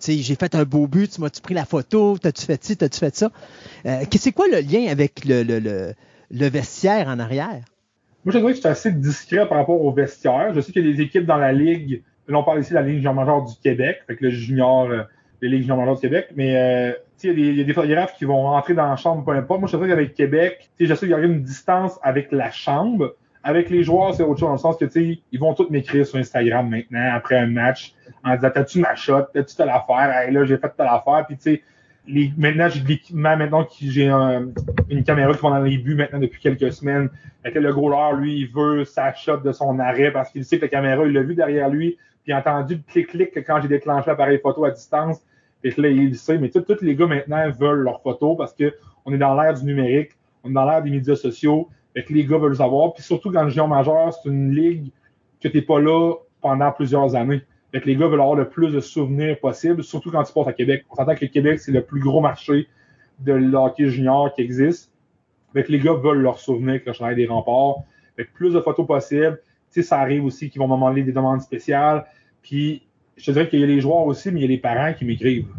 sais, j'ai fait un beau but, tu m'as-tu pris la photo, t'as-tu fait ci, t'as-tu fait ça? Euh, c'est quoi le lien avec le, le vestiaire en arrière? Moi, je dirais que je suis assez discret par rapport au vestiaire. Je sais qu'il y a des équipes dans la Ligue, là, on parle ici de la Ligue junior majeure du Québec, fait que le junior, euh, les Ligues junior majeures du Québec, mais euh, il y, a des photographes qui vont rentrer dans la chambre, peu importe. Moi, je sais qu'avec Québec, je sais qu'il y a une distance avec la chambre. Avec les joueurs, c'est autre chose, dans le sens que ils vont tous m'écrire sur Instagram maintenant, après un match, en disant T'as-tu ma shot? T'as-tu telle affaire? Hey, là, j'ai fait telle affaire. Puis, tu sais, maintenant, j'ai de l'équipement, maintenant que j'ai un, une caméra qui va dans les maintenant depuis quelques semaines. Fait que le goaler, lui, il veut sa shot de son arrêt parce qu'il sait que la caméra, il l'a vu derrière lui, puis il a entendu le clic-clic quand j'ai déclenché l'appareil photo à distance. Et là, il sait, mais tous les gars maintenant veulent leurs photos parce qu'on est dans l'ère du numérique, on est dans l'ère des médias sociaux, et que les gars veulent le savoir. Puis surtout quand le géant majeur, c'est une ligue que tu n'es pas là pendant plusieurs années. Fait que les gars veulent avoir le plus de souvenirs possible, surtout quand tu passes à Québec. On s'entend que Québec, c'est le plus gros marché de hockey junior qui existe. Fait que les gars veulent leurs souvenirs quand je travaille des remparts. Fait plus de photos possibles. Tu sais, ça arrive aussi qu'ils vont me demander des demandes spéciales. Puis je te dirais qu'il y a les joueurs aussi, mais il y a les parents qui m'écrivent.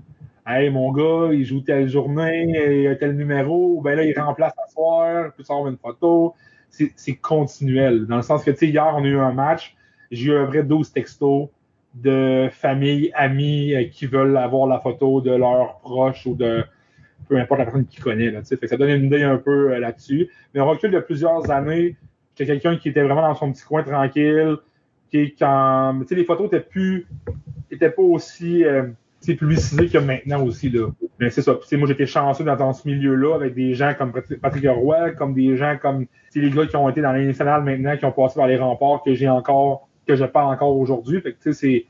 Hey, mon gars, il joue telle journée, tel numéro, ben là, il remplace à soir, puis avoir une photo. C'est continuel. Dans le sens que, tu sais, hier, on a eu un match, j'ai eu un vrai 12 textos de familles, amis euh, qui veulent avoir la photo de leurs proches ou de peu importe la personne qui connaît. Là, ça donne une idée un peu euh, là-dessus. Mais on recule de plusieurs années, j'étais quelqu'un qui était vraiment dans son petit coin tranquille, qui quand. Les photos étaient plus. étaient pas aussi euh, publicisées que maintenant aussi. Là. Mais c'est ça. Moi, j'étais chanceux dans, dans ce milieu-là avec des gens comme Patrick Roy, comme des gens comme les gars qui ont été dans les nationales maintenant, qui ont passé par les remparts que j'ai encore, que je parle encore aujourd'hui. C'est.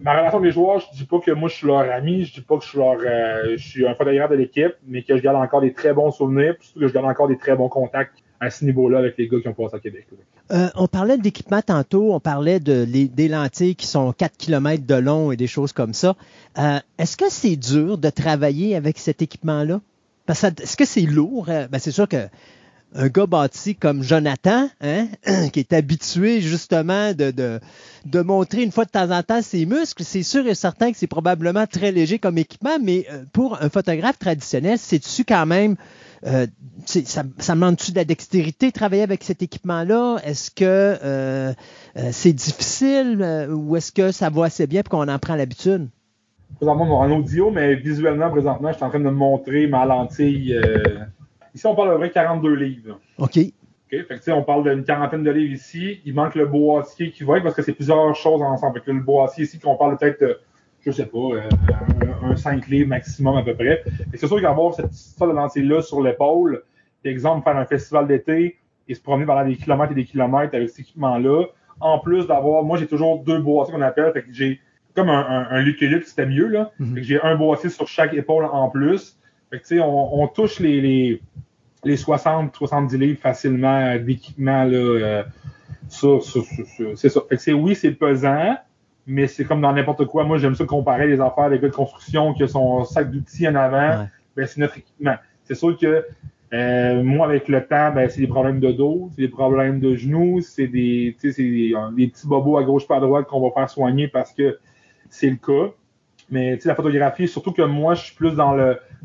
Ma relation avec les joueurs, je dis pas que moi je suis leur ami, je dis pas que je suis leur euh, je suis un photographe de l'équipe, mais que je garde encore des très bons souvenirs, surtout que je garde encore des très bons contacts à ce niveau-là avec les gars qui ont passé à Québec. Euh, on parlait d'équipement tantôt, on parlait de, des lentilles qui sont 4 km de long et des choses comme ça. Euh, est-ce que c'est dur de travailler avec cet équipement-là? Est-ce que c'est lourd? Ben, c'est sûr que un gars bâti comme Jonathan, hein, qui est habitué justement de, de, montrer une fois de temps en temps ses muscles, c'est sûr et certain que c'est probablement très léger comme équipement, mais euh, pour un photographe traditionnel, c'est-tu quand même, euh, ça, ça demande-tu de la dextérité travailler avec cet équipement-là? Est-ce que euh, c'est difficile ou est-ce que ça va assez bien pour qu'on en prend l'habitude? Présentement, en audio, mais visuellement, présentement, je suis en train de montrer ma lentille Ici, on parle de vrai 42 livres. OK. OK? Fait que, on parle d'une quarantaine de livres ici. Il manque le boîtier qui va être parce que c'est plusieurs choses ensemble. Fait que le boîtier ici, qu'on parle peut-être, je sais pas, euh, un, 5 livres maximum à peu près. C'est sûr qu'avoir cette sorte de lentille-là sur l'épaule, exemple, faire un festival d'été et se promener pendant des kilomètres et des kilomètres avec cet équipement-là, en plus d'avoir, moi j'ai toujours deux boîtiers qu'on appelle, fait que j'ai comme un, un, un c'était mieux, là. Fait que j'ai un boîtier sur chaque épaule en plus. Fait que, on, on touche les, les, les 60, 70 livres facilement d'équipement, là, euh, c'est ça. Fait que c'est, oui, c'est pesant, mais c'est comme dans n'importe quoi. Moi, j'aime ça comparer les affaires des gars de construction qui ont son sac d'outils en avant. Ben, c'est notre équipement. C'est sûr que euh, moi, avec le temps, ben, c'est des problèmes de dos, c'est des problèmes de genoux, c'est des, c'est des, des, petits bobos à gauche pas à droite qu'on va faire soigner parce que c'est le cas. Mais la photographie, surtout que moi, je suis plus dans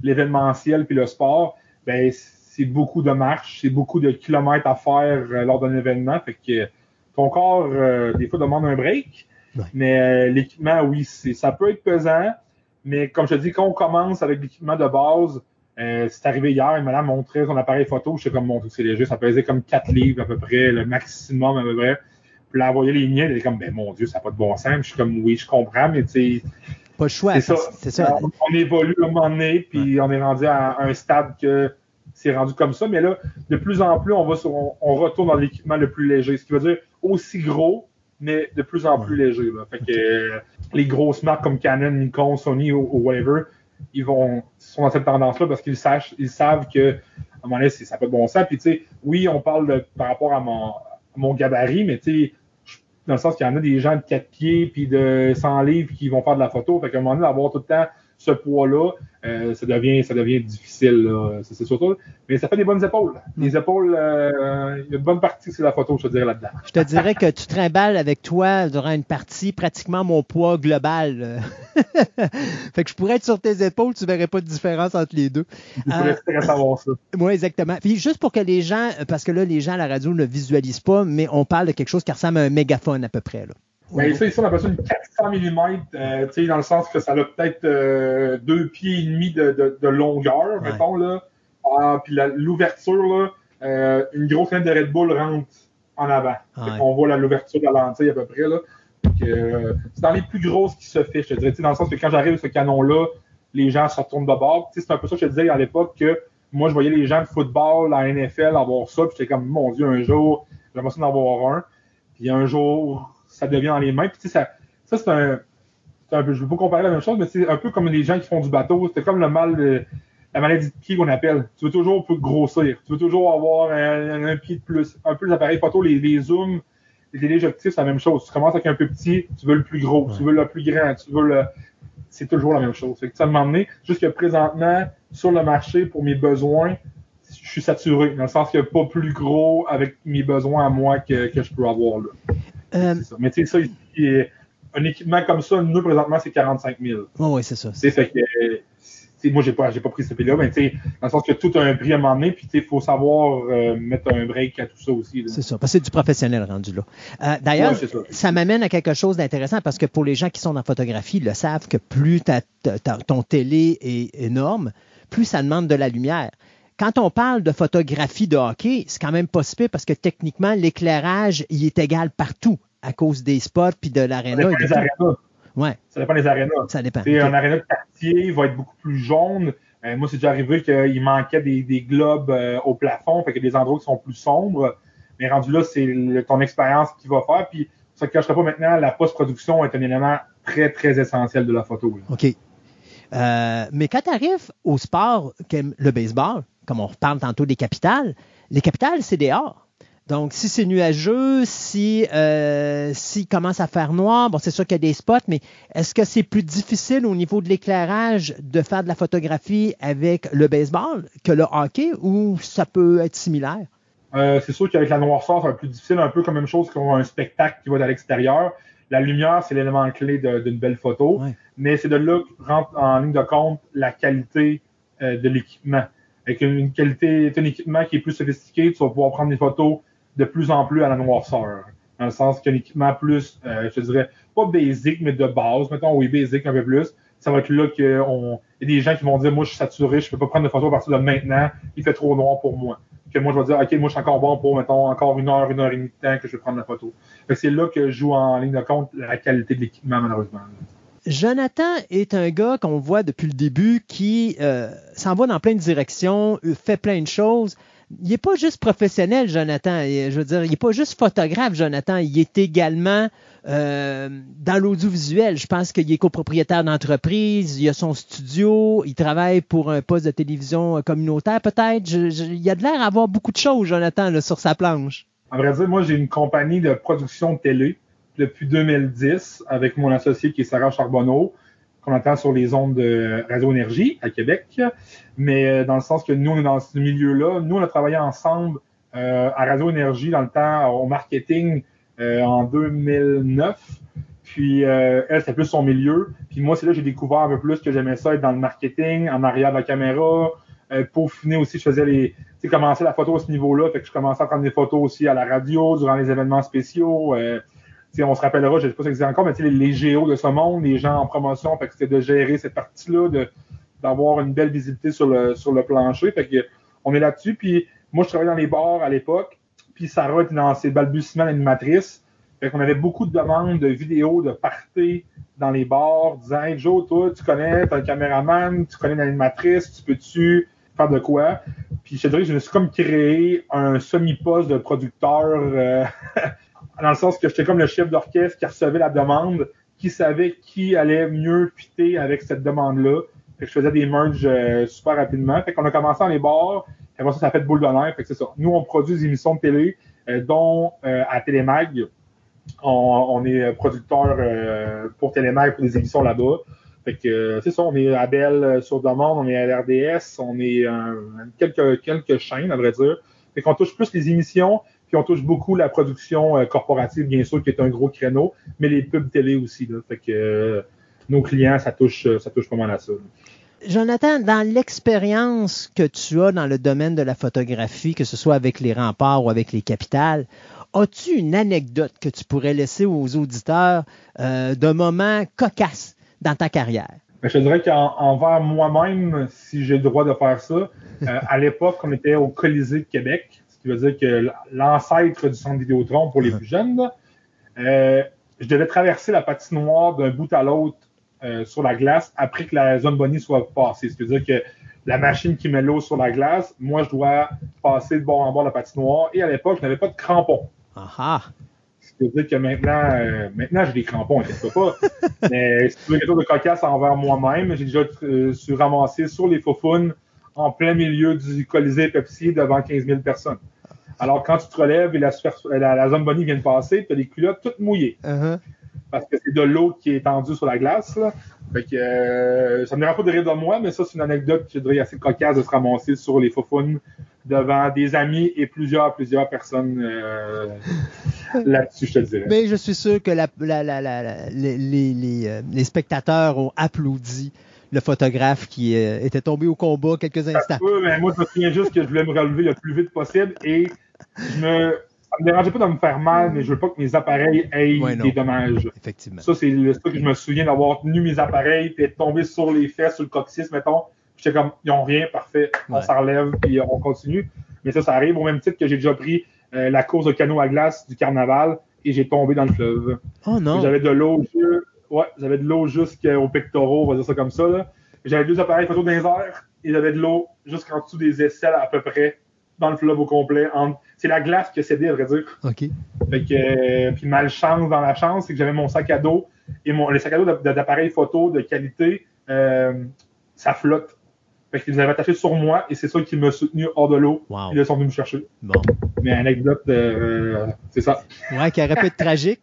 l'événementiel puis le sport, ben, c'est beaucoup de marches, c'est beaucoup de kilomètres à faire euh, lors d'un événement. Fait que ton corps, euh, des fois, demande un break. Mais euh, l'équipement, oui, ça peut être pesant. Mais comme je te dis, quand on commence avec l'équipement de base, c'est arrivé hier, une madame montrait son appareil photo, je sais comme mon truc, c'est léger, ça pesait comme 4 livres à peu près, le maximum à peu près. Puis là, elle voyait les miens, elle était comme, ben mon Dieu, ça n'a pas de bon sens. je suis comme, oui, je comprends, mais tu sais, pas le choix. C'est ça. On, évolue à un moment donné, puis on est rendu à un stade que c'est rendu comme ça. Mais là, de plus en plus, on, va on, retourne dans l'équipement le plus léger. Ce qui veut dire aussi gros, mais de plus en plus léger. Fait que euh, les grosses marques comme Canon, Nikon, Sony ou, whatever, ils vont sont dans cette tendance-là parce qu'ils savent, ils savent que à un moment donné, ça peut de bon sens. Puis tu sais, oui, on parle de, par rapport à mon, mon gabarit, mais tu sais, dans le sens qu'il y en a des gens de 4 pieds puis de 100 livres qui vont faire de la photo. Fait qu'à un moment donné, d'avoir tout le temps ce poids-là, euh, ça, devient, ça devient difficile. C'est surtout. Mais ça fait des bonnes épaules. Les épaules, euh, il y a une bonne partie, c'est la photo, je te dirais là-dedans. Je te dirais que tu trimbales avec toi durant une partie pratiquement mon poids global. fait que je pourrais être sur tes épaules, tu verrais pas de différence entre les deux. Euh, savoir ça. Oui, exactement. Puis juste pour que les gens, parce que là, les gens à la radio ne visualisent pas, mais on parle de quelque chose qui ressemble à un mégaphone à peu près. Là. Mais ça, ici, on appelle ça une 400 mm, euh, dans le sens que ça a peut-être euh, deux pieds et demi de, de, de longueur, mettons, là. Ah, puis l'ouverture, là, euh, une grosse fenêtre de Red Bull rentre en avant. On voit l'ouverture de la lentille à peu près, là. Euh, c'est dans les plus grosses qui se fait, je te dirais, dans le sens que quand j'arrive avec ce canon-là, les gens se retournent de bord. C'est un peu ça que je te disais à l'époque que moi, je voyais les gens de football, la NFL, avoir ça, puis j'étais comme, mon Dieu, un jour, j'aimerais ça d'en avoir un. Puis un jour, ça devient dans les mains. Puis, ça, ça c'est un, un, peu, je ne veux pas comparer la même chose, mais c'est un peu comme les gens qui font du bateau. C'est comme le mal, la maladie de pied qu'on appelle. Tu veux toujours grossir. Tu veux toujours avoir un, pied de plus. Un peu les appareils photo, les, les zooms, les téléobjectifs, c'est la même chose. Tu commences avec un peu petit, tu veux le plus gros, tu veux le plus grand, tu veux le. C'est toujours la même chose. Fait que ça m'a emmené, juste que présentement, sur le marché, pour mes besoins, je suis saturé, dans le sens qu'il n'y a pas plus gros avec mes besoins à moi que, que je peux avoir là. Euh, Mais tu sais, ça, un équipement comme ça, nous, présentement, c'est 45 000. oui, c'est ça. C'est fait que, moi, j'ai pas, j'ai pas pris ce prix-là, mais tu sais, dans le sens que tout a un prix à un moment donné, puis il faut savoir euh, mettre un break à tout ça aussi. C'est ça, parce que c'est du professionnel rendu là. Euh, d'ailleurs, ça, m'amène à quelque chose d'intéressant, parce que pour les gens qui sont en photographie, ils le savent que plus ton télé est énorme, plus ça demande de la lumière quand on parle de photographie de hockey, c'est quand même possible parce que techniquement, l'éclairage, il est égal partout à cause des spots puis de l'aréna. Ça dépend des arénas. Ouais. Ça dépend des arénas. Ça dépend. Un aréna de quartier va être beaucoup plus jaune. Euh, moi, c'est déjà arrivé qu'il manquait des, globes euh, au plafond, fait a des endroits qui sont plus sombres. Mais rendu là, c'est ton expérience qui va faire. Puis, ça ne cacherait pas maintenant, la post-production est un élément très, très essentiel de la photo. OK. Euh, mais quand tu arrives au sport, le baseball, comme on reparle tantôt des capitales, les capitales, c'est dehors. Donc, si c'est nuageux, si euh, s'il commence à faire noir, bon, c'est sûr qu'il y a des spots, mais est-ce que c'est plus difficile au niveau de l'éclairage de faire de la photographie avec le baseball que le hockey ou ça peut être similaire? Euh, c'est sûr qu'avec la noirceur, être plus difficile, un peu comme même chose qu'un spectacle qui va à l'extérieur. La lumière, c'est l'élément clé d'une belle photo, mais c'est de là que rentre en ligne de compte la qualité euh, de l'équipement. Avec une, qualité, un équipement qui est plus sophistiqué, tu vas pouvoir prendre des photos de plus en plus à la noirceur. Dans le sens qu'un équipement plus, euh, je dirais, pas basic, mais de base, mettons, oui, basic un peu plus. Ça va être là qu'il y a des gens qui vont dire, moi, je suis saturé, je peux pas prendre de photos à partir de maintenant, il fait trop noir pour moi. Que moi, je vais dire, OK, moi, je suis encore bon pour, mettons, encore une heure, une heure et demie de temps que je vais prendre la photo. C'est là que je joue en ligne de compte la qualité de l'équipement, malheureusement. Jonathan est un gars qu'on voit depuis le début qui euh, s'en va dans plein de directions, fait plein de choses il n'est pas juste professionnel, Jonathan. Je veux dire, il n'est pas juste photographe, Jonathan. Il est également euh, dans l'audiovisuel. Je pense qu'il est copropriétaire d'entreprise. Il a son studio. Il travaille pour un poste de télévision communautaire, peut-être. Il a de l'air d'avoir beaucoup de choses, Jonathan, sur sa planche. En vrai dire, moi, j'ai une compagnie de production de télé depuis 2010 avec mon associé qui est Sarah Charbonneau qu'on entend sur les ondes de Radio Énergie à Québec, mais euh, dans le sens que nous, on est dans ce milieu-là. Nous, on a travaillé ensemble euh, à Radio Énergie dans le temps au marketing euh, en 2009. Puis elle, c'était plus son milieu. Puis moi, c'est là que j'ai découvert un peu plus que j'aimais ça être dans le marketing, en arrière de la caméra. pour finir aussi, je faisais les. Tu sais, commencer la photo à ce niveau-là. Fait que je commençais à prendre des photos aussi à la radio durant les événements spéciaux on se rappellera, je ne sais pas si existe encore, mais les, les géos de ce monde, les gens en promotion, fait que c'était de gérer cette partie-là, d'avoir une belle visibilité sur le, sur le plancher. Fait que, on est là-dessus. Puis moi, je travaillais dans les bars à l'époque. Puis Sarah était dans ses balbutiements d'animatrice. Fait qu'on avait beaucoup de demandes de vidéos de parties dans les bars, disant Hey Joe, toi, tu connais, tu un caméraman, tu connais une animatrice, tu peux-tu faire de quoi? Puis je te dirais que je me suis comme créé un semi-poste de producteur euh, dans le sens que j'étais comme le chef d'orchestre qui recevait la demande, qui savait qui allait mieux fitter avec cette demande-là. Fait que je faisais des merges euh, super rapidement. Fait qu'on a commencé dans les bars, après ça, ça fait de boule nerfs. Fait que c'est ça. Nous, on produit des émissions de télé, euh, dont euh, à Télémag, on, est producteur pour Télémag pour des émissions là-bas. Fait que c'est ça, on est à Belle sur demande, on est à l'RDS, on est quelques, quelques chaînes, à vrai dire. Fait qu'on touche plus les émissions, puis on touche beaucoup la production euh, corporative, bien sûr, qui est un gros créneau, mais les pubs télé aussi. Là. Fait que euh, nos clients, ça touche, euh, ça touche pas mal à ça. Jonathan, dans l'expérience que tu as dans le domaine de la photographie, que ce soit avec les remparts ou avec les capitales, as-tu une anecdote que tu pourrais laisser aux auditeurs d'un moment cocasse dans ta carrière? Ben, je dirais qu'envers moi-même, si j'ai le droit de faire ça, à l'époque, on était au Colisée de Québec qui veut dire que l'ancêtre du centre Vidéotron pour les plus jeunes, euh, je devais traverser la patinoire d'un bout à l'autre euh, sur la glace après que la zone bonnie soit passée. C'est-à-dire que la machine qui met l'eau sur la glace, moi, je dois passer de bord en bord de la patinoire. Et à l'époque, je n'avais pas de crampons. Ah C'est-à-dire que maintenant, euh, maintenant j'ai des crampons, je pas. Mais c'est quelque chose de cocasse envers moi-même. J'ai déjà euh, su ramasser sur les faufounes en plein milieu du Colisée Pepsi devant 15 000 personnes. Alors, quand tu te relèves et la, la, zone bonnie vient de passer, tu as les culottes toutes mouillées. Uh-huh. Parce que c'est de l'eau qui est tendue sur la glace. Là. Fait que, euh, ça me dérange pas de rire de moi, mais ça, c'est une anecdote, je dirais, assez cocasse de se ramasser sur les faufounes devant des amis et plusieurs, plusieurs personnes euh, là-dessus, je te dirais. Mais je suis sûr que la, les, euh, les, spectateurs ont applaudi le photographe qui euh, était tombé au combat quelques instants. Oui, mais moi, je me souviens juste que je voulais me relever le plus vite possible et je me. Ça me dérangeait pas de me faire mal, mais je veux pas que mes appareils aient des dommages. Effectivement. Ça, c'est le truc que je me souviens d'avoir tenu mes appareils et être tombé sur les fesses, sur le coccyx, mettons. J'étais comme, ils n'ont rien, parfait, on s'en relève puis on continue. Mais ça, ça arrive au même titre que j'ai déjà pris euh, la course de canot à glace du carnaval et j'ai tombé dans le fleuve. Oh non! J'avais de l'eau Ouais, j'avais de l'eau jusqu'aux pectoraux, on va dire ça comme ça. J'avais deux appareils photo dans les airs et j'avais de l'eau jusqu'en dessous des aisselles à peu près, dans le fleuve au complet. C'est la glace qui a cédé, à vrai dire. OK. Fait que, euh, puis malchance dans la chance, c'est que j'avais mon sac à dos et mon, les sacs à dos d'appareils photo de qualité, euh, ça flotte. Fait qu'ils avaient attachés sur moi et c'est ça qui m'a soutenu hors de l'eau. Wow. Ils sont venus me chercher. Bon. Mais anecdote, euh, c'est ça. Ouais, qui aurait pu être tragique.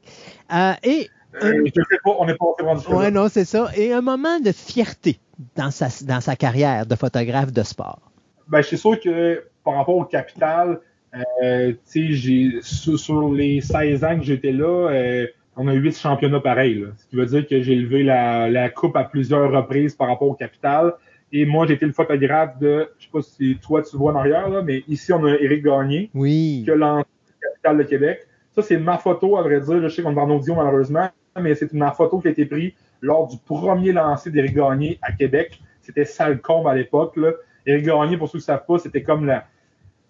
Et. Euh, je sais pas, on n'est pas vraiment du Ouais, non, c'est ça. Et un moment de fierté dans sa, dans sa carrière de photographe de sport. Ben, je suis sûr que par rapport au capital, j'ai sur, sur les 16 ans que j'étais là, euh, on a 8 championnats pareils. Là. Ce qui veut dire que j'ai levé la, la coupe à plusieurs reprises par rapport au capital. Et moi, j'ai été le photographe de, je sais pas si toi tu vois en arrière, là, mais ici, on a Éric Gagné, Oui. qui a lancé le capital de Québec. Ça, c'est ma photo, à vrai dire. Je sais qu'on est en audio, malheureusement, mais c'est ma photo qui a été prise lors du premier lancer d'Éric Gagné à Québec. C'était Salcombe à l'époque. Éric Gagné, pour ceux qui ne savent pas, c'était comme la,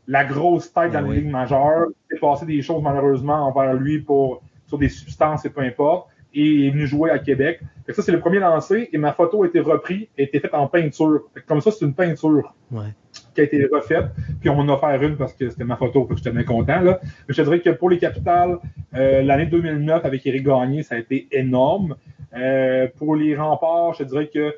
la grosse tête dans oui. la ligue majeure. Il s'est passé des choses, malheureusement, envers lui pour, sur des substances et peu importe. Et il est venu jouer à Québec. Fait que ça, c'est le premier lancé. Et ma photo a été reprise et a été faite en peinture. Fait que comme ça, c'est une peinture Ouais. qui a été refaite. Puis on en a offert une parce que c'était ma photo, que j'étais bien content. Là. Mais je te dirais que pour les capitales, euh, l'année 2009 avec Éric Gagné, ça a été énorme. Euh, pour les remparts, je te dirais que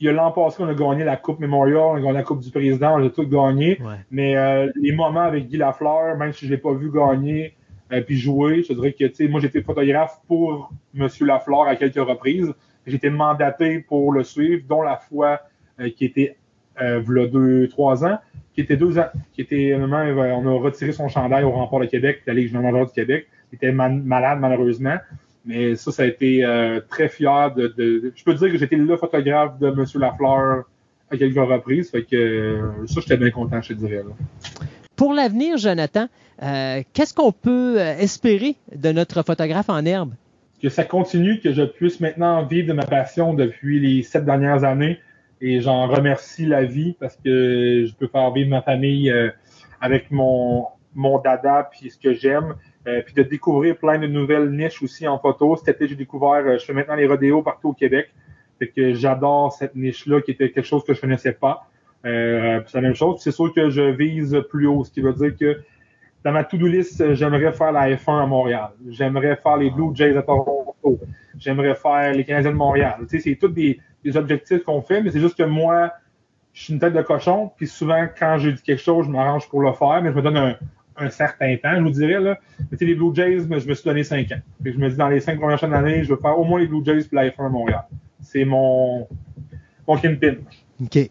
il y a l'an passé, on a gagné la Coupe Memorial, on a gagné la Coupe du Président, on a tout gagné. Ouais. Mais euh, les moments avec Guy Lafleur, même si je ne l'ai pas vu gagner euh, puis jouer, je dirais que moi j'étais photographe pour M. Lafleur à quelques reprises. Été mandaté pour le suivre, dont la fois euh, qui était euh, v'là deux, trois ans, qui était deux ans, qui était euh, on a retiré son chandail au rempart de Québec, la Ligue majeure du Québec. Il était man- malade malheureusement. Mais ça, ça a été euh, très fier de, de- Je peux dire que j'étais le photographe de M. Lafleur à quelques reprises. Fait que euh, ça, j'étais bien content, je te dirais. Là. Pour l'avenir, Jonathan, euh, qu'est-ce qu'on peut euh, espérer de notre photographe en herbe? Que ça continue, que je puisse maintenant vivre de ma passion depuis les sept dernières années. Et j'en remercie la vie parce que je peux faire vivre ma famille euh, avec mon, mon dada puis ce que j'aime. Euh, puis de découvrir plein de nouvelles niches aussi en photo. Cet été, j'ai découvert, euh, je fais maintenant les rodéos partout au Québec. Que j'adore cette niche-là qui était quelque chose que je connaissais pas. Euh, c'est la même chose. C'est sûr que je vise plus haut, ce qui veut dire que dans ma to-do list, j'aimerais faire la F1 à Montréal. J'aimerais faire les Blue Jays à Toronto. J'aimerais faire les Canadiens de Montréal. Tu sais, c'est tous des, des objectifs qu'on fait, mais c'est juste que moi, je suis une tête de cochon, puis souvent, quand je dis quelque chose, je m'arrange pour le faire, mais je me donne un, un certain temps, je vous dirais. Là. Mais les Blue Jays, mais je me suis donné cinq ans. Fait que je me dis, dans les cinq premières années, je veux faire au moins les Blue Jays puis la F1 à Montréal. C'est mon, mon kingpin. OK.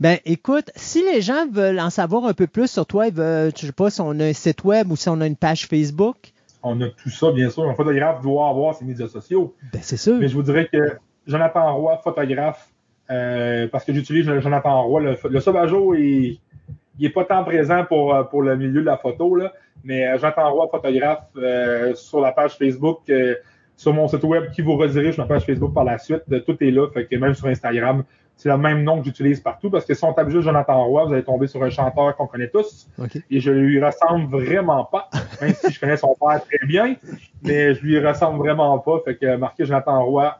Ben, écoute, si les gens veulent en savoir un peu plus sur toi, ils veulent, je sais pas si on a un site web ou si on a une page Facebook, On a tout ça, bien sûr. Un photographe doit avoir ses médias sociaux. ben, c'est sûr. Mais je vous dirais que Jonathan Roy, photographe, euh, parce que j'utilise Jonathan Roy, le, le Sauvageau, il n'est pas tant présent pour, euh, pour le milieu de la photo, là, mais euh, Jonathan Roy, photographe, euh, sur la page Facebook, euh, sur mon site web qui vous redirige sur ma page Facebook par la suite, tout est là, fait que même sur Instagram, c'est le même nom que j'utilise partout, parce que si on tape juste Jonathan Roy, vous allez tomber sur un chanteur qu'on connaît tous, et je lui ressemble vraiment pas, même si je connais son père très bien, mais je lui ressemble vraiment pas. Fait que marquez Jonathan Roy,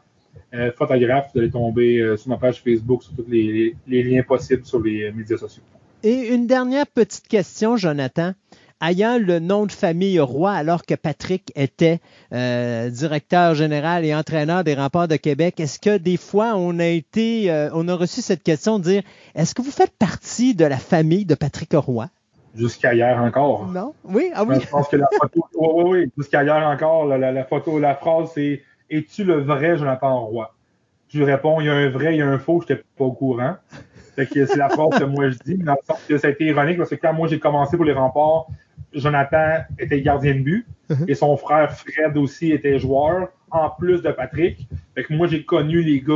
euh, photographe, vous allez tomber sur ma page Facebook, sur tous les, les liens possibles sur les médias sociaux. Et une dernière petite question, Jonathan. Ayant le nom de famille Roy, alors que Patrick était euh, directeur général et entraîneur des remparts de Québec, est-ce que des fois on a été, euh, on a reçu cette question de dire, est-ce que vous faites partie de la famille de Patrick Roy? Jusqu'à hier encore. Non? Oui? Ah oui? Je pense que la photo, oui, oui, oui, jusqu'à hier encore, la, la- la photo, la phrase, c'est Es-tu le vrai Jonathan Roy? Je lui réponds, il y a un vrai, il y a un faux, je n'étais pas au courant. Fait que c'est la phrase que moi je dis, dans le sens que ça a été ironique parce que quand moi j'ai commencé pour les remparts, Jonathan était gardien de but Mhm. et son frère Fred aussi était joueur, en plus de Patrick. Fait que moi j'ai connu les gars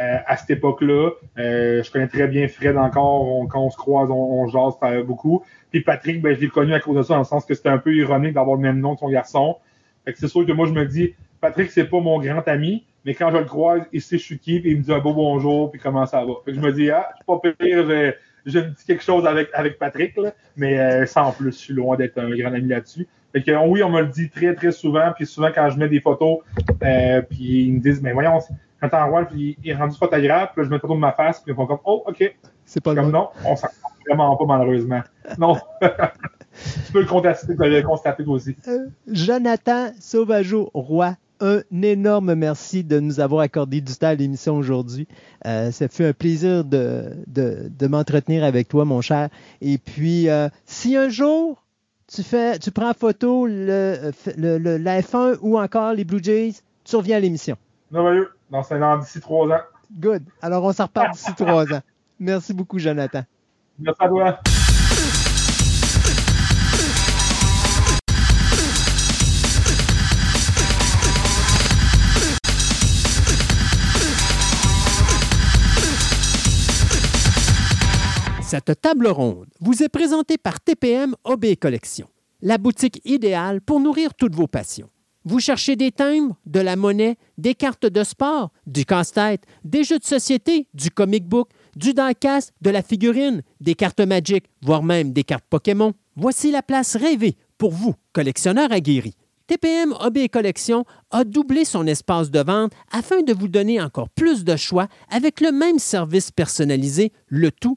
euh, à cette époque-là. Euh, je connais très bien Fred encore, on- quand on se croise, on, on jase beaucoup. Puis Patrick, ben, je l'ai connu à cause de ça, dans le sens que c'était un peu ironique d'avoir le même nom que son garçon. Fait que c'est sûr que moi, je me dis, Patrick, c'est pas mon grand ami, mais quand je le croise, il sait je suis qui, puis il me dit un beau bonjour, puis comment ça va. Fait que je me dis, ah, je suis pas pire, me dis quelque chose avec, avec Patrick, là, mais euh, sans plus, je suis loin d'être un grand ami là-dessus. Fait que oui, on me le dit très, très souvent, puis souvent quand je mets des photos, euh, puis ils me disent, mais voyons, Jonathan Roy, puis il est rendu photographe, puis là, je photo de ma face, puis ils font comme, oh, OK, C'est pas le comme bon. non, on s'en rend vraiment pas, malheureusement. Non. tu peux le constater, le constater toi aussi. Euh, Jonathan Sauvageau Roy, un énorme merci de nous avoir accordé du temps à l'émission aujourd'hui. Euh, ça fait un plaisir de, de, m'entretenir avec toi, mon cher. Et puis, euh, si un jour tu fais, tu prends photo le, le, la F1 ou encore les Blue Jays, tu reviens à l'émission. Merveilleux. Dans un an d'ici trois ans. Good. Alors, on s'en repart d'ici trois ans. Merci beaucoup, Jonathan. Merci à toi. Cette table ronde vous est présentée par TPM OB Collection, la boutique idéale pour nourrir toutes vos passions. Vous cherchez des timbres, de la monnaie, des cartes de sport, du casse-tête, des jeux de société, du comic book, du diecast, de la figurine, des cartes Magic, voire même des cartes Pokémon. Voici la place rêvée pour vous, collectionneurs aguerris. TPM OB Collection a doublé son espace de vente afin de vous donner encore plus de choix avec le même service personnalisé, le tout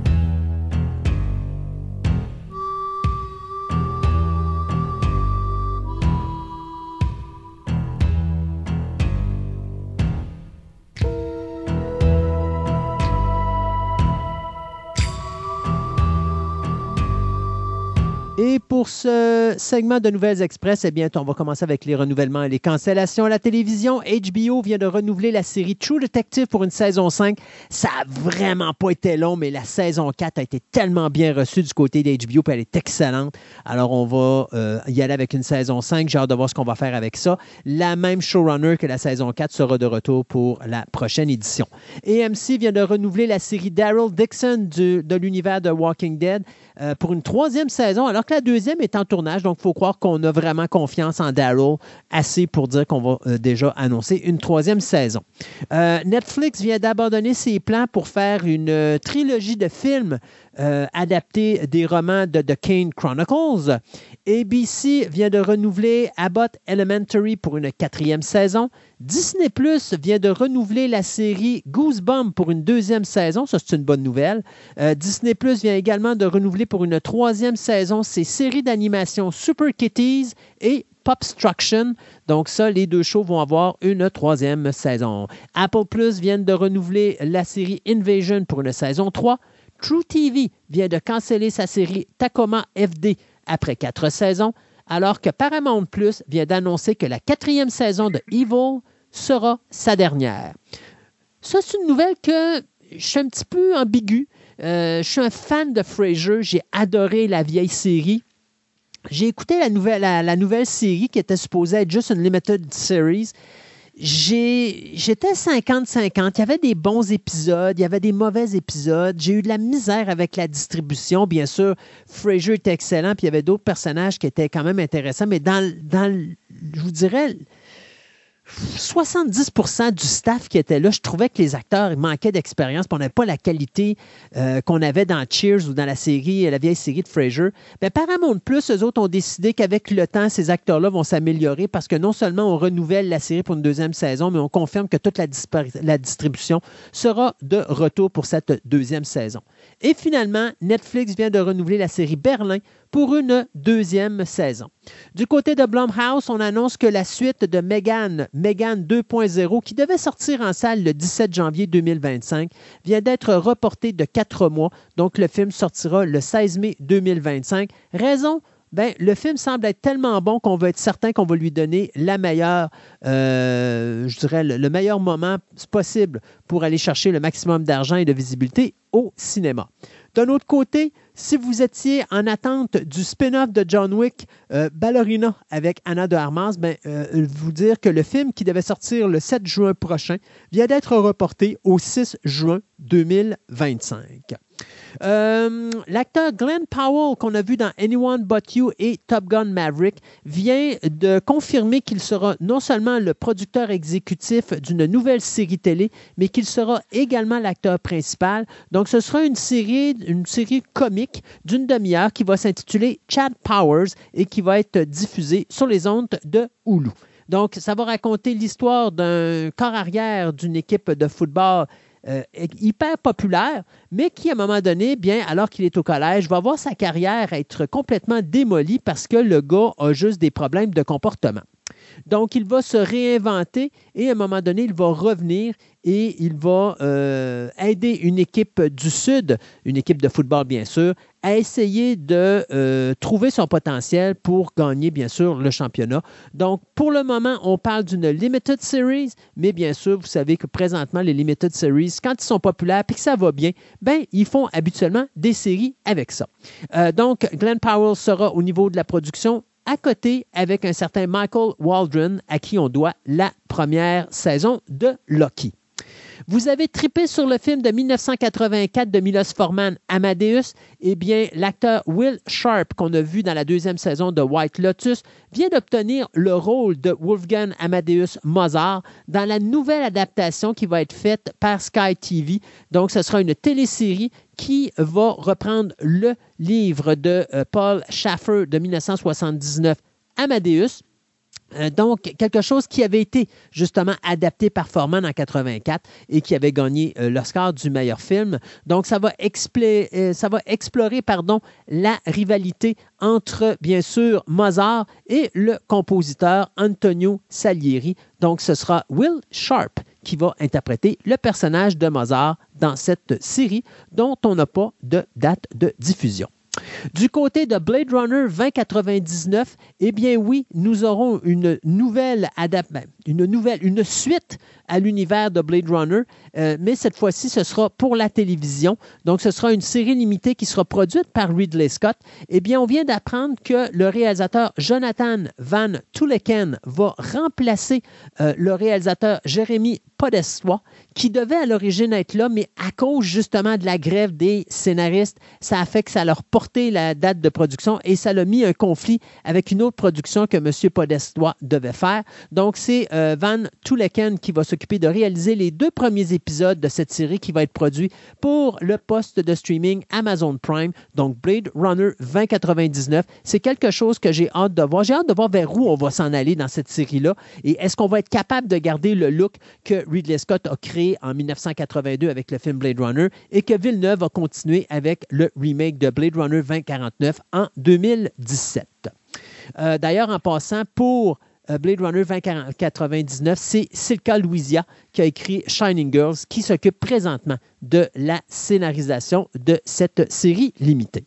Et pour ce segment de Nouvelles Express, eh bien, on va commencer avec les renouvellements et les cancellations à la télévision. HBO vient de renouveler la série True Detective pour une saison 5. Ça n'a vraiment pas été long, mais la saison 4 a été tellement bien reçue du côté d'HBO, puis elle est excellente. Alors, on va euh, y aller avec une saison 5. J'ai hâte de voir ce qu'on va faire avec ça. La même showrunner que la saison 4 sera de retour pour la prochaine édition. AMC vient de renouveler la série Daryl Dixon de l'univers de Walking Dead. Euh, pour une troisième saison, alors que la deuxième est en tournage. Donc, il faut croire qu'on a vraiment confiance en Daryl assez pour dire qu'on va euh, déjà annoncer une troisième saison. Euh, Netflix vient d'abandonner ses plans pour faire une trilogie de films adaptés des romans de The Kane Chronicles. ABC vient de renouveler Abbott Elementary pour une quatrième saison. Disney Plus vient de renouveler la série Goosebumps pour une deuxième saison. Ça, c'est une bonne nouvelle. Euh, Disney Plus vient également de renouveler pour une troisième saison ses séries d'animation Super Kitties et Popstruction. Donc ça, les deux shows vont avoir une troisième saison. Apple Plus vient de renouveler la série Invasion pour une saison 3. True TV vient de canceller sa série Tacoma FD après quatre saisons, alors que Paramount Plus vient d'annoncer que la quatrième saison de Evil sera sa dernière. Ça, c'est une nouvelle que je suis un petit peu ambigu. Euh, je suis un fan de Frasier. J'ai adoré la vieille série. J'ai écouté la nouvelle, la, nouvelle série qui était supposée être juste une limited series. J'étais 50-50. Il y avait des bons épisodes, il y avait des mauvais épisodes. J'ai eu de la misère avec la distribution. Bien sûr, Frasier était excellent, puis il y avait d'autres personnages qui étaient quand même intéressants. Mais dans, dans je vous dirais, 70% du staff qui était là, je trouvais que les acteurs manquaient d'expérience, on n'avait pas la qualité euh, qu'on avait dans Cheers ou dans la série, la vieille série de Frasier. Mais ben, Paramount Plus, eux autres ont décidé qu'avec le temps, ces acteurs-là vont s'améliorer parce que non seulement on renouvelle la série pour une deuxième saison, mais on confirme que toute la distribution sera de retour pour cette deuxième saison. Et finalement, Netflix vient de renouveler la série Berlin pour une deuxième saison. Du côté de Blumhouse, on annonce que la suite de Megan, Megan 2.0, qui devait sortir en salle le 17 janvier 2025, vient d'être reportée de quatre mois. Donc, le film sortira le 16 mai 2025. Raison? Ben, le film semble être tellement bon qu'on veut être certain qu'on va lui donner la meilleure, euh, le, meilleur moment possible pour aller chercher le maximum d'argent et de visibilité au cinéma. D'un autre côté, si vous étiez en attente du spin-off de John Wick, euh, Ballerina avec Anna de Armas, ben, euh, vous dire que le film qui devait sortir le 7 juin prochain vient d'être reporté au 6 juin 2025. Euh, l'acteur Glenn Powell, qu'on a vu dans Anyone But You et Top Gun Maverick, vient de confirmer qu'il sera non seulement le producteur exécutif d'une nouvelle série télé, mais qu'il sera également l'acteur principal. Donc, ce sera une série, une série comique d'une demi-heure qui va s'intituler Chad Powers et qui va être diffusée sur les ondes de Hulu. Donc, ça va raconter l'histoire d'un corps arrière d'une équipe de football euh, hyper populaire, mais qui, à un moment donné, bien, alors qu'il est au collège, va voir sa carrière être complètement démolie parce que le gars a juste des problèmes de comportement. Donc, il va se réinventer et à un moment donné, il va revenir et il va euh, aider une équipe du Sud, une équipe de football bien sûr, à essayer de euh, trouver son potentiel pour gagner bien sûr le championnat. Donc pour le moment, on parle d'une limited series, mais bien sûr, vous savez que présentement les limited series, quand ils sont populaires et que ça va bien, ben ils font habituellement des séries avec ça. Euh, donc Glenn Powell sera au niveau de la production à côté avec un certain Michael Waldron à qui on doit la première saison de Loki. Vous avez tripé sur le film de 1984 de Milos Forman, Amadeus. Eh bien, l'acteur Will Sharp, qu'on a vu dans la deuxième saison de White Lotus, vient d'obtenir le rôle de Wolfgang Amadeus Mozart dans la nouvelle adaptation qui va être faite par Sky TV. Donc, ce sera une télésérie qui va reprendre le livre de euh, Paul Schaffer de 1979, Amadeus. Euh, donc, quelque chose qui avait été justement adapté par Forman en 84 et qui avait gagné euh, l'Oscar du meilleur film. Donc, ça va, ça va explorer pardon, la rivalité entre, bien sûr, Mozart et le compositeur Antonio Salieri. Donc, ce sera Will Sharp qui va interpréter le personnage de Mozart dans cette série dont on n'a pas de date de diffusion. Du côté de Blade Runner 2099, eh bien oui, nous aurons une nouvelle adaptation, une nouvelle, une suite à l'univers de Blade Runner, euh, mais cette fois-ci, ce sera pour la télévision. Donc, ce sera une série limitée qui sera produite par Ridley Scott. Eh bien, on vient d'apprendre que le réalisateur Jonathan Van Tuleken va remplacer euh, le réalisateur Jérémy Podeswa, qui devait à l'origine être là, mais à cause justement de la grève des scénaristes, ça a fait que ça leur la date de production et ça l'a mis un conflit avec une autre production que M. Podeswa devait faire. Donc, c'est euh, Van Tuleken qui va s'occuper de réaliser les deux premiers épisodes de cette série qui va être produit pour le poste de streaming Amazon Prime, donc Blade Runner 2099. C'est quelque chose que j'ai hâte de voir. J'ai hâte de voir vers où on va s'en aller dans cette série-là et est-ce qu'on va être capable de garder le look que Ridley Scott a créé en 1982 avec le film Blade Runner et que Villeneuve va continuer avec le remake de Blade Runner 2049 en 2017. Euh, d'ailleurs, en passant, pour euh, Blade Runner 2099, c'est Silka Louisia qui a écrit Shining Girls, qui s'occupe présentement de la scénarisation de cette série limitée.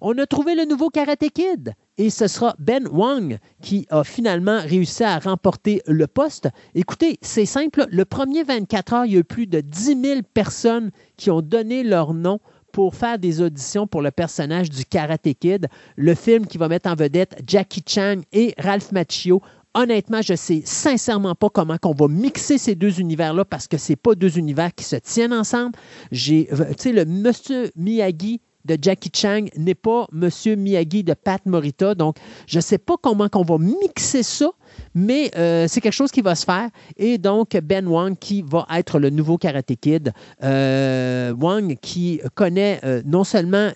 On a trouvé le nouveau Karate Kid et ce sera Ben Wang qui a finalement réussi à remporter le poste. Écoutez, c'est simple, le premier 24 heures, il y a eu plus de 10 000 personnes qui ont donné leur nom pour faire des auditions pour le personnage du Karate Kid, le film qui va mettre en vedette Jackie Chan et Ralph Macchio honnêtement, je sais sincèrement pas comment on va mixer ces deux univers-là parce que ce pas deux univers qui se tiennent ensemble. J'ai, euh, tu sais, le Monsieur Miyagi de Jackie Chang n'est pas Monsieur Miyagi de Pat Morita. Donc, je ne sais pas comment on va mixer ça, mais euh, c'est quelque chose qui va se faire. Et donc, Ben Wang, qui va être le nouveau Karate Kid. Euh, Wang, qui connaît non seulement,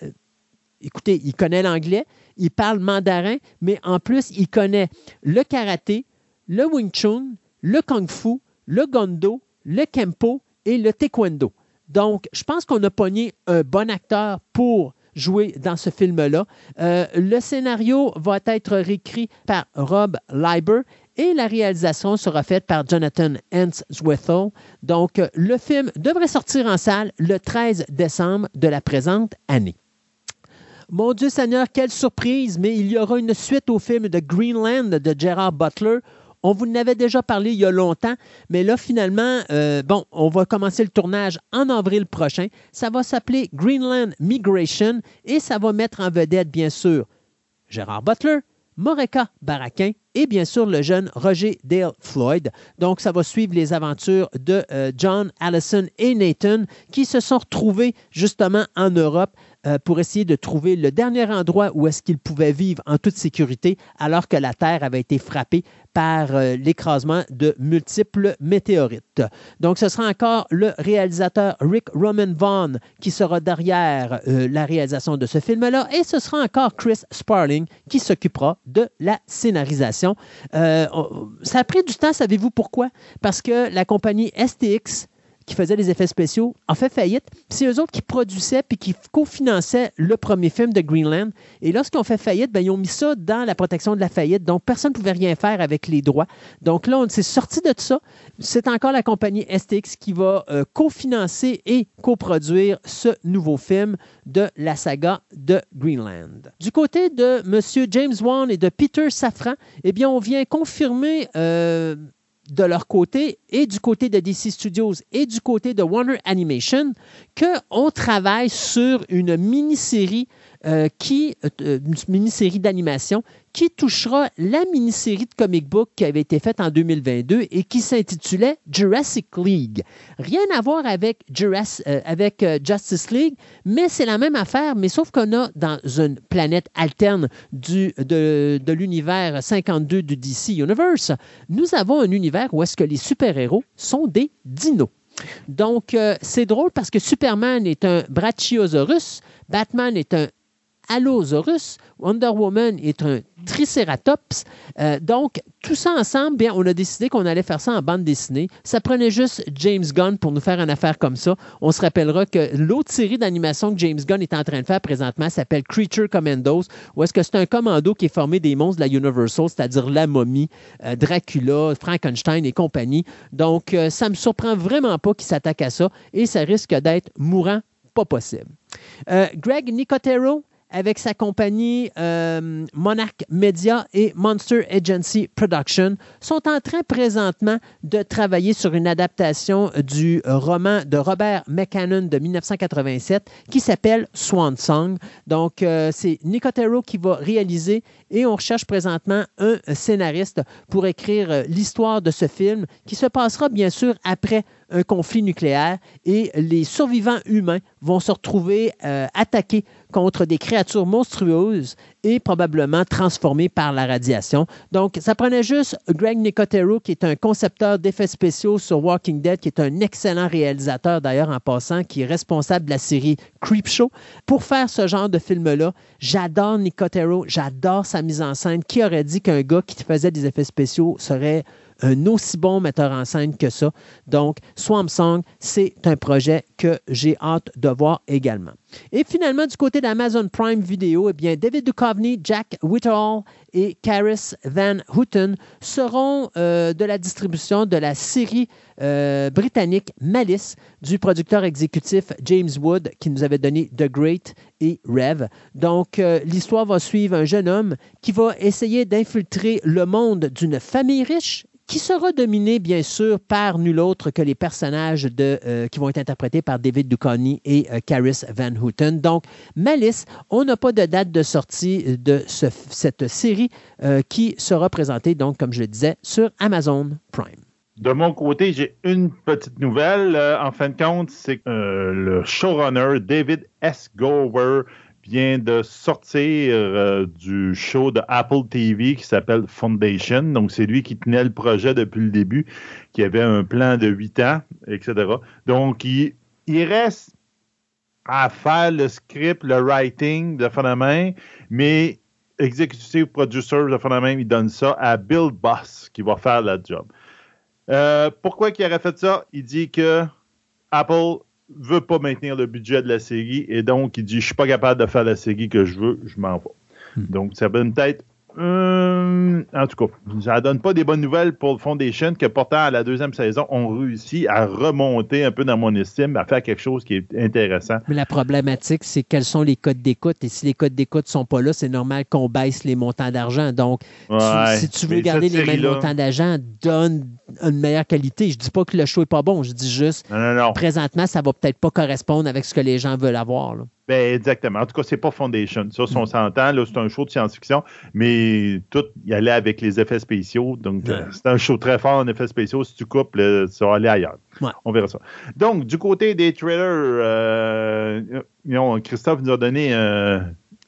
écoutez, il connaît l'anglais, il parle mandarin, mais en plus, il connaît le karaté, le Wing Chun, le Kung Fu, le Gondo, le Kempo et le Taekwondo. Donc, je pense qu'on a pogné un bon acteur pour jouer dans ce film-là. Euh, le scénario va être réécrit par Rob Leiber et la réalisation sera faite par Jonathan Henswethel. Donc, le film devrait sortir en salle le 13 décembre de la présente année. Mon Dieu Seigneur, quelle surprise, mais il y aura une suite au film de Greenland de Gerard Butler. On vous en avait déjà parlé il y a longtemps, mais là, finalement, euh, bon, on va commencer le tournage en avril prochain. Ça va s'appeler Greenland Migration et ça va mettre en vedette, bien sûr, Gérard Butler, Moreka Baraquin et bien sûr le jeune Roger Dale Floyd. Donc, ça va suivre les aventures de euh, John Allison et Nathan qui se sont retrouvés justement en Europe euh, pour essayer de trouver le dernier endroit où est-ce qu'ils pouvaient vivre en toute sécurité alors que la Terre avait été frappée par euh, l'écrasement de multiples météorites. Donc, ce sera encore le réalisateur Rick Roman Vaughn qui sera derrière euh, la réalisation de ce film-là, et ce sera encore Chris Sparling qui s'occupera de la scénarisation. Ça a pris du temps, savez-vous pourquoi? Parce que la compagnie STX qui faisait les effets spéciaux a fait faillite. C'est eux autres qui produisaient puis qui cofinançaient le premier film de Greenland. Et lorsqu'ils ont fait faillite, ben, ils ont mis ça dans la protection de la faillite. Donc, personne ne pouvait rien faire avec les droits. Donc là, on s'est sorti de ça. C'est encore la compagnie STX qui va euh, cofinancer et coproduire ce nouveau film de la saga de Greenland. Du côté de M. James Wan et de Peter Safran, eh bien, on vient confirmer euh, de leur côté et du côté de DC Studios et du côté de Warner Animation qu'on travaille sur une mini-série euh, qui, euh, une mini-série d'animation qui touchera la mini-série de comic book qui avait été faite en 2022 et qui s'intitulait Jurassic League. Rien à voir avec, euh, avec Justice League, mais c'est la même affaire, mais sauf qu'on a dans une planète alterne de, de l'univers 52 du DC Universe, nous avons un univers où est-ce que les super-héros sont des dinos. Donc, c'est drôle parce que Superman est un Brachiosaurus, Batman est un Allosaurus, Wonder Woman est un Triceratops. Euh, donc, tout ça ensemble, bien, on a décidé qu'on allait faire ça en bande dessinée. Ça prenait juste James Gunn pour nous faire une affaire comme ça. On se rappellera que l'autre série d'animation que James Gunn est en train de faire présentement s'appelle Creature Commandos, où est-ce que c'est un commando qui est formé des monstres de la Universal, c'est-à-dire la momie, euh, Dracula, Frankenstein et compagnie. Donc, euh, ça me surprend vraiment pas qu'il s'attaque à ça et ça risque d'être mourant pas possible. Greg Nicotero, avec sa compagnie euh, Monarch Media et Monster Agency Production, sont en train présentement de travailler sur une adaptation du roman de Robert McCannon de 1987 qui s'appelle Swan Song. Donc, euh, c'est Nicotero qui va réaliser et on recherche présentement un scénariste pour écrire euh, l'histoire de ce film qui se passera bien sûr après un conflit nucléaire et les survivants humains vont se retrouver attaqués contre des créatures monstrueuses et probablement transformées par la radiation. Donc, ça prenait juste Greg Nicotero, qui est un concepteur d'effets spéciaux sur Walking Dead, qui est un excellent réalisateur d'ailleurs en passant, qui est responsable de la série Creepshow, pour faire ce genre de film-là. J'adore Nicotero, j'adore sa mise en scène. Qui aurait dit qu'un gars qui faisait des effets spéciaux serait un aussi bon metteur en scène que ça. Donc, Swamp Song, c'est un projet que j'ai hâte de voir également. Et finalement, du côté d'Amazon Prime Video, eh bien, David Duchovny, Jack Whitehall et Caris Van Houten seront euh, de la distribution de la série euh, britannique Malice du producteur exécutif James Wood qui nous avait donné The Great et Rev. Donc, euh, l'histoire va suivre un jeune homme qui va essayer d'infiltrer le monde d'une famille riche qui sera dominé, bien sûr, par nul autre que les personnages euh, qui vont être interprétés par David Duchovny et euh, Caris Van Houten. Donc, Malice, on n'a pas de date de sortie de cette série euh, qui sera présentée, donc, comme je le disais, sur Amazon Prime. De mon côté, j'ai une petite nouvelle. en fin de compte, c'est le showrunner David S. Gower vient de sortir euh, du show de Apple TV qui s'appelle Foundation. Donc, c'est lui qui tenait le projet depuis le début, qui avait un plan de huit ans, etc. Donc, il, reste à faire le script, le writing de phénomène, mais executive producer de phénomène, il donne ça à Bill Boss qui va faire le job. Euh, pourquoi il aurait fait ça? Il dit que Apple veut pas maintenir le budget de la série et donc il dit je suis pas capable de faire la série que je veux, je m'en vais. Hmm. Donc ça donne peut-être euh, en tout cas, ça donne pas des bonnes nouvelles pour le Foundation que pourtant à la deuxième saison, on réussit à remonter un peu dans mon estime, à faire quelque chose qui est intéressant. Mais la problématique, c'est quels sont les codes d'écoute et si les codes d'écoute sont pas là, c'est normal qu'on baisse les montants d'argent. Donc, si tu veux garder les mêmes montants d'argent, donne une meilleure qualité. Je dis pas que le show est pas bon, je dis juste Non, non, non. présentement, ça va peut-être pas correspondre avec ce que les gens veulent avoir. là. Ben, exactement. En tout cas, c'est pas Foundation. Ça, si on s'entend, là, c'est un show de science-fiction, mais tout y allait avec les effets spéciaux. Donc, Ouais. c'est un show très fort en effets spéciaux. Si tu coupes, là, ça va aller ailleurs. Ouais. On verra ça. Donc, du côté des trailers, euh, Christophe nous a donné euh,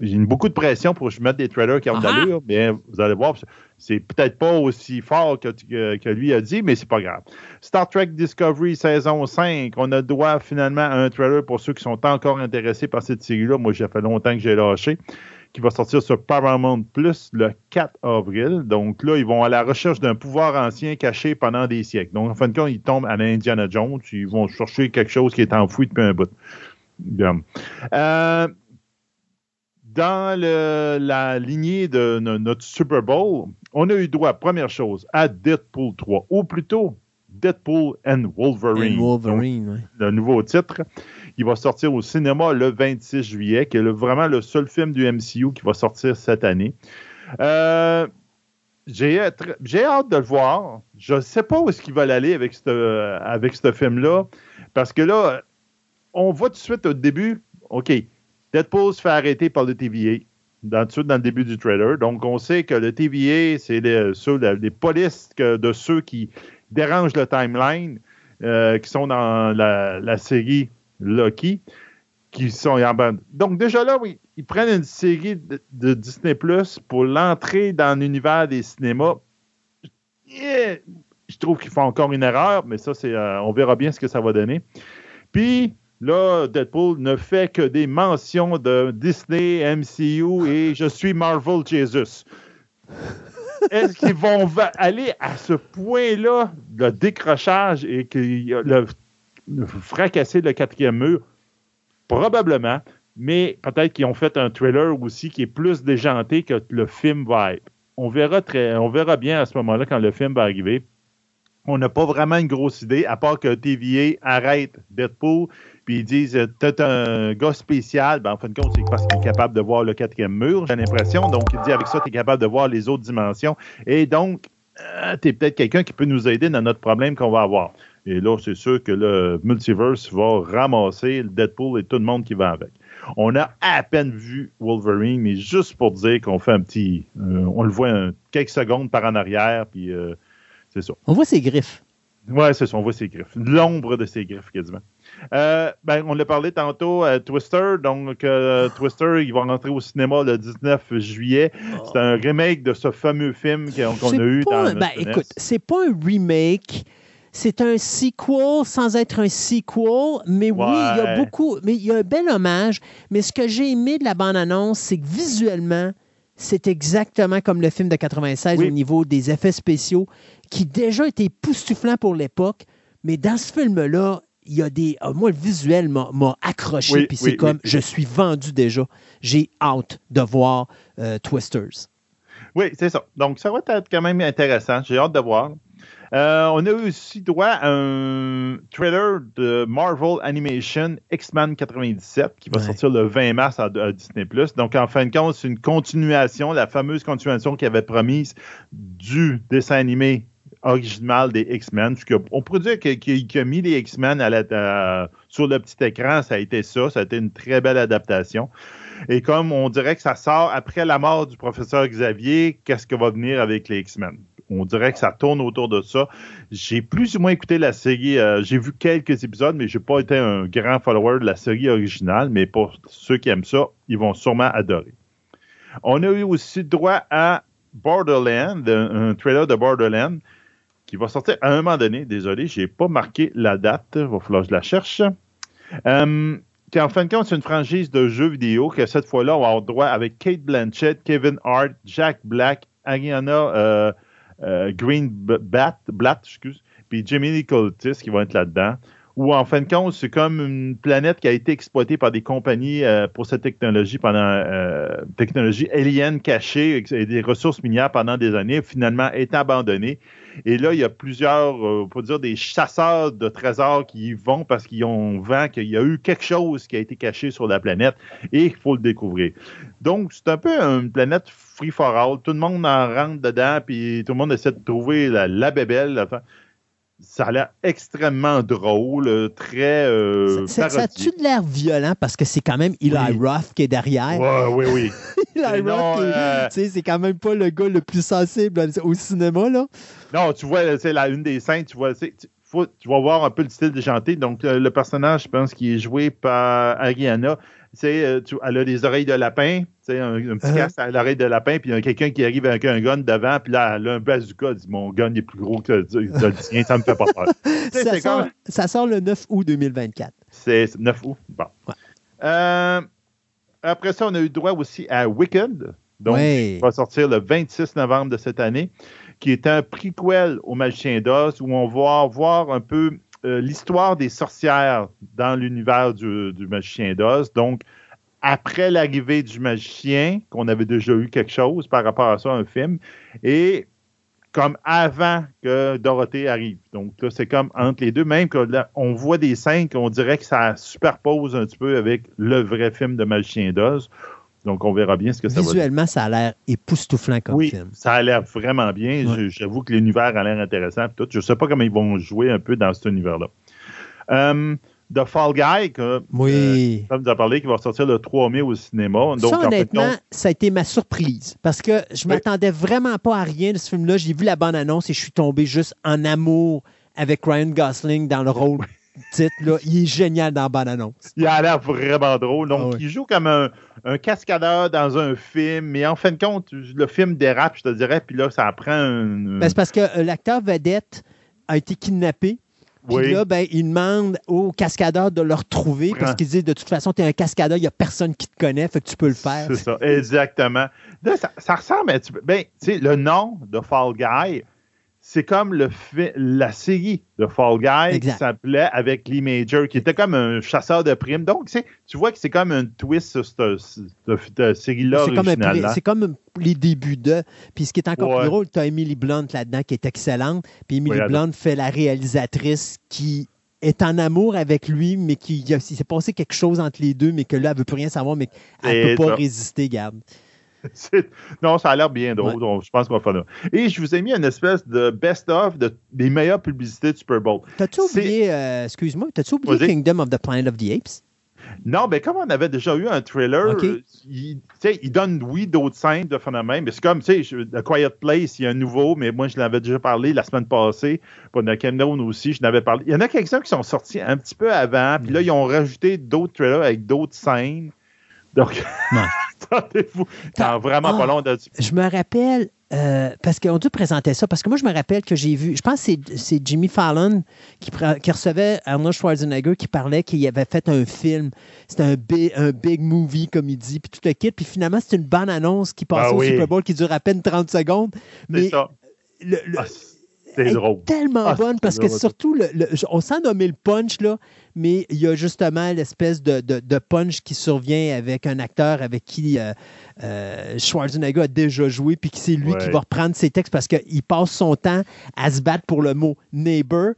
j'ai beaucoup de pression pour que je mette des trailers qui ont de Ah l'allure. Mais vous allez voir, c'est peut-être pas aussi fort que, que- que lui a dit, mais c'est pas grave. Star Trek Discovery saison 5, on a droit finalement à un trailer pour ceux qui sont encore intéressés par cette série-là. Moi, j'ai fait longtemps que j'ai lâché. Qui va sortir sur Paramount Plus le 4 avril. Donc là, ils vont à la recherche d'un pouvoir ancien caché pendant des siècles. Donc, en fin de compte, ils tombent à l'Indiana Jones. Ils vont chercher quelque chose qui est enfoui depuis un bout. Bien. Euh, dans le- la lignée de no- notre Super Bowl, on a eu droit, première chose, à Deadpool 3, ou plutôt Deadpool and Wolverine. And Wolverine, le nouveau titre. Il va sortir au cinéma le 26 juillet, qui est le- vraiment le seul film du MCU qui va sortir cette année. Euh, j'ai hâte- de le voir. Je ne sais pas où est-ce qu'ils veulent aller avec ce avec ce film-là, parce que là, on voit tout de suite au début, OK, Deadpool se fait arrêter par le TVA, dans, dans le début du trailer. Donc, on sait que le TVA, c'est les, les polices de ceux qui dérangent le timeline, euh, qui sont dans la, série Lucky, qui sont en bande. Donc, déjà là, oui, ils prennent une série de, Disney Plus pour l'entrée dans l'univers des cinémas. Je trouve qu'ils font encore une erreur, mais ça, c'est, euh, on verra bien ce que ça va donner. Puis, là, Deadpool ne fait que des mentions de Disney, MCU et je suis Marvel Jesus. Est-ce qu'ils vont aller à ce point-là de décrochage et le, le fracasser le quatrième mur? Probablement, mais peut-être qu'ils ont fait un trailer aussi qui est plus déjanté que le film va être. On verra, très, on verra bien à ce moment-là quand le film va arriver. On n'a pas vraiment une grosse idée, à part que TVA arrête Deadpool, puis ils disent euh, T'es un gars spécial. Ben, en fin de compte, c'est parce qu'il est capable de voir le quatrième mur, j'ai l'impression. Donc, il dit avec ça, tu es capable de voir les autres dimensions. Et donc, tu es peut-être quelqu'un qui peut nous aider dans notre problème qu'on va avoir. Et là, c'est sûr que le multiverse va ramasser le Deadpool et tout le monde qui va avec. On a à peine vu Wolverine, mais juste pour dire qu'on fait un petit. euh, on le voit quelques secondes par en arrière, puis euh, c'est ça. On voit ses griffes. Ouais, c'est ça, on voit ses griffes. L'ombre de ses griffes, quasiment. Euh, ben, on l'a parlé tantôt, euh, Twister. Donc, euh, Twister, il va rentrer au cinéma le 19 juillet. C'est un remake de ce fameux film qu'on a eu dans un- ben, écoute, c'est pas un remake. C'est un sequel sans être un sequel, mais oui, il y a beaucoup, mais il y a un bel hommage. Mais ce que j'ai aimé de la bande-annonce, c'est que visuellement, c'est exactement comme le film de 96 Oui. au niveau des effets spéciaux, qui déjà étaient époustouflants pour l'époque. Mais dans ce film-là, il y a des. ah, moi, le visuel m'a accroché, Oui, puis c'est oui, comme je suis vendu déjà. J'ai hâte de voir euh, Twisters. Oui, c'est ça. Donc, ça va être quand même intéressant. J'ai hâte de voir. Euh, on a aussi droit à un trailer de Marvel Animation X-Men 97 qui va Ouais. sortir le 20 mars à, à Disney+. Donc, en fin de compte, c'est une continuation, la fameuse continuation qu'il avait promise du dessin animé original des X-Men. On pourrait dire qu'il a mis les X-Men sur le petit écran, ça a été ça. Ça a été une très belle adaptation. Et comme on dirait que ça sort après la mort du professeur Xavier, qu'est-ce que va venir avec les X-Men? On dirait que ça tourne autour de ça. J'ai plus ou moins écouté la série. euh, j'ai vu quelques épisodes, mais j'ai pas été un grand follower de la série originale. Mais pour ceux qui aiment ça, ils vont sûrement adorer. On a eu aussi droit à Borderland, un, trailer de Borderland qui va sortir à un moment donné. Désolé, j'ai pas marqué la date. Il va falloir que je la cherche. Euh, en fin de compte, c'est une franchise de jeux vidéo que cette fois-là, on va avoir droit avec Kate Blanchett, Kevin Hart, Jack Black, Ariana euh, euh, Green Bat, Blatt, excuse, puis Jimmy Curtis qui vont être là-dedans. Ou en fin de compte, c'est comme une planète qui a été exploitée par des compagnies euh, pour cette technologie pendant euh, technologie alien cachée et des ressources minières pendant des années, finalement est abandonnée. Et là, il y a plusieurs, euh, on peut dire, des chasseurs de trésors qui y vont parce qu'ils ont vent qu'il y a eu quelque chose qui a été caché sur la planète et il faut le découvrir. Donc, c'est un peu une planète free for all. Tout le monde en rentre dedans, puis tout le monde essaie de trouver la, la bébelle. Enfin, ça a l'air extrêmement drôle, très. Euh, ça, ça a-tu de l'air violent parce que c'est quand même Eli Oui. Roth qui est derrière? Ouais, oui, oui. Eli non, Roth, qui est- euh, tu sais, c'est quand même pas le gars le plus sensible au cinéma, là. Non, tu vois, c'est la une des scènes, tu vois, tu, faut- tu vas voir un peu le style déjanté. Donc, euh, le personnage, je pense, qui est joué par Ariana, c'est, euh, tu- elle a des oreilles de lapin, tu sais, un, un petit Uh-huh. casque à l'oreille de lapin, puis il y a quelqu'un qui arrive avec un gun devant, puis là, elle a un bazooka, elle dit Mon gun est plus gros que le, tien, ça me fait pas peur. Sais, Ça sort, comme- ça sort le 9 août 2024. C'est 9 août. Bon. Ouais. Euh, après ça, on a eu droit aussi à Wicked, donc, Ouais. qui va sortir le 26 novembre de cette année, qui est un prequel au Magicien d'Oz, où on va voir un peu euh, l'histoire des sorcières dans l'univers du, Magicien d'Oz. Donc, après l'arrivée du magicien, qu'on avait déjà eu quelque chose par rapport à ça, un film, et comme avant que Dorothée arrive. Donc là, c'est comme entre les deux, même que là, on voit des scènes qu'on dirait que ça superpose un petit peu avec le vrai film de Magicien d'Oz. Donc on verra bien ce que ça va. Visuellement, ça a l'air époustouflant comme Oui, film. ça a l'air vraiment bien. Ouais. J'avoue que l'univers a l'air intéressant. Tout. Je ne sais pas comment ils vont jouer un peu dans cet univers-là. Euh, The Fall Guy, que, Oui. comme tu as parlé, qui va sortir le 3 mai au cinéma. Donc, ça, en fait, honnêtement, ça a été ma surprise. Parce que je Oui. m'attendais vraiment pas à rien de ce film-là. J'ai vu la bande-annonce et je suis tombé juste en amour avec Ryan Gosling dans le rôle titre. Là. Il est génial dans la bande-annonce. il a l'air vraiment drôle. Donc, Ah il joue comme un, un cascadeur dans un film. Mais en fin de compte, le film dérape, je te dirais. Puis là, ça prend un. Ben, c'est parce que euh, l'acteur vedette a été kidnappé. Puis Oui. là, ben, il demande aux cascadeurs de le retrouver parce qu'il dit de toute façon, tu es un cascadeur, il n'y a personne qui te connaît, fait que tu peux le faire. C'est ça, exactement. Là, ça, ça ressemble un petit peu. Ben, tu sais, le nom de Fall Guy, c'est comme le la série de Fall Guy Exact. qui s'appelait avec Lee Major, qui était comme un chasseur de primes. Donc, tu vois que c'est comme un twist sur cette, série-là C'est comme, les débuts de. Puis ce qui est encore Ouais. plus drôle, tu as Emily Blunt là-dedans qui est excellente. Puis Emily Blunt fait la réalisatrice qui est en amour avec lui, mais qui s'est passé quelque chose entre les deux, mais que là, elle veut plus rien savoir, mais elle C'est peut pas ça. résister, garde. Non, ça a l'air bien drôle. Ouais. donc je pense qu'on va faire ça. Et je vous ai mis une espèce de best-of de, des meilleures publicités de Super Bowl. T'as-tu oublié, euh, excuse-moi, t'as-tu oublié Vas-y. Kingdom of the Planet of the Apes? Non, mais comme on avait déjà eu un trailer, OK. euh, il, donne, oui, d'autres scènes de phénomène, mais c'est comme, tu sais, The Quiet Place, il y a un nouveau, mais moi, je l'avais déjà parlé la semaine passée, pour The Countdown aussi, je n'avais parlé. Il y en a quelques-uns qui sont sortis un petit peu avant, puis là, ils ont rajouté d'autres trailers avec d'autres scènes. Donc, attendez-vous, dans vraiment Ah. pas long de Je me rappelle, euh, parce qu'on dû présenter ça, parce que moi, je me rappelle que j'ai vu, je pense que c'est- Jimmy Fallon qui, recevait Arnold Schwarzenegger qui parlait qu'il avait fait un film. C'était un, bi- un big movie, comme il dit, puis tout le kit. Puis finalement, c'est une bonne annonce qui passe Ah au oui. Super Bowl qui dure à peine 30 secondes. C'est Mais ça. le- le- Ah, c'est est drôle. tellement Ah, bonne parce que surtout, le, le- on sent nommer le punch, là, mais il y a justement l'espèce de, de- de punch qui survient avec un acteur avec qui euh, euh, Schwarzenegger a déjà joué, puis que c'est lui Ouais. qui va reprendre ses textes parce qu'il passe son temps à se battre pour le mot neighbor.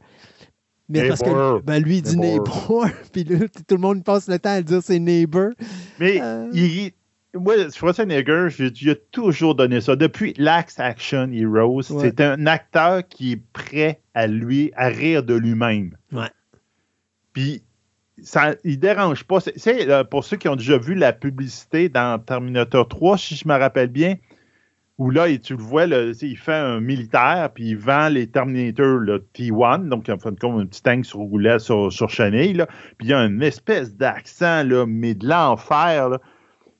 Mais parce que ben, lui, il dit Neighbor. neighbor, puis là, tout le monde passe le temps à dire c'est neighbor. Mais Euh. il, moi, Schwarzenegger, j'ai j'ai toujours donné ça. Depuis l'Axe Action Heroes, Ouais. c'est un acteur qui est prêt à lui, à rire de lui-même. Ouais. Puis, ça, il dérange pas. C'est- euh, pour ceux qui ont déjà vu la publicité dans Terminator 3, si je me rappelle bien, où là, tu le vois, il fait un militaire, puis il vend les Terminator le T1, donc en fin de compte, un petit tank sur roulette sur, sur chenille, là. puis il y a une espèce d'accent, là, mais de l'enfer.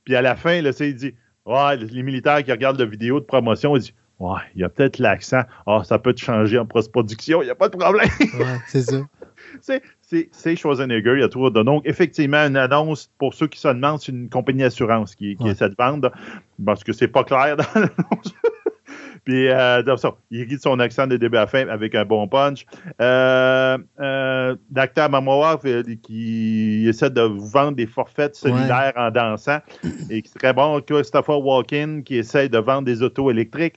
Puis à la fin, là, il dit Ouais, les militaires qui regardent la vidéo de promotion, ils disent Ouais, il y a peut-être l'accent. Ah, ça peut te changer en post-production, il n'y a pas de problème. Ouais, c'est ça. C'est- Schwarzenegger, il y a toujours de Donc, effectivement, une annonce, pour ceux qui se demandent, c'est une compagnie d'assurance qui, qui Ouais. essaie de vendre, parce que c'est pas clair dans l'annonce. Puis, euh, ça, il rit de son accent de début à fin avec un bon punch. Euh, euh, L'acteur Mamoa euh, qui essaie de vous vendre des forfaits cellulaires en dansant et qui serait bon. Christopher Walken qui essaie de vendre des autos électriques.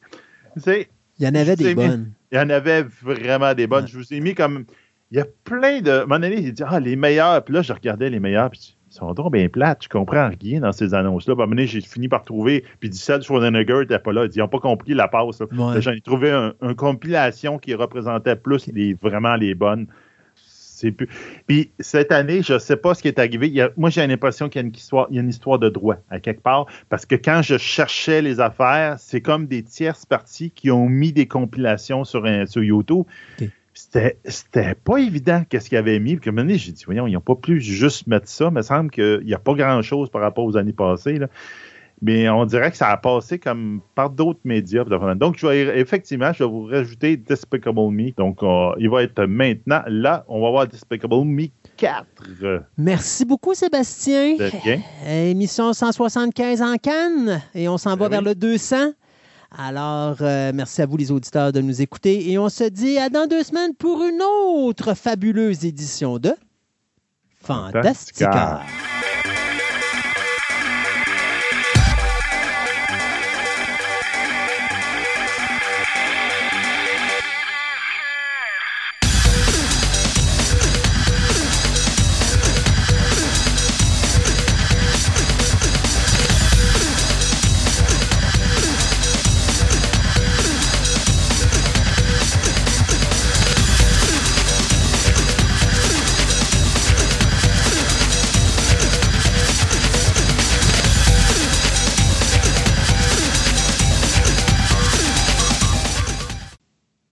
Il y en avait des mis- bonnes. il y en avait vraiment des bonnes. Ouais. Je vous ai mis comme. Il y a plein de. À un moment donné, il dit Ah, les meilleurs. Puis là, je regardais les meilleurs. Puis Ils sont donc bien plates. Je comprends rien dans ces annonces-là. Puis à un moment donné, j'ai fini par trouver. Puis Dissel Schwarzenegger n'était pas là. Ils n'ont pas compris la passe. Ouais. J'en ai trouvé un- une compilation qui représentait plus les, vraiment les bonnes. Plus... Puis cette année, je ne sais pas ce qui est arrivé. Il y a- moi, j'ai l'impression qu'il y a, une histoire, il y a une histoire de droit à quelque part. Parce que quand je cherchais les affaires, c'est comme des tierces parties qui ont mis des compilations sur, un- sur YouTube. C'était, pas évident qu'est-ce qu'ils avaient mis. Puis à un moment donné, j'ai dit, voyons, ils n'ont pas pu juste mettre ça. Il me semble qu'il n'y a pas grand-chose par rapport aux années passées. là. Mais on dirait que ça a passé comme par d'autres médias. Donc, je vais, effectivement, je vais vous rajouter Despicable Me. Donc, euh, il va être maintenant là. On va voir Despicable Me 4. Euh, Merci beaucoup, Sébastien. bien. Émission 175 en Cannes et on s'en va Ben vers le 200. Alors, euh, merci à vous, les auditeurs, de nous écouter et on se dit à dans deux semaines pour une autre fabuleuse édition de Fantastica. Fantastica.